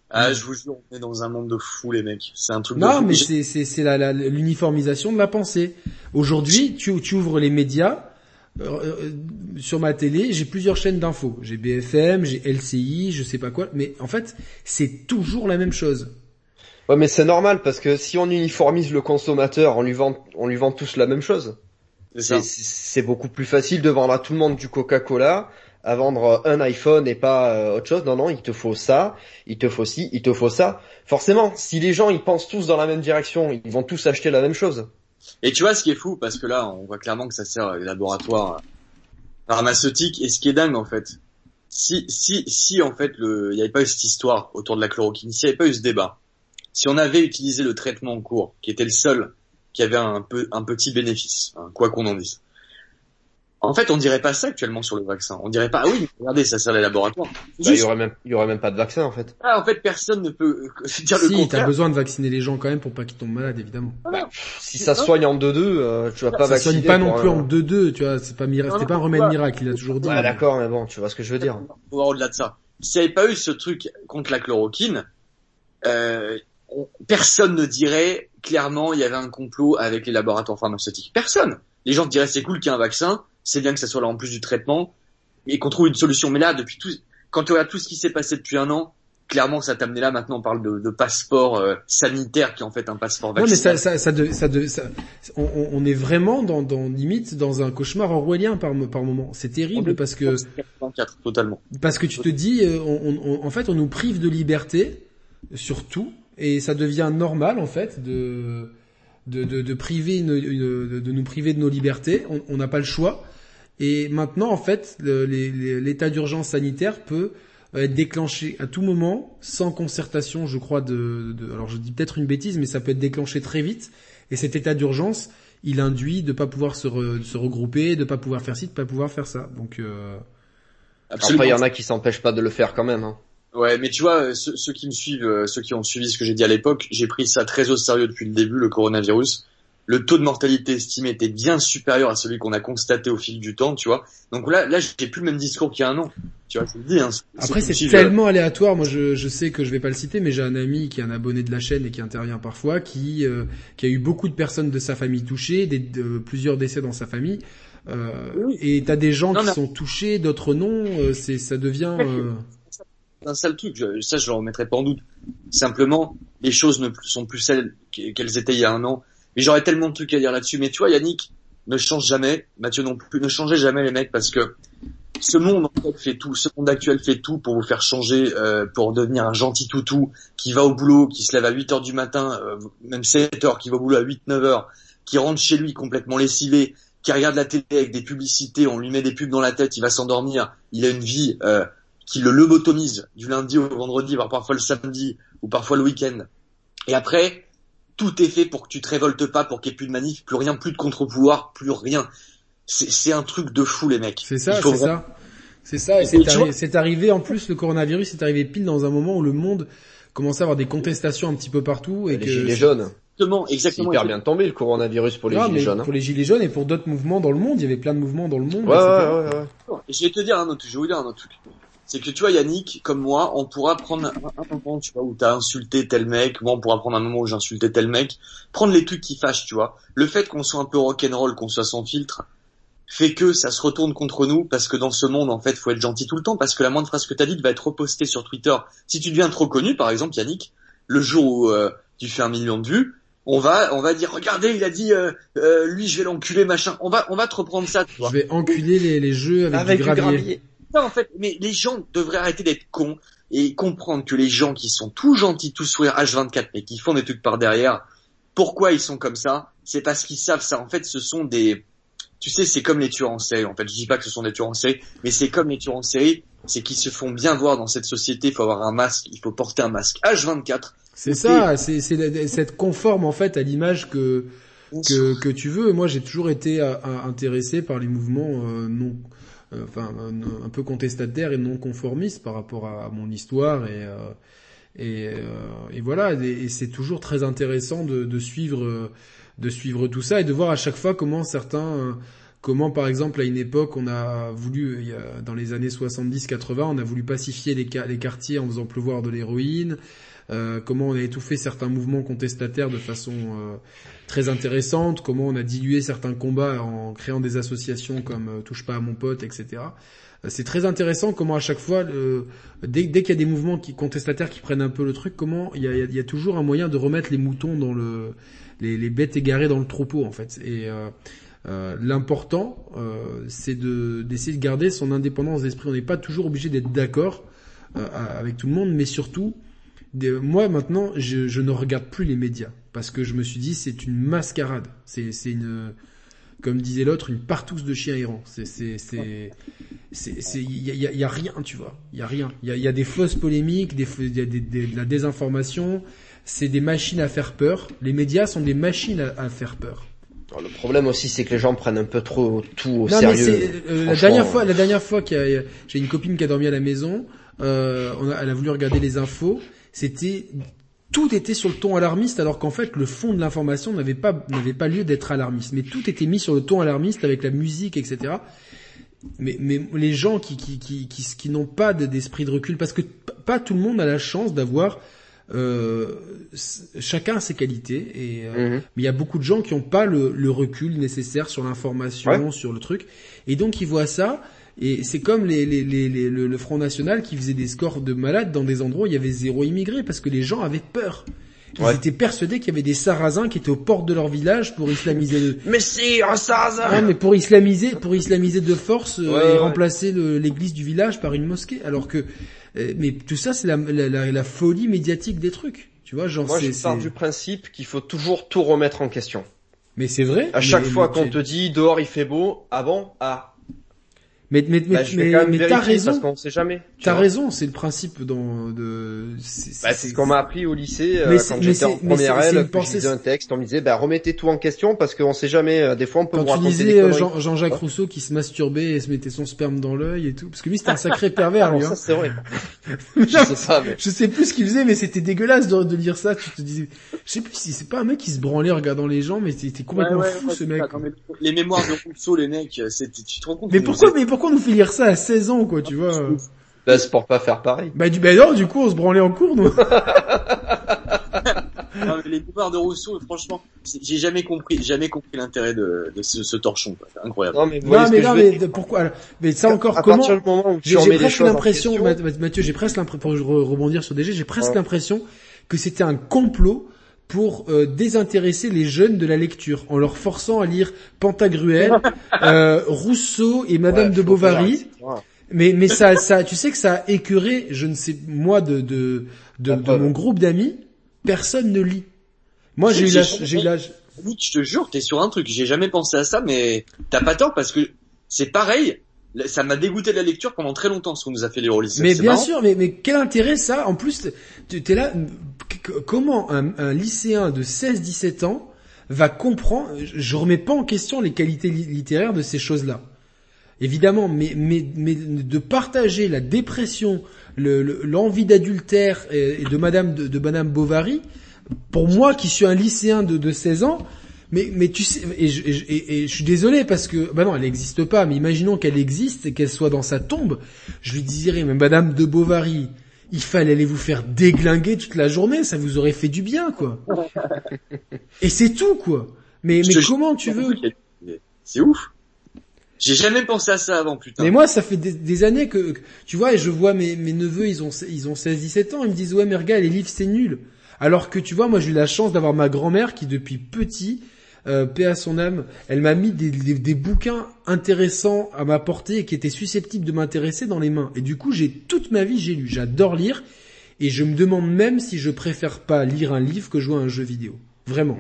Ah, je vous jure, on est dans un monde de fous, les mecs. C'est un truc de Non, fou. mais c'est c'est c'est la- la- l'uniformisation de la pensée. Aujourd'hui, tu tu ouvres les médias. euh, euh, sur ma télé, j'ai plusieurs chaînes d'infos. J'ai BFM, j'ai LCI, je sais pas quoi. Mais en fait, c'est toujours la même chose. Ouais, mais c'est normal parce que si on uniformise le consommateur, on lui vend, on lui vend tous la même chose. C'est beaucoup plus facile de vendre à tout le monde du Coca-Cola à vendre un iPhone et pas euh, autre chose. Non, non, il te faut ça, il te faut ci, il te faut ça. Forcément, si les gens ils pensent tous dans la même direction, ils vont tous acheter la même chose. Et tu vois ce qui est fou, parce que là, on voit clairement que ça sert à des laboratoires pharmaceutiques. Et ce qui est dingue en fait, si si si en fait il n'y avait pas eu cette histoire autour de la chloroquine, s'il n'y avait pas eu ce débat, si on avait utilisé le traitement en cours, qui était le seul qui avait un petit bénéfice, hein, quoi qu'on en dise, en fait, on dirait pas ça actuellement sur le vaccin. On dirait pas, ah oui, regardez, ça sert les laboratoires. Bah, il y aurait même, il y aurait même pas de vaccin, en fait. Ah, en fait, personne ne peut dire le contraire. Si, t'as besoin de vacciner les gens quand même pour pas qu'ils tombent malades, évidemment. Bah, si ça soigne en 2-2, euh, tu vas pas ça vacciner. Ça soigne pas non plus en 2-2, tu vois, c'est pas pas un remède miracle, il a toujours dit. Ah, d'accord, mais bon, tu vois ce que je veux dire. Au-delà de ça. S'il n'y avait pas eu ce truc contre la chloroquine, euh, personne ne dirait clairement il y avait un complot avec les laboratoires pharmaceutiques. Personne. Les gens diraient c'est cool qu'il y ait un vaccin, c'est bien que ça soit là en plus du traitement et qu'on trouve une solution. Mais là, depuis tout, quand tu regardes tout ce qui s'est passé depuis un an, clairement, ça t'a amené là. Maintenant, on parle de, de passeport euh, sanitaire qui est en fait un passeport vaccinal. Non, mais ça, ça, ça, ça, on, on, est vraiment dans, dans limite dans un cauchemar orwellien par par moment. C'est terrible parce que totalement. Parce que tu te dis, euh, on, en fait, on nous prive de liberté sur tout et ça devient normal en fait de de, de, de priver une, de, nous priver de nos libertés. On n'a pas le choix. Et maintenant, en fait, l'état d'urgence sanitaire peut être déclenché à tout moment, sans concertation, je crois, de, de alors je dis peut-être une bêtise, mais ça peut être déclenché très vite. Et cet état d'urgence, il induit de pas pouvoir se, se regrouper, de pas pouvoir faire ci, de pas pouvoir faire ça. Donc euh... après, il y en a qui s'empêchent pas de le faire quand même. Hein. Ouais, mais tu vois, ceux, ceux, qui me suivent, euh, ceux qui ont suivi ce que j'ai dit à l'époque, j'ai pris ça très au sérieux depuis le début, le coronavirus le taux de mortalité estimé était bien supérieur à celui qu'on a constaté au fil du temps, tu vois. Donc là, là, j'ai plus le même discours qu'il y a un an. Tu vois, je le dis. Hein, Après, c'est tellement aléatoire. Moi, je, je, sais que je vais pas le citer, mais j'ai un ami qui est un abonné de la chaîne et qui intervient parfois, qui euh, qui a eu beaucoup de personnes de sa famille touchées, des, de, plusieurs décès dans sa famille. Euh, Et t'as des gens qui sont touchés, d'autres non. Euh, c'est, ça devient. Euh... Un sale truc. ça, je le remettrai pas en doute. Simplement, les choses ne sont plus celles qu'elles étaient il y a un an mais j'aurais tellement de trucs à dire là-dessus. Mais tu vois, Yannick, ne change jamais. Mathieu non plus. Ne changez jamais les mecs parce que ce monde en fait fait tout. Ce monde actuel fait tout pour vous faire changer, euh, pour devenir un gentil toutou qui va au boulot, qui se lève à 8 heures du matin, euh, même 7 heures, qui va au boulot à 8-9 heures, qui rentre chez lui complètement lessivé, qui regarde la télé avec des publicités, on lui met des pubs dans la tête, il va s'endormir, il a une vie euh, qui le lobotomise du lundi au vendredi, voire parfois le samedi ou parfois le week-end. Et après, tout est fait pour que tu te révoltes pas, pour qu'il n'y ait plus de manif, plus rien, plus de contre-pouvoir, plus rien. C'est un truc de fou les mecs. C'est ça, c'est ça. C'est ça, et c'est arrivé, en plus, le coronavirus est arrivé pile dans un moment où le monde commençait à avoir des contestations un petit peu partout. Et les gilets jaunes. Exactement, exactement. Hyper bien tombé le coronavirus pour les gilets jaunes. Hein. Pour les gilets jaunes et pour d'autres mouvements dans le monde, il y avait plein de mouvements dans le monde. Ouais, ouais, ouais, ouais. Je vais te dire un autre, je vais vous dire un autre truc c'est que tu vois Yannick, comme moi, on pourra prendre un, moment, tu vois, où t'as insulté tel mec, moi on pourra prendre un moment où j'insultais tel mec, prendre les trucs qui fâchent, tu vois. Le fait qu'on soit un peu rock'n'roll, qu'on soit sans filtre, fait que ça se retourne contre nous parce que dans ce monde, en fait, faut être gentil tout le temps parce que la moindre phrase que t'as dite va être repostée sur Twitter. Si tu deviens trop connu, par exemple, Yannick, le jour où euh, tu fais un million de vues, on va, on va dire, regardez, il a dit, euh, euh, lui, je vais l'enculer, machin. On va, on va te reprendre ça. Tu vois. Je vais enculer les, les jeux avec, du gravier en fait. Mais les gens devraient arrêter d'être cons et comprendre que les gens qui sont tout gentils, tout sourire H24, mais qui font des trucs par derrière, pourquoi ils sont comme ça C'est parce qu'ils savent ça. En fait, ce sont des, tu sais, c'est comme les tueurs en série. En fait, je dis pas que ce sont des tueurs en série, mais c'est comme les tueurs en série, c'est qu'ils se font bien voir dans cette société. Il faut avoir un masque, il faut porter un masque H24. C'est ça, c'est cette conforme en fait à l'image que, que que tu veux. Moi, j'ai toujours été euh, intéressé par les mouvements euh, non enfin un, peu contestataire et non conformiste par rapport à, mon histoire et euh, et, euh, et, voilà. Et, c'est toujours très intéressant de, de, suivre de suivre tout ça et de voir à chaque fois comment certains comment par exemple à une époque on a voulu dans les années 70-80 on a voulu pacifier les, les quartiers en faisant pleuvoir de l'héroïne euh, comment on a étouffé certains mouvements contestataires de façon euh, très intéressante, comment on a dilué certains combats en créant des associations comme euh, Touche pas à mon pote, etc. C'est très intéressant comment à chaque fois, dès, dès qu'il y a des mouvements qui, contestataires qui prennent un peu le truc, comment il y a, y a toujours un moyen de remettre les moutons dans le, les, les, bêtes égarées dans le troupeau en fait. Et Euh, L'important, euh, c'est de d'essayer de garder son indépendance d'esprit. On n'est pas toujours obligé d'être d'accord euh, avec tout le monde, mais surtout, moi maintenant, je, je ne regarde plus les médias parce que je me suis dit c'est une mascarade. C'est une comme disait l'autre, une partouze de chiens errants. C'est, c'est, c'est, c'est, c'est, y a, y a- y a rien, tu vois. Il y a rien. Il y a, y a des fausses polémiques, des, il y a des, des- de la désinformation. C'est des machines à faire peur. Les médias sont des machines à, à faire peur. Le problème aussi, c'est que les gens prennent un peu trop tout au non, sérieux. mais c'est, euh, la dernière fois, la dernière fois qu'il j'ai une copine qui a dormi à la maison, euh, on a- elle a voulu regarder les infos. C'était, tout était sur le ton alarmiste alors qu'en fait le fond de l'information n'avait pas n'avait pas lieu d'être alarmiste mais tout était mis sur le ton alarmiste avec la musique etc mais mais les gens qui qui qui qui, qui n'ont pas de- d'esprit de recul parce que pas tout le monde a la chance d'avoir euh, chacun a ses qualités et euh, Mhm. mais il y a beaucoup de gens qui n'ont pas le, le recul nécessaire sur l'information, Ouais. sur le truc. Et donc ils voient ça, et c'est comme les, les, les, les- le, le Front National qui faisait des scores de malades dans des endroits où il y avait zéro immigré, parce que les gens avaient peur. Ils Ouais. étaient persuadés qu'il y avait des sarrasins qui étaient aux portes de leur village pour islamiser le... Mais si, un sarrasin Non, mais pour islamiser, pour islamiser de force euh, Ouais, et ouais. remplacer l'église du village par une mosquée, alors que, euh, mais tout ça c'est la, la, la, la folie médiatique des trucs, tu vois, genre Moi, je pars du principe qu'il faut toujours tout remettre en question. mais c'est vrai. À chaque mais- fois qu'on te dit dehors il fait beau, ah bon, ah, Mais, mais, mais, bah, mais, mais t'as raison. parce qu'on sait jamais. tu T'as raison, c'est le principe dans, de, c'est, Bah, c'est ce qu'on m'a appris au lycée euh, Mais c'est- quand j'étais en première L, je pensée- lisais un texte, on me disait bah remettez tout en question parce qu'on sait jamais, euh, des fois on peut vous Quand tu raconter des disais euh. Jean, Jean-Jacques Rousseau qui se masturbait et se mettait son sperme dans l'œil et tout, parce que lui c'était un sacré pervers, Ah, lui. ça Hein. c'est vrai. je sais pas, mais Je sais plus ce qu'il faisait, mais c'était dégueulasse de, de lire ça. Tu te disais, je sais plus si c'est pas un mec qui se branlait en regardant les gens, mais c'était complètement Ouais, ouais, fou ouais, ce mec. les mémoires de Rousseau, les mecs, c'est, tu te rends compte Mais pourquoi, pourquoi on nous fait lire ça à 16 ans, quoi, tu vois euh bah, c'est pour pas faire pareil. Bah du, bah non, du coup on se branlait en cours, nous. Non, mais les mémoires de Rousseau, franchement, j'ai jamais compris, jamais compris l'intérêt de, de ce, ce torchon. quoi. C'est incroyable. Non mais non, mais non, pourquoi alors, Mais ça encore, à comment J'ai presque l'impression, Mathieu, j'ai presque l'impression, pour re- rebondir sur DG, j'ai presque Ouais. l'impression que c'était un complot pour euh, désintéresser les jeunes de la lecture, en leur forçant à lire Pantagruel, euh, Rousseau et Madame ouais, de Bovary. Mais mais ça ça, tu sais que ça a écœuré, je ne sais moi de de de, mon groupe d'amis, personne ne lit. Moi j'ai eu J'ai- la Nick, je te jure, t'es sur un truc. J'ai jamais pensé à ça, mais t'as pas tort parce que c'est pareil. Ça m'a dégoûté de la lecture pendant très longtemps, ce qu'on nous a fait lire au lycée. Mais bien marrant. sûr, mais, mais quel intérêt ça? En plus, tu es là, comment un, un lycéen de 16-17 ans va comprendre je- remets pas en question les qualités li- littéraires de ces choses-là. Évidemment, mais, mais, mais de partager la dépression, le- le- l'envie d'adultère et, et de Madame de, de Madame Bovary, pour moi qui suis un lycéen de, de 16 ans, mais, mais tu sais, et je, et je- et- et je suis désolé parce que, bah non, elle n'existe pas, mais imaginons qu'elle existe et qu'elle soit dans sa tombe, je lui dirais, mais Madame de Bovary, il fallait aller vous faire déglinguer toute la journée, ça vous aurait fait du bien, quoi. Et c'est tout, quoi. Mais, mais comment tu veux C'est ouf. J'ai jamais pensé à ça avant, putain. Mais moi, ça fait des, des années que, que- tu vois, et je vois mes, mes neveux, ils ont, ils ont 16-17 ans, ils me disent, ouais, mais regarde, les livres, c'est nul. Alors que, tu vois, moi, j'ai eu la chance d'avoir ma grand-mère qui, depuis petit, euh, paix à son âme, elle m'a mis des, des, des bouquins intéressants à m'apporter et qui étaient susceptibles de m'intéresser dans les mains. Et du coup, j'ai toute ma vie, j'ai lu. J'adore lire. Et je me demande même si je préfère pas lire un livre que jouer à un jeu vidéo. Vraiment.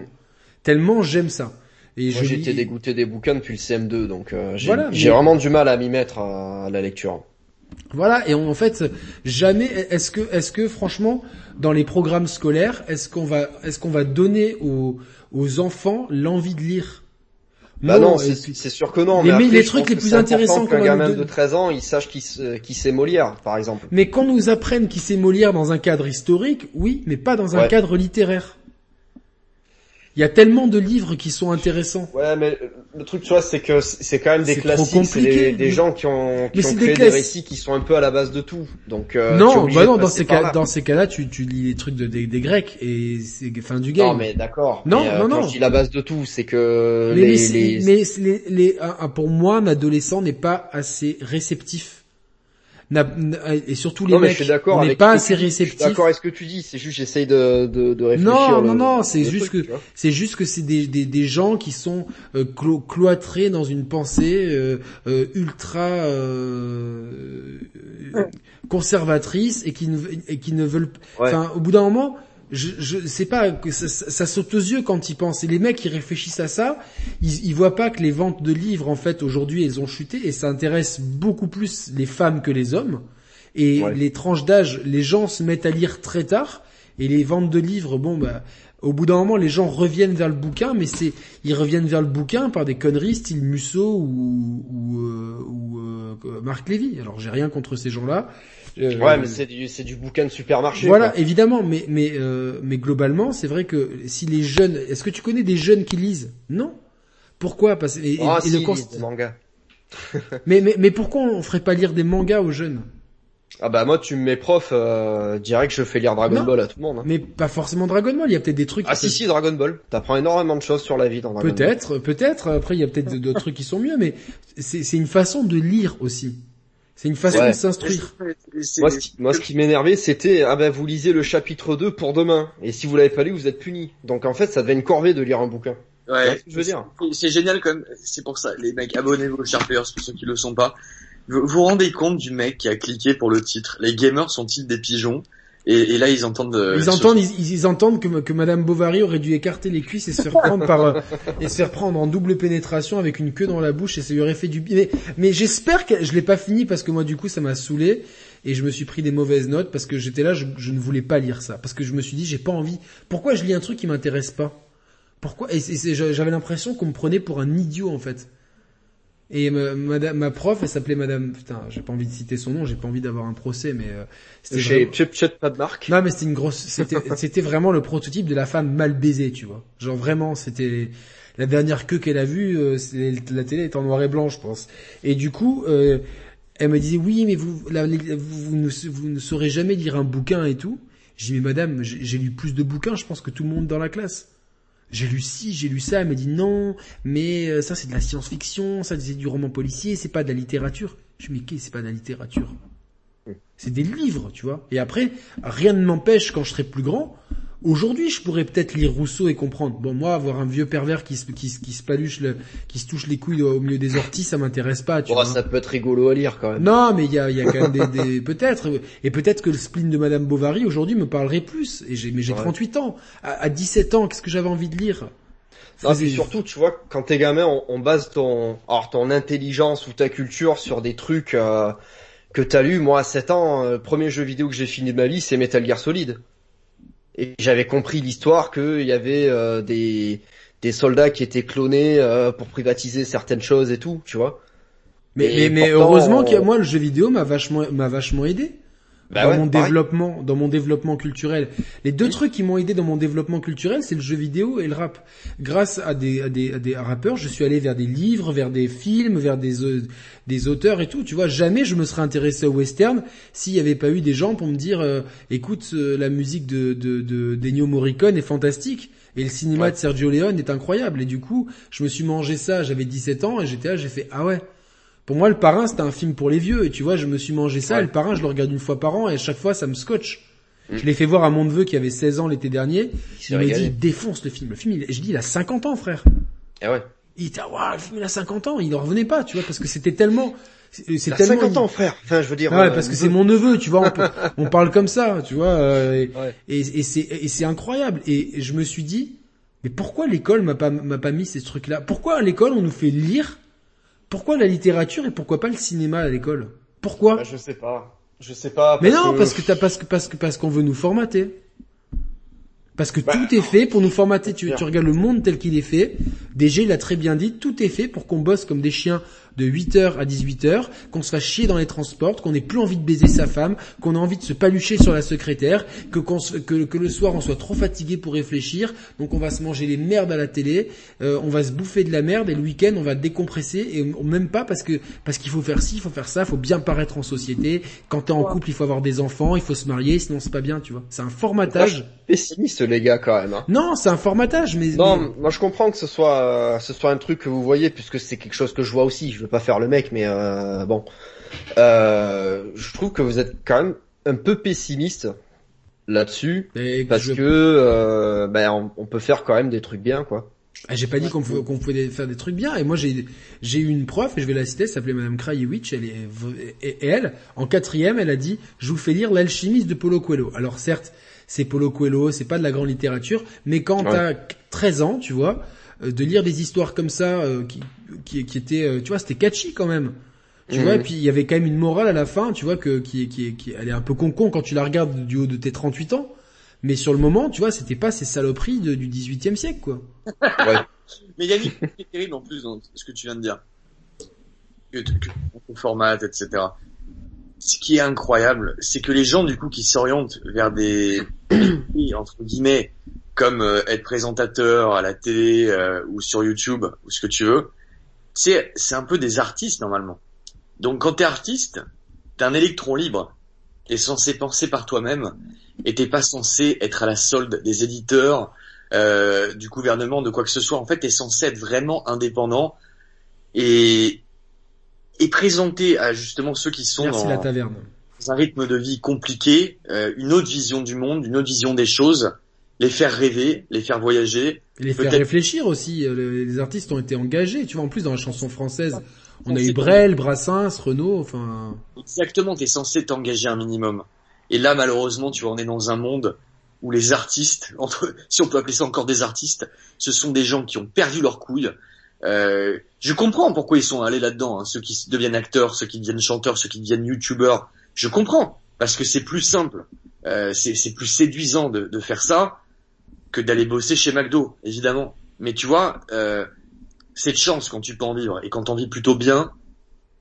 Tellement j'aime ça. Et Moi j'étais lis- dégoûté des bouquins depuis le CM2, donc euh, j'ai Voilà, j'ai mais- vraiment du mal à m'y mettre à, à la lecture. Voilà, et en fait, jamais est-ce que est-ce que franchement dans les programmes scolaires, est-ce qu'on va est-ce qu'on va donner aux aux enfants l'envie de lire Bah non, c'est c'est sûr que non. Mais mais après, les trucs les plus c'est intéressants qu'un gamin de 13 ans, il sache qui c'est Molière, par exemple. Mais qu'on nous apprenne qui sait Molière dans un cadre historique, oui, mais pas dans un Ouais. cadre littéraire. Il y a tellement de livres qui sont intéressants. Ouais, mais le truc, tu vois, c'est que c'est quand même des classiques, c'est des, des gens qui ont, qui Mais ont créé des des, récits qui sont un peu à la base de tout. Donc, euh, non, bah non, dans ces cas, là. dans ces cas-là, tu, tu lis les trucs de, des, des Grecs et c'est fin du game. Non, mais d'accord. Non, Mais, euh, non, quand non. je dis la base de tout, c'est que mais, les, mais les, les- pour moi, un adolescent n'est pas assez réceptif. Et surtout les non, mecs, on n'est pas assez. Je suis réceptifs. d'accord avec ce que tu dis. C'est juste, j'essaye de, de, de réfléchir. Non, le- non, non, c'est juste truc, que c'est juste que c'est des, des, des gens qui sont euh, clo- cloîtrés dans une pensée euh, euh, ultra euh, conservatrice et qui ne et qui ne veulent Ouais. enfin au bout d'un moment je, je sais pas ça, ça- ça saute aux yeux quand ils pensent et les mecs qui réfléchissent à ça ils, ils voient pas que les ventes de livres en fait aujourd'hui elles ont chuté et ça intéresse beaucoup plus les femmes que les hommes et Ouais. les tranches d'âge les gens se mettent à lire très tard et les ventes de livres bon bah au bout d'un moment, les gens reviennent vers le bouquin, mais c'est ils reviennent vers le bouquin par des conneries style Musso ou ou, euh, ou euh, Marc Lévy. Alors j'ai rien contre ces gens-là. Euh, Ouais, mais c'est du, du bouquin de supermarché. voilà, quoi. évidemment, mais mais euh, mais globalement, c'est vrai que si les jeunes, est-ce que tu connais des jeunes qui lisent? Non. Pourquoi? Parce et, et- Ah, et si, le const- des mangas. mais, mais mais pourquoi on ferait pas lire des mangas aux jeunes? Ah bah moi, tu me mets prof, euh, direct, je fais lire Dragon Non. Ball à tout le monde. hein. Mais pas forcément Dragon Ball. Il y a peut-être des trucs. Ah si si Dragon Ball, t'apprends énormément de choses sur la vie dans Dragon Ball. Peut-être, peut-être. Après, il y a peut-être d'autres trucs qui sont mieux, mais c'est c'est une façon de lire aussi. C'est une façon Ouais. de s'instruire. Moi ce qui, moi, ce qui m'énervait, c'était ah ben vous lisez le chapitre 2 pour demain, et si vous l'avez pas lu, vous êtes puni. Donc en fait, ça devait une corvée de lire un bouquin. Ouais, je veux dire? c'est- génial quand même. C'est pour ça, les mecs, abonnez-vous aux Sharplayers pour ceux qui le sont pas. Vous vous rendez compte du mec qui a cliqué pour le titre. Les gamers sont-ils des pigeons? Et, et là, ils entendent. euh, Ils entendent, ils, ils entendent que, que Madame Bovary aurait dû écarter les cuisses et se faire prendre par euh, et se faire prendre en double pénétration avec une queue dans la bouche et ça lui aurait fait du bien. Mais, mais j'espère que je l'ai pas fini parce que moi du coup ça m'a saoulé et je me suis pris des mauvaises notes parce que j'étais là, je, je ne voulais pas lire ça parce que je me suis dit j'ai pas envie. Pourquoi je lis un truc qui m'intéresse pas? Pourquoi? Et j'avais l'impression qu'on me prenait pour un idiot en fait. Et ma, madame, ma prof, elle s'appelait Madame. Putain, j'ai pas envie de citer son nom, j'ai pas envie d'avoir un procès, mais euh, c'était Chez vraiment- pas de marque. non, mais c'était une grosse, c'était, c'était vraiment le prototype de la femme mal baisée, tu vois. Genre vraiment, c'était la dernière queue qu'elle a vue, euh, la télé est en noir et blanc, je pense. Et du coup, euh, elle me disait oui, mais vous, la- vous, vous ne, vous ne saurez jamais lire un bouquin et tout. J'ai dit mais madame, j'ai lu plus de bouquins, je pense que tout le monde dans la classe. J'ai lu ci, j'ai lu ça. Elle m'a dit non, mais euh, ça c'est de la science-fiction, ça c'est du roman policier, c'est pas de la littérature. Je me dis mais qu'est-ce, c'est pas de la littérature? C'est des livres, tu vois. Et après, rien ne m'empêche quand je serai plus grand. Aujourd'hui, je pourrais peut-être lire Rousseau et comprendre. Bon, moi, avoir un vieux pervers qui se, qui, se- qui se paluche, le, qui se touche les couilles au milieu des orties, ça m'intéresse pas, tu Bon, vois. ça peut être rigolo à lire quand même. Non, mais il y a, y a quand même des, des- peut-être, et peut-être que le spleen de Madame Bovary aujourd'hui me parlerait plus. Et j'ai, mais j'ai Ouais. 38 ans. À, à 17 ans, qu'est-ce que j'avais envie de lire? Non, puis surtout, tu vois, quand t'es gamin, on, on base ton, alors ton intelligence ou ta culture sur des trucs euh, que t'as lu. Moi, à 7 ans, euh, le premier jeu vidéo que j'ai fini de ma vie, c'est Metal Gear Solid. Et j'avais compris l'histoire qu'il y avait euh, des des soldats qui étaient clonés euh, pour privatiser certaines choses et tout, tu vois. Mais, mais, mais pourtant, heureusement on- que moi, le jeu vidéo m'a vachement, m'a vachement aidé. Bah dans ouais, mon pareil. développement, dans mon développement culturel. Les deux trucs qui m'ont aidé dans mon développement culturel, c'est le jeu vidéo et le rap. Grâce à des, à des, à des rappeurs, je suis allé vers des livres, vers des films, vers des, euh, des auteurs et tout. Tu vois, jamais je me serais intéressé au western s'il n'y avait pas eu des gens pour me dire, euh, écoute, euh, la musique de, de, de d'Ennio Morricone est fantastique. Et le cinéma Ouais. de Sergio Leone est incroyable. Et du coup, je me suis mangé ça, j'avais 17 ans, et j'étais là, j'ai fait, ah ouais. Pour moi, le parrain, c'était un film pour les vieux. Et tu vois, je me suis mangé ça. Ouais. Et le parrain, je le regarde une fois par an. Et à chaque fois, ça me scotche. Mm. Je l'ai fait voir à mon neveu qui avait 16 ans l'été dernier. Il m'a dit, défonce le film. Le film, il, je dis, il a 50 ans, frère. Ah ouais. Il était, waouh, le film, il a 50 ans. Il en revenait pas, tu vois, parce que c'était tellement, c'est tellement... 50 ans, frère. Enfin, je veux dire. Ah ouais, euh, parce que c'est mon neveu, tu vois, on, peut- on parle comme ça, tu vois, euh, et, Ouais. et, et c'est et c'est incroyable. Et je me suis dit, mais pourquoi l'école m'a pas m'a pas mis ces trucs-là? Pourquoi à l'école on nous fait lire Pourquoi la littérature et pourquoi pas le cinéma à l'école? Pourquoi? Bah, je sais pas. Je sais pas. Mais non, parce que t'as parce que parce que parce qu'on veut nous formater. Parce que Bah, tout est fait pour nous formater. Tu, tu regardes le monde tel qu'il est fait. DG l'a très bien dit. Tout est fait pour qu'on bosse comme des chiens de 8h à 18h, qu'on se fasse chier dans les transports, qu'on ait plus envie de baiser sa femme, qu'on ait envie de se palucher sur la secrétaire, que, se- que, que le soir on soit trop fatigué pour réfléchir, donc on va se manger les merdes à la télé, euh, on va se bouffer de la merde et le week-end on va décompresser et on- même pas parce que parce qu'il faut faire ci, il faut faire ça, il faut bien paraître en société. Quand t'es en couple, il faut avoir des enfants, il faut se marier, sinon c'est pas bien, tu vois. C'est un formatage. pessimiste, les gars, quand même. Hein. Non, c'est un formatage, mais Non, mais- moi je comprends que ce soit euh, ce soit un truc que vous voyez puisque c'est quelque chose que je vois aussi. Je veux pas faire le mec, mais euh, bon. Euh, je trouve que vous êtes quand même un peu pessimiste là-dessus, parce je- que euh, ben, on, on peut faire quand même des trucs bien, quoi. Ah, j'ai pas dit qu'on pouvait, faire des trucs bien. Et moi, j'ai j'ai eu une prof, et je vais la citer, elle s'appelait Madame Krajewicz, elle est, et, elle, en quatrième, elle a dit, je vous fais lire l'alchimiste de Paulo Coelho. Alors certes, c'est Paulo Coelho, c'est pas de la grande littérature, mais quand Ouais. t'as 13 ans, tu vois, euh, de lire des histoires comme ça, euh, qui, qui, qui étaient, euh, tu vois, c'était catchy quand même. Tu vois, et puis il y avait quand même une morale à la fin, tu vois, que, qui, qui, qui, elle est un peu con-con quand tu la regardes du haut de tes 38 ans. Mais sur le moment, tu vois, c'était pas ces saloperies de- du 18e siècle, quoi. Ouais. Mais Yannick, ce qui est terrible en plus dans ce que tu viens de dire, que, que on formate, etc. Ce qui est incroyable, c'est que les gens du coup qui s'orientent vers des entre guillemets comme euh, être présentateur à la télé euh, ou sur YouTube ou ce que tu veux, c'est c'est un peu des artistes normalement. Donc quand t'es artiste, t'es un électron libre, t'es censé penser par toi-même et t'es pas censé être à la solde des éditeurs, euh, du gouvernement, de quoi que ce soit. En fait, t'es censé être vraiment indépendant et et présenter à justement ceux qui sont Merci dans, la taverne. dans un rythme de vie compliqué, euh, une autre vision du monde, une autre vision des choses, les faire rêver, les faire voyager. Et les faire réfléchir aussi. euh, le- Les artistes ont été engagés. Tu vois, en plus dans la chanson française, on a eu Brel, Brassens, Renaud. Enfin, Exactement, t'es censé t'engager un minimum. Et là, malheureusement, tu vois, on est dans un monde où les artistes, entre, si on peut appeler ça encore des artistes, ce sont des gens qui ont perdu leur couille. Euh, je comprends pourquoi ils sont allés là-dedans, hein, ceux qui deviennent acteurs, ceux qui deviennent chanteurs, ceux qui deviennent youtubeurs. Je comprends, parce que c'est plus simple, euh, c'est c'est plus séduisant de, de faire ça que d'aller bosser chez McDo, évidemment. Mais tu vois, euh, c'est de chance quand tu peux en vivre, et quand t'en vis plutôt bien,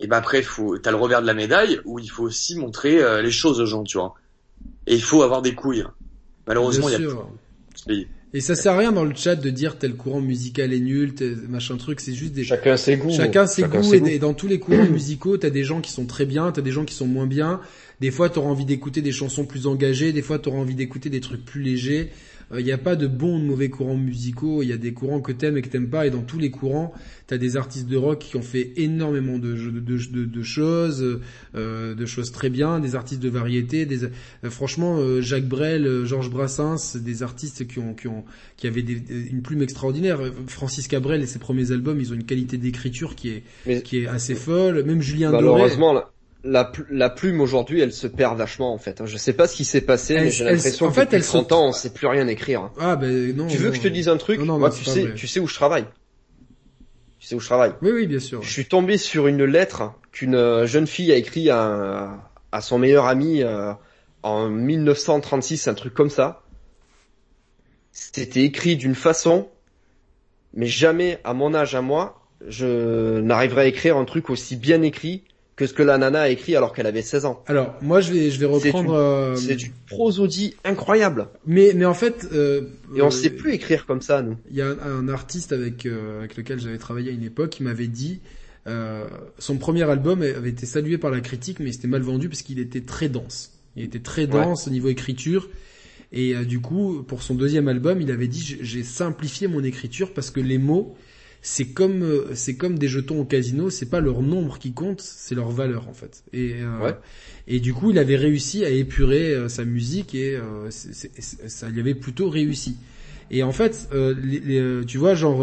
et ben après, faut, t'as le revers de la médaille où il faut aussi montrer euh, les choses aux gens, tu vois. Et il faut avoir des couilles. Malheureusement, il y a plus. Et ça sert à rien dans le chat de dire tel courant musical est nul, tel machin truc. C'est juste des Chacun ses goûts. Chacun ses Chacun goûts ses et, et dans tous les courants musicaux, t'as des gens qui sont très bien, t'as des gens qui sont moins bien. Des fois, t'auras envie d'écouter des chansons plus engagées, des fois, t'auras envie d'écouter des trucs plus légers. Il n'y a pas de bons ou de mauvais courants musicaux. Il y a des courants que t'aimes et que t'aimes pas. Et dans tous les courants, t'as des artistes de rock qui ont fait énormément de, de, de, de- de choses, euh, de choses très bien. Des artistes de variété. Des, euh, franchement, euh, Jacques Brel, euh, Georges Brassens, des artistes qui ont, qui ont, qui avaient des- une plume extraordinaire. Euh, Francis Cabrel et ses premiers albums, ils ont une qualité d'écriture qui est Mais- qui est assez folle. Même Julien Doré. Malheureusement, la, la, pl- la plume aujourd'hui, elle se perd vachement en fait. Je sais pas ce qui s'est passé, Elle- mais j'ai l'impression que fait, depuis elle se- 30 ans, on sait plus rien écrire. Ah ben non. tu veux non. que je te dise un truc Non, non, Moi, tu sais, tu sais où je travaille. Tu sais où je travaille. Oui, oui, bien sûr. Je suis tombé sur une lettre qu'une euh, jeune fille a écrit à, à son meilleur ami euh, en 1936, un truc comme ça. C'était écrit d'une façon, mais jamais à mon âge à moi, je n'arriverai à écrire un truc aussi bien écrit que ce que la nana a écrit alors qu'elle avait 16 ans. Alors moi je vais je vais C'est reprendre. une- euh, C'est du prosodie incroyable. Mais mais en fait. Euh, Et on euh, sait plus écrire comme ça, nous. Il y a un, un artiste avec euh, avec lequel j'avais travaillé à une époque qui m'avait dit. Euh, son premier album avait été salué par la critique, mais c'était mal vendu parce qu'il était très dense. Il était très dense au niveau écriture. Et euh, du coup, pour son deuxième album, il avait dit j'ai simplifié mon écriture parce que les mots, c'est comme euh, c'est comme des jetons au casino, c'est pas leur nombre qui compte, c'est leur valeur en fait. Et euh, Ouais. et du coup, il avait réussi à épurer euh, sa musique et euh, ça lui avait plutôt réussi. Et en fait, euh, les, les, tu vois, genre,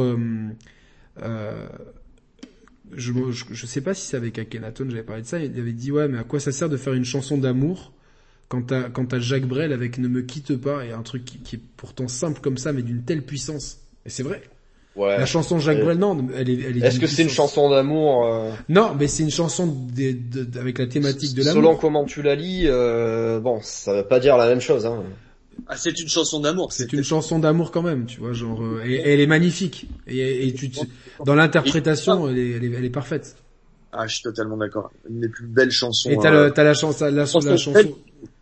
je, je, je sais pas si c'est avec Akhenaton, j'avais parlé de ça, il avait dit ouais, mais à quoi ça sert de faire une chanson d'amour quand t'as quand t'as Jacques Brel avec Ne me quitte pas et un truc qui, qui est pourtant simple comme ça, mais d'une telle puissance? Et c'est vrai. Ouais. La chanson Jacques Brel, non, elle est. Elle est Est-ce que c'est une chanson d'amour euh, Non, mais c'est une chanson de- de- de- avec la thématique de Selon l'amour. comment tu la lis, euh, bon, ça veut pas dire la même chose. Hein. Ah, c'est une chanson d'amour. C'est une chanson d'amour quand même, tu vois, genre, euh, et, et elle est magnifique. Et, et tu, tu- dans l'interprétation, elle est, elle est, elle est parfaite. Ah, je suis totalement d'accord. Une des plus belles chansons. Et t'as euh, la chanson, la, la, chanson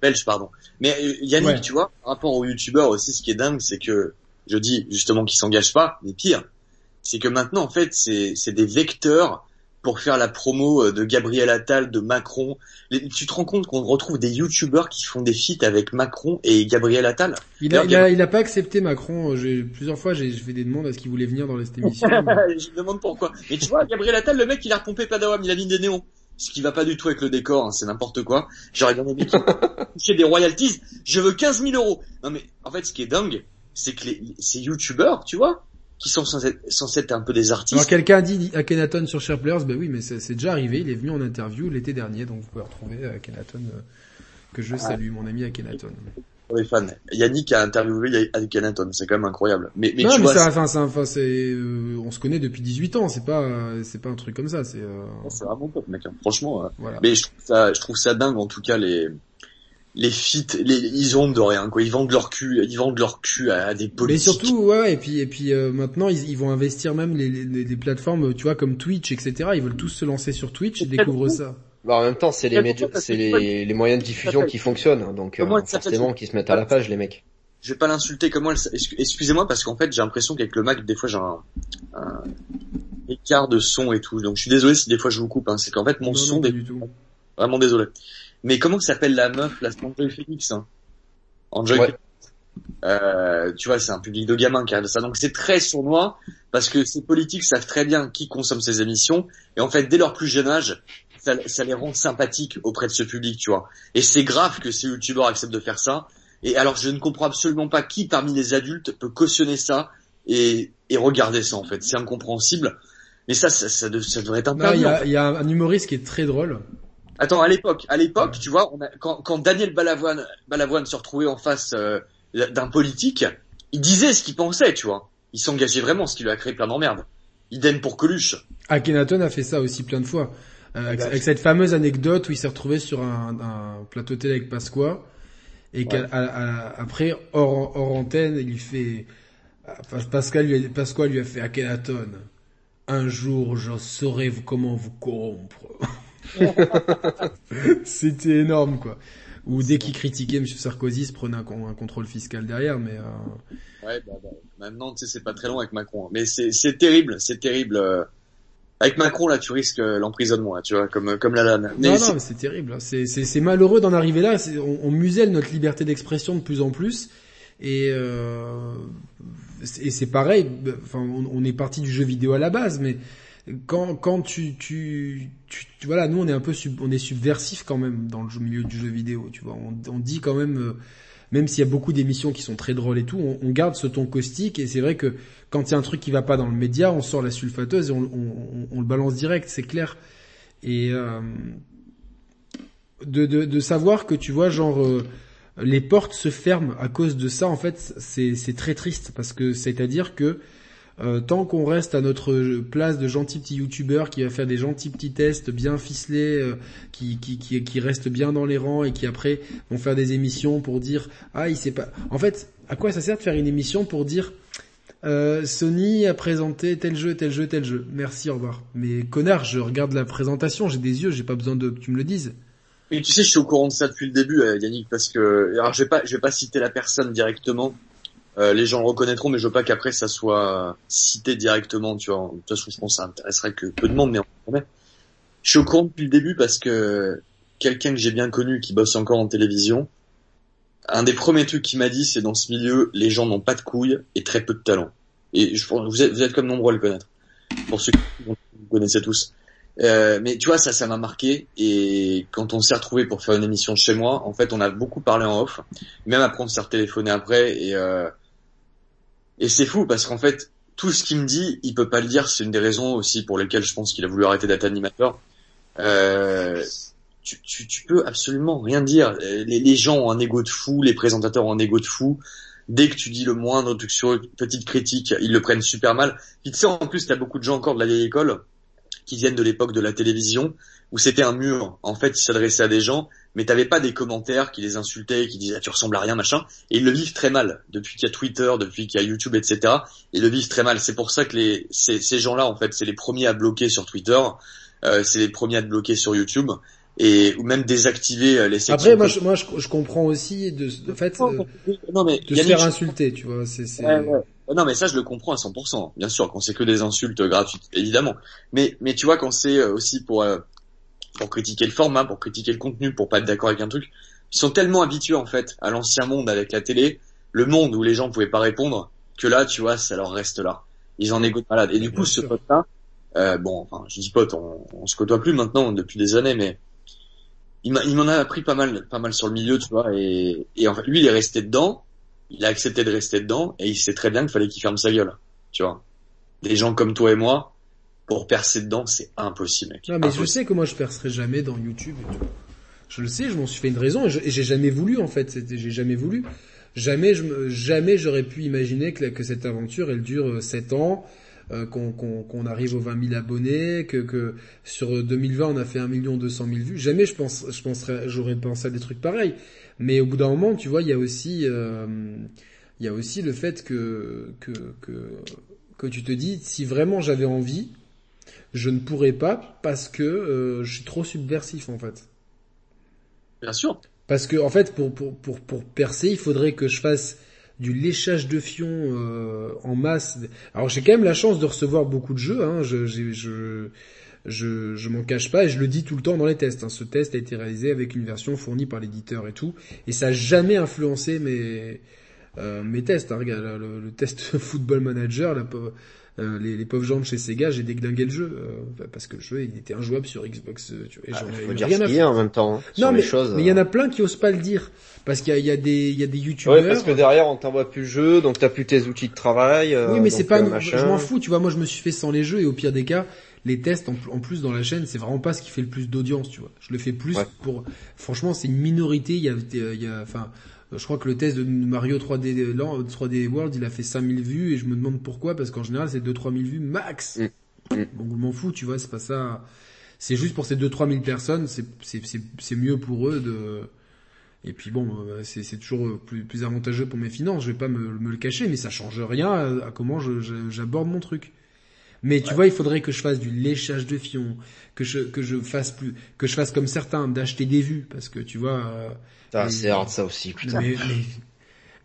belge. pardon. Mais euh, Yannick, Ouais. tu vois, par rapport aux youtubeurs aussi, ce qui est dingue, c'est que je dis justement qu'ils s'engagent pas, mais pire, c'est que maintenant en fait, c'est des vecteurs pour faire la promo euh, de Gabriel Attal, de Macron. Les- tu te rends compte qu'on retrouve des youtubeurs qui font des feats avec Macron et Gabriel Attal? Il a, Alors, il a, il a pas accepté Macron. J'ai plusieurs fois, j'ai fait des demandes à ce qu'il voulait venir dans cette émission. mais- Je me demande pourquoi. Mais tu vois, Gabriel Attal, le mec, il a repompé Padawam, il a mis des néons. ce qui va pas du tout avec le décor, hein, c'est n'importe quoi. J'aurais bien aimé qu'il des royalties. Je veux 15 000 euros. Non mais en fait, ce qui est dingue, c'est que les, ces youtubeurs, tu vois, qui sont censés, censés être un peu des artistes. Alors quelqu'un a dit à Kenaton sur SharePlayers, ben oui, mais c'est déjà arrivé. Il est venu en interview l'été dernier, donc vous pouvez retrouver euh, Kenaton euh, que je salue, mon ami Akhenaton. Les fans, Yannick a interviewé Akhenaton, c'est quand même incroyable. Mais, mais non, tu mais vois, ça, enfin, ça, enfin, c'est, euh, on se connaît depuis 18 ans, c'est pas, euh, c'est pas un truc comme ça, c'est. Euh... c'est vraiment top, mec. hein. Franchement, Voilà. mais je trouve ça, je trouve ça dingue en tout cas les les feats, les, ils ont de rien quoi. Ils vendent leur cul, ils vendent leur cul à, à des Mais politiques. surtout, ouais, et puis, et puis euh, maintenant, ils, ils vont investir même les, les, les plateformes, tu vois, comme Twitch, etc. Ils veulent tous se lancer sur Twitch et découvrent ça. Bah, en même temps, c'est les, médias- c'est que les, les moyens de diffusion qui fonctionnent, hein, donc euh, forcément qui se mettent à la page, les mecs. je vais pas l'insulter comment elle s- excu- excusez-moi parce qu'en fait j'ai l'impression qu'avec le Mac des fois j'ai un, un écart de son et tout donc je suis désolé si des fois je vous coupe hein. c'est qu'en fait mon Non, son non, pas des... du tout. vraiment désolé mais comment s'appelle la meuf la Enjoy Phoenix hein? Enjoy Ouais. Phoenix. Euh, tu vois c'est un public de gamins qui regarde ça donc c'est très sournois parce que ces politiques savent très bien qui consomme ces émissions et en fait dès leur plus jeune âge ça, ça les rend sympathiques auprès de ce public tu vois et c'est grave que ces youtubeurs acceptent de faire ça et alors je ne comprends absolument pas qui parmi les adultes peut cautionner ça et, et regarder ça en fait. C'est incompréhensible. Mais ça, ça, ça, de- ça devrait être fait. il y a un humoriste qui est très drôle. Attends, à l'époque, à l'époque, tu vois, on a, quand, quand Daniel Balavoine, Balavoine se retrouvait en face euh, d'un politique, il disait ce qu'il pensait, tu vois. Il s'engageait vraiment, ce qui lui a créé plein d'emmerdes. Idem pour Coluche. Akhenaton a fait ça aussi plein de fois. Euh, avec, Bah, avec cette fameuse anecdote où il s'est retrouvé sur un, un plateau télé avec Pasqua et Ouais. qu'après hors, hors antenne il lui fait enfin, Pascal lui a, Pasqua lui a fait Akhenaton un jour je saurai comment vous corrompre c'était énorme quoi ou dès qu'il critiquait M. Sarkozy il se prenait un, con- un contrôle fiscal derrière mais euh, Ouais, bah, bah, maintenant, tu sais, c'est pas très long avec Macron. hein. Mais c'est, terrible, c'est terrible. euh. Avec Macron, là, tu risques euh, l'emprisonnement, là, tu vois, comme, comme la lane. Mais non, c'est- non, mais c'est terrible. hein. C'est, malheureux d'en arriver là. On, on muselle notre liberté d'expression de plus en plus. Et, euh, c'est- et c'est pareil. bah, Enfin, on, on est parti du jeu vidéo à la base, mais quand, quand tu, tu, tu, tu- voilà, nous on est un peu, sub, on est subversif quand même dans le milieu du jeu vidéo. Tu vois, on, on dit quand même, euh, même s'il y a beaucoup d'émissions qui sont très drôles et tout, on, garde ce ton caustique. Et c'est vrai que quand il y a un truc qui va pas dans le média, on sort la sulfateuse et on, on, le balance direct, c'est clair. Et euh, de, de, de savoir que tu vois, genre, euh, les portes se ferment à cause de ça, en fait, c'est c'est très triste parce que c'est-à-dire que euh, tant qu'on reste à notre place de gentil petit youtubeur qui va faire des gentils petits tests bien ficelés, euh, qui, qui, qui, restent bien dans les rangs et qui après vont faire des émissions pour dire ah il sait pas. En fait, à quoi ça sert de faire une émission pour dire euh, Sony a présenté tel jeu, tel jeu, tel jeu. Merci, au revoir. Mais connard, je regarde la présentation, j'ai des yeux, j'ai pas besoin de que tu me le dises. Mais tu sais, je suis au courant de ça depuis le début, Yannick, parce que alors je vais pas, je vais pas citer la personne directement. Euh, les gens reconnaîtront, mais je veux pas qu'après ça soit cité directement. Tu vois, de toute façon, je pense que ça intéresserait que peu de monde, mais on. Je suis au courant depuis le début parce que quelqu'un que j'ai bien connu, qui bosse encore en télévision, un des premiers trucs qu'il m'a dit, c'est dans ce milieu, les gens n'ont pas de couilles et très peu de talent. Et je vous êtes, vous êtes comme nombreux à le connaître. Pour ceux qui vous connaissez tous. Euh, mais tu vois, ça, ça m'a marqué. Et quand on s'est retrouvé pour faire une émission chez moi, en fait, on a beaucoup parlé en off. Même après, on s'est retéléphoné après. Et, euh, et c'est fou parce qu'en fait, tout ce qu'il me dit, il peut pas le dire. C'est une des raisons aussi pour lesquelles je pense qu'il a voulu arrêter d'être animateur. Euh, tu, tu, tu peux absolument rien dire. Les, gens ont un ego de fou, les présentateurs ont un ego de fou. Dès que tu dis le moindre truc sur eux, petite critique, ils le prennent super mal. Puis tu sais, en plus, t'as beaucoup de gens encore de la vieille école qui viennent de l'époque de la télévision où c'était un mur. En fait, ils s'adressaient à des gens, mais t'avais pas des commentaires qui les insultaient, qui disaient ah, tu ressembles à rien, machin. Et ils le vivent très mal depuis qu'il y a Twitter, depuis qu'il y a YouTube, etc. Ils le vivent très mal. C'est pour ça que les ces, ces gens-là, en fait, c'est les premiers à bloquer sur Twitter, euh, c'est les premiers à te bloquer sur YouTube et ou même désactiver euh, les sections. Après, moi, je, moi, je, je comprends aussi de, de fait, euh, non mais de se faire insulter, tu vois. C'est, c'est... Ouais, ouais. Non mais ça je le comprends à 100%. Bien sûr quand c'est que des insultes gratuites évidemment. Mais mais tu vois quand c'est euh, aussi pour euh, pour critiquer le format, pour critiquer le contenu, pour pas être d'accord avec un truc, ils sont tellement habitués en fait à l'ancien monde avec la télé, le monde où les gens pouvaient pas répondre que là tu vois ça leur reste là. Ils en égouttent malade. Et du coup ce sûr. pote là, Euh, bon, enfin, je dis pote, on, on se côtoie plus maintenant depuis des années, mais il m'en a appris pas mal, pas mal sur le milieu, tu vois. Et, et en fait, lui, il est resté dedans. Il a accepté de rester dedans, et il sait très bien qu'il fallait qu'il ferme sa gueule, tu vois. Des gens comme toi et moi, pour percer dedans, c'est impossible, mec. Non, mais je sais que moi, je percerai jamais dans YouTube. Je le sais, je m'en suis fait une raison, et j'ai jamais voulu, en fait. J'ai jamais voulu. Jamais, je, jamais j'aurais pu imaginer que, que cette aventure, elle dure 7 euh, ans, euh, qu'on arrive aux 20 000 abonnés, que, que sur 2020 on a fait 1 million 200 000 vues. Jamais je pense, je penserais, j'aurais pensé à des trucs pareils. Mais au bout d'un moment, tu vois, il y a aussi, euh, il y a aussi le fait que, que, que, que tu te dis, si vraiment j'avais envie, je ne pourrais pas parce que euh, je suis trop subversif en fait. Bien sûr. Parce que en fait, pour, pour, pour, pour percer, il faudrait que je fasse du léchage de fion euh, en masse. Alors j'ai quand même la chance de recevoir beaucoup de jeux. Hein. Je, je, je, je m'en cache pas et je le dis tout le temps dans les tests. Hein. Ce test a été réalisé avec une version fournie par l'éditeur et tout, et ça a jamais influencé mes euh, mes tests. Hein. Regarde le, le, test Football Manager, la, euh, les, les, pauvres gens de chez Sega, j'ai déglingué le jeu euh, parce que le jeu il était injouable sur Xbox. Euh, tu vois, ah, faut dire rien ce en même temps. Hein, non mais choses, mais il y en a plein qui osent pas le dire parce qu'il y, y a, des il y a des youtubeurs. Ouais, parce que derrière on t'envoie plus le jeu, donc t'as plus tes outils de travail. oui mais c'est pas, je m'en fous. Tu vois, moi je me suis fait sans les jeux et au pire des cas les tests en, plus dans la chaîne, c'est vraiment pas ce qui fait le plus d'audience, tu vois. Je le fais plus pour, franchement, c'est une minorité. Il y a, il y a, enfin, je crois que le test de Mario 3D, 3D World, il a fait 5000 vues et je me demande pourquoi, parce qu'en général c'est 2-3 000 vues max. Mm. Mm. Bon, je m'en fous, tu vois, c'est pas ça. C'est juste pour ces 2-3 000 personnes, c'est mieux pour eux de... Et puis bon, euh, c'est toujours plus, plus avantageux pour mes finances, je vais pas me, me le cacher, mais ça change rien à, comment j'aborde mon truc. Mais tu vois, il faudrait que je fasse du léchage de fion, que je que je fasse plus, que je fasse comme certains, d'acheter des vues, parce que tu vois, euh, ah, c'est hard ça aussi, putain. Mais,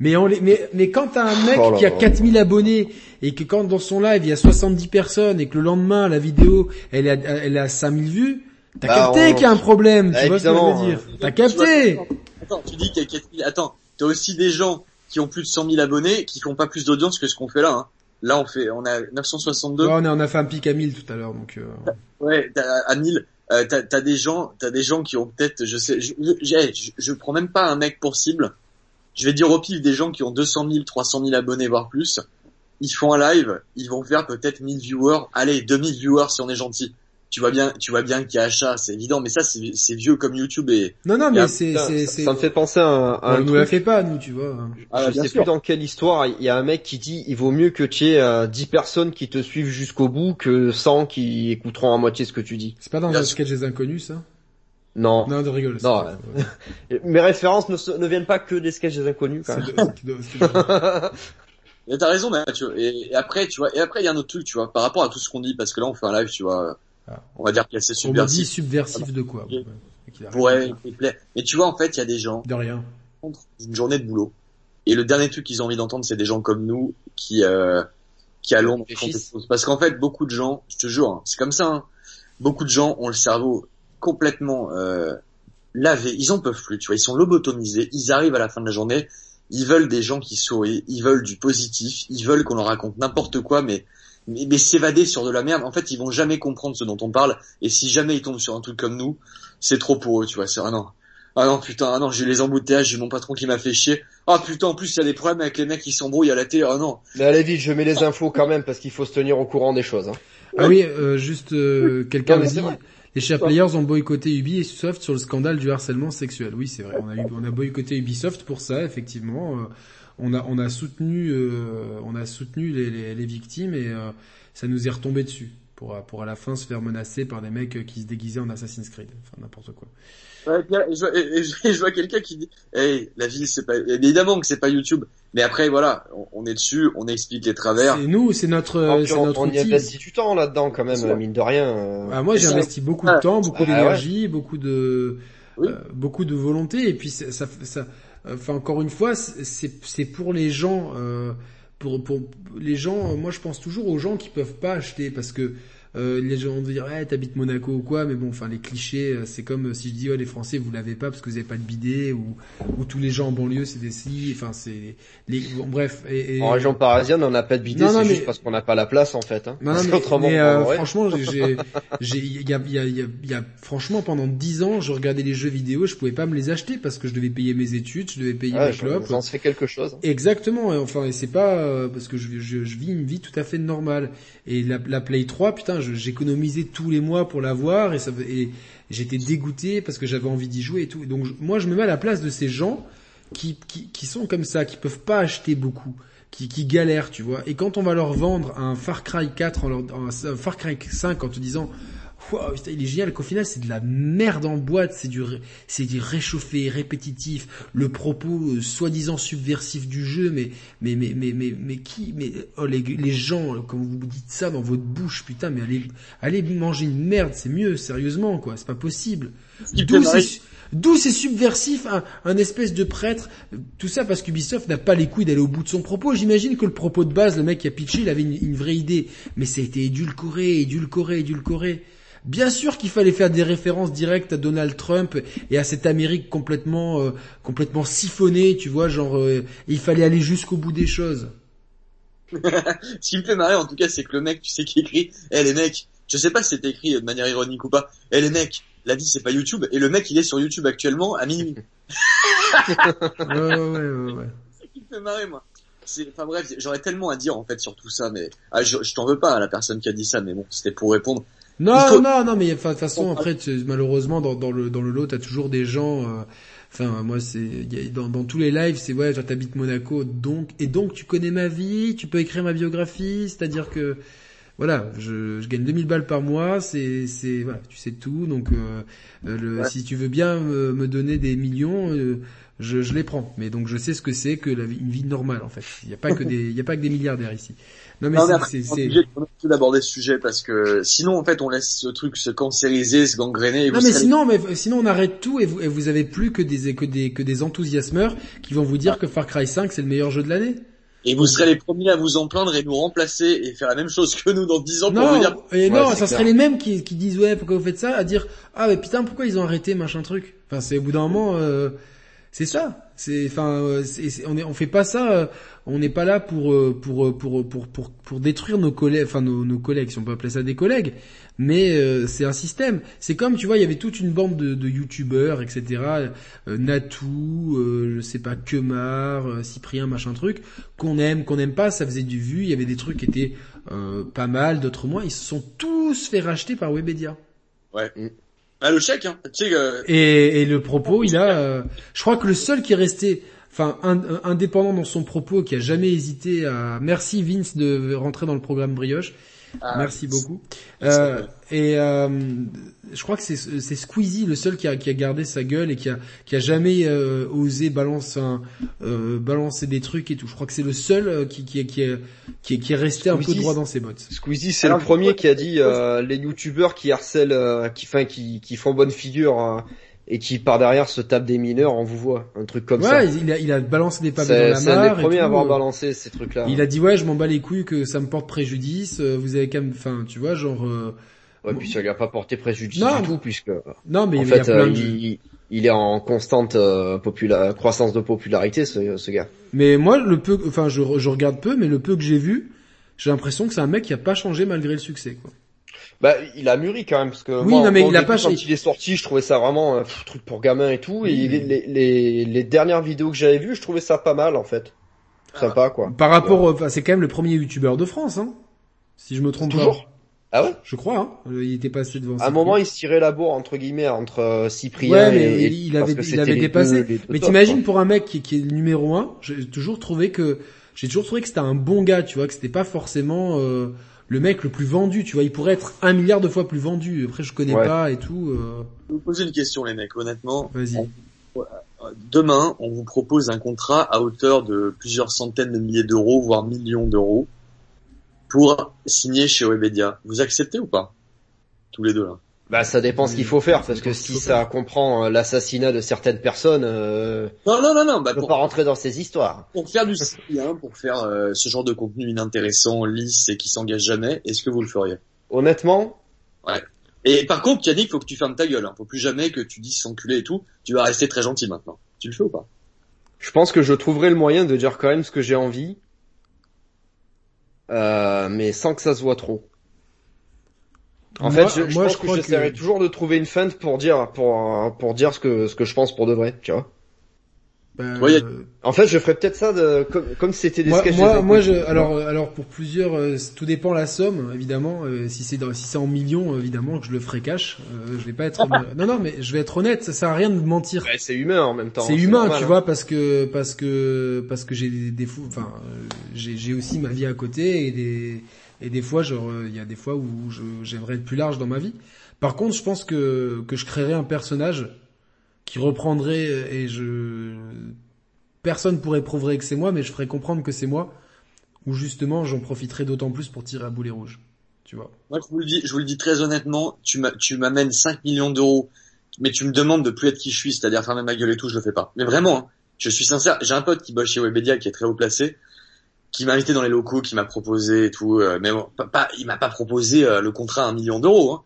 mais, mais, mais, mais quand t'as un mec oh qui a 4000 abonnés et que quand dans son live il y a 70 personnes et que le lendemain la vidéo elle a, elle a 5000 vues, t'as bah, capté qu'il y a un problème, tu vois ce que je veux dire? T'as capté? Attends, tu dis qu'il y a 4000, attends, t'as aussi des gens qui ont plus de 100 000 abonnés qui font pas plus d'audience que ce qu'on fait là. Hein. Là on fait, on a 962. Ouais, on, a, on a fait un pic à 1000 tout à l'heure donc. Euh... Ouais, à 1000. Euh, t'as as des gens, t'as des gens qui ont peut-être, je sais, je, je, je, prends même pas un mec pour cible. Je vais dire au pif des gens qui ont 200 000, 300 000 abonnés voire plus. Ils font un live, ils vont faire peut-être 1000 viewers. Allez, 2000 viewers si on est gentil tu vois bien, tu vois bien qu'il y a achat, c'est évident, mais ça c'est vieux comme YouTube et. Non non mais c'est ça, me fait penser à un. À on nous la fait pas nous, tu vois. Ah, je sais plus dans quelle histoire il y a un mec qui dit il vaut mieux que tu aies euh, 10 personnes qui te suivent jusqu'au bout que 100 qui écouteront à moitié ce que tu dis. C'est pas dans le sketch des inconnus ça? Non. Non, de rigole. Non. Mes références ne, ne, viennent pas que des sketchs des inconnus. Quand T'as raison, Mathieu. Et, et, après, tu vois, et après il y a un autre truc, tu vois, par rapport à tout ce qu'on dit, parce que là on fait un live, tu vois. On va dire qu'il y a assez subversif. On dit subversif de quoi Ouais, mais tu vois, en fait, il y a des gens. De rien. Une journée de boulot. Et le dernier truc qu'ils ont envie d'entendre, c'est des gens comme nous qui, euh, qui allons Parce qu'en fait, beaucoup de gens, je te jure, hein, c'est comme ça. Hein, beaucoup de gens ont le cerveau complètement euh, lavé. Ils en peuvent plus. Tu vois, ils sont lobotomisés. Ils arrivent à la fin de la journée. Ils veulent des gens qui sourient. Ils veulent du positif. Ils veulent qu'on leur raconte n'importe quoi, mais mais, mais s'évader sur de la merde, en fait, ils vont jamais comprendre ce dont on parle. Et si jamais ils tombent sur un truc comme nous, c'est trop pour eux, tu vois. C'est ah non, ah non putain, ah non, j'ai les embouteillages, j'ai mon patron qui m'a fait chier. Ah putain, en plus il y a des problèmes avec les mecs qui s'embrouillent à la télé. Ah non. Mais allez vite, je mets les infos quand même parce qu'il faut se tenir au courant des choses. Hein. Ah oui, euh, juste euh, quelqu'un m'a dit. Les chers players ont boycotté Ubisoft sur le scandale du harcèlement sexuel. Oui, c'est vrai. On a, on a boycotté Ubisoft pour ça, effectivement. Euh, on a on a soutenu euh, on a soutenu les, les, les victimes et euh, ça nous est retombé dessus pour pour à la fin se faire menacer par des mecs qui se déguisaient en Assassin's Creed. Enfin n'importe quoi. Ouais, je, vois, je vois quelqu'un qui dit hey, la vie c'est pas évidemment que c'est pas YouTube mais après voilà on, est dessus on explique les travers. C'est nous c'est notre c'est notre on y investit du temps là-dedans quand même mine de rien euh. ah, moi j'ai investi beaucoup de temps beaucoup d'énergie beaucoup de beaucoup de volonté et puis ça, ça, ça Enfin, encore une fois, c'est pour les gens. Euh, pour, pour les gens, moi je pense toujours aux gens qui peuvent pas acheter parce que euh, les gens vont dire ouais t'habites Monaco ou quoi, mais bon, enfin les clichés, euh, c'est comme euh, si je dis ouais les Français vous l'avez pas parce que vous avez pas de bidet ou ou tous les gens en banlieue c'est des si, enfin c'est les bon, bref. Et, et... En région parisienne on n'a pas de bidet, c'est juste parce qu'on n'a pas la place en fait. Hein. Non, non, mais, autrement, mais euh, franchement, j'ai, j'ai, il y a, y a, y a, franchement pendant dix ans, je regardais les jeux vidéo, je pouvais pas me les acheter parce que je devais payer mes études, je devais payer ouais, mes clopes. Ça fait quelque chose. Hein. Exactement. Et enfin, et c'est pas parce que je, je, je vis une vie tout à fait normale. Et la, la Play 3, putain, j'économisais tous les mois pour l'avoir et j'étais dégoûté parce que j'avais envie d'y jouer et tout. Donc moi, je me mets à la place de ces gens qui, qui, sont comme ça, qui peuvent pas acheter beaucoup. Qui, qui galèrent, tu vois. Et quand on va leur vendre un Far Cry 4, en leur, un Far Cry 5 en te disant Wow, putain, il est génial qu'au final c'est de la merde en boîte, c'est du c'est du réchauffé, répétitif, le propos euh, soi-disant subversif du jeu, mais mais mais mais mais, mais qui mais oh, les, les gens quand vous dites ça dans votre bouche, putain, mais allez allez manger une merde, c'est mieux, sérieusement quoi, c'est pas possible. D'où c'est D'où c'est subversif, un, un, espèce de prêtre, tout ça parce qu'Ubisoft n'a pas les couilles d'aller au bout de son propos. J'imagine que le propos de base, le mec qui a pitché, il avait une, une vraie idée, mais ça a été édulcoré, édulcoré, édulcoré. Bien sûr qu'il fallait faire des références directes à Donald Trump et à cette Amérique complètement euh, complètement siphonnée, tu vois, genre euh, il fallait aller jusqu'au bout des choses. Ce qui me fait marrer en tout cas, c'est que le mec, tu sais qui écrit "Eh les mecs, je sais pas si c'est écrit de manière ironique ou pas. Eh les mecs, la vie c'est pas YouTube et le mec il est sur YouTube actuellement à minuit." ouais ouais ouais ouais. C'est qui me fait marrer moi. Enfin bref, j'aurais tellement à dire en fait sur tout ça, mais ah, je, je t'en veux pas à la personne qui a dit ça, mais bon, c'était pour répondre. Non, non, non, mais de toute façon, après, malheureusement, dans, dans le dans le lot, t'as toujours des gens. Euh, enfin, moi, c'est dans, dans tous les lives, c'est ouais, t'habites Monaco, donc et donc tu connais ma vie, tu peux écrire ma biographie, c'est-à-dire que voilà, je, je, gagne 2000 balles par mois, c'est c'est voilà, tu sais tout, donc euh, le, ouais. si tu veux bien me, me donner des millions. Euh, je, je les prends, mais donc je sais ce que c'est que la vie, une vie normale en fait. Il n'y a pas que des, il y a pas que des milliardaires ici. Non mais c'est c'est d'aborder ce sujet parce que sinon en fait on laisse ce truc se cancériser, se gangréner. Et non mais sinon mais sinon on arrête tout et vous et vous avez plus que des que des que des enthousiasmeurs qui vont vous dire que Far Cry 5 c'est le meilleur jeu de l'année. Et vous serez les premiers à vous en plaindre et nous remplacer et faire la même chose que nous dans 10 ans non, pour vous dire. Et non, ça serait les mêmes qui, qui disent ouais pourquoi vous faites ça, à dire ah mais putain pourquoi ils ont arrêté machin truc. Enfin c'est au bout d'un moment. Euh, c'est ça. C'est, enfin, on est, on fait pas ça. On n'est pas là pour, pour, pour, pour, pour, pour détruire nos collègues, enfin nos, nos collègues, si on peut appeler ça des collègues. Mais euh, c'est un système. C'est comme, tu vois, il y avait toute une bande de, de youtubeurs, etc. Euh, Natou, euh, je sais pas, Kemar, euh, Cyprien, machin truc, qu'on aime, qu'on aime pas. Ça faisait du vu. Il y avait des trucs qui étaient euh, pas mal, d'autres moins. Ils se sont tous fait racheter par Webedia. Ouais. Ah, le chèque, hein. Tu sais, euh... et, et, le propos, il a, euh, je crois que le seul qui est resté, enfin, indépendant dans son propos, qui a jamais hésité à, merci Vince de rentrer dans le programme Brioche. Ah, Merci beaucoup. Euh, et euh, je crois que c'est c'est Squeezie le seul qui a qui a gardé sa gueule et qui a qui a jamais euh, osé balancer un, euh, balancer des trucs et tout. Je crois que c'est le seul euh, qui qui qui est qui est, qui est resté Squeezie, un peu droit dans ses bottes. Squeezie c'est le premier qui a dit euh, les youtubeurs qui harcèlent qui enfin qui qui font bonne figure hein, et qui par derrière se tape des mineurs, on vous voit, un truc comme ouais, ça. Ouais, il a, il a balancé des pavés dans la mare. C'est un des premiers à avoir balancé ces trucs-là. Il a dit ouais, je m'en bats les couilles que ça me porte préjudice. Vous avez quand même, enfin, tu vois, genre. Euh... Ouais, puis ça lui a pas porté préjudice non, du tout puisque. Non, mais en il fait, euh, il, il, est en constante euh, popula croissance de popularité, ce, ce gars. Mais moi, le peu, enfin, je, je regarde peu, mais le peu que j'ai vu, j'ai l'impression que c'est un mec qui a pas changé malgré le succès, quoi. Bah, il a mûri quand même parce que oui, moi, non, mais il a pas quand il est sorti, je trouvais ça vraiment un truc pour gamin et tout. Et les, les, dernières vidéos que j'avais vues, je trouvais ça pas mal en fait. Sympa quoi. Par rapport, au- enfin, c'est quand même le premier youtubeur de France, hein. Si je me trompe Toujours. pas. Ah ouais? Je crois, hein. Euh, Il était passé devant. À un moment, il se tirait la bourre entre guillemets entre euh, Cyprien Ouais, mais et, il avait, il avait dépassé. deux- les deux mais t'imagines pour un mec qui, qui est le numéro un, j'ai toujours trouvé que, j'ai toujours trouvé que c'était un bon gars, tu vois, que c'était pas forcément euh, le mec le plus vendu, tu vois. Il pourrait être un milliard de fois plus vendu. Après, je connais Ouais. pas et tout. euh, Je vais vous poser une question, les mecs, honnêtement. Vas-y. On- Demain, on vous propose un contrat à hauteur de plusieurs centaines de milliers d'euros, voire millions d'euros, pour signer chez Webedia. Vous acceptez ou pas Tous les deux, là? Bah ça dépend ce qu'il faut faire parce que si ça comprend euh, l'assassinat de certaines personnes, euh, Non, non, non, non, bah, pour, pas rentrer dans ces histoires. pour faire du hein, pour faire euh, ce genre de contenu inintéressant, lisse et qui s'engage jamais, est-ce que vous le feriez? Honnêtement. Ouais. Et par contre, Yannick, faut que tu fermes ta gueule. Hein. Faut plus jamais que tu dises s'enculer et tout. Tu vas rester très gentil maintenant. Tu le fais ou pas? Je pense que je trouverai le moyen de dire quand même ce que j'ai envie, euh, mais sans que ça se voit trop. En Moi- fait, je, je moi, pense je que crois j'essaierai que- toujours de trouver une feinte pour dire pour pour dire ce que ce que je pense pour de vrai, tu vois. Ben, Ouais, y a- euh, En fait, je ferais peut-être ça de, comme comme si c'était des moi, sketchs. moi, moi, je, alors, alors pour plusieurs, euh, tout dépend la somme, évidemment. Euh, si c'est dans, si c'est en millions, évidemment, que je le ferai cash. Euh, je vais pas être, non, non, mais je vais être honnête. Ça sert à rien de mentir. Ouais, c'est humain en même temps. C'est humain, normal, tu hein. vois, parce que parce que parce que j'ai des défauts. Enfin, euh, j'ai j'ai aussi ma vie à côté et des et des fois, genre, euh, il y a des fois où j'aimerais être plus large dans ma vie. Par contre, je pense que que je créerais un personnage qui reprendrait euh, et je personne pourrait prouver que c'est moi, mais je ferais comprendre que c'est moi. Ou justement, j'en profiterai d'autant plus pour tirer à boulet rouge. Tu vois. Moi, je vous le dis, je vous le dis très honnêtement. Tu m'amènes 5 millions d'euros, mais tu me demandes de plus être qui je suis, c'est-à-dire fermer ma gueule et tout, je le fais pas. Mais vraiment, hein, je suis sincère. J'ai un pote qui bosse chez Webedia, qui est très haut placé, qui m'a invité dans les locaux, qui m'a proposé et tout. euh, mais bon, pas, pas- il m'a pas proposé euh, le contrat à un million d'euros. Hein.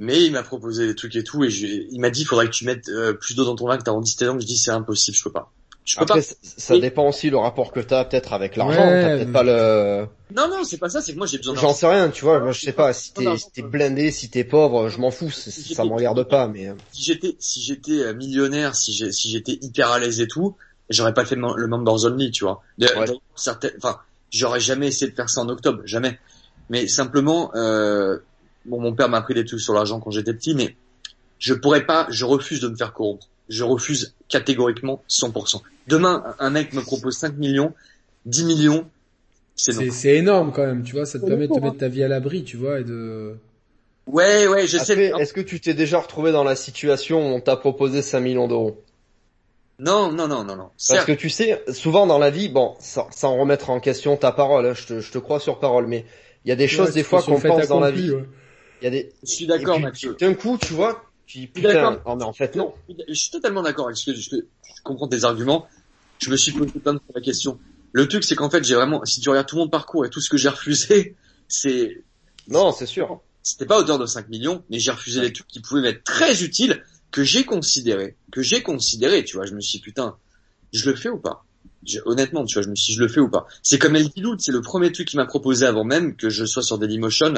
Mais il m'a proposé des trucs et tout, et je- il m'a dit, il faudrait que tu mettes euh, plus d'eau dans ton vin, que t'as rendu tes dents. Je dis, c'est impossible, je peux pas. Je peux Après, pas. ça, dépend aussi le rapport que t'as peut-être avec l'argent. Ouais, t'as peut-être mais- pas le. Non, non, c'est pas ça. C'est que moi, j'ai besoin. J'en sais rien, tu vois. Moi, je sais pas. Si t'es si blindé, si t'es pauvre, je m'en fous. Ça me regarde pas, mais. euh, si j'étais si j'étais euh, millionnaire, si j'ai si j'étais hyper à l'aise et tout, j'aurais pas fait le mem- le Members Only, tu vois. De- Ouais. de- certaines- enfin, j'aurais jamais essayé de faire ça en octobre, jamais. Mais simplement, euh, bon, mon père m'a appris des trucs sur l'argent quand j'étais petit, mais je pourrais pas, je refuse de me faire corrompre. Je refuse catégoriquement 100%. Demain, un mec me propose 5 millions, 10 millions, c'est non. C'est énorme quand même, tu vois. Ça te permet de te mettre ta vie à l'abri, tu vois, et de. Ouais, ouais, je sais. Après, est-ce que tu t'es déjà retrouvé dans la situation où on t'a proposé 5 millions d'euros? Non, non, non, non, non. Parce que tu sais, souvent dans la vie, bon, sans, sans remettre en question ta parole, hein, je, te, je te crois sur parole, mais il y a des choses Ouais, des fois qu'on pense dans la vie. ouais. Il y a des. je suis d'accord, Mathieu. D'un coup, tu vois, tu dis putain, oh, mais en fait non. Je suis totalement d'accord avec ce que je, je comprends tes arguments. Je me suis posé plein de fois la question. Le truc, c'est qu'en fait, j'ai vraiment, si tu regardes tout mon parcours et tout ce que j'ai refusé, c'est, Non, c'est sûr. c'était pas à hauteur de 5 millions, mais j'ai refusé les trucs qui pouvaient m'être très utiles, que j'ai considéré, que j'ai considéré, tu vois. Je me suis dit, putain, je le fais ou pas? Je- honnêtement, tu vois, je me suis dit, je le fais ou pas? C'est comme El Pilout, c'est le premier truc qu'il m'a proposé avant même que je sois sur Dailymotion.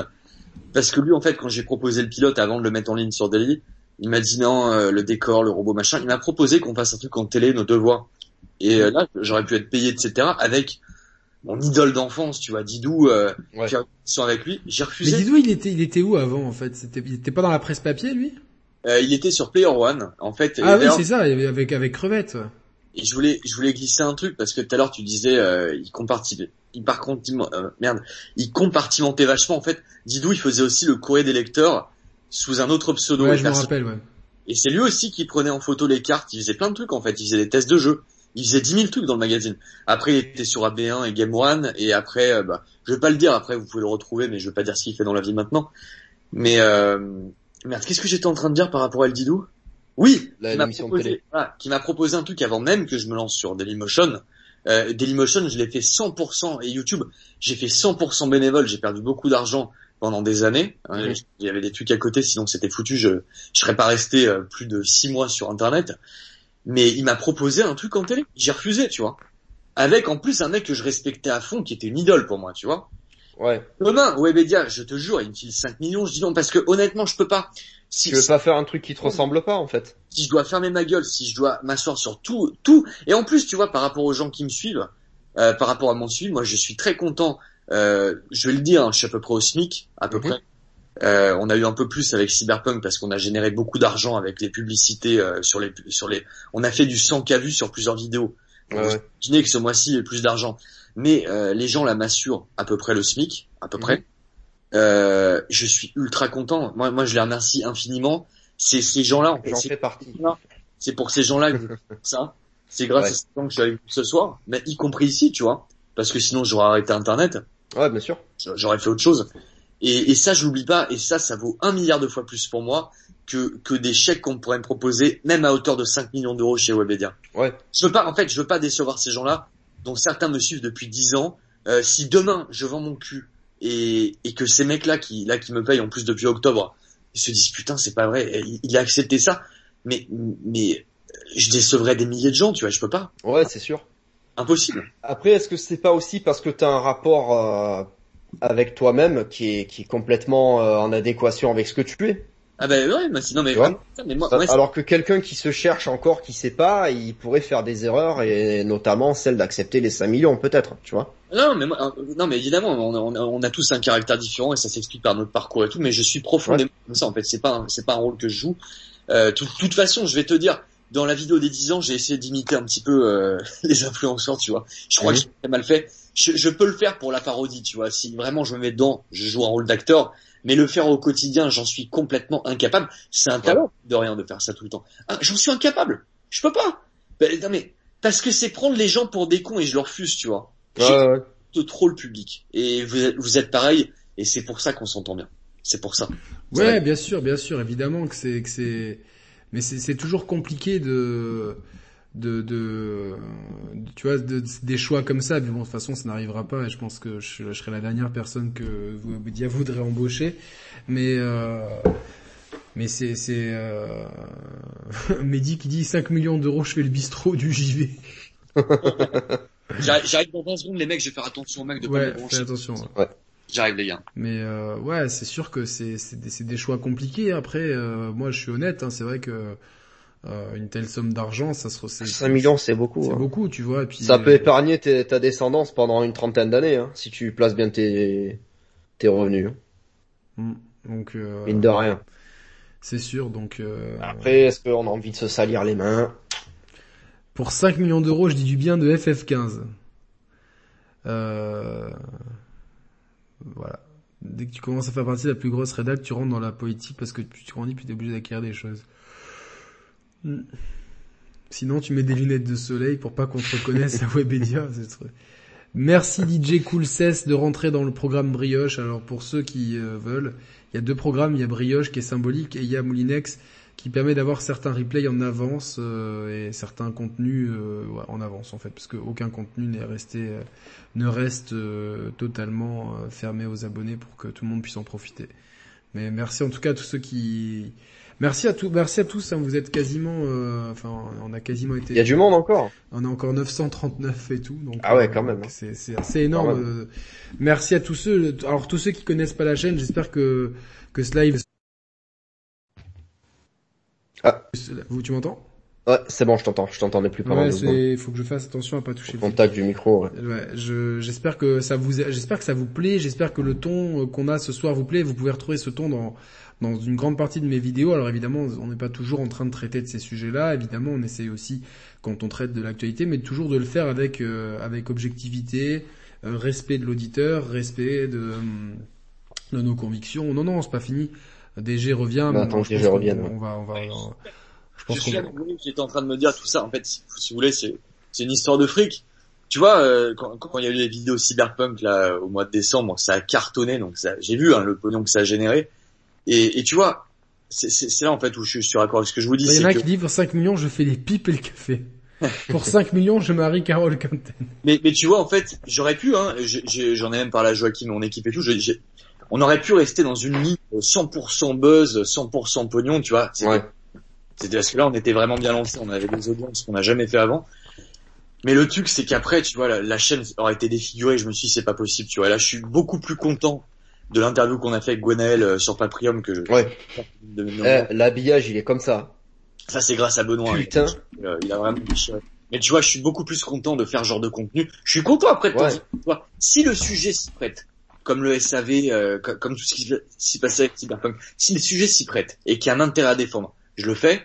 Parce que lui, en fait, quand j'ai proposé le pilote avant de le mettre en ligne sur Daily, il m'a dit non, euh, le décor, le robot, machin. Il m'a proposé qu'on fasse un truc en télé, nos deux voix. Et euh, là, j'aurais pu être payé, etc. Avec mon idole d'enfance, tu vois, Didou, euh, Ouais. émission avec lui. J'ai Mais refusé. Didou, il était, il était où avant en fait? C'était, il était pas dans la presse papier lui? Euh, il était sur Player One, en fait. Ah oui, c'est ça, avec avec crevette. Et je voulais, je voulais glisser un truc parce que tout à l'heure tu disais, euh, il compartimentait, il par contre, euh, merde, il compartimentait vachement. En fait, Didou, il faisait aussi le courrier des lecteurs sous un autre pseudo. Ouais, je me rappelle, ouais. Et c'est lui aussi qui prenait en photo les cartes. Il faisait plein de trucs en fait. Il faisait des tests de jeux. Il faisait 10 000 trucs dans le magazine. Après, il était sur AB1 et Game One. Et après, euh, bah, je vais pas le dire. Après, vous pouvez le retrouver, mais je vais pas dire ce qu'il fait dans la vie maintenant. Mais euh, merde, qu'est-ce que j'étais en train de dire par rapport à El Didou Oui, La- qui m'a proposé, voilà, un truc avant même que je me lance sur Dailymotion. Euh, Dailymotion, je l'ai fait 100% et YouTube, j'ai fait 100% bénévole. J'ai perdu beaucoup d'argent pendant des années. Hein. Il y avait des trucs à côté, sinon c'était foutu. Je je serais pas resté euh, plus de six mois sur Internet. Mais il m'a proposé un truc en télé. J'ai refusé, tu vois. Avec en plus un mec que je respectais à fond, qui était une idole pour moi, tu vois. Ouais. Demain, Webedia, je te jure, il me file 5 millions. Je dis non parce que honnêtement, je peux pas. Si, Tu veux pas faire un truc qui te ressemble pas en fait. si je dois fermer ma gueule, si je dois m'asseoir sur tout, tout, et en plus, tu vois, par rapport aux gens qui me suivent, euh, par rapport à mon suivi, moi, je suis très content. Euh, je vais le dire, hein, je suis à peu près au SMIC, à peu Mhm. près. Euh, on a eu un peu plus avec Cyberpunk parce qu'on a généré beaucoup d'argent avec les publicités euh, sur les sur les. On a fait du 100 k vues sur plusieurs vidéos. Ouais, ouais. que ce mois-ci, il y a plus d'argent. Mais euh, les gens là m'assurent à peu près le SMIC, à peu Mhm. près. Euh, je suis ultra content. Moi, moi, je les remercie infiniment. C'est ces gens-là, en fait, J'en c'est fais partie. c'est pour ces gens-là que je fais ça. C'est grâce Ouais. à ces gens que je suis avec vous ce soir, mais y compris ici, tu vois. Parce que sinon, j'aurais arrêté Internet, Ouais, bien sûr. j'aurais fait autre chose. Et, et ça, je l'oublie pas. Et ça, ça vaut un milliard de fois plus pour moi que, que des chèques qu'on pourrait me proposer, même à hauteur de 5 millions d'euros chez Webedia. Ouais. Je veux pas, en fait, je veux pas décevoir ces gens-là, dont certains me suivent depuis 10 ans. Euh, si demain, je vends mon cul et, et que ces mecs là qui là qui me payent en plus depuis octobre, ils se disent putain c'est pas vrai, il, il a accepté ça, mais mais je décevrais des milliers de gens, tu vois, je peux pas. Ouais, c'est sûr. Impossible. Après, est-ce que c'est pas aussi parce que tu as un rapport euh, avec toi-même qui est, qui est complètement euh, en adéquation avec ce que tu es? Ah ben ouais, mais moi, Ça- Alors que quelqu'un qui se cherche encore, qui sait pas, il pourrait faire des erreurs et notamment celle d'accepter les 5 millions peut-être, tu vois. non mais moi, euh, non mais évidemment on a, on tous un caractère différent et ça s'explique par notre parcours et tout, mais je suis profondément comme ça en fait. C'est pas c'est pas un rôle que je joue. Euh, tout- toute façon, je vais te dire, dans la vidéo des 10 ans, j'ai essayé d'imiter un petit peu euh, les influenceurs, tu vois. Je crois Mhm. que j'ai mal fait. Je, je peux le faire pour la parodie, tu vois. Si vraiment je me mets dedans, je joue un rôle d'acteur. Mais le faire au quotidien, j'en suis complètement incapable. C'est un talent de rien de faire ça tout le temps. Ah, j'en suis incapable. Je peux pas. Ben, non mais parce que c'est prendre les gens pour des cons et je le refuse, tu vois. J'ai Ouais, ouais. trop le public. Et vous êtes, vous êtes pareil. Et c'est pour ça qu'on s'entend bien. C'est pour ça. Ouais, bien sûr, bien sûr, évidemment que c'est que c'est mais c'est toujours compliqué de de, de, de- tu vois de- des choix comme ça mais bon de toute façon ça n'arrivera pas et je pense que je, je serai la dernière personne que vous Dia voudrait embaucher mais euh, mais c'est c'est euh... Mehdi qui dit 5 millions d'euros je fais le bistrot du JV J'arrive j'arrive dans 20 secondes, les mecs. Je vais faire attention aux mecs de pas ouais me fais brancher. attention ouais. J'arrive, les gars. Mais euh, ouais, c'est sûr que c'est c'est des, c'est des choix compliqués. Après, euh, moi, je suis honnête. Hein, c'est vrai que euh, une telle somme d'argent, ça se c'est 5 millions, c'est beaucoup. c'est hein. beaucoup, tu vois. Et puis Ça peut euh, épargner tes- ta descendance pendant une trentaine d'années, hein, si tu places bien tes, tes revenus. hein. mm, donc euh, Mine de rien. c'est sûr. Donc euh, Après, est-ce qu'on a envie de se salir les mains? Pour 5 millions d'euros, je dis du bien de FF15. Euh, voilà. Dès que tu commences à faire partie de la plus grosse rédac, tu rentres dans la politique parce que tu grandis, plus tu es obligé d'acquérir des choses. Hmm. Sinon, tu mets des lunettes de soleil pour pas qu'on te reconnaisse à Webedia. Merci DJ Cool 16 de rentrer dans le programme Brioche. Alors pour ceux qui euh, veulent, il y a deux programmes, il y a Brioche qui est symbolique et il y a Moulinex qui permet d'avoir certains replays en avance euh, et certains contenus euh, en avance en fait parce qu'aucun contenu n'est resté ne reste totalement fermé aux abonnés pour que tout le monde puisse en profiter. Mais merci en tout cas à tous ceux qui merci à tous merci à tous hein, vous êtes quasiment euh, enfin on a quasiment été Il y a du monde encore. on a encore 939 et tout donc Ah ouais, euh, quand même, donc hein. c'est c'est assez énorme. Euh, merci à tous ceux alors tous ceux qui connaissent pas la chaîne, j'espère que que ce live Ah. Vous tu m'entends? Ouais, c'est bon, je t'entends. Je t'entendais plus pendant Ouais, c'est faut que je fasse attention à pas toucher le Contact du micro. ouais. Ouais, je j'espère que ça vous j'espère que ça vous plaît, j'espère que le ton euh, qu'on a ce soir vous plaît, vous pouvez retrouver ce ton dans dans une grande partie de mes vidéos. Alors évidemment, on n'est pas toujours en train de traiter de ces sujets-là, évidemment, on essaye aussi quand on traite de l'actualité, mais toujours de le faire avec euh, avec objectivité, euh, respect de l'auditeur, respect de euh, de nos convictions. Non non, c'est pas fini. DG revient. Bah, mais attends je DG revienne, ouais. On va on va on- je pense qu'on j'étais en train de me dire tout ça. En fait, si, si vous voulez, c'est c'est une histoire de fric. Tu vois, euh, quand, quand il y a eu les vidéos cyberpunk là au mois de décembre, ça a cartonné, donc ça, j'ai vu hein, le pognon que ça a généré. Et, et tu vois, c'est là en fait où je suis d'accord avec ce que je vous dis. Il y en c'est a que- qui disent pour 5 millions, je fais les pipes et le café. pour 5 millions, je marie Carole Quinten. Mais, mais tu vois, en fait, j'aurais pu, hein, j'en ai même parlé à Joachim, mon équipe et tout, j'ai- on aurait pu rester dans une ligne 100% buzz, 100% pognon, tu vois. Ouais. C'était parce que là, on était vraiment bien lancé, on avait des audiences qu'on n'a jamais fait avant. Mais le truc, c'est qu'après, tu vois, la, la chaîne aurait été défigurée, je me suis dit, c'est pas possible, tu vois. Là, je suis beaucoup plus content de l'interview qu'on a fait avec Gwenaël euh, sur Paprium que je... Ouais. Eh, L'habillage, il est comme ça. Ça, c'est grâce à Benoît. Putain. Euh, il a vraiment. Mais tu vois, je suis beaucoup plus content de faire ce genre de contenu. Je suis content après de Ouais. Si le sujet s'y prête, comme le SAV, euh, co- comme tout ce qui s'y passait avec Cyberpunk, si le sujet s'y prête et qu'il y a un intérêt à défendre, je le fais.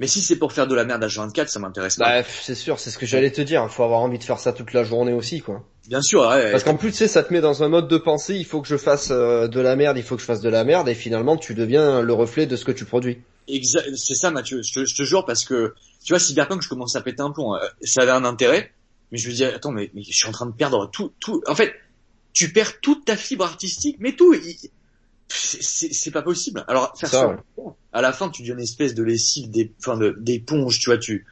Mais si c'est pour faire de la merde à 24 ça m'intéresse pas. Bah, c'est sûr, c'est ce que j'allais te dire. Faut avoir envie de faire ça toute la journée aussi, quoi. Bien sûr, ouais. Parce qu'en plus, tu sais, ça te met dans un mode de pensée. Il faut que je fasse euh, de la merde, il faut que je fasse de la merde, et finalement, tu deviens le reflet de ce que tu produis. C'est ça Mathieu, je te, je te jure parce que tu vois Cyberpunk je commence à péter un plomb, Euh, ça avait un intérêt, mais je me dis attends mais, mais je suis en train de perdre tout tout en fait tu perds toute ta fibre artistique mais tout il- c'est- pas possible. Alors faire Ça, ça, ouais. à la fin tu deviens une espèce de lessive des enfin d'éponge, tu vois tu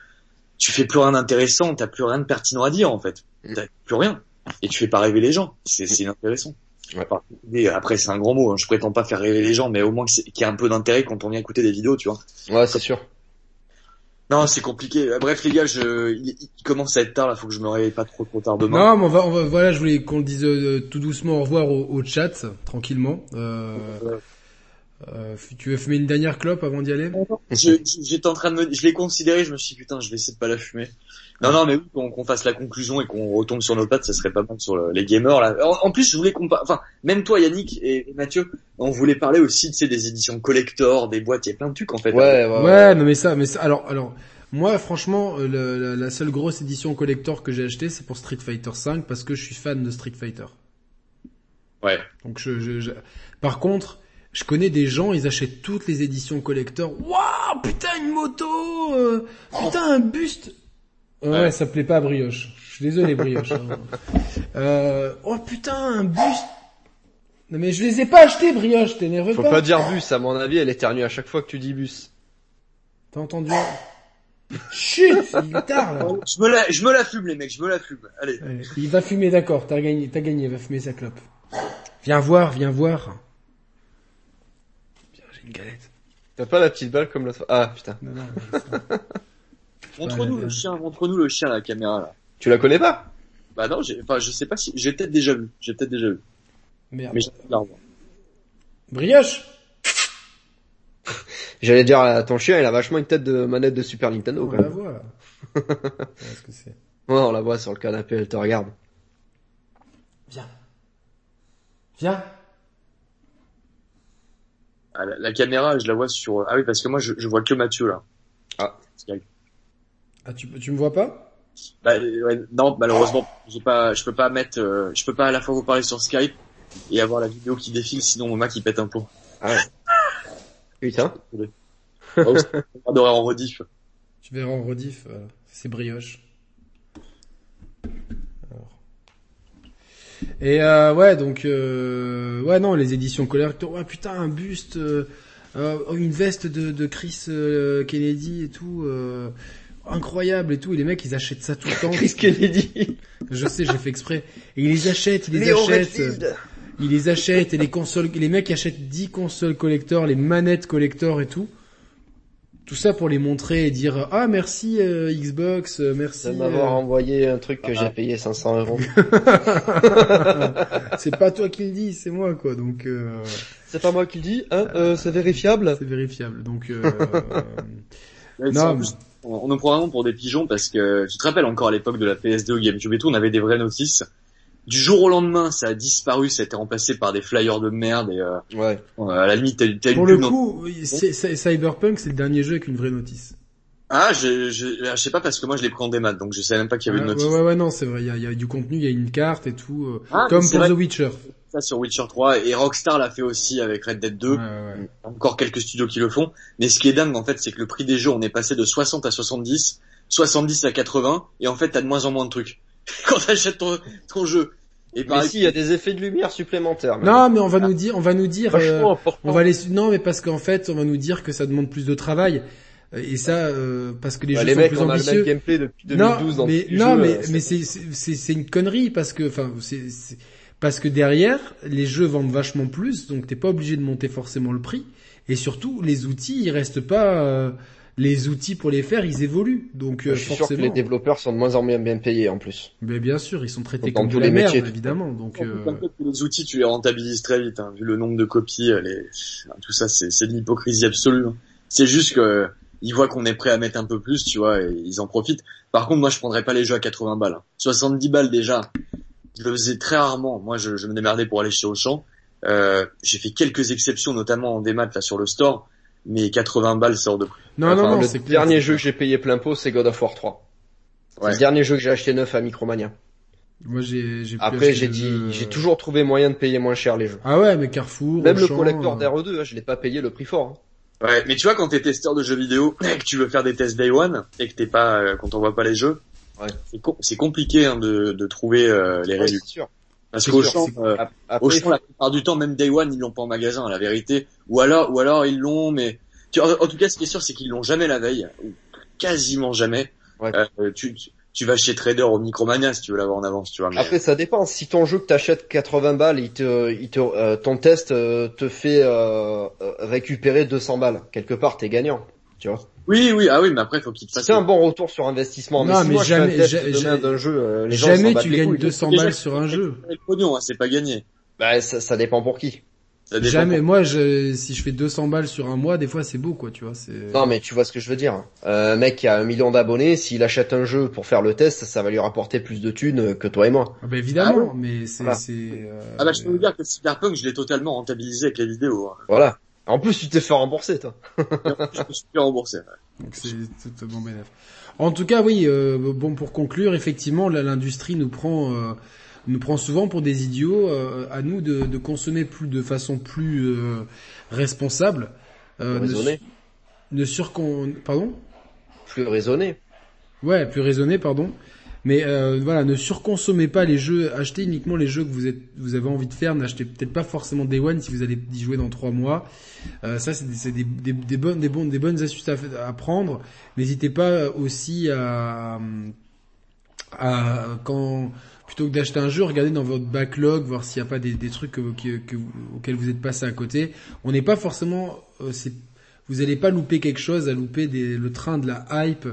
tu fais plus rien d'intéressant, t'as plus rien de pertinent à dire en fait. Mm. T'as plus rien et tu fais pas rêver les gens, c'est c'est inintéressant. Ouais. Enfin, mais après, c'est un grand mot. hein. Je prétends pas faire rêver les gens, mais au moins qu'il y ait un peu d'intérêt quand on vient écouter des vidéos, tu vois. Ouais, c'est sûr. Non, c'est compliqué. Euh, Bref, les gars, je, il, il commence à être tard. Là, faut que je me réveille pas trop trop tard demain. Non, mais on va, on va, voilà, je voulais qu'on le dise euh, tout doucement au revoir au, au chat, tranquillement. Euh, euh, tu veux fumer une dernière clope avant d'y aller? J'étais en train de me, je l'ai considéré. Je me suis dit putain, je vais essayer de pas la fumer. Non, non, mais oui, qu'on fasse la conclusion et qu'on retombe sur nos pattes, ça serait pas mal sur le- les gamers là. En, en plus, je voulais qu'on, enfin, même toi, Yannick et, et Mathieu, on voulait parler aussi, tu sais, des éditions collector, des boîtes. Il y a plein de trucs en fait. Ouais, ouais. Ouais, non mais ça, mais ça, alors, alors, moi, franchement, euh, le- la, la seule grosse édition collector que j'ai acheté, c'est pour Street Fighter 5 parce que je suis fan de Street Fighter. Ouais. Donc je, je, je- par contre, je connais des gens, ils achètent toutes les éditions collector. Waouh, putain une moto, euh, putain un buste. Ouais, Ouais. ça plaît pas à Brioche. Je suis désolé Brioche. hein. Euh, oh putain un buste. Non mais je les ai pas achetés Brioche, t'énerve Faut pas. pas dire bus, à mon avis, elle éternue à chaque fois que tu dis bus. T'as entendu Chut, il est tard là. Je me la, je me la fume les mecs, je me la fume. Allez. Allez, il va fumer, d'accord. T'as gagné, t'as gagné. Il va fumer sa clope. Viens voir, viens voir. J'ai une galette. T'as pas la petite balle comme l'autre fois? Ah, putain. Non, non, Montre-nous Ouais, le chien, montre-nous le chien à la caméra là. Tu la connais pas? Bah non, j'ai, enfin, je sais pas si, j'ai peut-être déjà vu, j'ai peut-être déjà vu. merde. Mais. Brioche. J'allais dire, euh, ton chien, il a vachement une tête de manette de Super Nintendo, On quand la même. voit là. Qu'est-ce que c'est Ouais, on la voit sur le canapé, elle te regarde. Viens. Viens. Ah, la, la caméra, je la vois sur, ah oui, parce que moi, je, je vois que Mathieu là. Ah. Ah, tu, tu me vois pas? Bah, euh, ouais, non, malheureusement, j'ai pas, je peux pas mettre, euh, je peux pas à la fois vous parler sur Skype et avoir la vidéo qui défile, sinon mon Mac il pète un plomb. Ah ouais. Putain. Oh, pas d'horaire en rediff. Tu verras en rediff. euh, c'est brioche. Alors. Et euh, ouais, donc euh, ouais non, les éditions collector. Ouais putain, un buste, euh, une veste de, de Chris euh, Kennedy et tout. Incroyable et tout. Et les mecs, ils achètent ça tout le temps. Chris Kennedy. Je sais, j'ai fait exprès. Et ils les achètent, ils les Léon achètent. Redfield. Ils les achètent et les consoles, les mecs achètent 10 consoles collector, les manettes collector et tout. Tout ça pour les montrer et dire ah merci euh, Xbox, euh, merci. De m'avoir euh, envoyé un truc que j'ai payé 500 euros. c'est pas toi qui le dis, c'est moi quoi. Donc euh, C'est pas moi qui le dis, hein, euh, c'est vérifiable? c'est vérifiable. Donc euh, non, plus, on, on nous prend vraiment pour des pigeons parce que tu te rappelles encore à l'époque de la PS2 ou GameCube et tout, on avait des vraies notices. Du jour au lendemain, ça a disparu, ça a été remplacé par des flyers de merde et euh, Ouais. à la limite, t'as t'as pour le coup, Cyberpunk c'est le dernier jeu avec une vraie notice. Ah, je, je, je sais pas parce que moi je l'ai pris en démat, donc je savais même pas qu'il y avait une notice. ouais, ouais, ouais, non, c'est vrai. Il y a, il y a du contenu, il y a une carte et tout, euh, Ah, comme pour vrai. The Witcher. Ça sur Witcher 3 et Rockstar l'a fait aussi avec Red Dead 2. Ouais, ouais, ouais. Encore quelques studios qui le font. Mais ce qui est dingue en fait, c'est que le prix des jeux, on est passé de 60 à 70, 70 à 80, et en fait t'as de moins en moins de trucs quand t'achètes ton, ton jeu. Et Mais si, il y a des effets de lumière supplémentaires. Non, mais on va nous dire, on va nous dire. euh. On va les non mais parce qu'en fait on va nous dire que ça demande plus de travail et ça euh, parce que les Bah, jeux les sont mecs, plus on a le même ambitieux. gameplay depuis 2012 non dans mais non jeux, mais mais c'est c'est c'est c'est une connerie parce que enfin c'est c'est- parce que derrière les jeux vendent vachement plus donc t'es pas obligé de monter forcément le prix et surtout les outils ils restent pas euh, les outils pour les faire ils évoluent donc euh, Je suis sûr que forcément les développeurs sont de moins en moins bien payés en plus. mais bien sûr ils sont traités Dans comme de tous la les merde métiers, tout évidemment donc euh, les outils, tu les rentabilises très vite, hein, vu le nombre de copies, euh, les... tout ça, c'est de l'hypocrisie absolue. hein. C'est juste que euh, ils voient qu'on est prêt à mettre un peu plus, tu vois, et ils en profitent. Par contre, moi, je prendrais pas les jeux à 80 balles. hein. 70 balles déjà, je le faisais très rarement. Moi, je, je me démerdais pour aller chez Auchan. Euh, J'ai fait quelques exceptions, notamment en démat là sur le store, mais 80 balles sort de prix. non Enfin, non non le clair, dernier jeu que j'ai payé plein pot, c'est God of War 3. C'est le dernier jeu que j'ai acheté neuf à Micromania. moi j'ai Après, j'ai dit, j'ai toujours trouvé moyen de payer moins cher les jeux. Ah ouais, mais Carrefour, Même le collector euh, d'RE2, hein, je l'ai pas payé le prix fort. hein. Ouais, mais tu vois, quand t'es testeur de jeux vidéo et que tu veux faire des tests day one et que t'es pas, euh, quand on voit pas les jeux, Ouais. c'est com- c'est compliqué hein, de, de trouver euh, les Ouais, réductions. Parce sûr, euh, Auchan, la plupart du temps, même Day One, ils l'ont pas en magasin, la vérité. Ou alors, ou alors ils l'ont, mais tu, en, en tout cas, ce qui est sûr, c'est qu'ils l'ont jamais la veille, ou quasiment jamais. Ouais. Euh, tu, vas chez Trader au Micromania si tu veux l'avoir en avance, tu vois. Après, ça dépend. Si ton jeu que t'achètes 80 balles, il te, il te, euh, ton test euh, te fait euh, récupérer 200 balles. Quelque part, t'es gagnant, tu vois. Oui, oui, ah oui, mais après, faut qu'il te fasse. C'est un bon retour sur investissement. Non, mais, si mais moi, jamais- je fais un test ja- demain d'un jeu, les gens Jamais tu les gagnes couilles. 200 Déjà, balles sur un jeu. Le pognon, hein, c'est pas gagné. Bah, ça, ça dépend pour qui. Ça dépend Jamais. pour- Moi, je, si je fais 200 balles sur un mois, des fois c'est beau, quoi, tu vois. C'est. Non, mais tu vois ce que je veux dire. Euh, un mec qui a un million d'abonnés, s'il achète un jeu pour faire le test, ça va lui rapporter plus de thunes que toi et moi. Ah bah évidemment, Ah mais c'est, Voilà. c'est. euh, Ah bah je peux vous dire que Cyberpunk, je l'ai totalement rentabilisé avec les vidéos. hein. Voilà. En plus, tu t'es fait rembourser, toi. Je me suis fait rembourser. ouais. Donc c'est totalement bénéf. En tout cas, oui. euh, bon, pour conclure, effectivement, là, l'industrie nous prend, euh, nous prend souvent pour des idiots. euh, à nous de, de consommer plus de façon plus euh, responsable. Euh, ne, raisonné. ne surcon... Pardon? Plus raisonné. Ouais, plus raisonné, pardon. Mais euh, voilà, ne surconsommez pas les jeux, achetez uniquement les jeux que vous êtes, vous avez envie de faire. N'achetez peut-être pas forcément Day One si vous allez y jouer dans trois mois. Euh, ça, c'est des, des, des, des bonnes, des bonnes, des bonnes astuces à, à prendre. N'hésitez pas aussi à, à quand plutôt que d'acheter un jeu, regardez dans votre backlog, voir s'il n'y a pas des, des trucs que, que- auxquels vous êtes passé à côté. On n'est pas forcément, euh, vous n'allez pas louper quelque chose, à louper des, le train de la hype.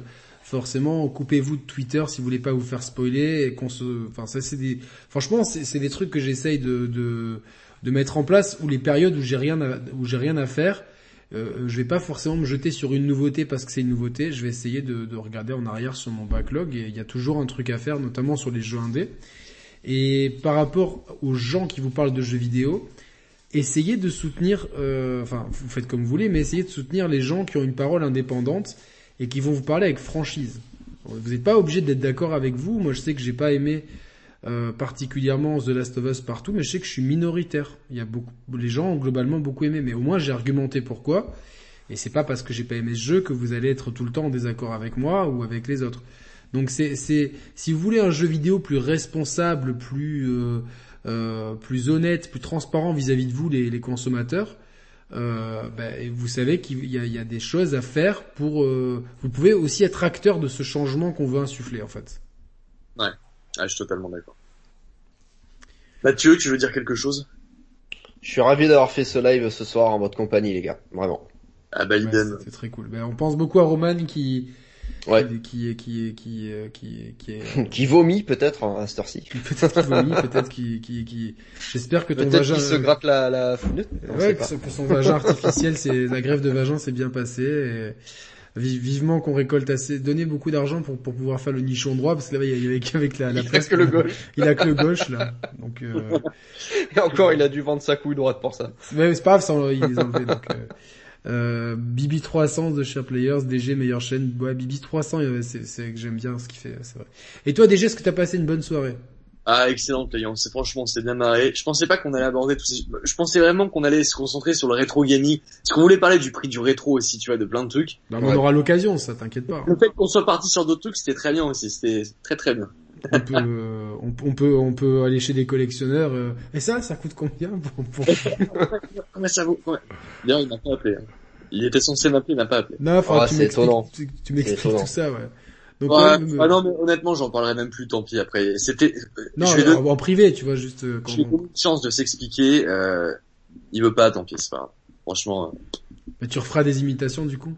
Forcément, coupez-vous de Twitter si vous voulez pas vous faire spoiler. Et qu'on se, enfin ça c'est des, franchement c'est, des trucs que j'essaye de, de de mettre en place où les périodes où j'ai rien à, où j'ai rien à faire, euh, je vais pas forcément me jeter sur une nouveauté parce que c'est une nouveauté. Je vais essayer de, de regarder en arrière sur mon backlog et il y a toujours un truc à faire, notamment sur les jeux indés. Et par rapport aux gens qui vous parlent de jeux vidéo, essayez de soutenir, euh, enfin vous faites comme vous voulez, mais essayez de soutenir les gens qui ont une parole indépendante et qui vont vous parler avec franchise. Vous n'êtes pas obligé d'être d'accord avec vous. Moi, je sais que j'ai pas aimé euh, particulièrement The Last of Us partout, mais je sais que je suis minoritaire. Il y a beaucoup, les gens ont globalement beaucoup aimé, mais au moins j'ai argumenté pourquoi. Et c'est pas parce que j'ai pas aimé ce jeu que vous allez être tout le temps en désaccord avec moi ou avec les autres. Donc c'est, c'est, si vous voulez un jeu vidéo plus responsable, plus, euh, euh, plus honnête, plus transparent vis-à-vis de vous les, les consommateurs, euh, ben, et vous savez qu'il y a, il y a des choses à faire pour. euh, vous pouvez aussi être acteur de ce changement qu'on veut insuffler en fait. Ah, je suis totalement d'accord. Mathieu, tu veux dire quelque chose? Je suis ravi d'avoir fait ce live ce soir en votre compagnie, les gars. Vraiment. Ah bah Ouais, idem. c'est très cool. Ben, on pense beaucoup à Roman qui Ouais. qui qui qui euh, qui qui, est qui vomit peut-être hein, à cette heure-ci. peut-être qui vomit, peut-être qui qui qui. J'espère que ton vagin. qu'il se gratte la, la founette. Ouais, que son, que son vagin artificiel, c'est la grève de vagin s'est bien passée. Et vivement qu'on récolte assez, donner beaucoup d'argent pour pour pouvoir faire le nichon droit, parce que là il y avait qu'avec la, la Il a que le gauche. Il a que le gauche là. Donc euh, Et encore, il a dû vendre sa couille droite pour ça. mais c'est pas grave, ça, il les a enlevés. Donc, euh, euh, Bibi 300 de Share Players, DG meilleure chaîne. Ouais, Bibi 300, euh, c'est que j'aime bien ce qu'il fait, c'est vrai. Et toi, DG, est-ce que t'as passé une bonne soirée? Ah, excellent, Playon. C'est franchement, c'est bien marré. Je pensais pas qu'on allait aborder tout ces... Je pensais vraiment qu'on allait se concentrer sur le rétro gaming. Parce qu'on voulait parler du prix du rétro aussi, tu vois, de plein de trucs. Ouais. On aura l'occasion, ça t'inquiète pas. Le fait qu'on soit parti sur d'autres trucs, c'était très bien aussi. C'était très très bien. On peut, euh, on, on peut, on peut aller chez des collectionneurs. euh, et ça, ça coûte combien pour, pour... Combien ça vaut ouais. D'ailleurs, il m'a pas appelé. hein. Il était censé m'appeler, il m'a pas appelé. Non, Ah, que tu c'est m'expliques, étonnant. tu, tu m'expliques tout ça, ouais. Donc, Ouais, ouais, me- ah non, mais honnêtement, j'en parlerai même plus, tant pis après. C'était, non, je vais en, privé, tu vois, juste euh, quand vais donner une chance de s'expliquer, euh, il veut pas, tant pis, c'est pas grave. Franchement, euh, Mais tu referas des imitations du coup?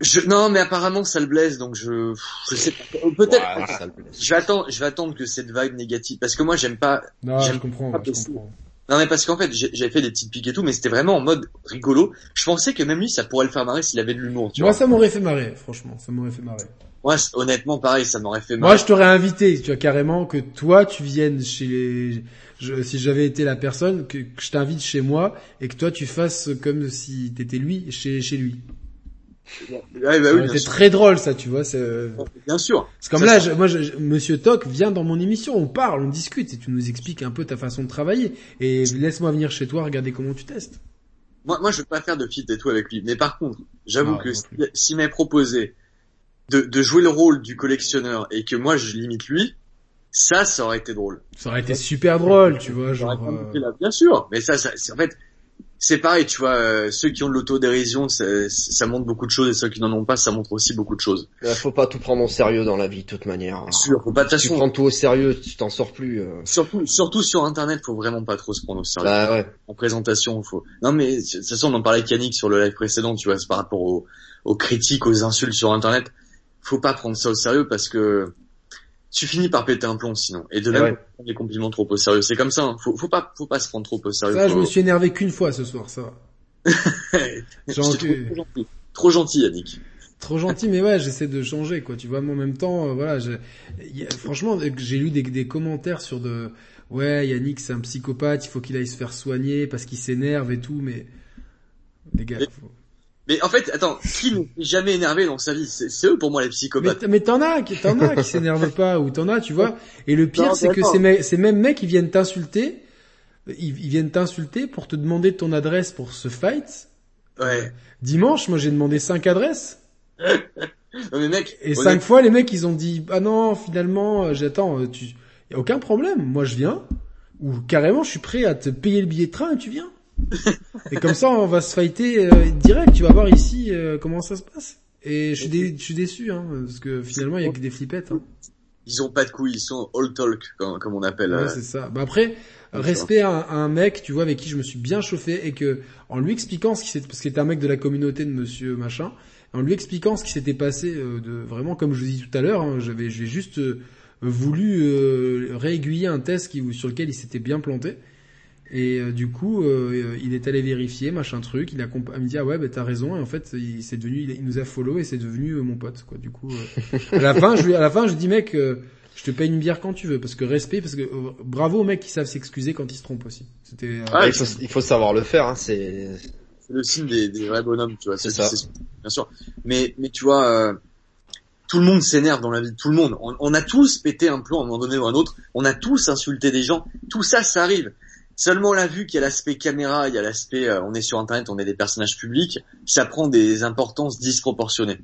Je, non, mais apparemment, ça le blesse, donc je, je sais pas. Peut-être, Ouais, ça le blesse. je vais attendre, je vais attendre que cette vibe négative, parce que moi, j'aime pas, Non, je comprends, pas je possible. comprends. non mais parce qu'en fait, j'avais fait des petites piques et tout, mais c'était vraiment en mode rigolo. Je pensais que même lui, ça pourrait le faire marrer s'il avait de l'humour, tu Moi, vois. ça m'aurait fait marrer, franchement, ça m'aurait fait marrer. Moi, honnêtement, pareil, ça m'aurait fait Moi, marrer. je t'aurais invité, tu vois, carrément, que toi, tu viennes chez les... Je, si j'avais été la personne, que, que je t'invite chez moi, et que toi, tu fasses comme si t'étais lui, chez, chez lui. Ouais, bah oui, bien été sûr. très drôle, ça, tu vois. C'est Bien sûr. c'est comme Ça, là, je- moi, je, Monsieur Toc vient dans mon émission, on parle, on discute, et tu nous expliques un peu ta façon de travailler. Et laisse-moi venir chez toi, regarder comment tu testes. Moi, moi, je veux pas faire de fit et tout avec lui. Mais par contre, j'avoue que non si- s'il m'avait proposé de, de jouer le rôle du collectionneur et que moi je limite lui, ça, ça aurait été drôle. Ça aurait été super drôle, tu vois, genre... euh, bien sûr. Mais ça, ça c'est en fait, c'est pareil, tu vois, euh, ceux qui ont de l'autodérision, ça, ça montre beaucoup de choses, et ceux qui n'en ont pas, ça montre aussi beaucoup de choses. Il faut pas tout prendre au sérieux dans la vie, de toute manière. Sûr, faut pas de Si tu prends tout au sérieux, tu t'en sors plus. euh. surtout, surtout sur Internet, faut vraiment pas trop se prendre au sérieux. Bah ouais. En présentation, faut. Non mais de toute façon, on en parlait avec Yannick sur le live précédent, tu vois, c'est par rapport aux, aux critiques, aux insultes sur Internet. Faut pas prendre ça au sérieux parce que tu finis par péter un plomb sinon. Et de Eh même, ouais. les compliments trop au sérieux, c'est comme ça. Hein. Faut, faut pas, faut pas se prendre trop au sérieux. Ça, je me suis énervé qu'une fois ce soir, ça. Genre que- trop gentil. Trop gentil, Yannick. Trop gentil, mais ouais, j'essaie de changer, quoi. Tu vois, mais en même temps, euh, voilà, je- y a- franchement, euh, j'ai lu des, des commentaires sur de, ouais, Yannick, c'est un psychopathe, il faut qu'il aille se faire soigner parce qu'il s'énerve et tout, mais les gars, Mais- faut- Mais en fait, attends, qui n'est jamais énervé dans sa vie? C'est eux pour moi les psychopathes. mais t'en as, qui- t'en as qui s'énervent pas, ou t'en as, tu vois. Et le pire, c'est que ces, me- ces mêmes mecs, ils viennent t'insulter, ils, ils viennent t'insulter pour te demander ton adresse pour ce fight. Ouais. Dimanche, moi, j'ai demandé cinq adresses. Non mais mec, Et cinq fois, les mecs, ils ont dit, ah non, finalement, euh, j'attends, euh, tu, y a aucun problème, moi je viens, ou carrément, je suis prêt à te payer le billet de train et tu viens. Et comme ça, on va se fighter euh, direct, tu vas voir ici euh, comment ça se passe. Et je suis, dé- je suis déçu, hein, parce que finalement, il y a que des flippettes. Hein. ils ont pas de couilles, ils sont all talk comme, comme on appelle. Ouais, euh. c'est ça. Bah après, respect à un, à un mec, tu vois, avec qui je me suis bien chauffé et que, en lui expliquant ce qui s'est, parce qu'il était un mec de la communauté de Monsieur machin, en lui expliquant ce qui s'était passé, de vraiment comme je vous dis tout à l'heure, hein, j'avais, j'ai juste voulu réaiguiller un test qui, sur lequel il s'était bien planté. Et euh, du coup, euh, il est allé vérifier, machin truc. Il a, comp- il me dit ah ouais, bah t'as raison. Et en fait, il s'est devenu, il, il nous a follow et c'est devenu euh, mon pote, quoi. Du coup, euh, à la fin, je lui, à la fin, je lui dis mec, euh, je te paye une bière quand tu veux, parce que respect, parce que euh, bravo aux mecs qui savent s'excuser quand ils se trompent aussi. C'était. euh, Ah, il, faut, il faut savoir le faire, hein, c'est... C'est le signe des, des vrais bonhommes, tu vois. C'est ça, ça. c'est- bien sûr. Mais, mais tu vois, euh, tout le monde s'énerve dans la vie tout le monde. On, on a tous pété un plomb à un moment donné ou à un autre. On a tous insulté des gens. Tout ça, ça arrive. Seulement la vue qu'il y a l'aspect caméra, il y a l'aspect, euh, on est sur Internet, on est des personnages publics, ça prend des importances disproportionnées.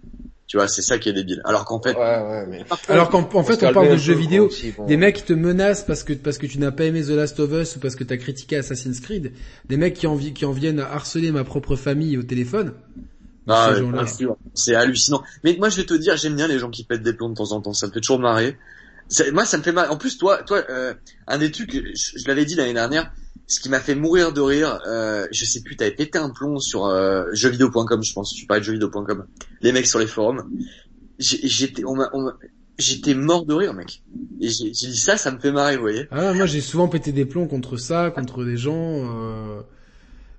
Tu vois, c'est ça qui est débile. Alors qu'en fait, Ouais, ouais, mais... Alors qu'en en fait, on parle de jeux vidéo. quoi, aussi, bon. Des mecs qui te menacent parce que parce que tu n'as pas aimé The Last of Us ou parce que t'as critiqué Assassin's Creed. Des mecs qui en, qui en viennent à harceler ma propre famille au téléphone. Ah, ouais, c'est hallucinant. Mais moi, je vais te dire, j'aime bien les gens qui pètent des plombs de temps en temps. Ça me fait toujours marrer. Ça- moi, ça me fait marrer. En plus, toi, toi, euh, un des trucs, je, je l'avais dit l'année dernière, ce qui m'a fait mourir de rire, euh, je sais plus, t'avais pété un plomb sur euh, jeuxvideo.com, je pense. Tu parlais de jeuxvideo.com. Les mecs sur les forums. J'ai- J'étais, on m'a- on m'a- j'étais mort de rire, mec. Et j'ai j'ai dit ça, ça me fait marrer, vous voyez. Ah, moi j'ai souvent pété des plombs contre ça, contre des gens. Euh...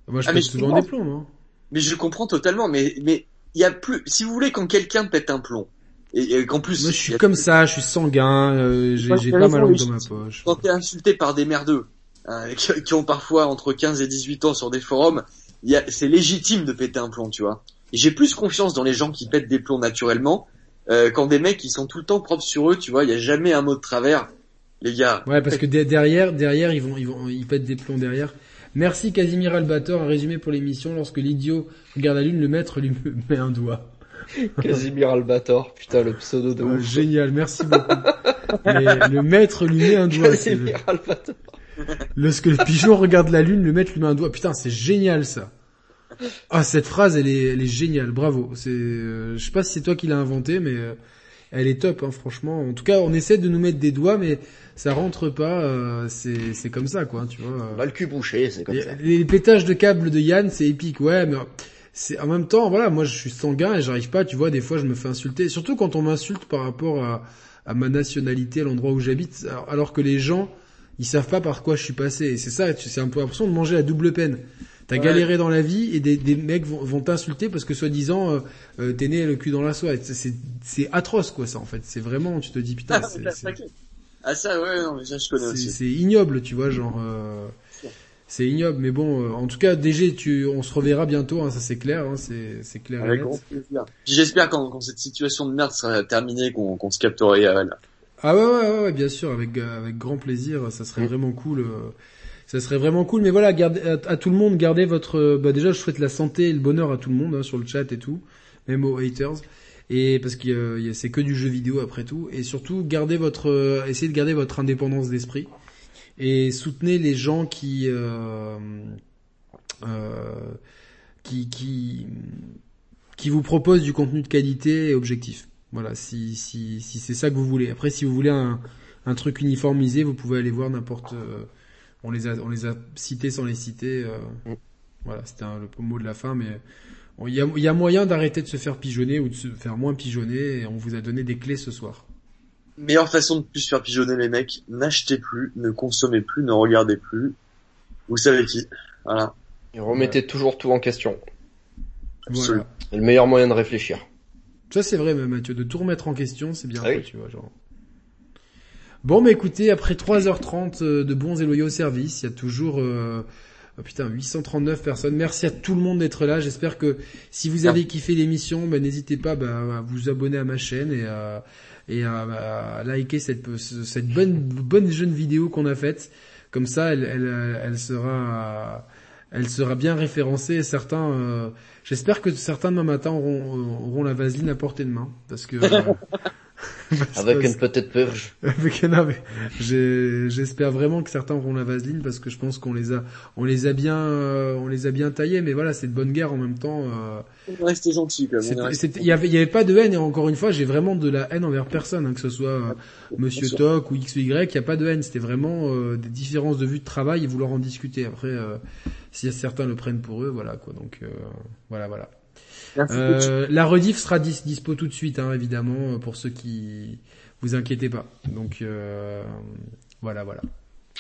Moi je Ah, mais pète je souvent comprends. des plombs. Hein. Mais je comprends totalement. Mais, mais il y a plus. Si vous voulez, quand quelqu'un pète un plomb et, et qu'en plus, Moi je suis comme ça, je suis sanguin, euh, j'ai Moi, pas mal dans je- ma poche. quand t'es insulté par des merdeux qui, qui ont parfois entre 15 et 18 ans sur des forums, il y a- c'est légitime de péter un plomb, tu vois. J'ai plus confiance dans les gens qui pètent des plombs naturellement euh, quand des mecs qui sont tout le temps propres sur eux, tu vois. Il y a jamais un mot de travers, les gars. Ouais, parce que de- derrière, derrière, ils vont, ils vont, ils pètent des plombs derrière. Merci Casimir Albator, un résumé pour l'émission. Lorsque l'idiot regarde la lune, le maître lui met un doigt. Casimir Albator, putain, le pseudo de ouf. génial, merci beaucoup. Mais le maître lui met un doigt. Casimir Albator. Lorsque le pigeon regarde la lune, le maître lui met un doigt. Putain, c'est génial ça. Ah, cette phrase, elle est, elle est géniale. Bravo. C'est, euh, je sais pas si c'est toi qui l'as inventé, mais euh, elle est top, hein, franchement. En tout cas, on essaie de nous mettre des doigts, mais ça rentre pas. euh, c'est, c'est comme ça, quoi. Tu vois. On a le cul bouché, c'est comme Les, ça. les pétages de câbles de Yann, c'est épique, ouais, mais c'est en même temps, voilà, moi je suis sanguin et j'arrive pas, tu vois, des fois je me fais insulter, surtout quand on m'insulte par rapport à, à ma nationalité, à l'endroit où j'habite, alors, alors que les gens, ils savent pas par quoi je suis passé. Et c'est ça, c'est un peu l'impression de manger la double peine. T'as Ouais. galéré dans la vie et des, des mecs vont, vont t'insulter parce que soi-disant euh, euh, t'es né le cul dans la soie. C'est, atroce quoi ça en fait. C'est vraiment, tu te dis putain, Ah. Ah, ça, ouais, non, mais ça je connais aussi. c'est ignoble, tu vois, genre. euh, c'est ignoble, mais bon, euh, en tout cas, DG, tu, on se reverra bientôt, hein, ça c'est clair, hein, c'est clair. Avec grand plaisir. J'espère quand, quand cette situation de merde sera terminée, qu'on qu'on se captera IRL. Ah ouais, ouais, ouais, ouais, bien sûr, avec euh, avec grand plaisir, ça serait vraiment cool. euh, ça serait vraiment cool, mais voilà, gardez, à, à tout le monde, gardez votre. euh, Bah déjà, je souhaite la santé et le bonheur à tout le monde hein, sur le chat et tout, même aux haters. Et parce que euh, c'est que du jeu vidéo après tout, et surtout gardez votre, euh, essayez de garder votre indépendance d'esprit et soutenez les gens qui euh, qui, qui, qui vous propose du contenu de qualité et objectif. Voilà, si, si, si c'est ça que vous voulez. Après, si vous voulez un, un truc uniformisé, vous pouvez aller voir n'importe. Euh, on les a, on les a cités sans les citer. Euh, mm. Voilà, c'était le mot de la fin, mais il y a, y a, moyen d'arrêter de se faire pigeonner ou de se faire moins pigeonner. Et on vous a donné des clés ce soir. Meilleure façon de plus se faire pigeonner les mecs, n'achetez plus, ne consommez plus, ne regardez plus. Vous savez qui. Voilà. Et remettez toujours tout en question. Voilà. le meilleur moyen de réfléchir. Ça c'est vrai, Mathieu, de tout remettre en question, c'est bien ah tu vois, genre. Bon, mais écoutez, après 3h30 euh, de bons et loyaux services, il y a toujours euh, oh putain 839 personnes. Merci à tout le monde d'être là. J'espère que si vous avez ah. kiffé l'émission, ben, n'hésitez pas bah, à vous abonner à ma chaîne et à, et à, liker cette, cette bonne bonne jeune vidéo qu'on a faite. Comme ça, elle, elle, elle sera elle sera bien référencée. certains, euh, j'espère que certains demain matin auront, auront la vaseline à portée de main, parce que Avec une petite purge. j'espère vraiment que certains auront la vaseline parce que je pense qu'on les a, on les a bien, euh, on les a bien taillés. Mais voilà, c'est de bonne guerre en même temps. Euh, restez gentil quand même. Il y avait, y avait pas de haine et encore une fois, j'ai vraiment de la haine envers personne, hein, que ce soit euh, Monsieur Toc ou X ou Y. Il y a pas de haine. C'était vraiment euh, des différences de vue de travail et vouloir en discuter. Après, euh, si certains le prennent pour eux, voilà quoi. Donc voilà, voilà. Euh, la rediff sera dispo tout de suite, hein, évidemment, pour ceux qui vous inquiétez pas. Donc euh, voilà, voilà.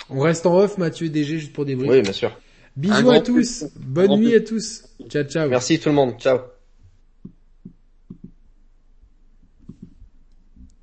On reste en off, Mathieu et DG, juste pour débriefer. Oui, bien sûr. Bisous à tous. Bonne nuit à tous. Ciao, ciao. Merci tout le monde. Ciao.